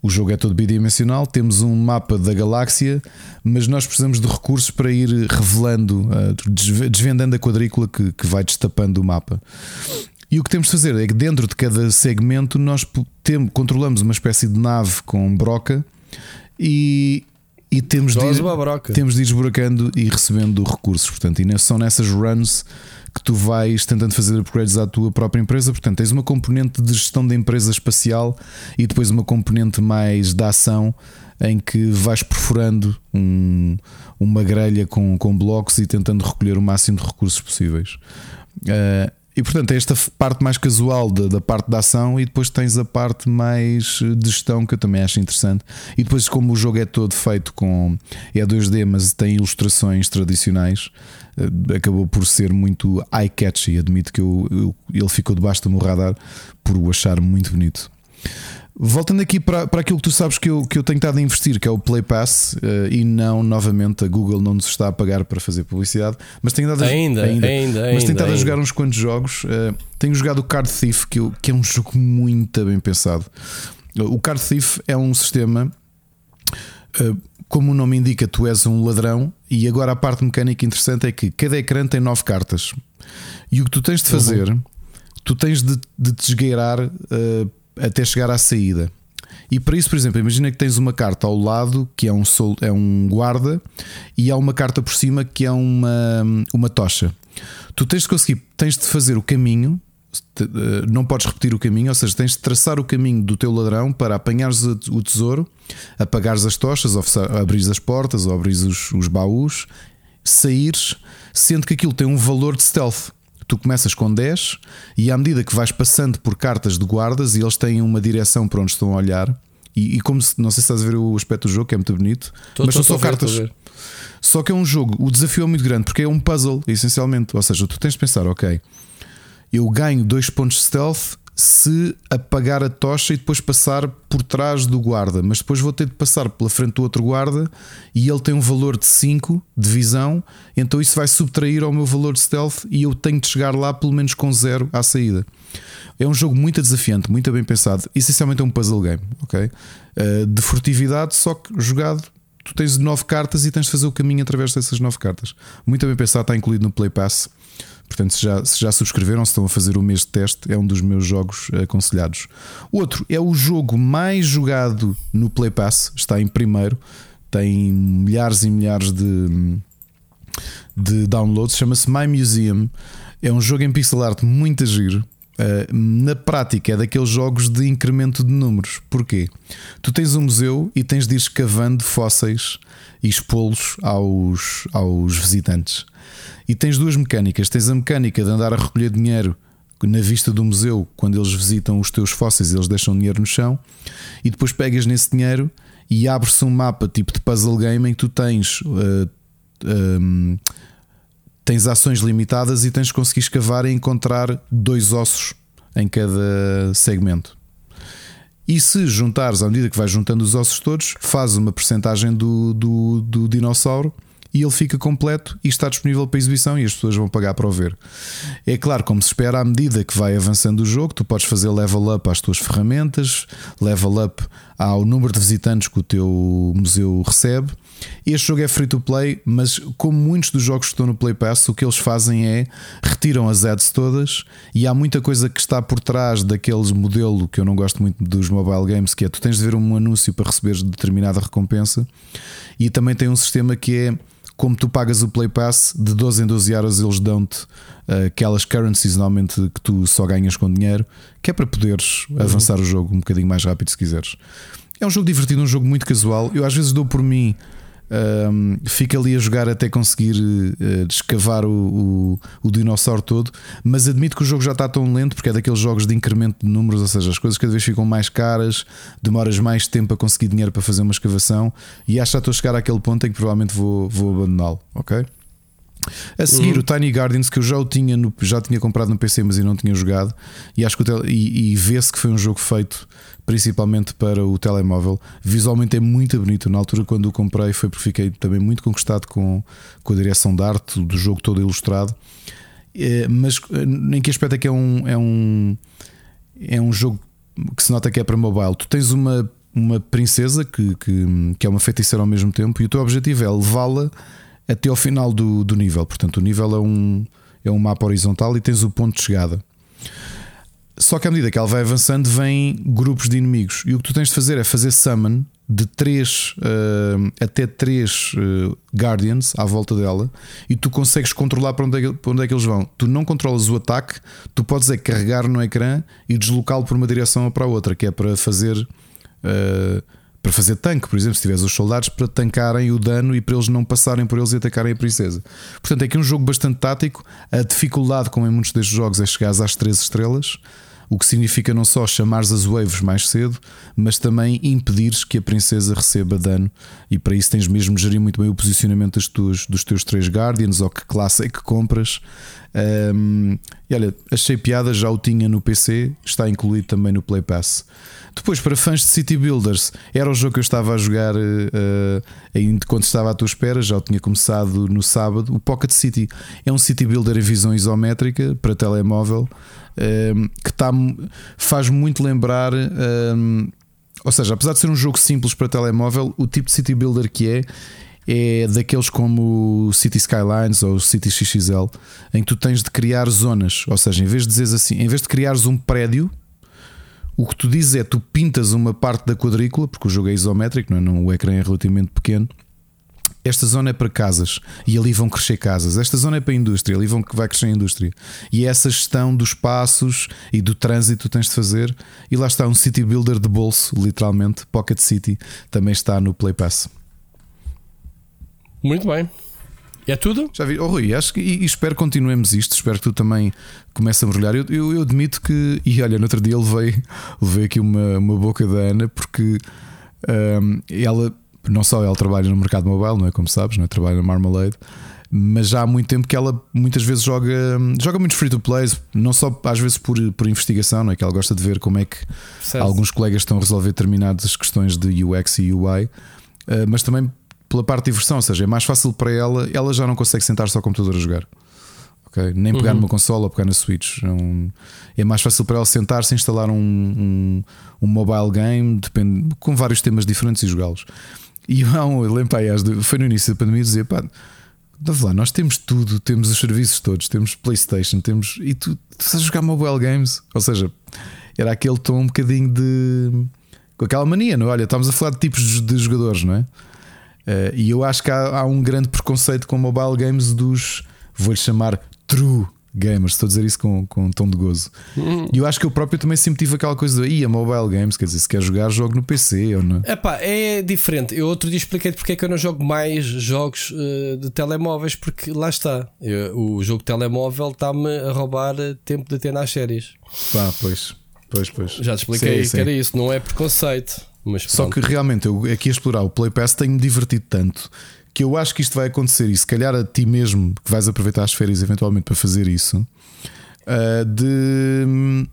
o jogo é todo bidimensional, temos um mapa da galáxia, mas nós precisamos de recursos para ir revelando, eh, desve- desvendando a quadrícula que, que vai destapando o mapa. E o que temos de fazer é que dentro de cada segmento nós po- tem- controlamos uma espécie de nave com broca e, e temos, de ir, temos de ir esburacando e recebendo recursos. Portanto, e são nessas runs que tu vais tentando fazer upgrades à tua própria empresa. Portanto, tens uma componente de gestão da empresa espacial e depois uma componente mais da ação em que vais perforando um- uma grelha com, com blocos e tentando recolher o máximo de recursos possíveis. Eh, e portanto, é esta parte mais casual da, da parte da ação, e depois tens a parte mais de gestão que eu também acho interessante. E depois, como o jogo é todo feito com. é 2D, mas tem ilustrações tradicionais, acabou por ser muito eye-catchy. Admito que eu, eu- ele ficou debaixo do meu radar por o achar muito bonito. Voltando aqui para, para aquilo que tu sabes que eu, que eu tenho estado a investir, que é o Play Pass, eh, e não novamente a Google não nos está a pagar para fazer publicidade, mas tenho dado a, Ainda, ainda, mas tenho ainda, estado a ainda. jogar uns quantos jogos. eh, tenho jogado o Card Thief, que, eu- que é um jogo muito bem pensado. O Card Thief é um sistema, eh, como o nome indica, tu és um ladrão, e agora a parte mecânica interessante é que cada ecrã tem nove cartas. E o que tu tens de fazer, tu tens de, de te esgueirar eh, até chegar à saída. E para isso, por exemplo, imagina que tens uma carta ao lado que é um, sol, é um guarda e há uma carta por cima que é uma, uma tocha. Tu tens de conseguir, tens de fazer o caminho, não podes repetir o caminho, ou seja, tens de traçar o caminho do teu ladrão para apanhares o tesouro, apagares as tochas, abrires as portas, ou abrires os, os baús, saíres, sendo que aquilo tem um valor de stealth. Tu começas com 10 e à medida que vais passando por cartas de guardas e eles têm uma direção para onde estão a olhar, e, e como se, não sei se estás a ver o aspecto do jogo, que é muito bonito, Tô- mas tô- são só cartas. Só que é um jogo, o desafio é muito grande porque é um puzzle, essencialmente. Ou seja, tu tens de pensar, ok, eu ganho dois pontos de stealth se apagar a tocha e depois passar por trás do guarda, mas depois vou ter de passar pela frente do outro guarda e ele tem um valor de 5 de visão, então isso vai subtrair ao meu valor de stealth e eu tenho de chegar lá pelo menos com zero à saída. É um jogo muito desafiante, muito bem pensado. Essencialmente é um puzzle game, ok? Uh, de furtividade, só que jogado. Tu tens nove cartas e tens de fazer o caminho através dessas nove cartas. Muito bem pensado, está incluído no Play Pass. Portanto, se já, se já subscreveram, se estão a fazer o mês de teste, é um dos meus jogos aconselhados. Outro é o jogo mais jogado no Play Pass, está em primeiro, tem milhares e milhares de, de downloads, chama-se My Museum. É um jogo em pixel art muito giro. Uh, na prática é daqueles jogos de incremento de números. Porquê? Tu tens um museu e tens de ir escavando fósseis e expô-los aos, aos visitantes. E tens duas mecânicas: tens a mecânica de andar a recolher dinheiro na vista do museu quando eles visitam os teus fósseis, eles deixam dinheiro no chão, e depois pegas nesse dinheiro e abre-se um mapa tipo de puzzle game em que tu tens. Uh, um, tens ações limitadas e tens de conseguir escavar e encontrar dois ossos em cada segmento. E se juntares, à medida que vais juntando os ossos todos, faz uma percentagem do, do, do dinossauro e ele fica completo e está disponível para exibição e as pessoas vão pagar para o ver. É claro, como se espera, à medida que vai avançando o jogo, tu podes fazer level up às tuas ferramentas, level up ao número de visitantes que o teu museu recebe. Este jogo é free to play, mas como muitos dos jogos que estão no Play Pass, o que eles fazem é retiram as ads todas e há muita coisa que está por trás daqueles modelo que eu não gosto muito dos mobile games, que é tu tens de ver um anúncio para receber determinada recompensa e também tem um sistema que é como tu pagas o Play Pass, de 12 em 12 horas eles dão-te uh, aquelas currencies normalmente que tu só ganhas com dinheiro, que é para poderes uhum. avançar o jogo um bocadinho mais rápido se quiseres. É um jogo divertido, um jogo muito casual. Eu às vezes dou por mim um, fica ali a jogar até conseguir uh, escavar o, o, o, dinossauro todo, mas admito que o jogo já está tão lento porque é daqueles jogos de incremento de números, ou seja, as coisas cada vez ficam mais caras, demoras mais tempo a conseguir dinheiro para fazer uma escavação e acho que já estou a chegar àquele ponto em que provavelmente vou, vou abandoná-lo, ok? A seguir, uhum. o Tiny Gardens, que eu já o tinha no, já tinha comprado no PC, mas ainda não tinha jogado, e acho que e, e vê-se que foi um jogo feito principalmente para o telemóvel. Visualmente é muito bonito. Na altura, quando o comprei, foi porque fiquei também muito conquistado com, com a direção de arte do jogo todo ilustrado. É, mas eh, em que aspecto é que é um, é um, é um jogo que se nota que é para mobile? Tu tens uma, uma princesa que, que, que é uma feiticeira ao mesmo tempo e o teu objetivo é levá-la até ao final do, do nível. Portanto, o nível é um, é um mapa horizontal e tens o ponto de chegada. Só que à medida que ela vai avançando, vêm grupos de inimigos. E o que tu tens de fazer é fazer summon de 3 uh, eh, até 3 uh, eh, Guardians à volta dela e tu consegues controlar para onde, é que, para onde é que eles vão. Tu não controlas o ataque, tu podes é carregar no ecrã e deslocá-lo por uma direção ou para a outra, que é para fazer. Uh, para fazer tanque, por exemplo, se tiveres os soldados para tancarem o dano e para eles não passarem por eles e atacarem a princesa. Portanto, é aqui um jogo bastante tático. A dificuldade, como em muitos destes jogos, é chegar às 3 estrelas o que significa não só chamares as waves mais cedo, mas também impedires que a princesa receba dano. E para isso tens mesmo de gerir muito bem o posicionamento tuas, dos teus três Guardians ou que classe é que compras. Um, e olha, achei piada, já o tinha no PC, está incluído também no Play Pass. Depois, para fãs de City Builders, era o jogo que eu estava a jogar uh, ainda quando estava à tua espera, já o tinha começado no sábado. O Pocket City é um City Builder em visão isométrica para telemóvel que tá, faz muito lembrar. Um, ou seja, apesar de ser um jogo simples para telemóvel, o tipo de City Builder que é é daqueles como o City Skylines ou o City XXL, em que tu tens de criar zonas. Ou seja, em vez de dizeres assim, em vez de criares um prédio, o que tu dizes é tu pintas uma parte da quadrícula, porque o jogo é isométrico, não é? o ecrã é relativamente pequeno, esta zona é para casas e ali vão crescer casas. Esta zona é para a indústria, ali vão, vai crescer a indústria. E essa gestão dos passos e do trânsito tens de fazer. E lá está um City Builder de bolso, literalmente, Pocket City, também está no Play Pass. Muito bem. É tudo? Já vi, oh, Rui, acho que e, e espero que continuemos isto. Espero que tu também comeces a mergulhar. Eu, eu, eu, admito que, e olha, no outro dia levei, <laughs> levei aqui uma, uma boca da Ana porque um, ela não só ela trabalha no mercado mobile, não é? Como sabes, não é? Trabalha na Marmalade, mas já há muito tempo que ela muitas vezes joga, joga muitos free to plays, não só às vezes por, por investigação, não é? Que ela gosta de ver como é que Certo. alguns colegas estão a resolver determinadas questões de UX e UI, eh, mas também pela parte de diversão, ou seja, é mais fácil para ela, ela já não consegue sentar-se ao computador a jogar. ok? Nem pegar numa consola ou pegar na Switch. Não- é mais fácil para ela sentar-se, instalar um, um, um mobile game depende, com vários temas diferentes e jogá-los. E <laughs> há um, eu lembro, foi no início da pandemia dizer, pá, lá, nós temos tudo, temos os serviços todos, temos PlayStation, temos. E tu, tu a jogar mobile games? Ou seja, era aquele tom um bocadinho de. com aquela mania, não é? Olha, estamos a falar de tipos de jogadores, não é? Eh, e eu acho que há, há um grande preconceito com mobile games dos, vou-lhe chamar true gamers, estou a dizer isso com, com um tom de gozo. E eu acho que eu próprio também sempre tive aquela coisa de, ia mobile games, quer dizer, se quer jogar, jogo no PC ou não. Epá, é diferente. Eu outro dia expliquei-te porque é que eu não jogo mais jogos eh, de telemóveis, porque lá está. Eu- o jogo de telemóvel está-me a roubar eh, tempo de ter nas séries. Pá, pois, pois, pois. Já te expliquei Sim, que era isso, não é preconceito. Mas Só que realmente eu aqui a explorar o Play Pass tenho-me divertido tanto que eu acho que isto vai acontecer e se calhar a ti mesmo que vais aproveitar as férias eventualmente para fazer isso ah, de,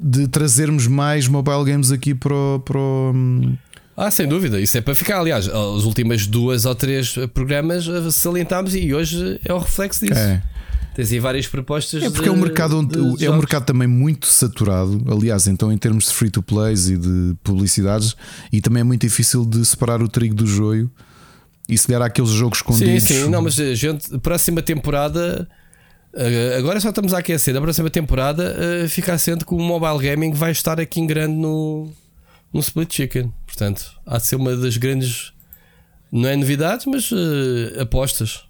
de trazermos mais mobile games aqui para o, para o- Ah, sem dúvida, isso é para ficar. Aliás, as últimas duas ou três programas salientámos e hoje é o reflexo disso. É. Tens aí várias propostas. É porque é um de- mercado onde de é um mercado também muito saturado. Aliás, então em termos de free to plays e de publicidades, e também é muito difícil de separar o trigo do joio. E se der àqueles jogos Sim, escondidos. sim, não, mas a gente, próxima temporada. eh, Agora só estamos a aquecer. A próxima temporada eh, fica assente que o mobile gaming vai estar aqui em grande no, no Split Chicken. Portanto, há de ser uma das grandes. Não é novidades, mas eh, apostas.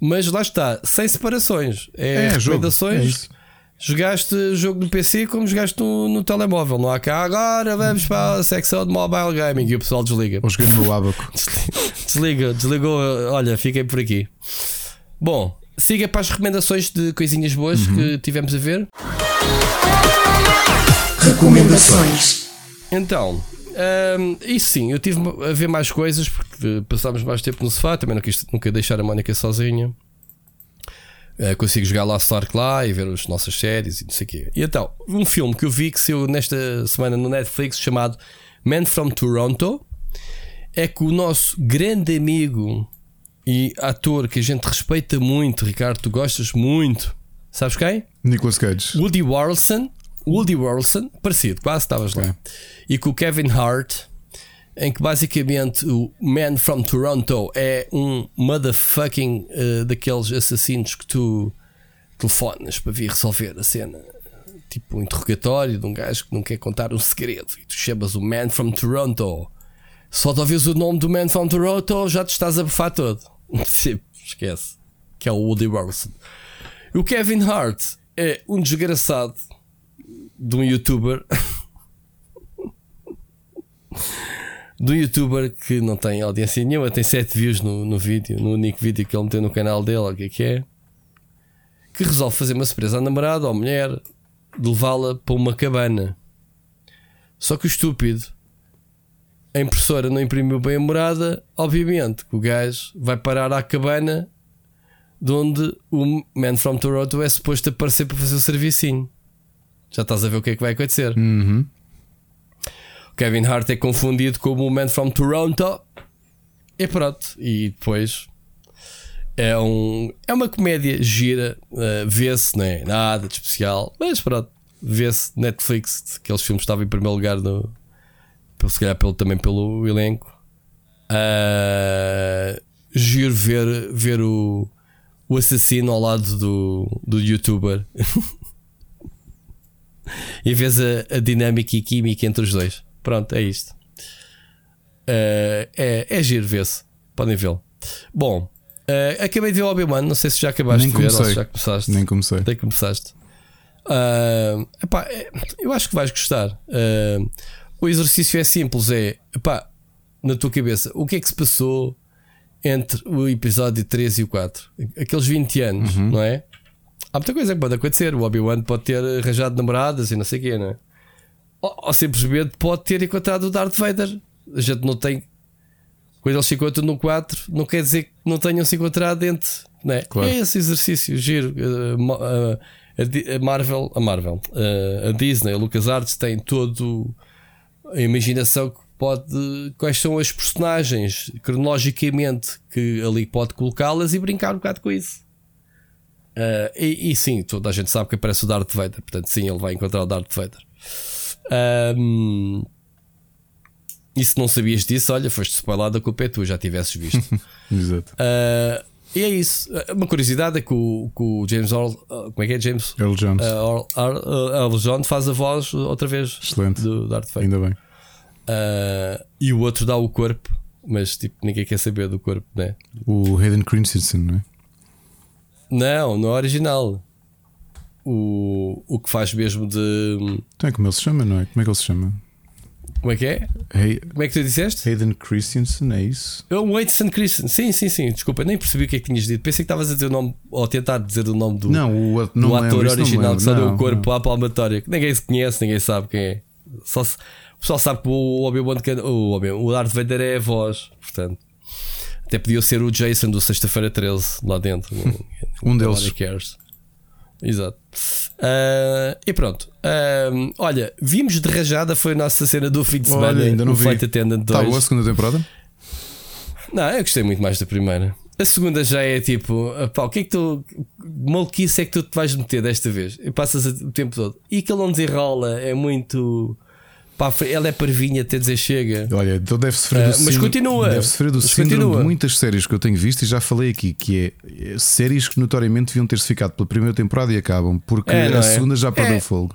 Mas lá está, sem separações. É, É, jogo, recomendações. Jogaste jogo no PC como jogaste no, no telemóvel. Não há cá agora vamos para a secção de mobile gaming e o pessoal desliga. Ou joguei no abaco. <laughs> Desliga, desligou. Olha, fiquei por aqui. Bom, siga para as recomendações de coisinhas boas Uhum. que tivemos a ver. Recomendações. Então, hum, isso sim, eu tive a ver mais coisas porque passámos mais tempo no sofá. Também não quis nunca deixar a Mónica sozinha. Eh, consigo jogar lá Stark lá e ver as nossas séries e não sei o quê. E então, um filme que eu vi que saiu nesta semana no Netflix chamado Man from Toronto é que o nosso grande amigo e ator que a gente respeita muito, Ricardo, tu gostas muito, sabes quem? Nicolas Cage. Woody Warrelson, Woody Warrelson, parecido, quase estavas lá. E com o Kevin Hart, em que basicamente o Man from Toronto é um motherfucking eh, daqueles assassinos que tu telefonas para vir resolver a cena. Tipo um interrogatório de um gajo que não quer contar um segredo. E tu chamas o Man from Toronto. Só ouvires o nome do Man from Toronto já te estás a bufar todo. <laughs> Tipo, esquece. Que é o Woody Warrelson. O Kevin Hart é um desgraçado de um youtuber. <laughs> um youtuber que não tem audiência nenhuma, tem 7 views no, no vídeo, no único vídeo que ele meteu no canal dele, o que é que é. Que resolve fazer uma surpresa à namorada ou à mulher de levá-la para uma cabana. Só que o estúpido, a impressora não imprimiu bem a morada, obviamente que o gajo vai parar à cabana de onde o Man from Toronto é suposto aparecer para fazer o servicinho. Já estás a ver o que é que vai acontecer. Uhum. Kevin Hart é confundido como o Man from Toronto. E pronto. E depois é, um, é uma comédia gira. uh, vê-se, não é nada de especial. Mas pronto, vê-se Netflix. Aqueles filmes estavam em primeiro lugar, no, se calhar pelo, também pelo elenco. Uh, giro ver, ver o, o assassino ao lado do, do youtuber. <laughs> e vês a, a dinâmica e química entre os dois. Pronto, é isto. Uh, é, é giro, vê-se. Podem vê-lo. Bom, uh, acabei de ver o Obi-Wan. Não sei se já acabaste Nem de ver ou comecei. se já começaste. Nem comecei. Até começaste. Uh, epá, é- eu acho que vais gostar. O exercício é simples: é epá, na tua cabeça, o que é que se passou entre o episódio 3 e o 4? Aqueles 20 anos, não é? Há muita coisa que pode acontecer. O Obi-Wan pode ter arranjado namoradas e não sei o quê, não é? Ou, ou simplesmente pode ter encontrado o Darth Vader A gente não tem. Quando eles se encontram no 4, não quer dizer que não tenham se encontrado dentro. Né? Claro. É esse exercício, giro. Uh, a Marvel, a Marvel, uh, a Disney, a LucasArts tem todo a imaginação que pode. Quais são as personagens cronologicamente que ali pode colocá-las e brincar um bocado com isso. Uh, e, e sim, toda a gente sabe que aparece o Darth Vader, portanto, sim, ele vai encontrar o Darth Vader. Um, e se não sabias disso, olha, foste spoilado, a culpa é tua, já tivesses visto. <laughs> Exato. Uh, e é isso. Uma curiosidade é que o, que o James Earl, uh, como é que é? James Earl Jones. uh, Earl, Earl, Earl Jones faz a voz outra vez Excelente. do Vader. Ainda bem. Uh, e o outro dá o corpo, mas tipo, ninguém quer saber do corpo, né? O Hayden Christensen, não é? Não, no original. O, o que faz mesmo de. Então é como ele se chama, não é? Como é que ele se chama? Como é que é? Hay- Como é que tu disseste? Hayden Christensen, é isso? É O Waitson Christian. Sim, sim, sim. Desculpa, nem percebi o que é que tinhas dito. Pensei que estavas a dizer o nome, ou tentar dizer o nome do, Não, o não do ator lembro, não original lembro. que só deu Não, o corpo não. à palmatória. Que ninguém se conhece, ninguém sabe quem é. Só se- o pessoal sabe que o Obi-Wan, o, Obi o Darth Vader é a voz, portanto. Até podia ser o Jason do Sexta-feira 13 lá dentro. <laughs> Um deles. Cares. Exato. Ah, e pronto. Ah, olha, vimos de rajada, foi a nossa cena do fim de Olha, semana. ainda não vi. Flight Attendant 2. Está boa a segunda temporada? Não, eu gostei muito mais da primeira. A segunda já é tipo, pá, o que é que tu. Maluquice é que tu te vais meter desta vez? E passas o tempo todo. E aquele não desenrola, é muito. Pá, ela é parvinha até dizer chega. Olha, então deve sofrer Ah, do mas síndrome- continua. Deve sofrer do Mas síndrome continua. de muitas séries que eu tenho visto e já falei aqui, que é é, séries que notoriamente deviam ter-se ficado pela primeira temporada e acabam, porque É, a é? segunda já perdeu É. fogo.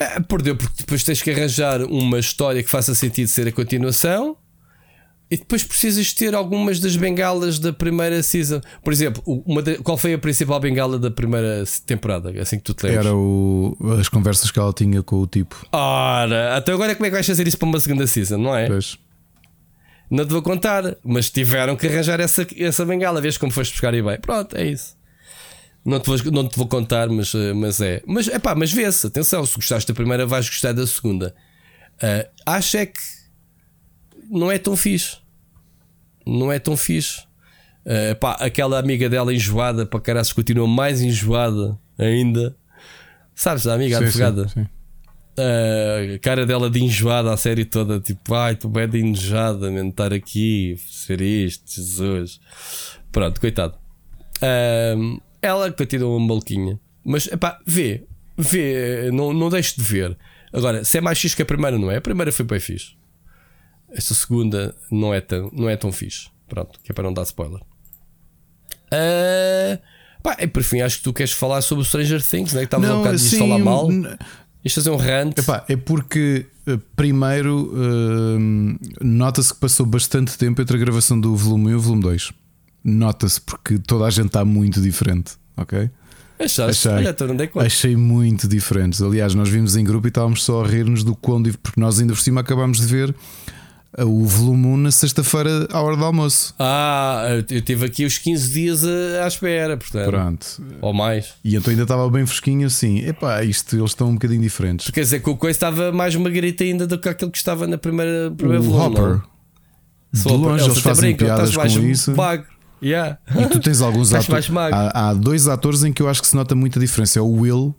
Ah, perdeu, porque depois tens que arranjar uma história que faça sentido ser a continuação. E depois precisas ter algumas das bengalas da primeira season. Por exemplo, uma da- qual foi a principal bengala da primeira temporada? Assim que tu te lembras. Era o, as conversas que ela tinha com o tipo. Ora, até agora como é que vais fazer isso para uma segunda season, não é? Pois. Não te vou contar, mas tiveram que arranjar essa, essa bengala, vês como foste buscar e bem. Pronto, é isso. Não te vou, não te vou contar, mas, eh, mas é. Mas, epá, mas vê-se, atenção, se gostaste da primeira, vais gostar da segunda. Ah, acho é que não é tão fixe. Não é tão fixe. Ah, epá, aquela amiga dela enjoada, para caraças, continua mais enjoada ainda. Sabes, a amiga Sim, advogada? sim, sim. a cara dela de enjoada a série toda, tipo, ai, tu bem de enjoada, man, estar aqui, ser isto, Jesus. Pronto, coitado. Ahm, ela continua uma maluquinha, mas epá, vê, vê, não, não deixe de ver. Agora, se é mais fixe que a primeira, não é? A primeira foi bem fixe. Esta segunda não é tão, não é tão fixe. Pronto, que é para não dar spoiler. Ah, pá, e por fim, acho que tu queres falar sobre o Stranger Things, né? que estavas um bocado assim, falar mal. n- Ias fazer um rant. Epá, é porque eh, primeiro eh, nota-se que passou bastante tempo entre a gravação do volume 1 e o volume 2. Nota-se porque toda a gente está muito diferente, ok? Achaste? Achei. Olha, não dei conta. Achei muito diferentes. Aliás, nós vimos em grupo e estávamos só a rir-nos do quão porque nós ainda por cima acabámos de ver o volume 1 na sexta-feira à hora do almoço. Ah, eu tive aqui os 15 dias à espera, portanto. Pronto. Ou mais. E então ainda estava bem fresquinho assim. Epá, isto eles estão um bocadinho diferentes. Quer dizer que o coisa estava mais magrita ainda do que aquele que estava na primeira, primeira O volume. Hopper, não? de longe eles fazem brincam, piadas com isso. Magro. Yeah. E tu tens alguns <laughs> atores. Há, há dois atores em que eu acho que se nota muita diferença: é o Will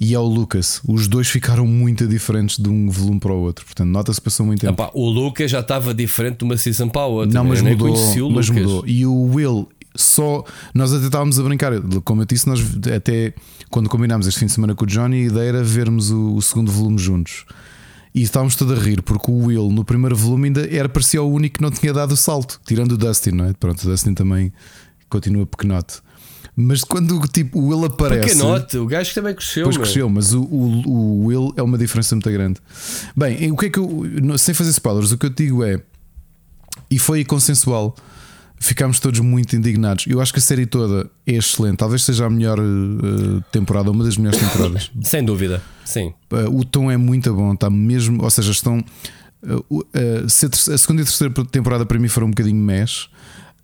e é o Lucas. Os dois ficaram muito diferentes de um volume para o outro. Portanto, nota-se que passou muito tempo. Epá, o Lucas já estava diferente de uma season para a outra. Não, mas mudou, mas Lucas. mudou. E o Will, só. Nós até estávamos a brincar. Como eu disse, nós até quando combinámos este fim de semana com o Johnny, a ideia era vermos o, o segundo volume juntos. E estávamos todos a rir, porque o Will no primeiro volume ainda era parecia o único que não tinha dado o salto, tirando o Dustin, não é? Pronto, o Dustin também continua pequenote. Mas quando tipo, o Will aparece. Pequenote, o gajo também cresceu. Depois meu. cresceu, mas o, o, o Will é uma diferença muito grande. Bem, o que é que eu. Sem fazer spoilers, o que eu te digo é. E foi consensual. Ficámos todos muito indignados. Eu acho que a série toda é excelente. Talvez seja a melhor eh, temporada, uma das melhores temporadas. <coughs> Sem dúvida, sim. Uh, o tom é muito bom, está mesmo. Ou seja, estão. uh, uh, se a, terce- a segunda e a terceira temporada para mim foram um bocadinho mesh.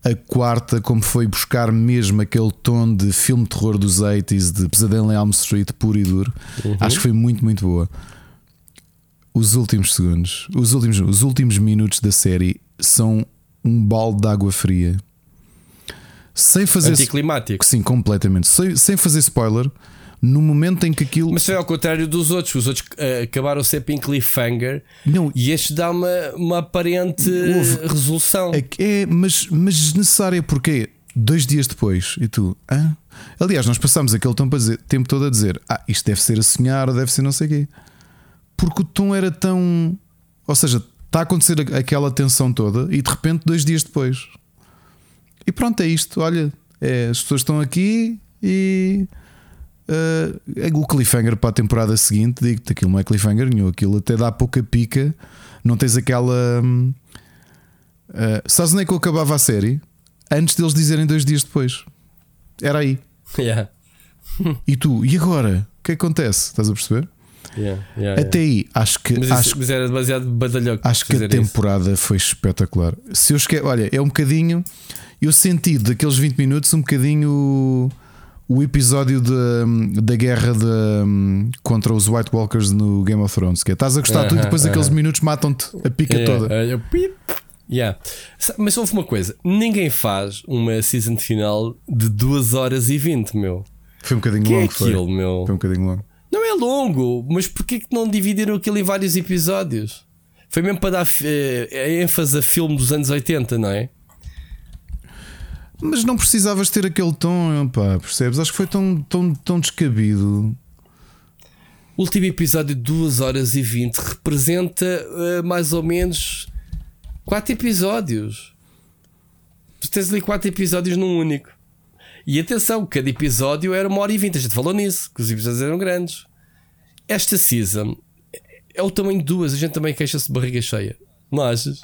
A quarta, como foi buscar mesmo aquele tom de filme de terror dos 80s, de Pesadelo em Elm Street, puro e duro, acho que foi muito, muito boa. os últimos segundos, os últimos, os últimos minutos da série são um balde de água fria. Sem fazer. Anticlimático. Sim, completamente. Sem, sem fazer spoiler, no momento em que aquilo. Mas foi ao contrário dos outros. Os outros eh, acabaram sempre em cliffhanger Não, e este dá uma, uma aparente Houve- resolução. É, é mas, mas desnecessária, porque dois dias depois, e tu, hã? Aliás, nós passámos aquele tempo, a dizer- tempo todo a dizer: Ah, isto deve ser a sonhar, deve ser não sei o quê. Porque o tom era tão. Ou seja, está a acontecer aquela tensão toda e de repente, dois dias depois. E pronto, é isto. Olha, é, as pessoas estão aqui e. ah, o cliffhanger para a temporada seguinte, digo-te, aquilo não é cliffhanger nenhum, aquilo até dá pouca pica, não tens aquela. hum, Uh, sabes onde é que eu acabava a série? Antes deles dizerem dois dias depois. Era aí. Yeah, E tu, e agora? O que é acontece? Estás a perceber? yeah, yeah, Até aí, acho que. Mas, acho, mas era demasiado badalhoco. acho que a fazer isso. temporada foi espetacular. Se eu esque... Olha, é um bocadinho. Eu senti daqueles 20 minutos um bocadinho o, episódio da, da guerra de, contra os White Walkers no Game of Thrones. Que é, estás a gostar de tudo e depois Aham, aqueles aham. minutos matam-te a pica Yeah, toda. pip. Yeah. Mas houve uma coisa: ninguém faz uma season final de 2 horas e 20, meu. Foi um bocadinho Que é longo. foi. aquilo, meu? Foi um bocadinho longo. Não é longo, mas porquê que não dividiram aquilo em vários episódios? Foi mesmo para dar eh, ênfase a filme dos anos 80, não é? Mas não precisavas ter aquele tom, pá, percebes? Acho que foi tão, tão, tão descabido. O último episódio de 2 horas e 20 representa eh, mais ou menos 4 episódios. Tu tens ali 4 episódios num único. E atenção, cada episódio era uma hora e 20. A gente falou nisso, que os episódios eram grandes. Esta season é o tamanho de duas. A gente também queixa-se de barriga cheia. Não achas?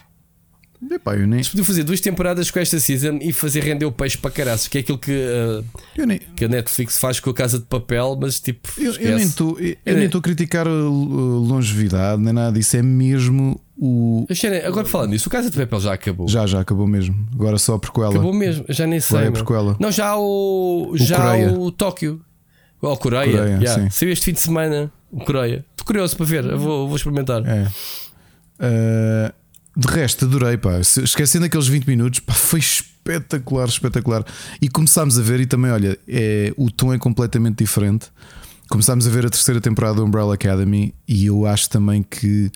Epá, eu nem, Eles podiam fazer duas temporadas com esta season e fazer render o peixe para caraças, que é aquilo que, eh, eu nem, que a Netflix faz com a Casa de Papel, mas tipo. eu, eu nem estou É. nem a criticar a uh, longevidade nem nada disso. É mesmo o. Agora falando nisso, o Casa de Papel já acabou. Já, já acabou mesmo. Agora só por ela. Acabou mesmo, já nem sei. A meu. prequela. Não, já o. já Coreia. o Tóquio. Ou oh, Coreia. Coreia, yeah. Saiu este fim de semana. O Coreia. Estou curioso para ver. Eu vou, vou experimentar. É. Uh, de resto, adorei, pá. Esquecendo aqueles 20 minutos, pá, foi espetacular, espetacular. E começámos a ver, e também, olha, é, o tom é completamente diferente. Começámos a ver a terceira temporada do Umbrella Academy e eu acho também que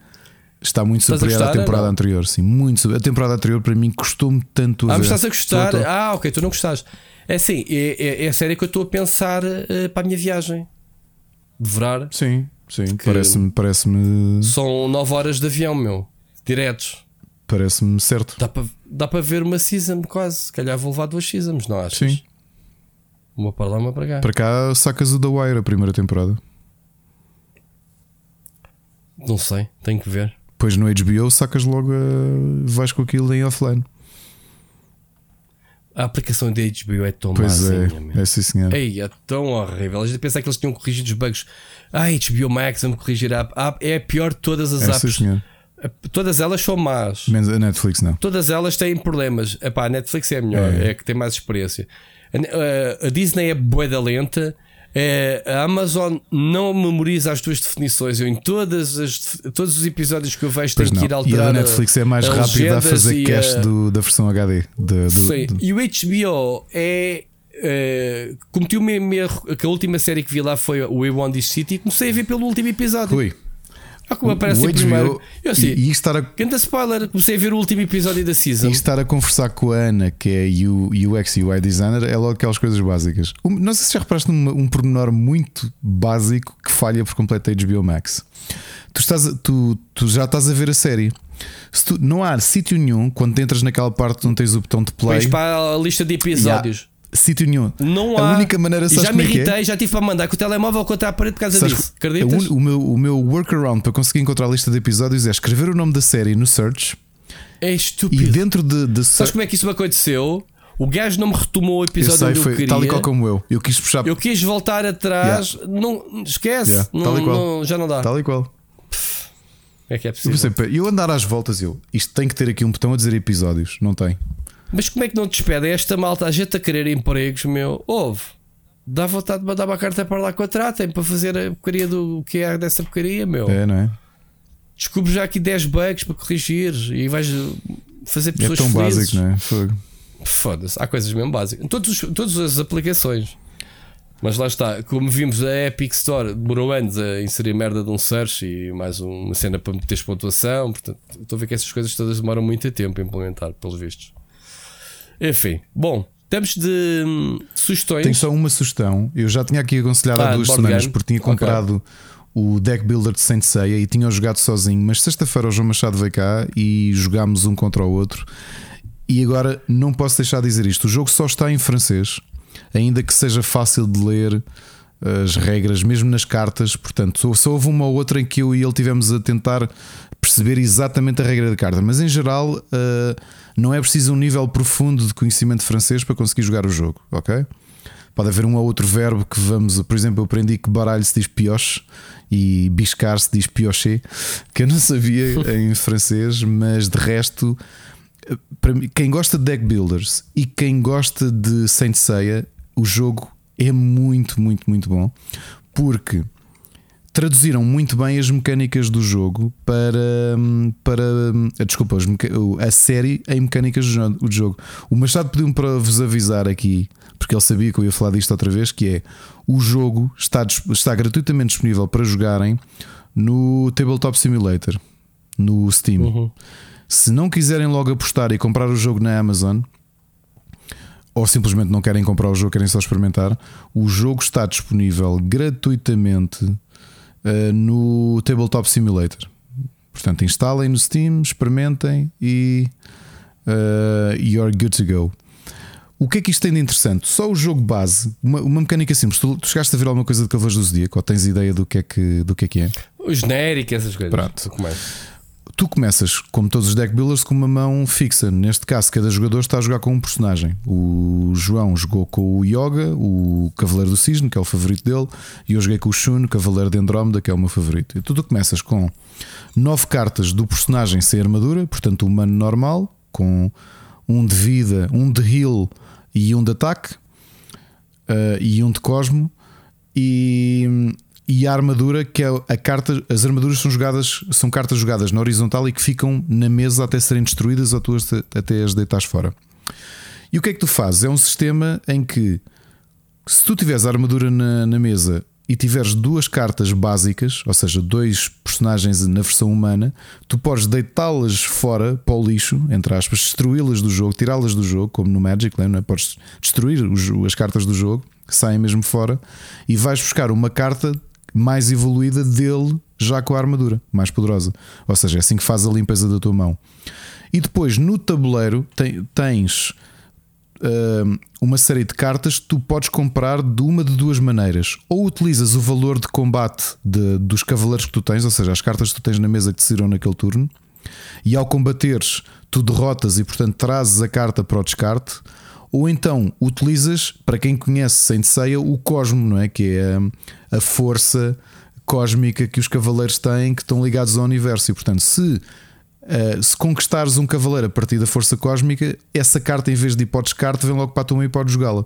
está muito Estás a superior à temporada não? anterior. Sim, muito. A temporada anterior para mim custou-me tanto a Ah, ver. estás a gostar? Tô. Ah, ok, tu não gostaste. É assim, é, é, é a série que eu estou a pensar eh, para a minha viagem. Devorar. Sim, sim, parece-me parece-me São 9 horas de avião, meu. Diretos. Parece-me certo. Dá para dá para ver uma season quase. Se calhar vou levar duas seasons, não achas? Sim. Uma para lá, uma para cá. Para cá sacas o The Wire a primeira temporada. Não sei, tenho que ver. Depois no HBO sacas logo a... vais com aquilo em offline. A aplicação da HBO é tão Pois mazinha, meu. é, é sim senhor. Ei, é tão horrível. A gente pensa que eles tinham corrigido os bugs. Ah, HBO Max, vamos corrigir a app. É a pior de todas as É sim apps. senhor. Todas elas são más. Menos a Netflix não. Todas elas têm problemas. Epá, a Netflix é a melhor, É. é, que tem mais experiência. A, a- a Disney é boeda lenta. É, a Amazon não memoriza as tuas definições. Eu, em todas as, todos os episódios que eu vejo, Pois tenho não. que ir E a alterar. Netflix é mais rápida a fazer cache a- do- da versão HD. de- do- Sim. do- E o HBO é. é cometi o mesmo erro que a última série que vi lá foi o We Want This City. Comecei a ver pelo último episódio. Rui, Ah, como aparece o primeiro. Eu assim, e, e estar a, Ganda spoiler, comecei a ver o último episódio da season. e estar a conversar com a Ana, que é UX e UI designer, é logo aquelas coisas básicas. Não sei se já reparaste num um pormenor muito básico que falha por completo a HBO Max. Tu, estás a- tu, tu já estás a ver a série. Se tu- não há sítio nenhum quando entras naquela parte onde tens o botão de play. Vais para a lista de episódios. Sítio nenhum. Não a há. única maneira E sabes já como me é que é? irritei, já tive para mandar com o telemóvel contra a parede por causa Sabes disso. Acreditas? o, o meu, o meu workaround para conseguir encontrar a lista de episódios é escrever o nome da série no search É e estúpido. dentro de, de Sabes como é que isso me aconteceu? O gajo não me retomou o eu episódio sei, onde eu foi queria. tal e qual como eu. Eu quis puxar Eu quis voltar atrás, não esquece, Yeah, não, e não- já não dá. tal e qual. É que é Eu possível. pá, eu andar às voltas, eu isto tem que ter aqui um botão a dizer episódios, não tem. Mas como é que não te despedem esta malta? A gente a querer empregos, meu. Houve. Dá vontade de mandar uma carta para lá contratem para fazer a porcaria do que é dessa porcaria, meu. É, não é? descubres já aqui 10 bugs para corrigir e vais fazer É pessoas tão felizes. básico, não é? Fogo. Foda-se, há coisas mesmo básicas. Todos, os- todas as aplicações. Mas lá está, como vimos a Epic Store demorou anos a inserir merda de um search e mais uma cena para meteres pontuação. Portanto, estou a ver que essas coisas todas demoram muito tempo a implementar, pelos vistos. Enfim, bom, temos de hum, sugestões. Tenho só uma sugestão. Eu já tinha aqui aconselhado Ah, há duas semanas game? porque tinha comprado o deck builder de Saint Seiya e tinha jogado sozinho. Mas sexta-feira o João Machado veio cá e jogámos um contra o outro. E agora não posso deixar de dizer isto: o jogo só está em francês, ainda que seja fácil de ler as regras, mesmo nas cartas. Portanto, só houve uma ou outra em que eu e ele tivemos a tentar perceber exatamente a regra da carta, mas em geral eh, não é preciso um nível profundo de conhecimento francês para conseguir jogar o jogo, ok? Pode haver um ou outro verbo que vamos, por exemplo, eu aprendi que baralho se diz pioche e biscar se diz piocher, que eu não sabia <laughs> em francês, mas de resto, para mim, quem gosta de deck builders e quem gosta de Saint Seiya, o jogo é muito, muito, muito bom porque traduziram muito bem as mecânicas do jogo para, para desculpa, as meca- a série em mecânicas do jo- do jogo. O Machado pediu-me para vos avisar aqui, porque ele sabia que eu ia falar disto outra vez, que é o jogo está, está gratuitamente disponível para jogarem no Tabletop Simulator, no Steam. Se não quiserem logo apostar e comprar o jogo na Amazon, ou simplesmente não querem comprar o jogo, querem só experimentar, o jogo está disponível gratuitamente uh, no Tabletop Simulator. Portanto, instalem no Steam, experimentem e uh, you're good to go. O que é que isto tem de interessante? Só o jogo base, uma, uma mecânica simples. Tu, tu chegaste a ver alguma coisa de Cavaleiros do Zodíaco ou tens ideia do que é que, do que, é, que é? O genérico, essas coisas. Pronto. Tu começas. Como todos os deck builders, com uma mão fixa. Neste caso, cada jogador está a jogar com um personagem. O João jogou com o Yoga, o Cavaleiro do Cisne, que é o favorito dele, e eu joguei com o Shun, Cavaleiro de Andrómeda, que é o meu favorito. E tu, começas com nove cartas do personagem sem armadura, portanto, humano normal, com um de vida, um de heal e um de ataque, eh, e um de Cosmo. E, e a armadura, que é a carta, as armaduras são jogadas, são cartas jogadas na horizontal e que ficam na mesa até serem destruídas ou tu as, até as deitas fora. E o que é que tu fazes? É um sistema em que se tu tiveres a armadura na, na mesa e tiveres duas cartas básicas, ou seja, dois personagens na versão humana, tu podes deitá-las fora para o lixo, entre aspas, destruí-las do jogo, tirá-las do jogo, como no Magic, não é? Podes destruir os- as cartas do jogo, saem mesmo fora, e vais buscar uma carta mais evoluída dele, já com a armadura, mais poderosa. Ou seja, é assim que faz a limpeza da tua mão. E depois no tabuleiro tens hum, uma série de cartas que tu podes comprar de uma de duas maneiras. Ou utilizas o valor de combate de- dos cavaleiros que tu tens, ou seja, as cartas que tu tens na mesa que te saíram naquele turno, e ao combateres tu derrotas e portanto trazes a carta para o descarte. Ou então utilizas, para quem conhece Saint Seiya, o Cosmo, não é? Que é hum, a força cósmica que os cavaleiros têm que estão ligados ao universo. E portanto, se Uh, se conquistares um cavaleiro a partir da força cósmica, essa carta, em vez de o descarte, vem logo para a tua mão e podes jogá-la.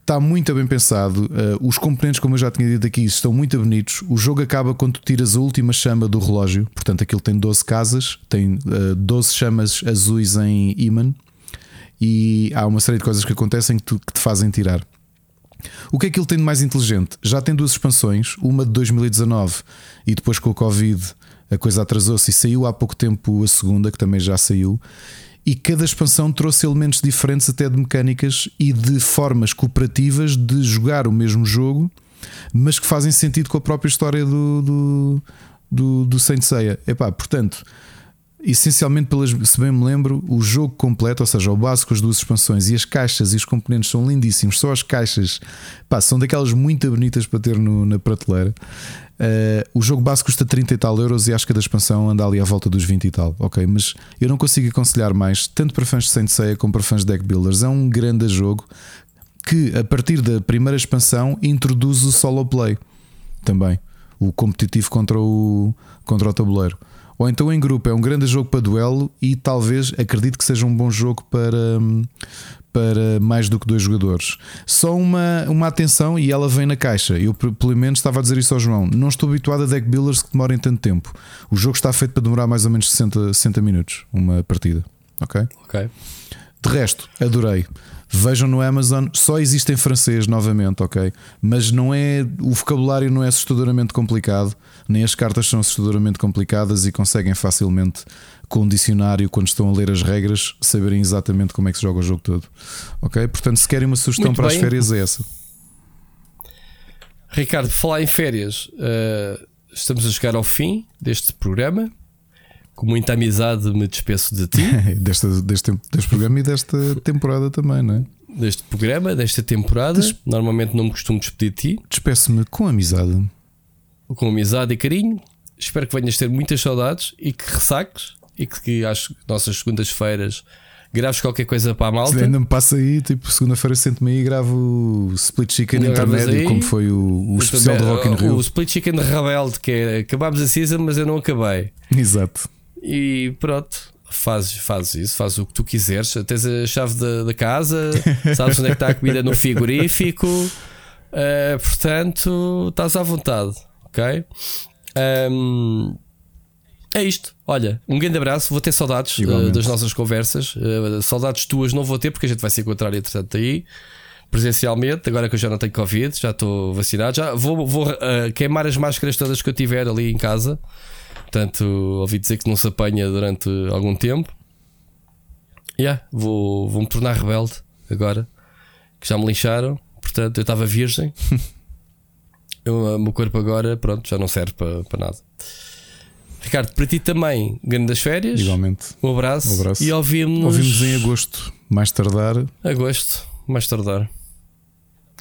Está muito bem pensado. Uh, os componentes, como eu já tinha dito aqui, estão muito bonitos. O jogo acaba quando tu tiras a última chama do relógio. Portanto, aquilo tem 12 casas, tem uh, 12 chamas azuis em imã. E há uma série de coisas que acontecem que, tu- que te fazem tirar. O que é que ele tem de mais inteligente? Já tem duas expansões, uma de 2019 e depois com o Covid a coisa atrasou-se e saiu há pouco tempo a segunda, que também já saiu. E cada expansão trouxe elementos diferentes, até de mecânicas e de formas cooperativas de jogar o mesmo jogo, mas que fazem sentido com a própria história do, do, do, do Saint Seiya. Epá, portanto, essencialmente, pelas, se bem me lembro, o jogo completo, ou seja, o básico, as duas expansões e as caixas e os componentes são lindíssimos. Só as caixas pá, são daquelas muito bonitas para ter no- na prateleira. Uh, o jogo básico custa 30 e tal euros e acho que a da expansão anda ali à volta dos 20 e tal, ok? Mas eu não consigo aconselhar mais, tanto para fãs de Saint como para fãs de deck builders. É um grande jogo que, a partir da primeira expansão, introduz o solo play também, o competitivo contra o, contra o tabuleiro. Ou então em grupo, é um grande jogo para duelo e talvez acredito que seja um bom jogo para, hum, para mais do que dois jogadores. Só uma, uma atenção e ela vem na caixa. Eu, pelo menos, estava a dizer isso ao João. Não estou habituado a deck builders que demorem tanto tempo. O jogo está feito para demorar mais ou menos 60, 60 minutos uma partida. Ok? Ok. De resto, adorei. Vejam no Amazon, só existe em francês novamente, ok? Mas não é o vocabulário não é assustadoramente complicado, nem as cartas são assustadoramente complicadas e conseguem facilmente com um dicionário quando estão a ler as regras saberem exatamente como é que se joga o jogo todo. Ok? Portanto, se querem uma sugestão Muito para bem. as férias é essa. Ricardo, falar em férias, eh, estamos a chegar ao fim deste programa. Com muita amizade me despeço de ti, <laughs> deste, deste, deste programa e desta temporada também, não é? deste programa, desta temporada. Normalmente não me costumo despedir de ti, Despeço-me com amizade. com amizade e carinho. Espero que venhas ter muitas saudades e que ressaques e que, que às nossas segundas-feiras graves qualquer coisa para a Se malta. ainda me passa aí, tipo, segunda-feira sento-me aí e gravo o Split Chicken Ainda intermédio, aí? como foi o, o especial de Rock in Rio. o Split Chicken de Rebelde, que é acabámos a season, mas eu não acabei. Exato. E pronto, fazes, fazes isso, fazes o que tu quiseres. Tens a chave da, da casa, sabes onde é que está a comida no frigorífico. Uh, portanto, estás à vontade, ok? Um, é isto. Olha, um grande abraço. Vou ter saudades uh, das nossas conversas. Uh, saudades tuas não vou ter, porque a gente vai se encontrar entretanto aí presencialmente. Agora que eu já não tenho Covid, já estou vacinado. Já vou, vou uh, queimar as máscaras todas que eu tiver ali em casa. Portanto, ouvi dizer que não se apanha durante algum tempo. Yeah, vou, vou me tornar rebelde agora que já me lixaram. Portanto, eu estava virgem. <laughs> O meu corpo agora, pronto, já não serve para, para nada. Ricardo, para ti também, grande das férias. Igualmente. Um abraço. Um abraço. E ouvimos, Ouvimos em agosto, mais tardar. agosto, mais tardar.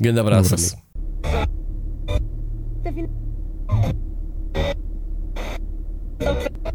Grande abraço, Um abraço. amigo. Okay.